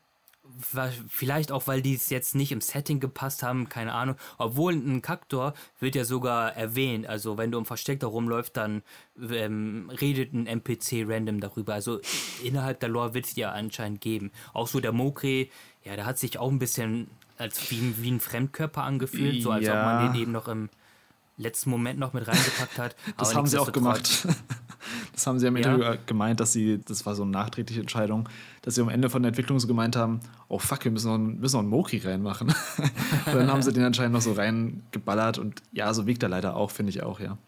vielleicht auch, weil die es jetzt nicht im Setting gepasst haben, keine Ahnung. Obwohl ein Kaktor wird ja sogar erwähnt. Also wenn du im Versteck da rumläufst, dann ähm, redet ein NPC random darüber. Also innerhalb der Lore wird es ja anscheinend geben. Auch so der Mokre, ja, der hat sich auch ein bisschen als wie, wie ein Fremdkörper angefühlt, so als ja. ob man den eben noch im letzten Moment noch mit reingepackt hat. das haben sie auch gemacht. das haben sie am ja. gemeint, dass sie, das war so eine nachträgliche Entscheidung, dass sie am Ende von der Entwicklung so gemeint haben, oh fuck, wir müssen noch, einen, müssen noch einen Moki reinmachen. und dann haben sie den anscheinend noch so reingeballert und ja, so wiegt er leider auch, finde ich auch, ja.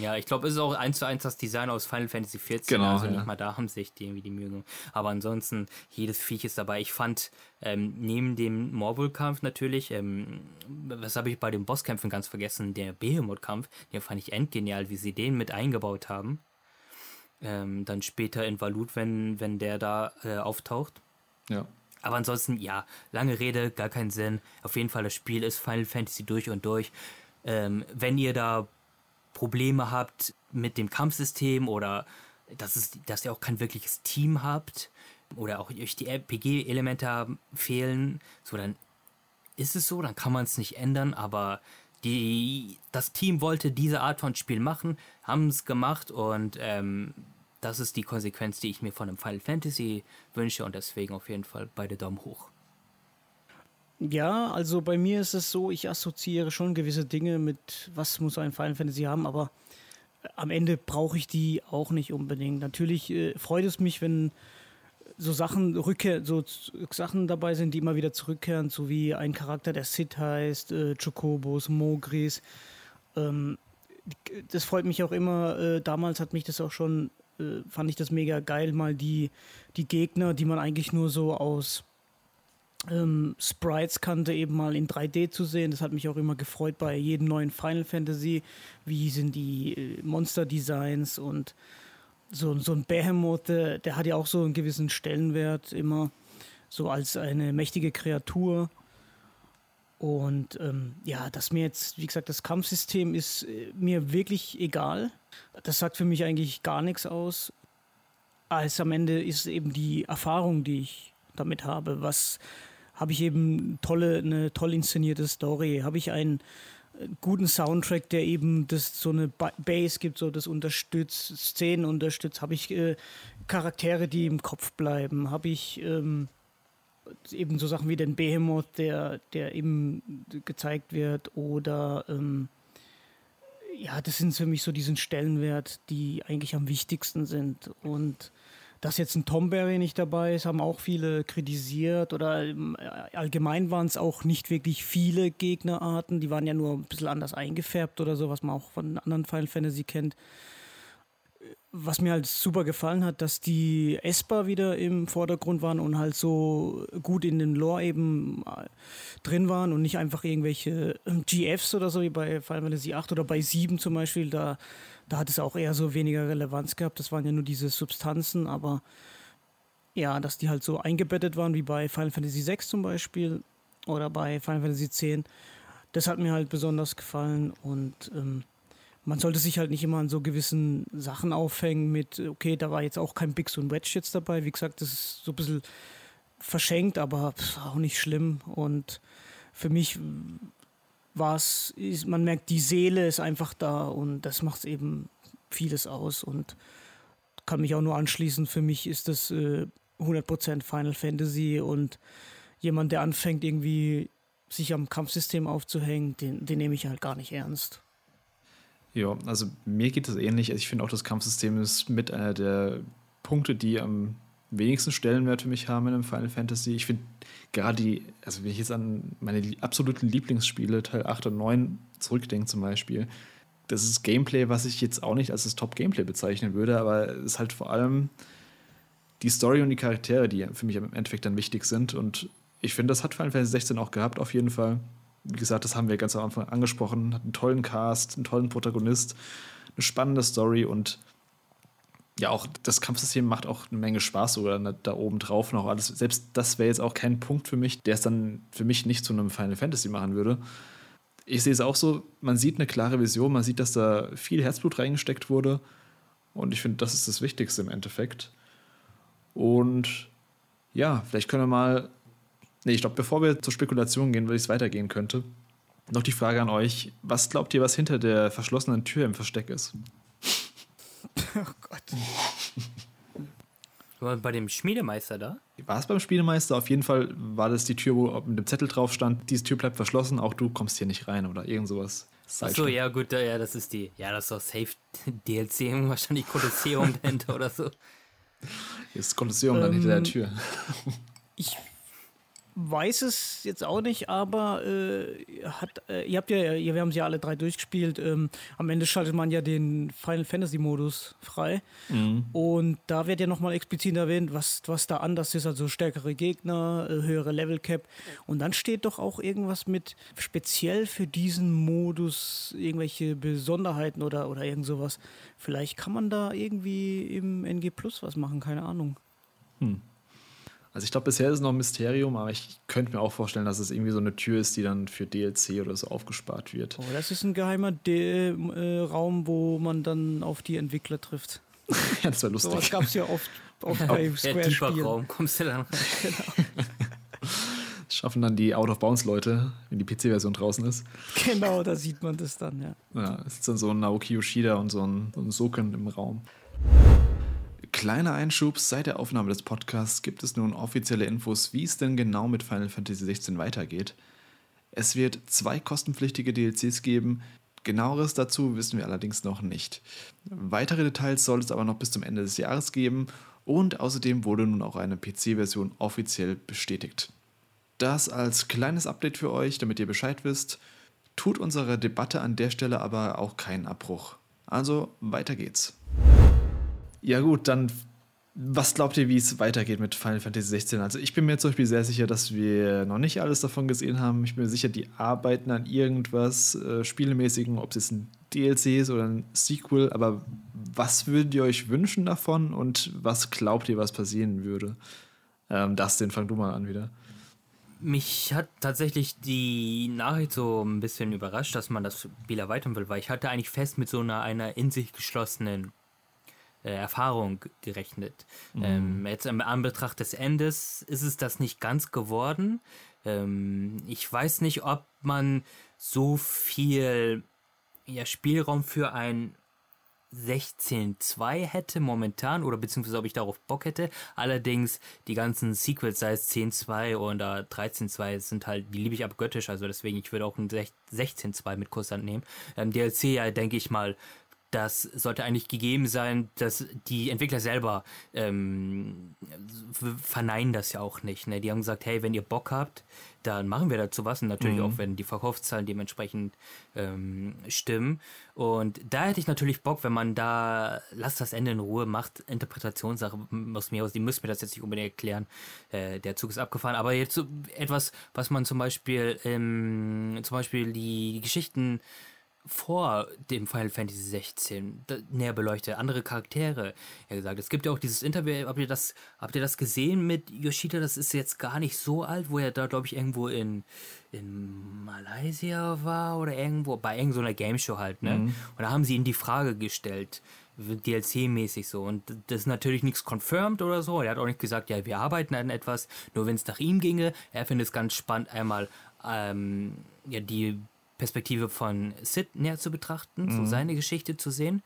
Ja, ich glaube, es ist auch eins zu eins das Design aus Final Fantasy XIV. Genau, also ja. nicht mal da haben sich die irgendwie die Mühe gemacht. Aber ansonsten, jedes Viech ist dabei. Ich fand, ähm, neben dem Morbul-Kampf natürlich, ähm, was habe ich bei den Bosskämpfen ganz vergessen, der Behemoth-Kampf, den fand ich endgenial, wie sie den mit eingebaut haben. Ähm, dann später in Valut, wenn, wenn der da äh, auftaucht. Ja. Aber ansonsten, ja, lange Rede, gar keinen Sinn. Auf jeden Fall, das Spiel ist Final Fantasy durch und durch. Ähm, wenn ihr da Probleme habt mit dem Kampfsystem oder dass, es, dass ihr auch kein wirkliches Team habt oder auch euch die RPG-Elemente fehlen, so dann ist es so, dann kann man es nicht ändern, aber die, das Team wollte diese Art von Spiel machen, haben es gemacht und ähm, das ist die Konsequenz, die ich mir von einem Final Fantasy wünsche und deswegen auf jeden Fall beide Daumen hoch. Ja, also bei mir ist es so, ich assoziiere schon gewisse Dinge mit, was muss ein Final Fantasy haben, aber am Ende brauche ich die auch nicht unbedingt. Natürlich äh, freut es mich, wenn so Sachen rückkehr, so Sachen dabei sind, die immer wieder zurückkehren, so wie ein Charakter, der Sid heißt, äh, Chocobos, Mogris. Ähm, das freut mich auch immer. Äh, damals hat mich das auch schon, äh, fand ich das mega geil, mal die, die Gegner, die man eigentlich nur so aus ähm, Sprites kannte, eben mal in 3D zu sehen. Das hat mich auch immer gefreut bei jedem neuen Final Fantasy. Wie sind die äh, Monster-Designs und so, so ein Behemoth, der, der, hat ja auch so einen gewissen Stellenwert immer, so als eine mächtige Kreatur. Und ähm, ja, dass mir jetzt, wie gesagt, das Kampfsystem ist äh, mir wirklich egal. Das sagt für mich eigentlich gar nichts aus. Als am Ende ist eben die Erfahrung, die ich damit habe. Was habe ich eben tolle, eine toll inszenierte Story? Habe ich einen guten Soundtrack, der eben das so eine Bass gibt, so das unterstützt, Szenen unterstützt, habe ich äh, Charaktere, die im Kopf bleiben, habe ich ähm, eben so Sachen wie den Behemoth, der, der eben gezeigt wird, oder ähm, ja, das sind für mich so diesen Stellenwert, die eigentlich am wichtigsten sind. Und dass jetzt ein Tomberry nicht dabei ist, haben auch viele kritisiert oder ähm, allgemein waren es auch nicht wirklich viele Gegnerarten. Die waren ja nur ein bisschen anders eingefärbt oder so, was man auch von anderen Final Fantasy kennt. Was mir halt super gefallen hat, dass die Esper wieder im Vordergrund waren und halt so gut in den Lore eben äh, drin waren und nicht einfach irgendwelche ähm, GFs oder so wie bei Final Fantasy 8 oder bei 7 zum Beispiel. Da da hat es auch eher so weniger Relevanz gehabt. Das waren ja nur diese Substanzen, aber ja, dass die halt so eingebettet waren, wie bei Final Fantasy VI zum Beispiel oder bei Final Fantasy X. Das hat mir halt besonders gefallen und ähm, man sollte sich halt nicht immer an so gewissen Sachen aufhängen mit, okay, da war jetzt auch kein Bix und Wedge jetzt dabei. Wie gesagt, das ist so ein bisschen verschenkt, aber auch nicht schlimm. Und für mich was ist, man merkt, die Seele ist einfach da und das macht eben vieles aus und kann mich auch nur anschließen. Für mich ist das äh, 100% Final Fantasy und jemand, der anfängt, irgendwie sich am Kampfsystem aufzuhängen, den, den nehme ich halt gar nicht ernst. Ja, also mir geht es ähnlich. Also ich finde auch, das Kampfsystem ist mit einer der Punkte, die am wenigsten Stellenwert für mich haben in einem Final Fantasy. Ich finde gerade die, also wenn ich jetzt an meine absoluten Lieblingsspiele, Teil 8 und 9 zurückdenke zum Beispiel, das ist Gameplay, was ich jetzt auch nicht als das Top-Gameplay bezeichnen würde, aber es ist halt vor allem die Story und die Charaktere, die für mich im Endeffekt dann wichtig sind. Und ich finde, das hat Final Fantasy 16 auch gehabt, auf jeden Fall. Wie gesagt, das haben wir ganz am Anfang angesprochen. Hat einen tollen Cast, einen tollen Protagonist, eine spannende Story und ja, auch das Kampfsystem macht auch eine Menge Spaß sogar da oben drauf noch alles. Selbst das wäre jetzt auch kein Punkt für mich, der es dann für mich nicht zu einem Final Fantasy machen würde. Ich sehe es auch so, man sieht eine klare Vision, man sieht, dass da viel Herzblut reingesteckt wurde. Und ich finde, das ist das Wichtigste im Endeffekt. Und ja, vielleicht können wir mal. Nee, ich glaube, bevor wir zur Spekulation gehen, wie es weitergehen könnte, noch die Frage an euch: Was glaubt ihr, was hinter der verschlossenen Tür im Versteck ist? Oh Gott. War bei dem Schmiedemeister da? War es beim Schmiedemeister? Auf jeden Fall war das die Tür, wo mit dem Zettel drauf stand, diese Tür bleibt verschlossen, auch du kommst hier nicht rein oder irgend sowas. Achso, ja gut, ja, das ist die, ja, das ist doch Safe DLC, wahrscheinlich Kolosseum dahinter oder so. Hier ist das Kolosseum ähm, dann hinter der ähm, Tür. Ich weiß es jetzt auch nicht, aber äh, hat, äh, ihr habt ja, wir haben sie ja alle drei durchgespielt. Ähm, am Ende schaltet man ja den Final Fantasy Modus frei. Mhm. Und da wird ja nochmal explizit erwähnt, was, was da anders ist, also stärkere Gegner, äh, höhere Level Cap. Und dann steht doch auch irgendwas mit speziell für diesen Modus irgendwelche Besonderheiten oder, oder irgend sowas. Vielleicht kann man da irgendwie im NG Plus was machen, keine Ahnung. Hm. Also ich glaube, bisher ist es noch ein Mysterium, aber ich könnte mir auch vorstellen, dass es irgendwie so eine Tür ist, die dann für DLC oder so aufgespart wird. Oh, das ist ein geheimer De äh, Raum, wo man dann auf die Entwickler trifft. ja, das wäre lustig. So, das gab es ja oft, oft bei Square-Spielen. Raum, kommst du dann rein. genau. schaffen dann die Out-of-Bounds-Leute, wenn die PC-Version draußen ist. Genau, da sieht man das dann, ja. Ja, es ist dann so ein Naoki Yoshida und so ein, so ein Soken im Raum. Kleiner Einschub, seit der Aufnahme des Podcasts gibt es nun offizielle Infos, wie es denn genau mit Final Fantasy XVI weitergeht. Es wird zwei kostenpflichtige DLCs geben, genaueres dazu wissen wir allerdings noch nicht. Weitere Details soll es aber noch bis zum Ende des Jahres geben und außerdem wurde nun auch eine PC-Version offiziell bestätigt. Das als kleines Update für euch, damit ihr Bescheid wisst, tut unserer Debatte an der Stelle aber auch keinen Abbruch. Also weiter geht's. Ja gut, dann was glaubt ihr, wie es weitergeht mit Final Fantasy 16? Also ich bin mir zum Beispiel sehr sicher, dass wir noch nicht alles davon gesehen haben. Ich bin mir sicher, die arbeiten an irgendwas äh, Spielemäßigen, ob es ein DLC ist oder ein Sequel. Aber was würdet ihr euch wünschen davon und was glaubt ihr, was passieren würde? Ähm, Dustin, fang du mal an wieder. Mich hat tatsächlich die Nachricht so ein bisschen überrascht, dass man das Spiel erweitern will, weil ich hatte eigentlich fest mit so einer, einer in sich geschlossenen äh, Erfahrung gerechnet. Mhm. Ähm, jetzt im Anbetracht des Endes ist es das nicht ganz geworden. Ähm, ich weiß nicht, ob man so viel ja, Spielraum für ein 16.2 hätte momentan oder beziehungsweise ob ich darauf Bock hätte. Allerdings die ganzen Sequels, sei es 10.2 oder 13.2, sind halt, die liebe ich abgöttisch, also deswegen, ich würde auch ein 16.2 mit Kusshand nehmen. Ähm, DLC ja, denke ich mal, das sollte eigentlich gegeben sein, dass die Entwickler selber ähm, verneinen das ja auch nicht. Ne? Die haben gesagt, hey, wenn ihr Bock habt, dann machen wir dazu was. Und natürlich mhm. auch, wenn die Verkaufszahlen dementsprechend ähm, stimmen. Und da hätte ich natürlich Bock, wenn man da, lasst das Ende in Ruhe, macht Interpretationssache aus mir aus. Die müssen mir das jetzt nicht unbedingt erklären. Äh, der Zug ist abgefahren. Aber jetzt so etwas, was man zum Beispiel, ähm, zum Beispiel die Geschichten vor dem Final Fantasy 16 näher beleuchtet, andere Charaktere, ja gesagt. Es gibt ja auch dieses Interview, habt ihr das, habt ihr das gesehen mit Yoshida? Das ist jetzt gar nicht so alt, wo er da, glaube ich, irgendwo in, in Malaysia war oder irgendwo, bei irgendeiner Game Show halt, ne? Mhm. Und da haben sie ihm die Frage gestellt, DLC-mäßig so. Und das ist natürlich nichts confirmed oder so. Er hat auch nicht gesagt, ja, wir arbeiten an etwas, nur wenn es nach ihm ginge. Er findet es ganz spannend, einmal ähm, ja, die Perspektive von Sid näher zu betrachten, mhm. so seine Geschichte zu sehen.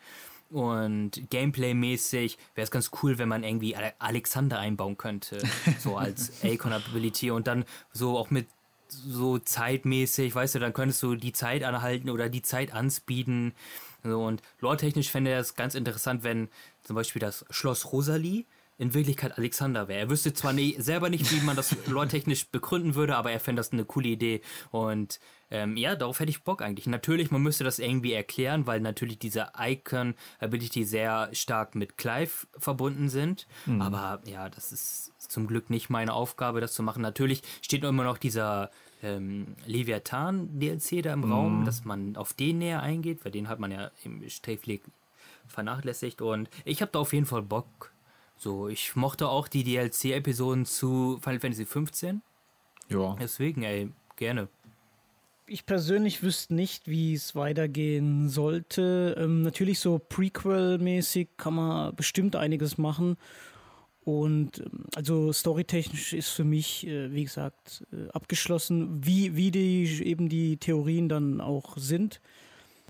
Und Gameplay-mäßig wäre es ganz cool, wenn man irgendwie Alexander einbauen könnte, so als A-Con-Ability und dann so auch mit so zeitmäßig, weißt du, dann könntest du die Zeit anhalten oder die Zeit anspeeden. So, und lore-technisch fände er es ganz interessant, wenn zum Beispiel das Schloss Rosalie in Wirklichkeit Alexander wäre. Er wüsste zwar nie, selber nicht, wie man das lore-technisch begründen würde, aber er fände das eine coole Idee. Und ähm, ja, darauf hätte ich Bock eigentlich. Natürlich, man müsste das irgendwie erklären, weil natürlich diese Icon-Ability sehr stark mit Clive verbunden sind. Mhm. Aber ja, das ist zum Glück nicht meine Aufgabe, das zu machen. Natürlich steht immer noch dieser ähm, Leviathan-DLC da im mhm. Raum, dass man auf den näher eingeht, weil den hat man ja im Sträflich vernachlässigt. Und ich habe da auf jeden Fall Bock. So, ich mochte auch die DLC-Episoden zu Final Fantasy 15. Ja. Deswegen, ey, gerne ich persönlich wüsste nicht, wie es weitergehen sollte. Ähm, natürlich so Prequel-mäßig kann man bestimmt einiges machen. Und ähm, also storytechnisch ist für mich, äh, wie gesagt, äh, abgeschlossen, wie, wie die eben die Theorien dann auch sind.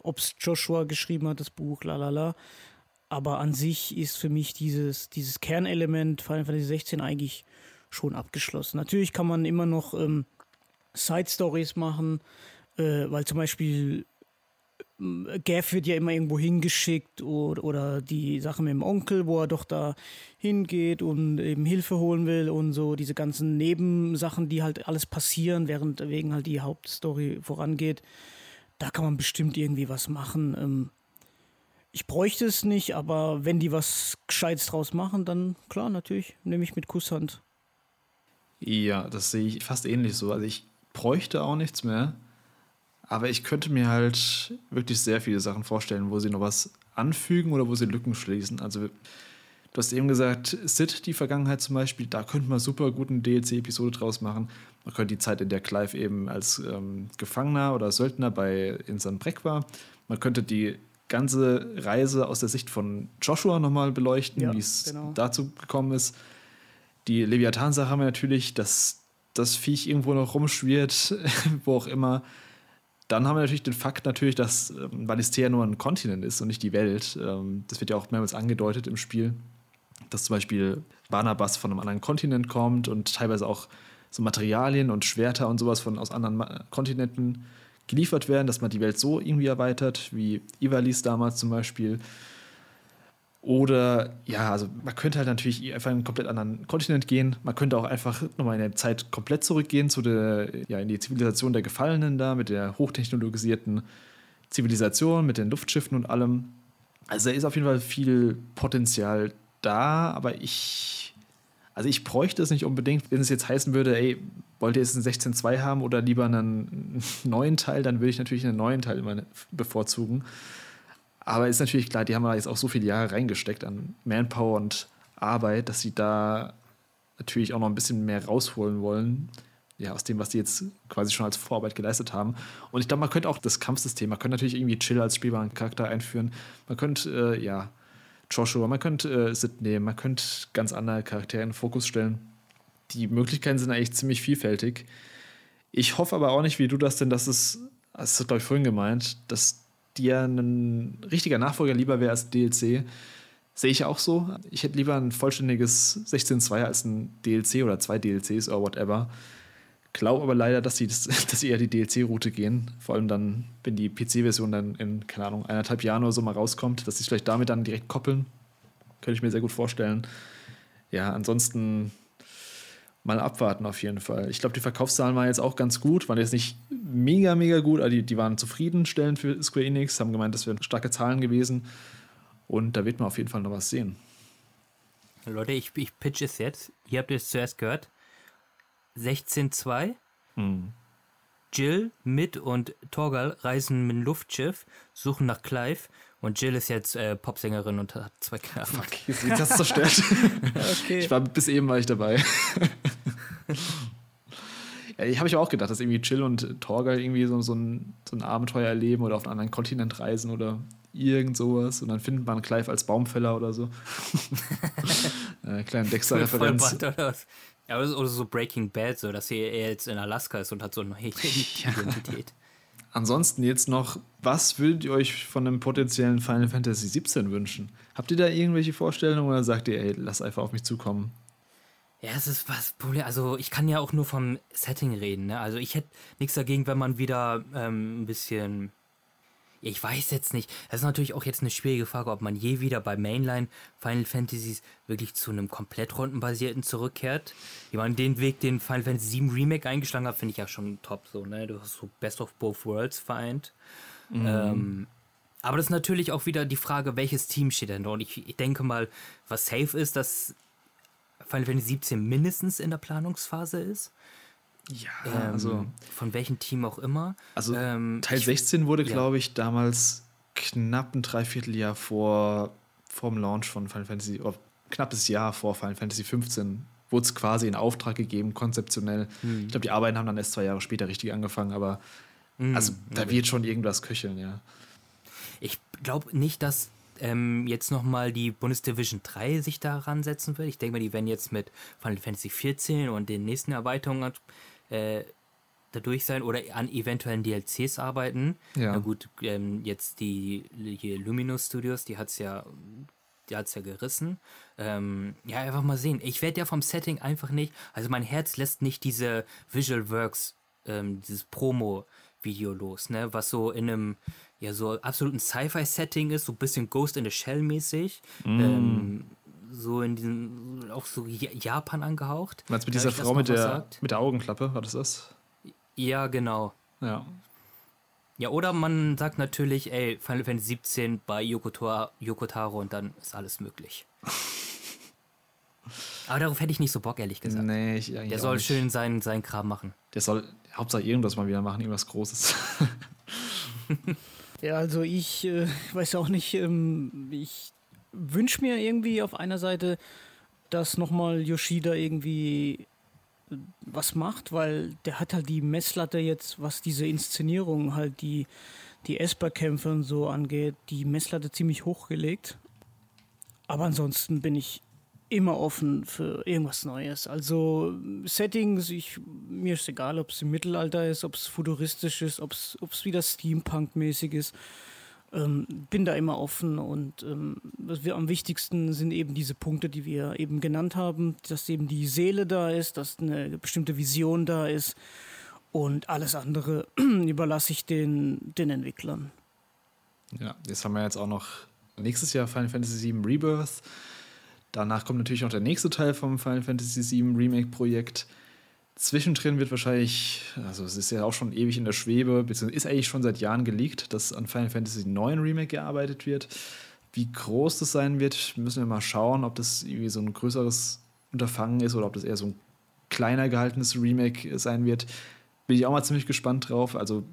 Ob es Joshua geschrieben hat, das Buch, lalala. Aber an sich ist für mich dieses, dieses Kernelement Final Fantasy 16 eigentlich schon abgeschlossen. Natürlich kann man immer noch ähm, Side-Stories machen, äh, weil zum Beispiel äh, Gav wird ja immer irgendwo hingeschickt oder, oder die Sache mit dem Onkel, wo er doch da hingeht und eben Hilfe holen will und so diese ganzen Nebensachen, die halt alles passieren, während wegen halt die Hauptstory vorangeht. Da kann man bestimmt irgendwie was machen. Ähm, ich bräuchte es nicht, aber wenn die was Gescheites draus machen, dann klar, natürlich, nehme ich mit Kusshand. Ja, das sehe ich fast ähnlich so. Also ich bräuchte auch nichts mehr. Aber ich könnte mir halt wirklich sehr viele Sachen vorstellen, wo sie noch was anfügen oder wo sie Lücken schließen. Also, du hast eben gesagt, Sid, die Vergangenheit zum Beispiel, da könnte man super gut eine DLC-Episode draus machen. Man könnte die Zeit, in der Clive eben als ähm, Gefangener oder Söldner bei Insan Breck war. Man könnte die ganze Reise aus der Sicht von Joshua nochmal beleuchten, ja, wie es genau. dazu gekommen ist. Die Leviathan-Sache haben wir natürlich, dass das Viech irgendwo noch rumschwirrt, wo auch immer. Dann haben wir natürlich den Fakt natürlich, dass ähm, Valistea nur ein Kontinent ist und nicht die Welt. Ähm, das wird ja auch mehrmals angedeutet im Spiel, dass zum Beispiel Barnabas von einem anderen Kontinent kommt und teilweise auch so Materialien und Schwerter und sowas von aus anderen Kontinenten geliefert werden, dass man die Welt so irgendwie erweitert, wie Ivalis damals zum Beispiel. Oder ja, also man könnte halt natürlich einfach in einen komplett anderen Kontinent gehen. Man könnte auch einfach nochmal in der Zeit komplett zurückgehen zu der, ja, in die Zivilisation der Gefallenen da, mit der hochtechnologisierten Zivilisation, mit den Luftschiffen und allem. Also da ist auf jeden Fall viel Potenzial da, aber ich, also ich bräuchte es nicht unbedingt, wenn es jetzt heißen würde, ey, wollt ihr jetzt einen 16.2 haben oder lieber einen neuen Teil, dann würde ich natürlich einen neuen Teil immer bevorzugen. Aber ist natürlich klar, die haben da jetzt auch so viele Jahre reingesteckt an Manpower und Arbeit, dass sie da natürlich auch noch ein bisschen mehr rausholen wollen. Ja, aus dem, was die jetzt quasi schon als Vorarbeit geleistet haben. Und ich glaube, man könnte auch das Kampfsystem, man könnte natürlich irgendwie Chill als spielbaren Charakter einführen. Man könnte, äh, ja, Joshua, man könnte äh, Sid nehmen, man könnte ganz andere Charaktere in den Fokus stellen. Die Möglichkeiten sind eigentlich ziemlich vielfältig. Ich hoffe aber auch nicht, wie du das denn, dass es, das du, glaube ich, vorhin gemeint, dass dir ein richtiger Nachfolger lieber wäre als DLC. Sehe ich auch so. Ich hätte lieber ein vollständiges 16.2 als ein DLC oder zwei DLCs oder whatever. Glaube aber leider, dass sie, das, dass sie eher die DLC-Route gehen. Vor allem dann, wenn die PC-Version dann in, keine Ahnung, eineinhalb Jahren oder so mal rauskommt, dass sie es vielleicht damit dann direkt koppeln. Könnte ich mir sehr gut vorstellen. Ja, ansonsten mal abwarten auf jeden Fall. Ich glaube, die Verkaufszahlen waren jetzt auch ganz gut, waren jetzt nicht mega, mega gut, aber die, die waren zufriedenstellend für Square Enix, haben gemeint, das wären starke Zahlen gewesen. Und da wird man auf jeden Fall noch was sehen. Leute, ich, ich pitch es jetzt. Ihr habt es zuerst gehört. 16.2. Hm. Jill, Mit und Torgal reisen mit dem Luftschiff, suchen nach Clive und Jill ist jetzt äh, Popsängerin und hat zwei Kinder. Okay, jetzt hast du zerstört. okay. Ich war bis eben war ich dabei. ja, ich habe ich auch gedacht, dass irgendwie Jill und Torgal irgendwie so, so, ein, so ein Abenteuer erleben oder auf einen anderen Kontinent reisen oder irgend sowas. Und dann findet man Clive als Baumfäller oder so. äh, kleine Dexter-Referenz. Ja, oder so Breaking Bad, so dass er jetzt in Alaska ist und hat so eine neue Identität. Ansonsten jetzt noch, was würdet ihr euch von einem potenziellen Final Fantasy 17 wünschen? Habt ihr da irgendwelche Vorstellungen oder sagt ihr, ey, lass einfach auf mich zukommen? Ja, es ist was. Also ich kann ja auch nur vom Setting reden. Ne? Also ich hätte nichts dagegen, wenn man wieder ähm, ein bisschen ich weiß jetzt nicht. Das ist natürlich auch jetzt eine schwierige Frage, ob man je wieder bei Mainline Final Fantasies wirklich zu einem komplett rundenbasierten zurückkehrt. Ich meine, den Weg, den Final Fantasy VII Remake eingeschlagen hat, finde ich ja schon top so, ne? Du hast so Best of Both Worlds vereint. Mhm. Ähm, aber das ist natürlich auch wieder die Frage, welches Team steht denn da? Und ich, ich denke mal, was safe ist, dass Final Fantasy 17 mindestens in der Planungsphase ist. Ja, ähm, also. Von welchem Team auch immer. Also ähm, Teil 16 wurde, ja. glaube ich, damals knapp ein Dreivierteljahr vor, dem Launch von Final Fantasy, oder knappes Jahr vor Final Fantasy 15 wurde es quasi in Auftrag gegeben, konzeptionell. Hm. Ich glaube, die Arbeiten haben dann erst zwei Jahre später richtig angefangen, aber hm. also da wird schon irgendwas köcheln, ja. Ich glaube nicht, dass ähm, jetzt nochmal die Bundesdivision 3 sich daran setzen wird. Ich denke mal, die werden jetzt mit Final Fantasy 14 und den nächsten Erweiterungen äh, dadurch sein oder an eventuellen DLCs arbeiten. Ja. Na gut, ähm, jetzt die hier Luminous Studios, die hat es ja, die hat's ja gerissen. Ähm, ja, einfach mal sehen. Ich werde ja vom Setting einfach nicht, also mein Herz lässt nicht diese Visual Works, ähm, dieses Promo-Video los, ne, was so in einem ja so absoluten Sci-Fi-Setting ist, so ein bisschen Ghost in the Shell mäßig. Mm. Ähm, so in diesem, auch so Japan angehaucht. Meinst du mit dieser Frau mit der, mit der Augenklappe, war das das? Ja, genau. Ja. Ja, oder man sagt natürlich, ey, Final Fantasy 17 bei Yokotaro, und dann ist alles möglich. Aber darauf hätte ich nicht so Bock, ehrlich gesagt. Nee, ich Der soll nicht. schön seinen, seinen Kram machen. Der soll Hauptsache irgendwas mal wieder machen, irgendwas Großes. ja, also ich äh, weiß auch nicht, ähm, ich wünsche mir irgendwie auf einer Seite, dass nochmal Yoshida irgendwie äh, was macht, weil der hat halt die Messlatte jetzt, was diese Inszenierung halt die, die Esper-Kämpfe und so angeht, die Messlatte ziemlich hochgelegt. Aber ansonsten bin ich immer offen für irgendwas Neues. Also Settings, ich, mir ist egal, ob es im Mittelalter ist, ob es futuristisch ist, ob es wieder Steampunk-mäßig ist. Ähm, bin da immer offen und ähm, was wir am wichtigsten sind eben diese Punkte, die wir eben genannt haben, dass eben die Seele da ist, dass eine bestimmte Vision da ist und alles andere überlasse ich den, den Entwicklern. Ja, jetzt haben wir jetzt auch noch nächstes Jahr Final Fantasy VII Rebirth. Danach kommt natürlich auch der nächste Teil vom Final Fantasy VII Remake-Projekt. Zwischendrin wird wahrscheinlich, also es ist ja auch schon ewig in der Schwebe, beziehungsweise ist eigentlich schon seit Jahren geleakt, dass an Final Fantasy IX Remake gearbeitet wird. Wie groß das sein wird, müssen wir mal schauen, ob das irgendwie so ein größeres Unterfangen ist oder ob das eher so ein kleiner gehaltenes Remake sein wird. Bin ich auch mal ziemlich gespannt drauf. Also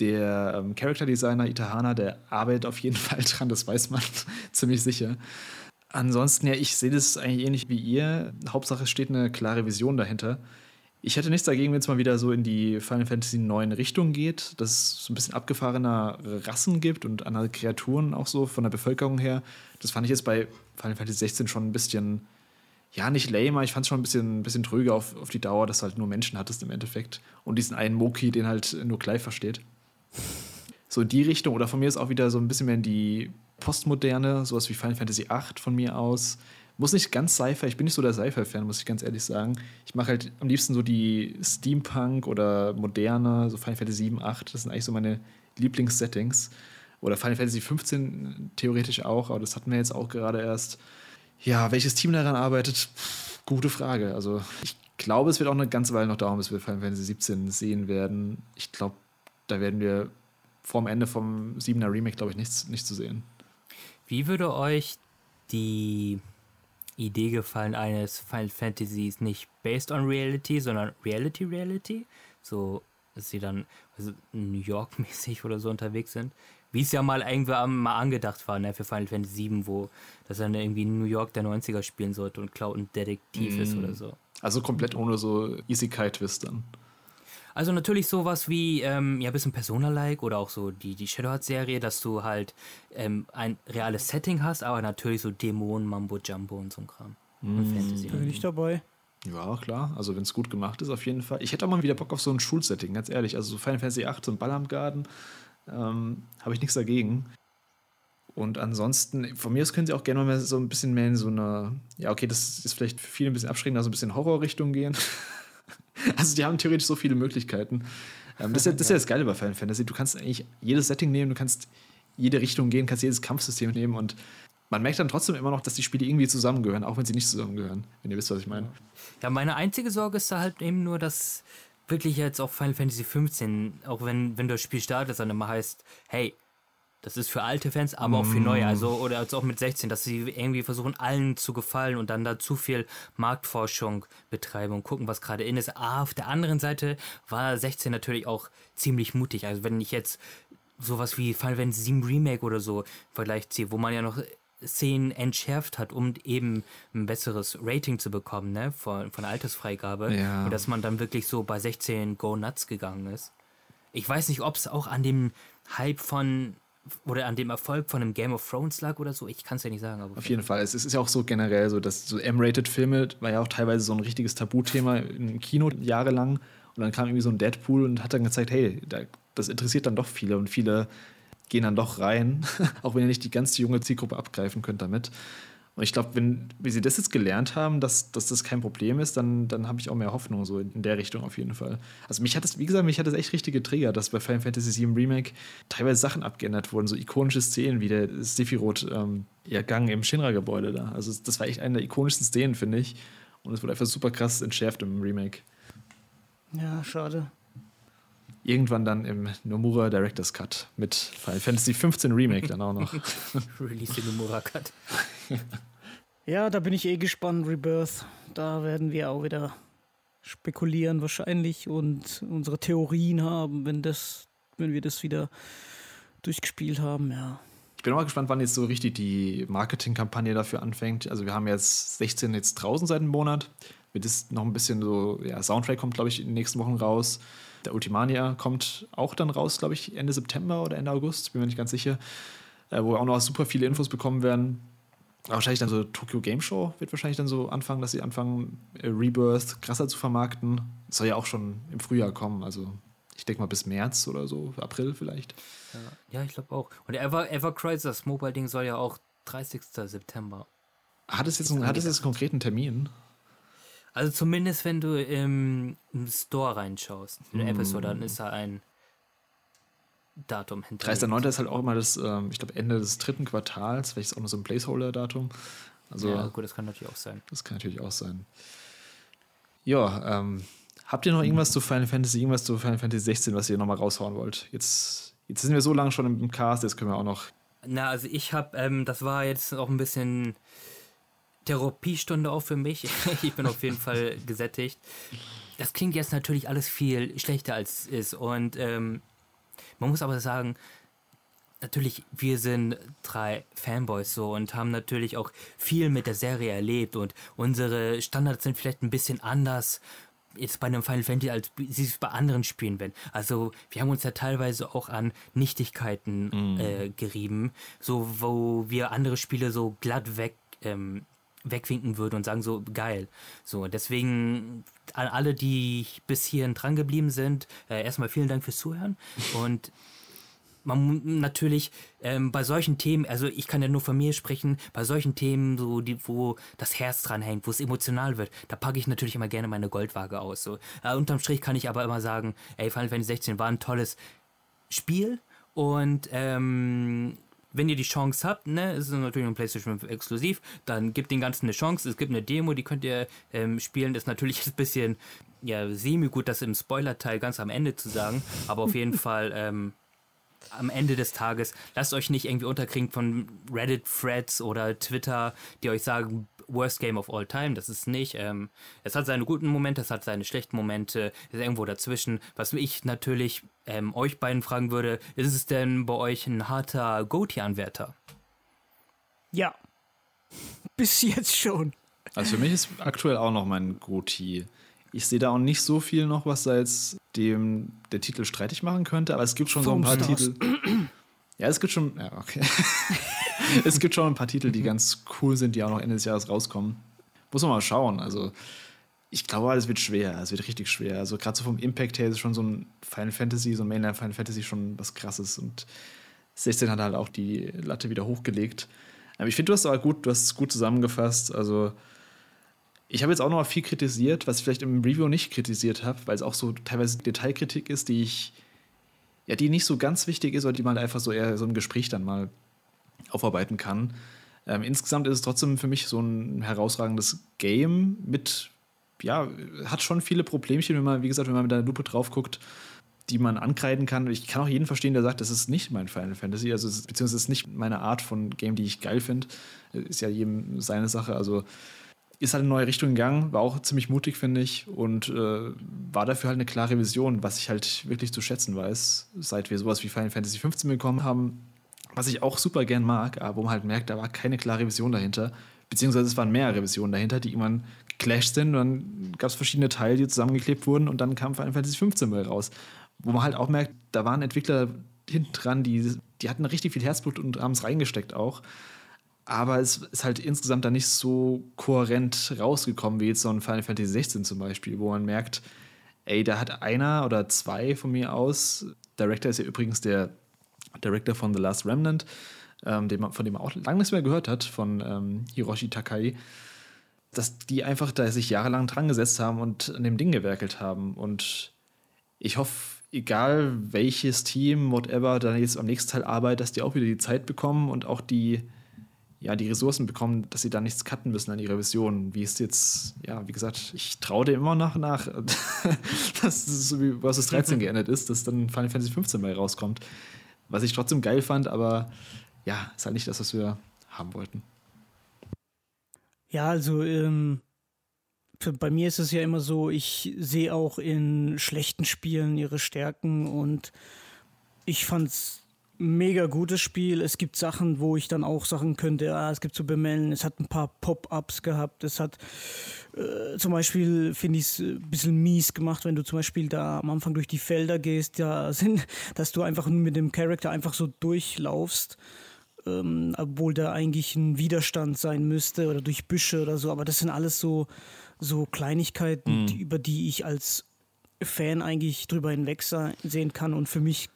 der ähm, Character Designer Itahana, der arbeitet auf jeden Fall dran, das weiß man ziemlich sicher. Ansonsten, ja, ich sehe das eigentlich ähnlich wie ihr. Hauptsache, es steht eine klare Vision dahinter. Ich hätte nichts dagegen, wenn es mal wieder so in die Final Fantasy 9 Richtung geht, dass es so ein bisschen abgefahrener Rassen gibt und andere Kreaturen auch so von der Bevölkerung her. Das fand ich jetzt bei Final Fantasy 16 schon ein bisschen, ja, nicht lame, ich fand es schon ein bisschen, ein bisschen tröge auf, auf die Dauer, dass du halt nur Menschen hattest im Endeffekt. Und diesen einen Moki, den halt nur Clive versteht. So in die Richtung, oder von mir ist auch wieder so ein bisschen mehr in die Postmoderne, sowas wie Final Fantasy VIII von mir aus. Muss nicht ganz Sci-Fi, ich bin nicht so der Sci-Fi-Fan, muss ich ganz ehrlich sagen. Ich mache halt am liebsten so die Steampunk oder moderne, so Final Fantasy 7, 8, das sind eigentlich so meine Lieblingssettings. Oder Final Fantasy 15 theoretisch auch, aber das hatten wir jetzt auch gerade erst. Ja, welches Team daran arbeitet? gute Frage. Also ich glaube, es wird auch eine ganze Weile noch dauern, bis wir Final Fantasy 17 sehen werden. Ich glaube, da werden wir vorm Ende vom 7er Remake, glaube ich, nichts, nichts zu sehen. Wie würde euch die Idee gefallen eines Final Fantasies nicht based on Reality, sondern Reality Reality? So, dass sie dann also New York-mäßig oder so unterwegs sind. Wie es ja mal irgendwann mal angedacht war, ne, für Final Fantasy VII, wo das dann irgendwie New York der 90er spielen sollte und Cloud ein Detektiv mm. ist oder so. Also komplett ohne so Isekai-Twist dann. Also natürlich sowas wie, ähm, ja, ein bisschen Persona-like oder auch so die, die Shadowheart-Serie, dass du halt ähm, ein reales Setting hast, aber natürlich so Dämonen, Mambo-Jumbo und so ein Kram. Mm. Und Fantasy. Bin ich dabei. Ja, klar. Also wenn es gut gemacht ist, auf jeden Fall. Ich hätte auch mal wieder Bock auf so ein Schulsetting, ganz ehrlich. Also so Final Fantasy 8, so ein Ball am Garten, ähm, habe ich nichts dagegen. Und ansonsten, von mir aus können sie auch gerne mal so ein bisschen mehr in so eine, ja, okay, das ist vielleicht für viele ein bisschen abschreckend, also ein bisschen Horrorrichtung gehen. Also die haben theoretisch so viele Möglichkeiten. Ähm, das, ist ja, das ist ja das Geile bei Final Fantasy. Du kannst eigentlich jedes Setting nehmen, du kannst jede Richtung gehen, kannst jedes Kampfsystem nehmen und man merkt dann trotzdem immer noch, dass die Spiele irgendwie zusammengehören, auch wenn sie nicht zusammengehören, wenn ihr wisst, was ich meine. Ja, meine einzige Sorge ist da halt eben nur, dass wirklich jetzt auch Final Fantasy 15, auch wenn, wenn das Spiel startet, dann immer heißt, hey, das ist für alte Fans, aber auch für neue. Also, oder als auch mit 16, dass sie irgendwie versuchen, allen zu gefallen und dann da zu viel Marktforschung betreiben und gucken, was gerade in ist. Ah, auf der anderen Seite war 16 natürlich auch ziemlich mutig. Also, wenn ich jetzt sowas wie Final Fantasy 7 Remake oder so Vergleich ziehe, wo man ja noch Szenen entschärft hat, um eben ein besseres Rating zu bekommen, ne, von, von Altersfreigabe. Ja. Und dass man dann wirklich so bei 16 Go Nuts gegangen ist. Ich weiß nicht, ob es auch an dem Hype von oder an dem Erfolg von einem Game of Thrones lag oder so. Ich kann es ja nicht sagen. Aber Auf jeden Fall. Es ist ja auch so generell so, dass so M-Rated-Filme war ja auch teilweise so ein richtiges Tabuthema im Kino jahrelang. Und dann kam irgendwie so ein Deadpool und hat dann gezeigt, hey, das interessiert dann doch viele und viele gehen dann doch rein, auch wenn ihr nicht die ganze junge Zielgruppe abgreifen könnt damit. Und ich glaube, wenn, wenn sie das jetzt gelernt haben, dass, dass das kein Problem ist, dann, dann habe ich auch mehr Hoffnung so in, in, der Richtung auf jeden Fall. Also mich hat das, wie gesagt, mich hat das echt richtige Trigger, dass bei Final Fantasy VII Remake teilweise Sachen abgeändert wurden, so ikonische Szenen wie der Sephiroth ähm, ja, Gang im Shinra-Gebäude da. Also das war echt eine der ikonischsten Szenen, finde ich. Und es wurde einfach super krass entschärft im Remake. Ja, schade irgendwann dann im Nomura Director's Cut mit Final Fantasy 15 Remake dann auch noch. Release den Nomura Cut. ja, da bin ich eh gespannt, Rebirth. Da werden wir auch wieder spekulieren wahrscheinlich und unsere Theorien haben, wenn das, wenn wir das wieder durchgespielt haben, ja. Ich bin mal gespannt, wann jetzt so richtig die Marketingkampagne dafür anfängt. Also wir haben jetzt 16 jetzt draußen seit einem Monat. Wird es noch ein bisschen so, ja, Soundtrack kommt, glaube ich, in den nächsten Wochen raus. Der Ultimania kommt auch dann raus, glaube ich, Ende September oder Ende August, bin mir nicht ganz sicher. Äh, wo wir auch noch super viele Infos bekommen werden. Wahrscheinlich dann so Tokyo Game Show wird wahrscheinlich dann so anfangen, dass sie anfangen, äh, Rebirth krasser zu vermarkten. Das soll ja auch schon im Frühjahr kommen, also ich denke mal bis März oder so, April vielleicht. Ja, ich glaube auch. Und Ever, Ever Crisis, das Mobile-Ding soll ja auch 30. September. Hat es jetzt, einen, hat es jetzt einen konkreten Termin? Also zumindest wenn du im, im Store reinschaust, in mm. Apple Store, dann ist da ein Datum hinter. 30.09. ist halt auch immer das, ähm, ich glaube, Ende des dritten Quartals, vielleicht ist auch noch so ein Placeholder-Datum. Also, ja, gut, das kann natürlich auch sein. Das kann natürlich auch sein. Ja, ähm, habt ihr noch irgendwas zu Final Fantasy, irgendwas zu Final Fantasy 16, was ihr nochmal raushauen wollt? Jetzt, jetzt sind wir so lange schon im Cast, jetzt können wir auch noch. Na, also ich habe, ähm, das war jetzt auch ein bisschen Therapiestunde auch für mich. ich bin auf jeden Fall gesättigt. Das klingt jetzt natürlich alles viel schlechter als es ist und ähm, man muss aber sagen, natürlich, wir sind drei Fanboys so und haben natürlich auch viel mit der Serie erlebt und unsere Standards sind vielleicht ein bisschen anders jetzt bei einem Final Fantasy, als sie es bei anderen Spielen werden. Also wir haben uns ja teilweise auch an Nichtigkeiten mm. äh, gerieben, so wo wir andere Spiele so glatt weg ähm, wegwinken würden und sagen so geil. So deswegen an alle, die bis hierhin dran geblieben sind, äh, erstmal vielen Dank fürs Zuhören und man natürlich ähm, bei solchen Themen, also ich kann ja nur von mir sprechen, bei solchen Themen, so die, wo das Herz dran hängt, wo es emotional wird, da packe ich natürlich immer gerne meine Goldwaage aus. So. Äh, unterm Strich kann ich aber immer sagen, ey, Final Fantasy 16 war ein tolles Spiel und ähm, wenn ihr die Chance habt, ne, es ist natürlich ein PlayStation 5 exklusiv, dann gebt den Ganzen eine Chance. Es gibt eine Demo, die könnt ihr ähm, spielen. Das ist natürlich ein bisschen ja, semi-gut, das im Spoiler-Teil ganz am Ende zu sagen, aber auf jeden Fall ähm, am Ende des Tages, lasst euch nicht irgendwie unterkriegen von Reddit-Threads oder Twitter, die euch sagen, Worst Game of All Time, das ist nicht. Ähm, es hat seine guten Momente, es hat seine schlechten Momente, ist irgendwo dazwischen. Was ich natürlich ähm, euch beiden fragen würde, ist es denn bei euch ein harter Goatee-Anwärter? Ja. Bis jetzt schon. Also für mich ist aktuell auch noch mein Goatee. Ich sehe da auch nicht so viel noch, was da jetzt dem der Titel streitig machen könnte, aber es gibt schon Foam so ein paar Stars. Titel. Ja, es gibt schon. Ja, okay. es gibt schon ein paar Titel, die ganz cool sind, die auch noch Ende des Jahres rauskommen. Muss man mal schauen. Also, ich glaube, es wird schwer. Es wird richtig schwer. Also, gerade so vom Impact her ist schon so ein Final Fantasy, so ein Mainline Final Fantasy schon was krasses. Und 16 hat halt auch die Latte wieder hochgelegt. Aber ich finde, du hast aber gut, du hast es gut zusammengefasst. Also, ich habe jetzt auch noch mal viel kritisiert, was ich vielleicht im Review nicht kritisiert habe, weil es auch so teilweise Detailkritik ist, die ich, ja, die nicht so ganz wichtig ist oder die man einfach so eher so im Gespräch dann mal aufarbeiten kann. Ähm, insgesamt ist es trotzdem für mich so ein herausragendes Game mit, ja, hat schon viele Problemchen, wenn man, wie gesagt, wenn man mit der Lupe drauf guckt, die man ankreiden kann. Ich kann auch jeden verstehen, der sagt, das ist nicht mein Final Fantasy, also beziehungsweise es ist nicht meine Art von Game, die ich geil finde. Ist ja jedem seine Sache. Also ist halt in eine neue Richtung gegangen, war auch ziemlich mutig, finde ich, und äh, war dafür halt eine klare Vision, was ich halt wirklich zu schätzen weiß, seit wir sowas wie Final Fantasy 15 bekommen haben, was ich auch super gern mag, aber wo man halt merkt, da war keine klare Vision dahinter. Beziehungsweise es waren mehrere Visionen dahinter, die irgendwann geclasht sind. Und dann gab es verschiedene Teile, die zusammengeklebt wurden und dann kam Final Fantasy 15 mal raus. Wo man halt auch merkt, da waren Entwickler hinten dran, die, die hatten richtig viel Herzblut und haben es reingesteckt auch. Aber es ist halt insgesamt da nicht so kohärent rausgekommen wie jetzt so ein Final Fantasy 16 zum Beispiel, wo man merkt, ey, da hat einer oder zwei von mir aus, Director ist ja übrigens der Director von The Last Remnant, ähm, dem, von dem man auch lange nichts mehr gehört hat, von ähm, Hiroshi Takai, dass die einfach da sich jahrelang dran gesetzt haben und an dem Ding gewerkelt haben. Und ich hoffe, egal welches Team, whatever, da jetzt am nächsten Teil arbeitet, dass die auch wieder die Zeit bekommen und auch die, ja, die Ressourcen bekommen, dass sie da nichts cutten müssen an ihrer Vision. Wie es jetzt, ja, wie gesagt, ich traue dem immer nach, nach dass es so wie Versus 13 geendet ist, dass dann Final Fantasy 15 mal rauskommt. Was ich trotzdem geil fand, aber ja, ist halt nicht das, was wir haben wollten. Ja, also ähm, für, bei mir ist es ja immer so, ich sehe auch in schlechten Spielen ihre Stärken und ich fand es mega gutes Spiel. Es gibt Sachen, wo ich dann auch sagen könnte, ah, es gibt zu bemellen, es hat ein paar Pop-ups gehabt, es hat äh, zum Beispiel, finde ich es ein bisschen mies gemacht, wenn du zum Beispiel da am Anfang durch die Felder gehst, ja, sind, dass du einfach mit dem Charakter einfach so durchlaufst. ähm, obwohl da eigentlich ein Widerstand sein müsste oder durch Büsche oder so. Aber das sind alles so, so Kleinigkeiten, mhm. die, über die ich als Fan eigentlich drüber hinweg sehen kann. Und für mich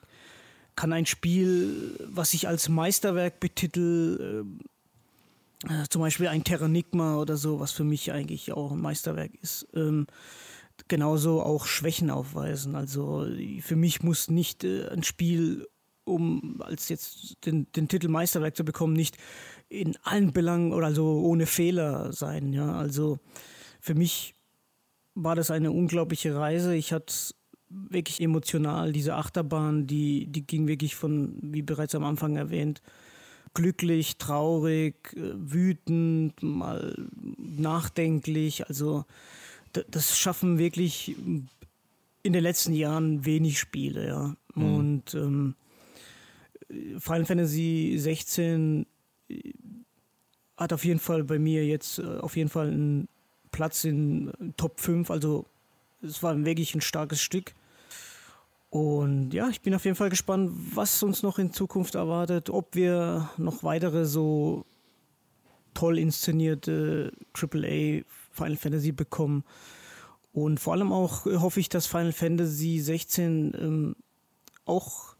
kann ein Spiel, was ich als Meisterwerk betitel, äh, äh, zum Beispiel ein Terranigma oder so, was für mich eigentlich auch ein Meisterwerk ist, ähm, genauso auch Schwächen aufweisen. Also für mich muss nicht äh, ein Spiel, um als jetzt den, den Titel Meisterwerk zu bekommen, nicht in allen Belangen oder so ohne Fehler sein. Ja, also für mich war das eine unglaubliche Reise. Ich hatte wirklich emotional diese Achterbahn, die, die ging wirklich von, wie bereits am Anfang erwähnt, glücklich, traurig, äh, wütend, mal nachdenklich. Also das schaffen wirklich in den letzten Jahren wenig Spiele, ja. Mhm. Und ähm, Final Fantasy 16 äh, hat auf jeden Fall bei mir jetzt äh, auf jeden Fall einen Platz in Top 5. Also es war wirklich ein starkes Stück. Und ja, ich bin auf jeden Fall gespannt, was uns noch in Zukunft erwartet, ob wir noch weitere so toll inszenierte AAA Final Fantasy bekommen. Und vor allem auch hoffe ich, dass Final Fantasy 16 ähm, auch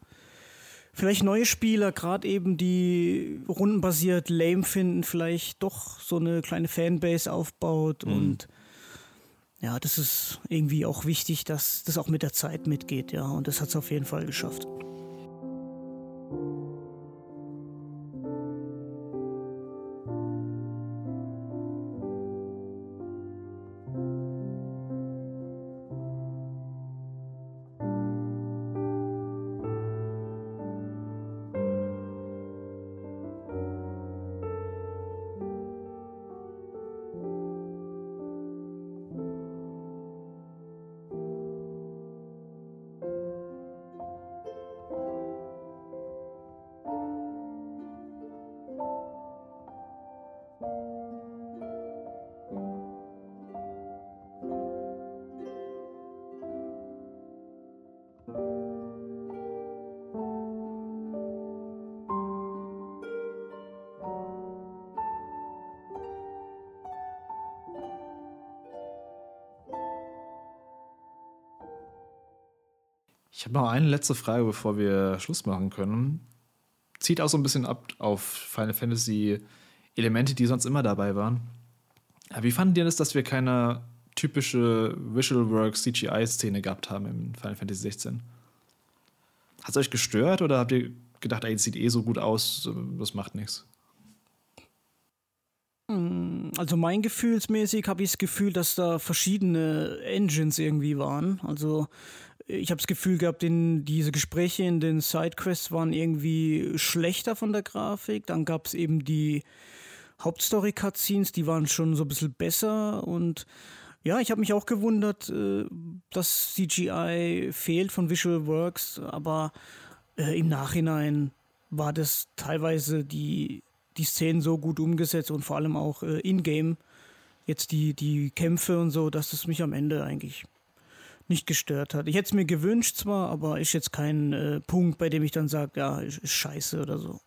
vielleicht neue Spieler, gerade eben die rundenbasiert lame finden, vielleicht doch so eine kleine Fanbase aufbaut mhm. und ja, das ist irgendwie auch wichtig, dass das auch mit der Zeit mitgeht, ja. Und das hat es auf jeden Fall geschafft. Habe noch eine letzte Frage, bevor wir Schluss machen können. Zieht auch so ein bisschen ab auf Final Fantasy Elemente, die sonst immer dabei waren. Wie fanden ihr das, dass wir keine typische Visual Work CGI-Szene gehabt haben im Final Fantasy 16? Hat es euch gestört oder habt ihr gedacht, ey, es sieht eh so gut aus, das macht nichts? Hm, also mein gefühlsmäßig habe ich das Gefühl, dass da verschiedene Engines irgendwie waren. Also ich habe das Gefühl gehabt, in diese Gespräche in den Sidequests waren irgendwie schlechter von der Grafik. Dann gab es eben die Hauptstory-Cutscenes, die waren schon so ein bisschen besser. Und ja, ich habe mich auch gewundert, äh, dass CGI fehlt von Visual Works, aber äh, im Nachhinein war das teilweise die, die Szenen so gut umgesetzt und vor allem auch äh, in-game jetzt die, die Kämpfe und so, dass es mich am Ende eigentlich nicht gestört hat. Ich hätte es mir gewünscht zwar, aber ist jetzt kein äh, Punkt, bei dem ich dann sage, ja, ist, ist, scheiße oder so.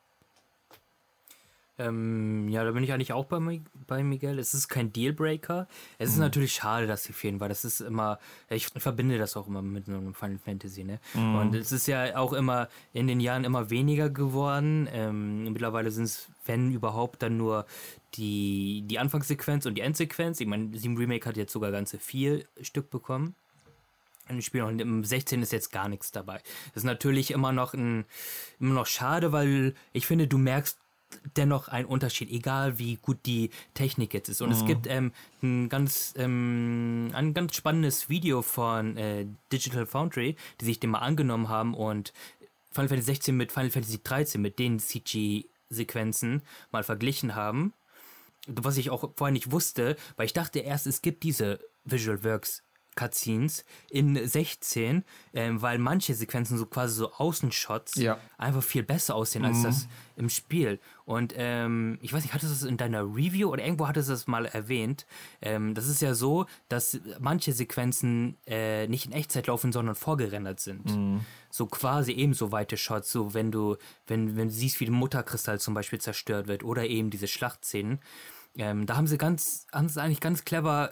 Ähm, ja, da bin ich eigentlich auch bei, bei Miguel. Es ist kein Dealbreaker. Es mhm. ist natürlich schade, dass sie fehlen, weil das ist immer, ich verbinde das auch immer mit einem Final Fantasy, ne? Mhm. Und es ist ja auch immer in den Jahren immer weniger geworden. Ähm, mittlerweile sind es, wenn überhaupt, dann nur die, die Anfangssequenz und die Endsequenz. Ich meine, Sieben Remake hat jetzt sogar ganze vier Stück bekommen im Spiel und im 16 ist jetzt gar nichts dabei. Das ist natürlich immer noch ein, immer noch schade, weil ich finde, du merkst dennoch einen Unterschied, egal wie gut die Technik jetzt ist. Und mhm. es gibt ähm, ein ganz ähm, ein ganz spannendes Video von äh, Digital Foundry, die sich dem mal angenommen haben und Final Fantasy 16 mit Final Fantasy 13 mit den CG-Sequenzen mal verglichen haben. Was ich auch vorher nicht wusste, weil ich dachte erst, es gibt diese Visual Works Cutscenes in 16, ähm, weil manche Sequenzen so quasi so Außenshots ja. einfach viel besser aussehen als mhm. das im Spiel. Und ähm, ich weiß nicht, hattest du das in deiner Review oder irgendwo hattest du das mal erwähnt? Ähm, das ist ja so, dass manche Sequenzen äh, nicht in Echtzeit laufen, sondern vorgerendert sind. Mhm. So quasi ebenso weite Shots, so wenn du, wenn, wenn du siehst, wie der Mutterkristall zum Beispiel zerstört wird oder eben diese Schlachtszenen. Ähm, da haben sie ganz, haben sie eigentlich ganz clever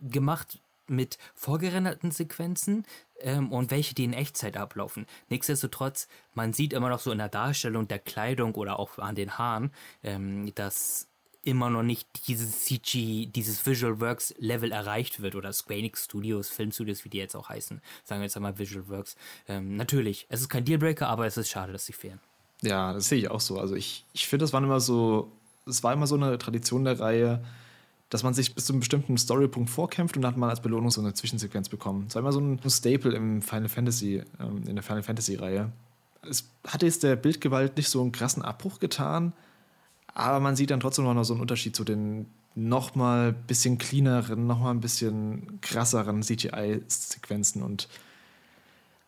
gemacht, mit vorgerenderten Sequenzen ähm, und welche, die in Echtzeit ablaufen. Nichtsdestotrotz, man sieht immer noch so in der Darstellung der Kleidung oder auch an den Haaren, ähm, dass immer noch nicht dieses CG, dieses Visual Works Level erreicht wird oder Square Enix Studios, Filmstudios, wie die jetzt auch heißen, sagen wir jetzt einmal Visual Works. Ähm, natürlich, es ist kein Dealbreaker, aber es ist schade, dass sie fehlen. Ja, das sehe ich auch so. Also ich, ich finde, das waren immer so, es war immer so eine Tradition der Reihe, dass man sich bis zu einem bestimmten Storypunkt vorkämpft und dann hat man als Belohnung so eine Zwischensequenz bekommen. Das war immer so ein Staple im Final Fantasy, ähm, in der Final Fantasy-Reihe. Es hatte jetzt der Bildgewalt nicht so einen krassen Abbruch getan, aber man sieht dann trotzdem noch so einen Unterschied zu den noch mal bisschen cleaneren, noch mal ein bisschen krasseren CGI-Sequenzen und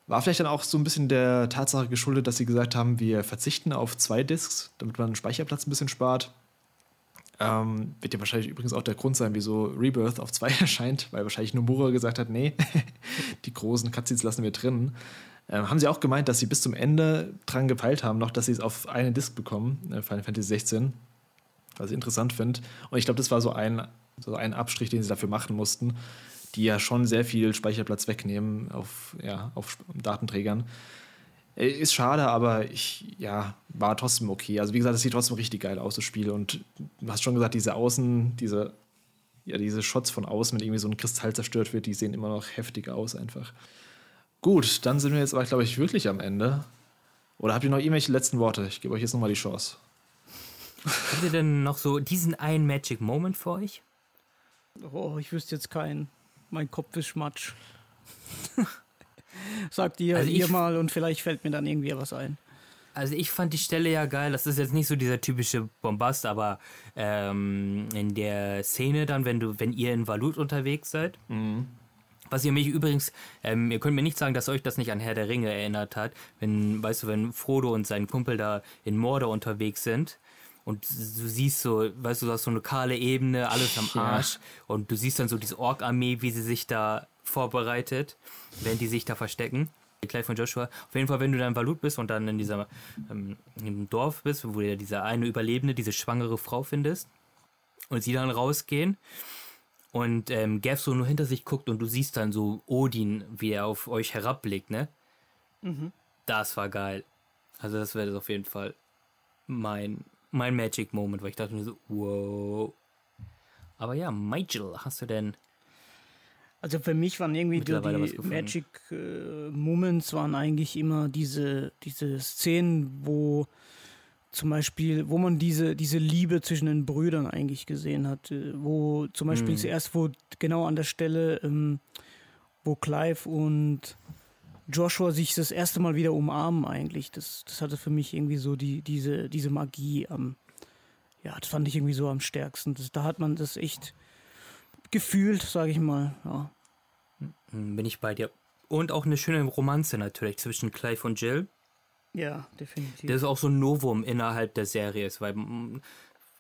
war vielleicht dann auch so ein bisschen der Tatsache geschuldet, dass sie gesagt haben, wir verzichten auf zwei Discs, damit man Speicherplatz ein bisschen spart. Ähm, wird ja wahrscheinlich übrigens auch der Grund sein, wieso Rebirth auf 2 erscheint, weil wahrscheinlich Nomura gesagt hat, nee, die großen Cutscenes lassen wir drin. Ähm, haben sie auch gemeint, dass sie bis zum Ende dran gepeilt haben, noch, dass sie es auf einen Disc bekommen, äh, Final Fantasy 16, was ich interessant finde. Und ich glaube, das war so ein, so ein Abstrich, den sie dafür machen mussten, die ja schon sehr viel Speicherplatz wegnehmen auf, ja, auf Datenträgern. Äh, ist schade, aber ich, ja, war trotzdem okay. Also, wie gesagt, es sieht trotzdem richtig geil aus, das Spiel. Und du hast schon gesagt, diese Außen, diese, ja, diese Shots von außen, wenn irgendwie so ein Kristall zerstört wird, die sehen immer noch heftig aus, einfach. Gut, dann sind wir jetzt aber, glaube ich, wirklich am Ende. Oder habt ihr noch irgendwelche letzten Worte? Ich gebe euch jetzt nochmal die Chance. Habt ihr denn noch so diesen einen Magic Moment für euch? Oh, ich wüsste jetzt keinen. Mein Kopf ist Schmatsch. Sagt ihr, also ihr mal und vielleicht fällt mir dann irgendwie was ein. Also ich fand die Stelle ja geil. Das ist jetzt nicht so dieser typische Bombast, aber ähm, in der Szene dann, wenn du, wenn ihr in Valut unterwegs seid, mhm. was ihr mich übrigens, ähm, ihr könnt mir nicht sagen, dass euch das nicht an Herr der Ringe erinnert hat, wenn, weißt du, wenn Frodo und sein Kumpel da in Mordor unterwegs sind und du siehst so, weißt du, du hast so eine kahle Ebene, alles am Arsch ja. und du siehst dann so diese Ork-Armee, wie sie sich da vorbereitet, während die sich da verstecken. Clive von Joshua. Auf jeden Fall, wenn du dann in Valut bist und dann in dieser ähm, Dorf bist, wo du diese eine Überlebende, diese schwangere Frau findest und sie dann rausgehen und ähm, Gav so nur hinter sich guckt und du siehst dann so Odin, wie er auf euch herabblickt, ne? Mhm. Das war geil. Also das wäre das auf jeden Fall mein, mein Magic Moment, weil ich dachte mir so, wow. Aber ja, Michael, hast du denn also für mich waren irgendwie die, die Magic äh, Moments waren eigentlich immer diese, diese Szenen, wo zum Beispiel, wo man diese, diese Liebe zwischen den Brüdern eigentlich gesehen hat. Äh, wo zum Beispiel mhm. zuerst, wo genau an der Stelle, ähm, wo Clive und Joshua sich das erste Mal wieder umarmen eigentlich. Das, das hatte für mich irgendwie so die, diese, diese Magie am, ja, das fand ich irgendwie so am stärksten. Das, da hat man das echt gefühlt, sage ich mal. Ja. Hm, bin ich bei dir. Und auch eine schöne Romanze natürlich zwischen Clive und Jill. Ja, definitiv. Das ist auch so ein Novum innerhalb der Serie, weil hm,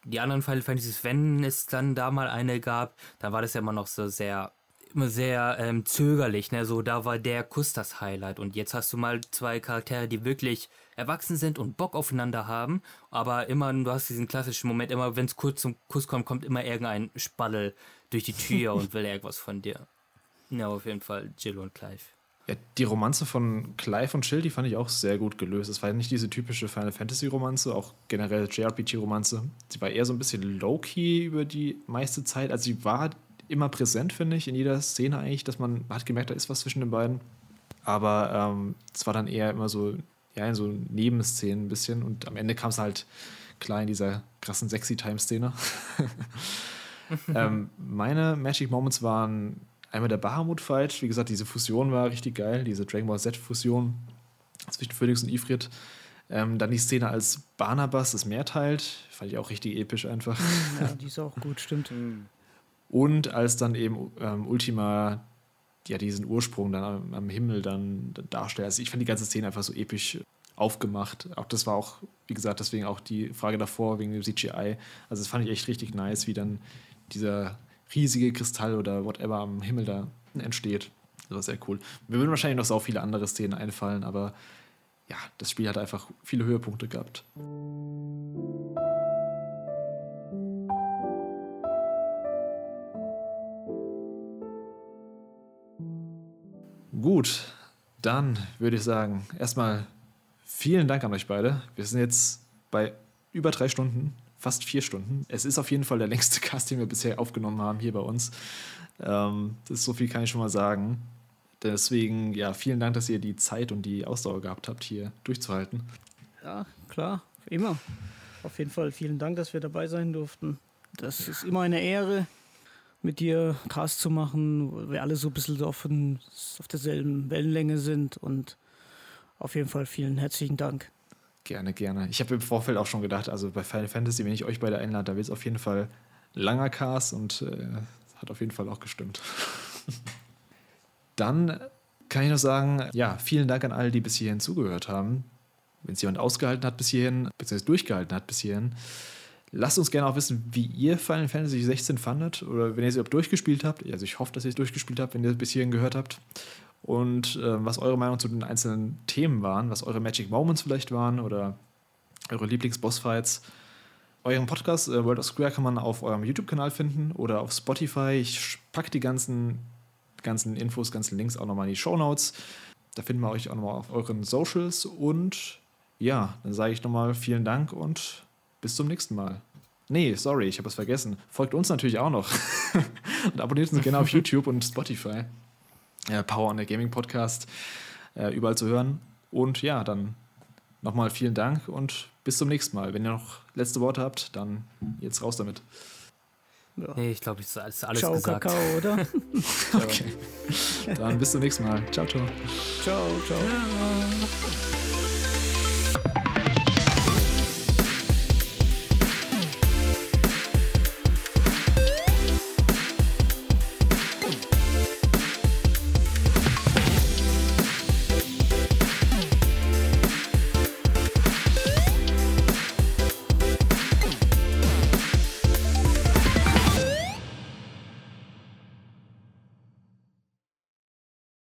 die anderen Final Fantasies, wenn es dann da mal eine gab, dann war das ja immer noch so sehr immer sehr ähm, zögerlich, ne? So, da war der Kuss das Highlight. Und jetzt hast du mal zwei Charaktere, die wirklich erwachsen sind und Bock aufeinander haben. Aber immer, du hast diesen klassischen Moment, immer wenn es kurz zum Kuss kommt, kommt immer irgendein Spallel durch die Tür und will irgendwas von dir. Ja, auf jeden Fall Jill und Clive. Ja, die Romanze von Clive und Jill, die fand ich auch sehr gut gelöst. Es war ja nicht diese typische Final Fantasy Romanze, auch generell JRPG Romanze. Sie war eher so ein bisschen low-key über die meiste Zeit. Also sie war immer präsent, finde ich, in jeder Szene eigentlich, dass man, man hat gemerkt, da ist was zwischen den beiden. Aber ähm, es war dann eher immer so, ja, in so Nebenszenen ein bisschen. Und am Ende kam es halt klar in dieser krassen Sexy-Time-Szene. ähm, meine Magic Moments waren einmal der Bahamut-Fight. Wie gesagt, diese Fusion war richtig geil, diese Dragon Ball Z-Fusion zwischen Phoenix und Ifrit. Ähm, dann die Szene, als Barnabas das Meer teilt, fand ich auch richtig episch einfach. Ja, die ist auch gut, stimmt. Und als dann eben ähm, Ultima ja, diesen Ursprung dann am, am Himmel dann darstellt. Also ich fand die ganze Szene einfach so episch aufgemacht. Auch das war auch, wie gesagt, deswegen auch die Frage davor wegen dem CGI. Also das fand ich echt richtig nice, wie dann dieser riesige Kristall oder whatever am Himmel da entsteht. Das war sehr cool. Mir würden wahrscheinlich noch so viele andere Szenen einfallen, aber ja, das Spiel hat einfach viele Höhepunkte gehabt. Gut, dann würde ich sagen, erstmal vielen Dank an euch beide. Wir sind jetzt bei über drei Stunden, fast vier Stunden. Es ist auf jeden Fall der längste Cast, den wir bisher aufgenommen haben hier bei uns. Ähm, das so viel kann ich schon mal sagen. Deswegen, ja, vielen Dank, dass ihr die Zeit und die Ausdauer gehabt habt, hier durchzuhalten. Ja, klar, immer. Auf jeden Fall vielen Dank, dass wir dabei sein durften. Das ist immer eine Ehre, mit dir Cast zu machen, wo wir alle so ein bisschen auf, auf derselben Wellenlänge sind. Und auf jeden Fall vielen herzlichen Dank. Gerne, gerne. Ich habe im Vorfeld auch schon gedacht, also bei Final Fantasy, wenn ich euch beide einlade, da wird es auf jeden Fall langer Cast und äh, hat auf jeden Fall auch gestimmt. Dann kann ich noch sagen, ja, vielen Dank an alle, die bis hierhin zugehört haben. Wenn es jemand ausgehalten hat bis hierhin, beziehungsweise durchgehalten hat bis hierhin, lasst uns gerne auch wissen, wie ihr Final Fantasy 16 fandet oder wenn ihr es überhaupt durchgespielt habt. Also ich hoffe, dass ihr es durchgespielt habt, wenn ihr es bis hierhin gehört habt. Und äh, was eure Meinung zu den einzelnen Themen waren, was eure Magic Moments vielleicht waren oder eure Lieblings-Bossfights. Euren Podcast äh, World of Square kann man auf eurem YouTube-Kanal finden oder auf Spotify. Ich packe die ganzen ganzen Infos, ganzen Links auch nochmal in die Show Notes. Da finden wir euch auch nochmal auf euren Socials. Und ja, dann sage ich nochmal vielen Dank und bis zum nächsten Mal. Nee, sorry, ich habe es vergessen. Folgt uns natürlich auch noch. und abonniert uns gerne auf YouTube und Spotify. Äh, Power on the Gaming Podcast äh, überall zu hören. Und ja, dann nochmal vielen Dank und bis zum nächsten Mal. Wenn ihr noch letzte Worte habt, dann jetzt raus damit. Ja. Nee, ich glaube, es ist alles ciao, gesagt. Kakao, oder? okay. Dann bis zum nächsten Mal. Ciao, ciao. Ciao, ciao. Ja.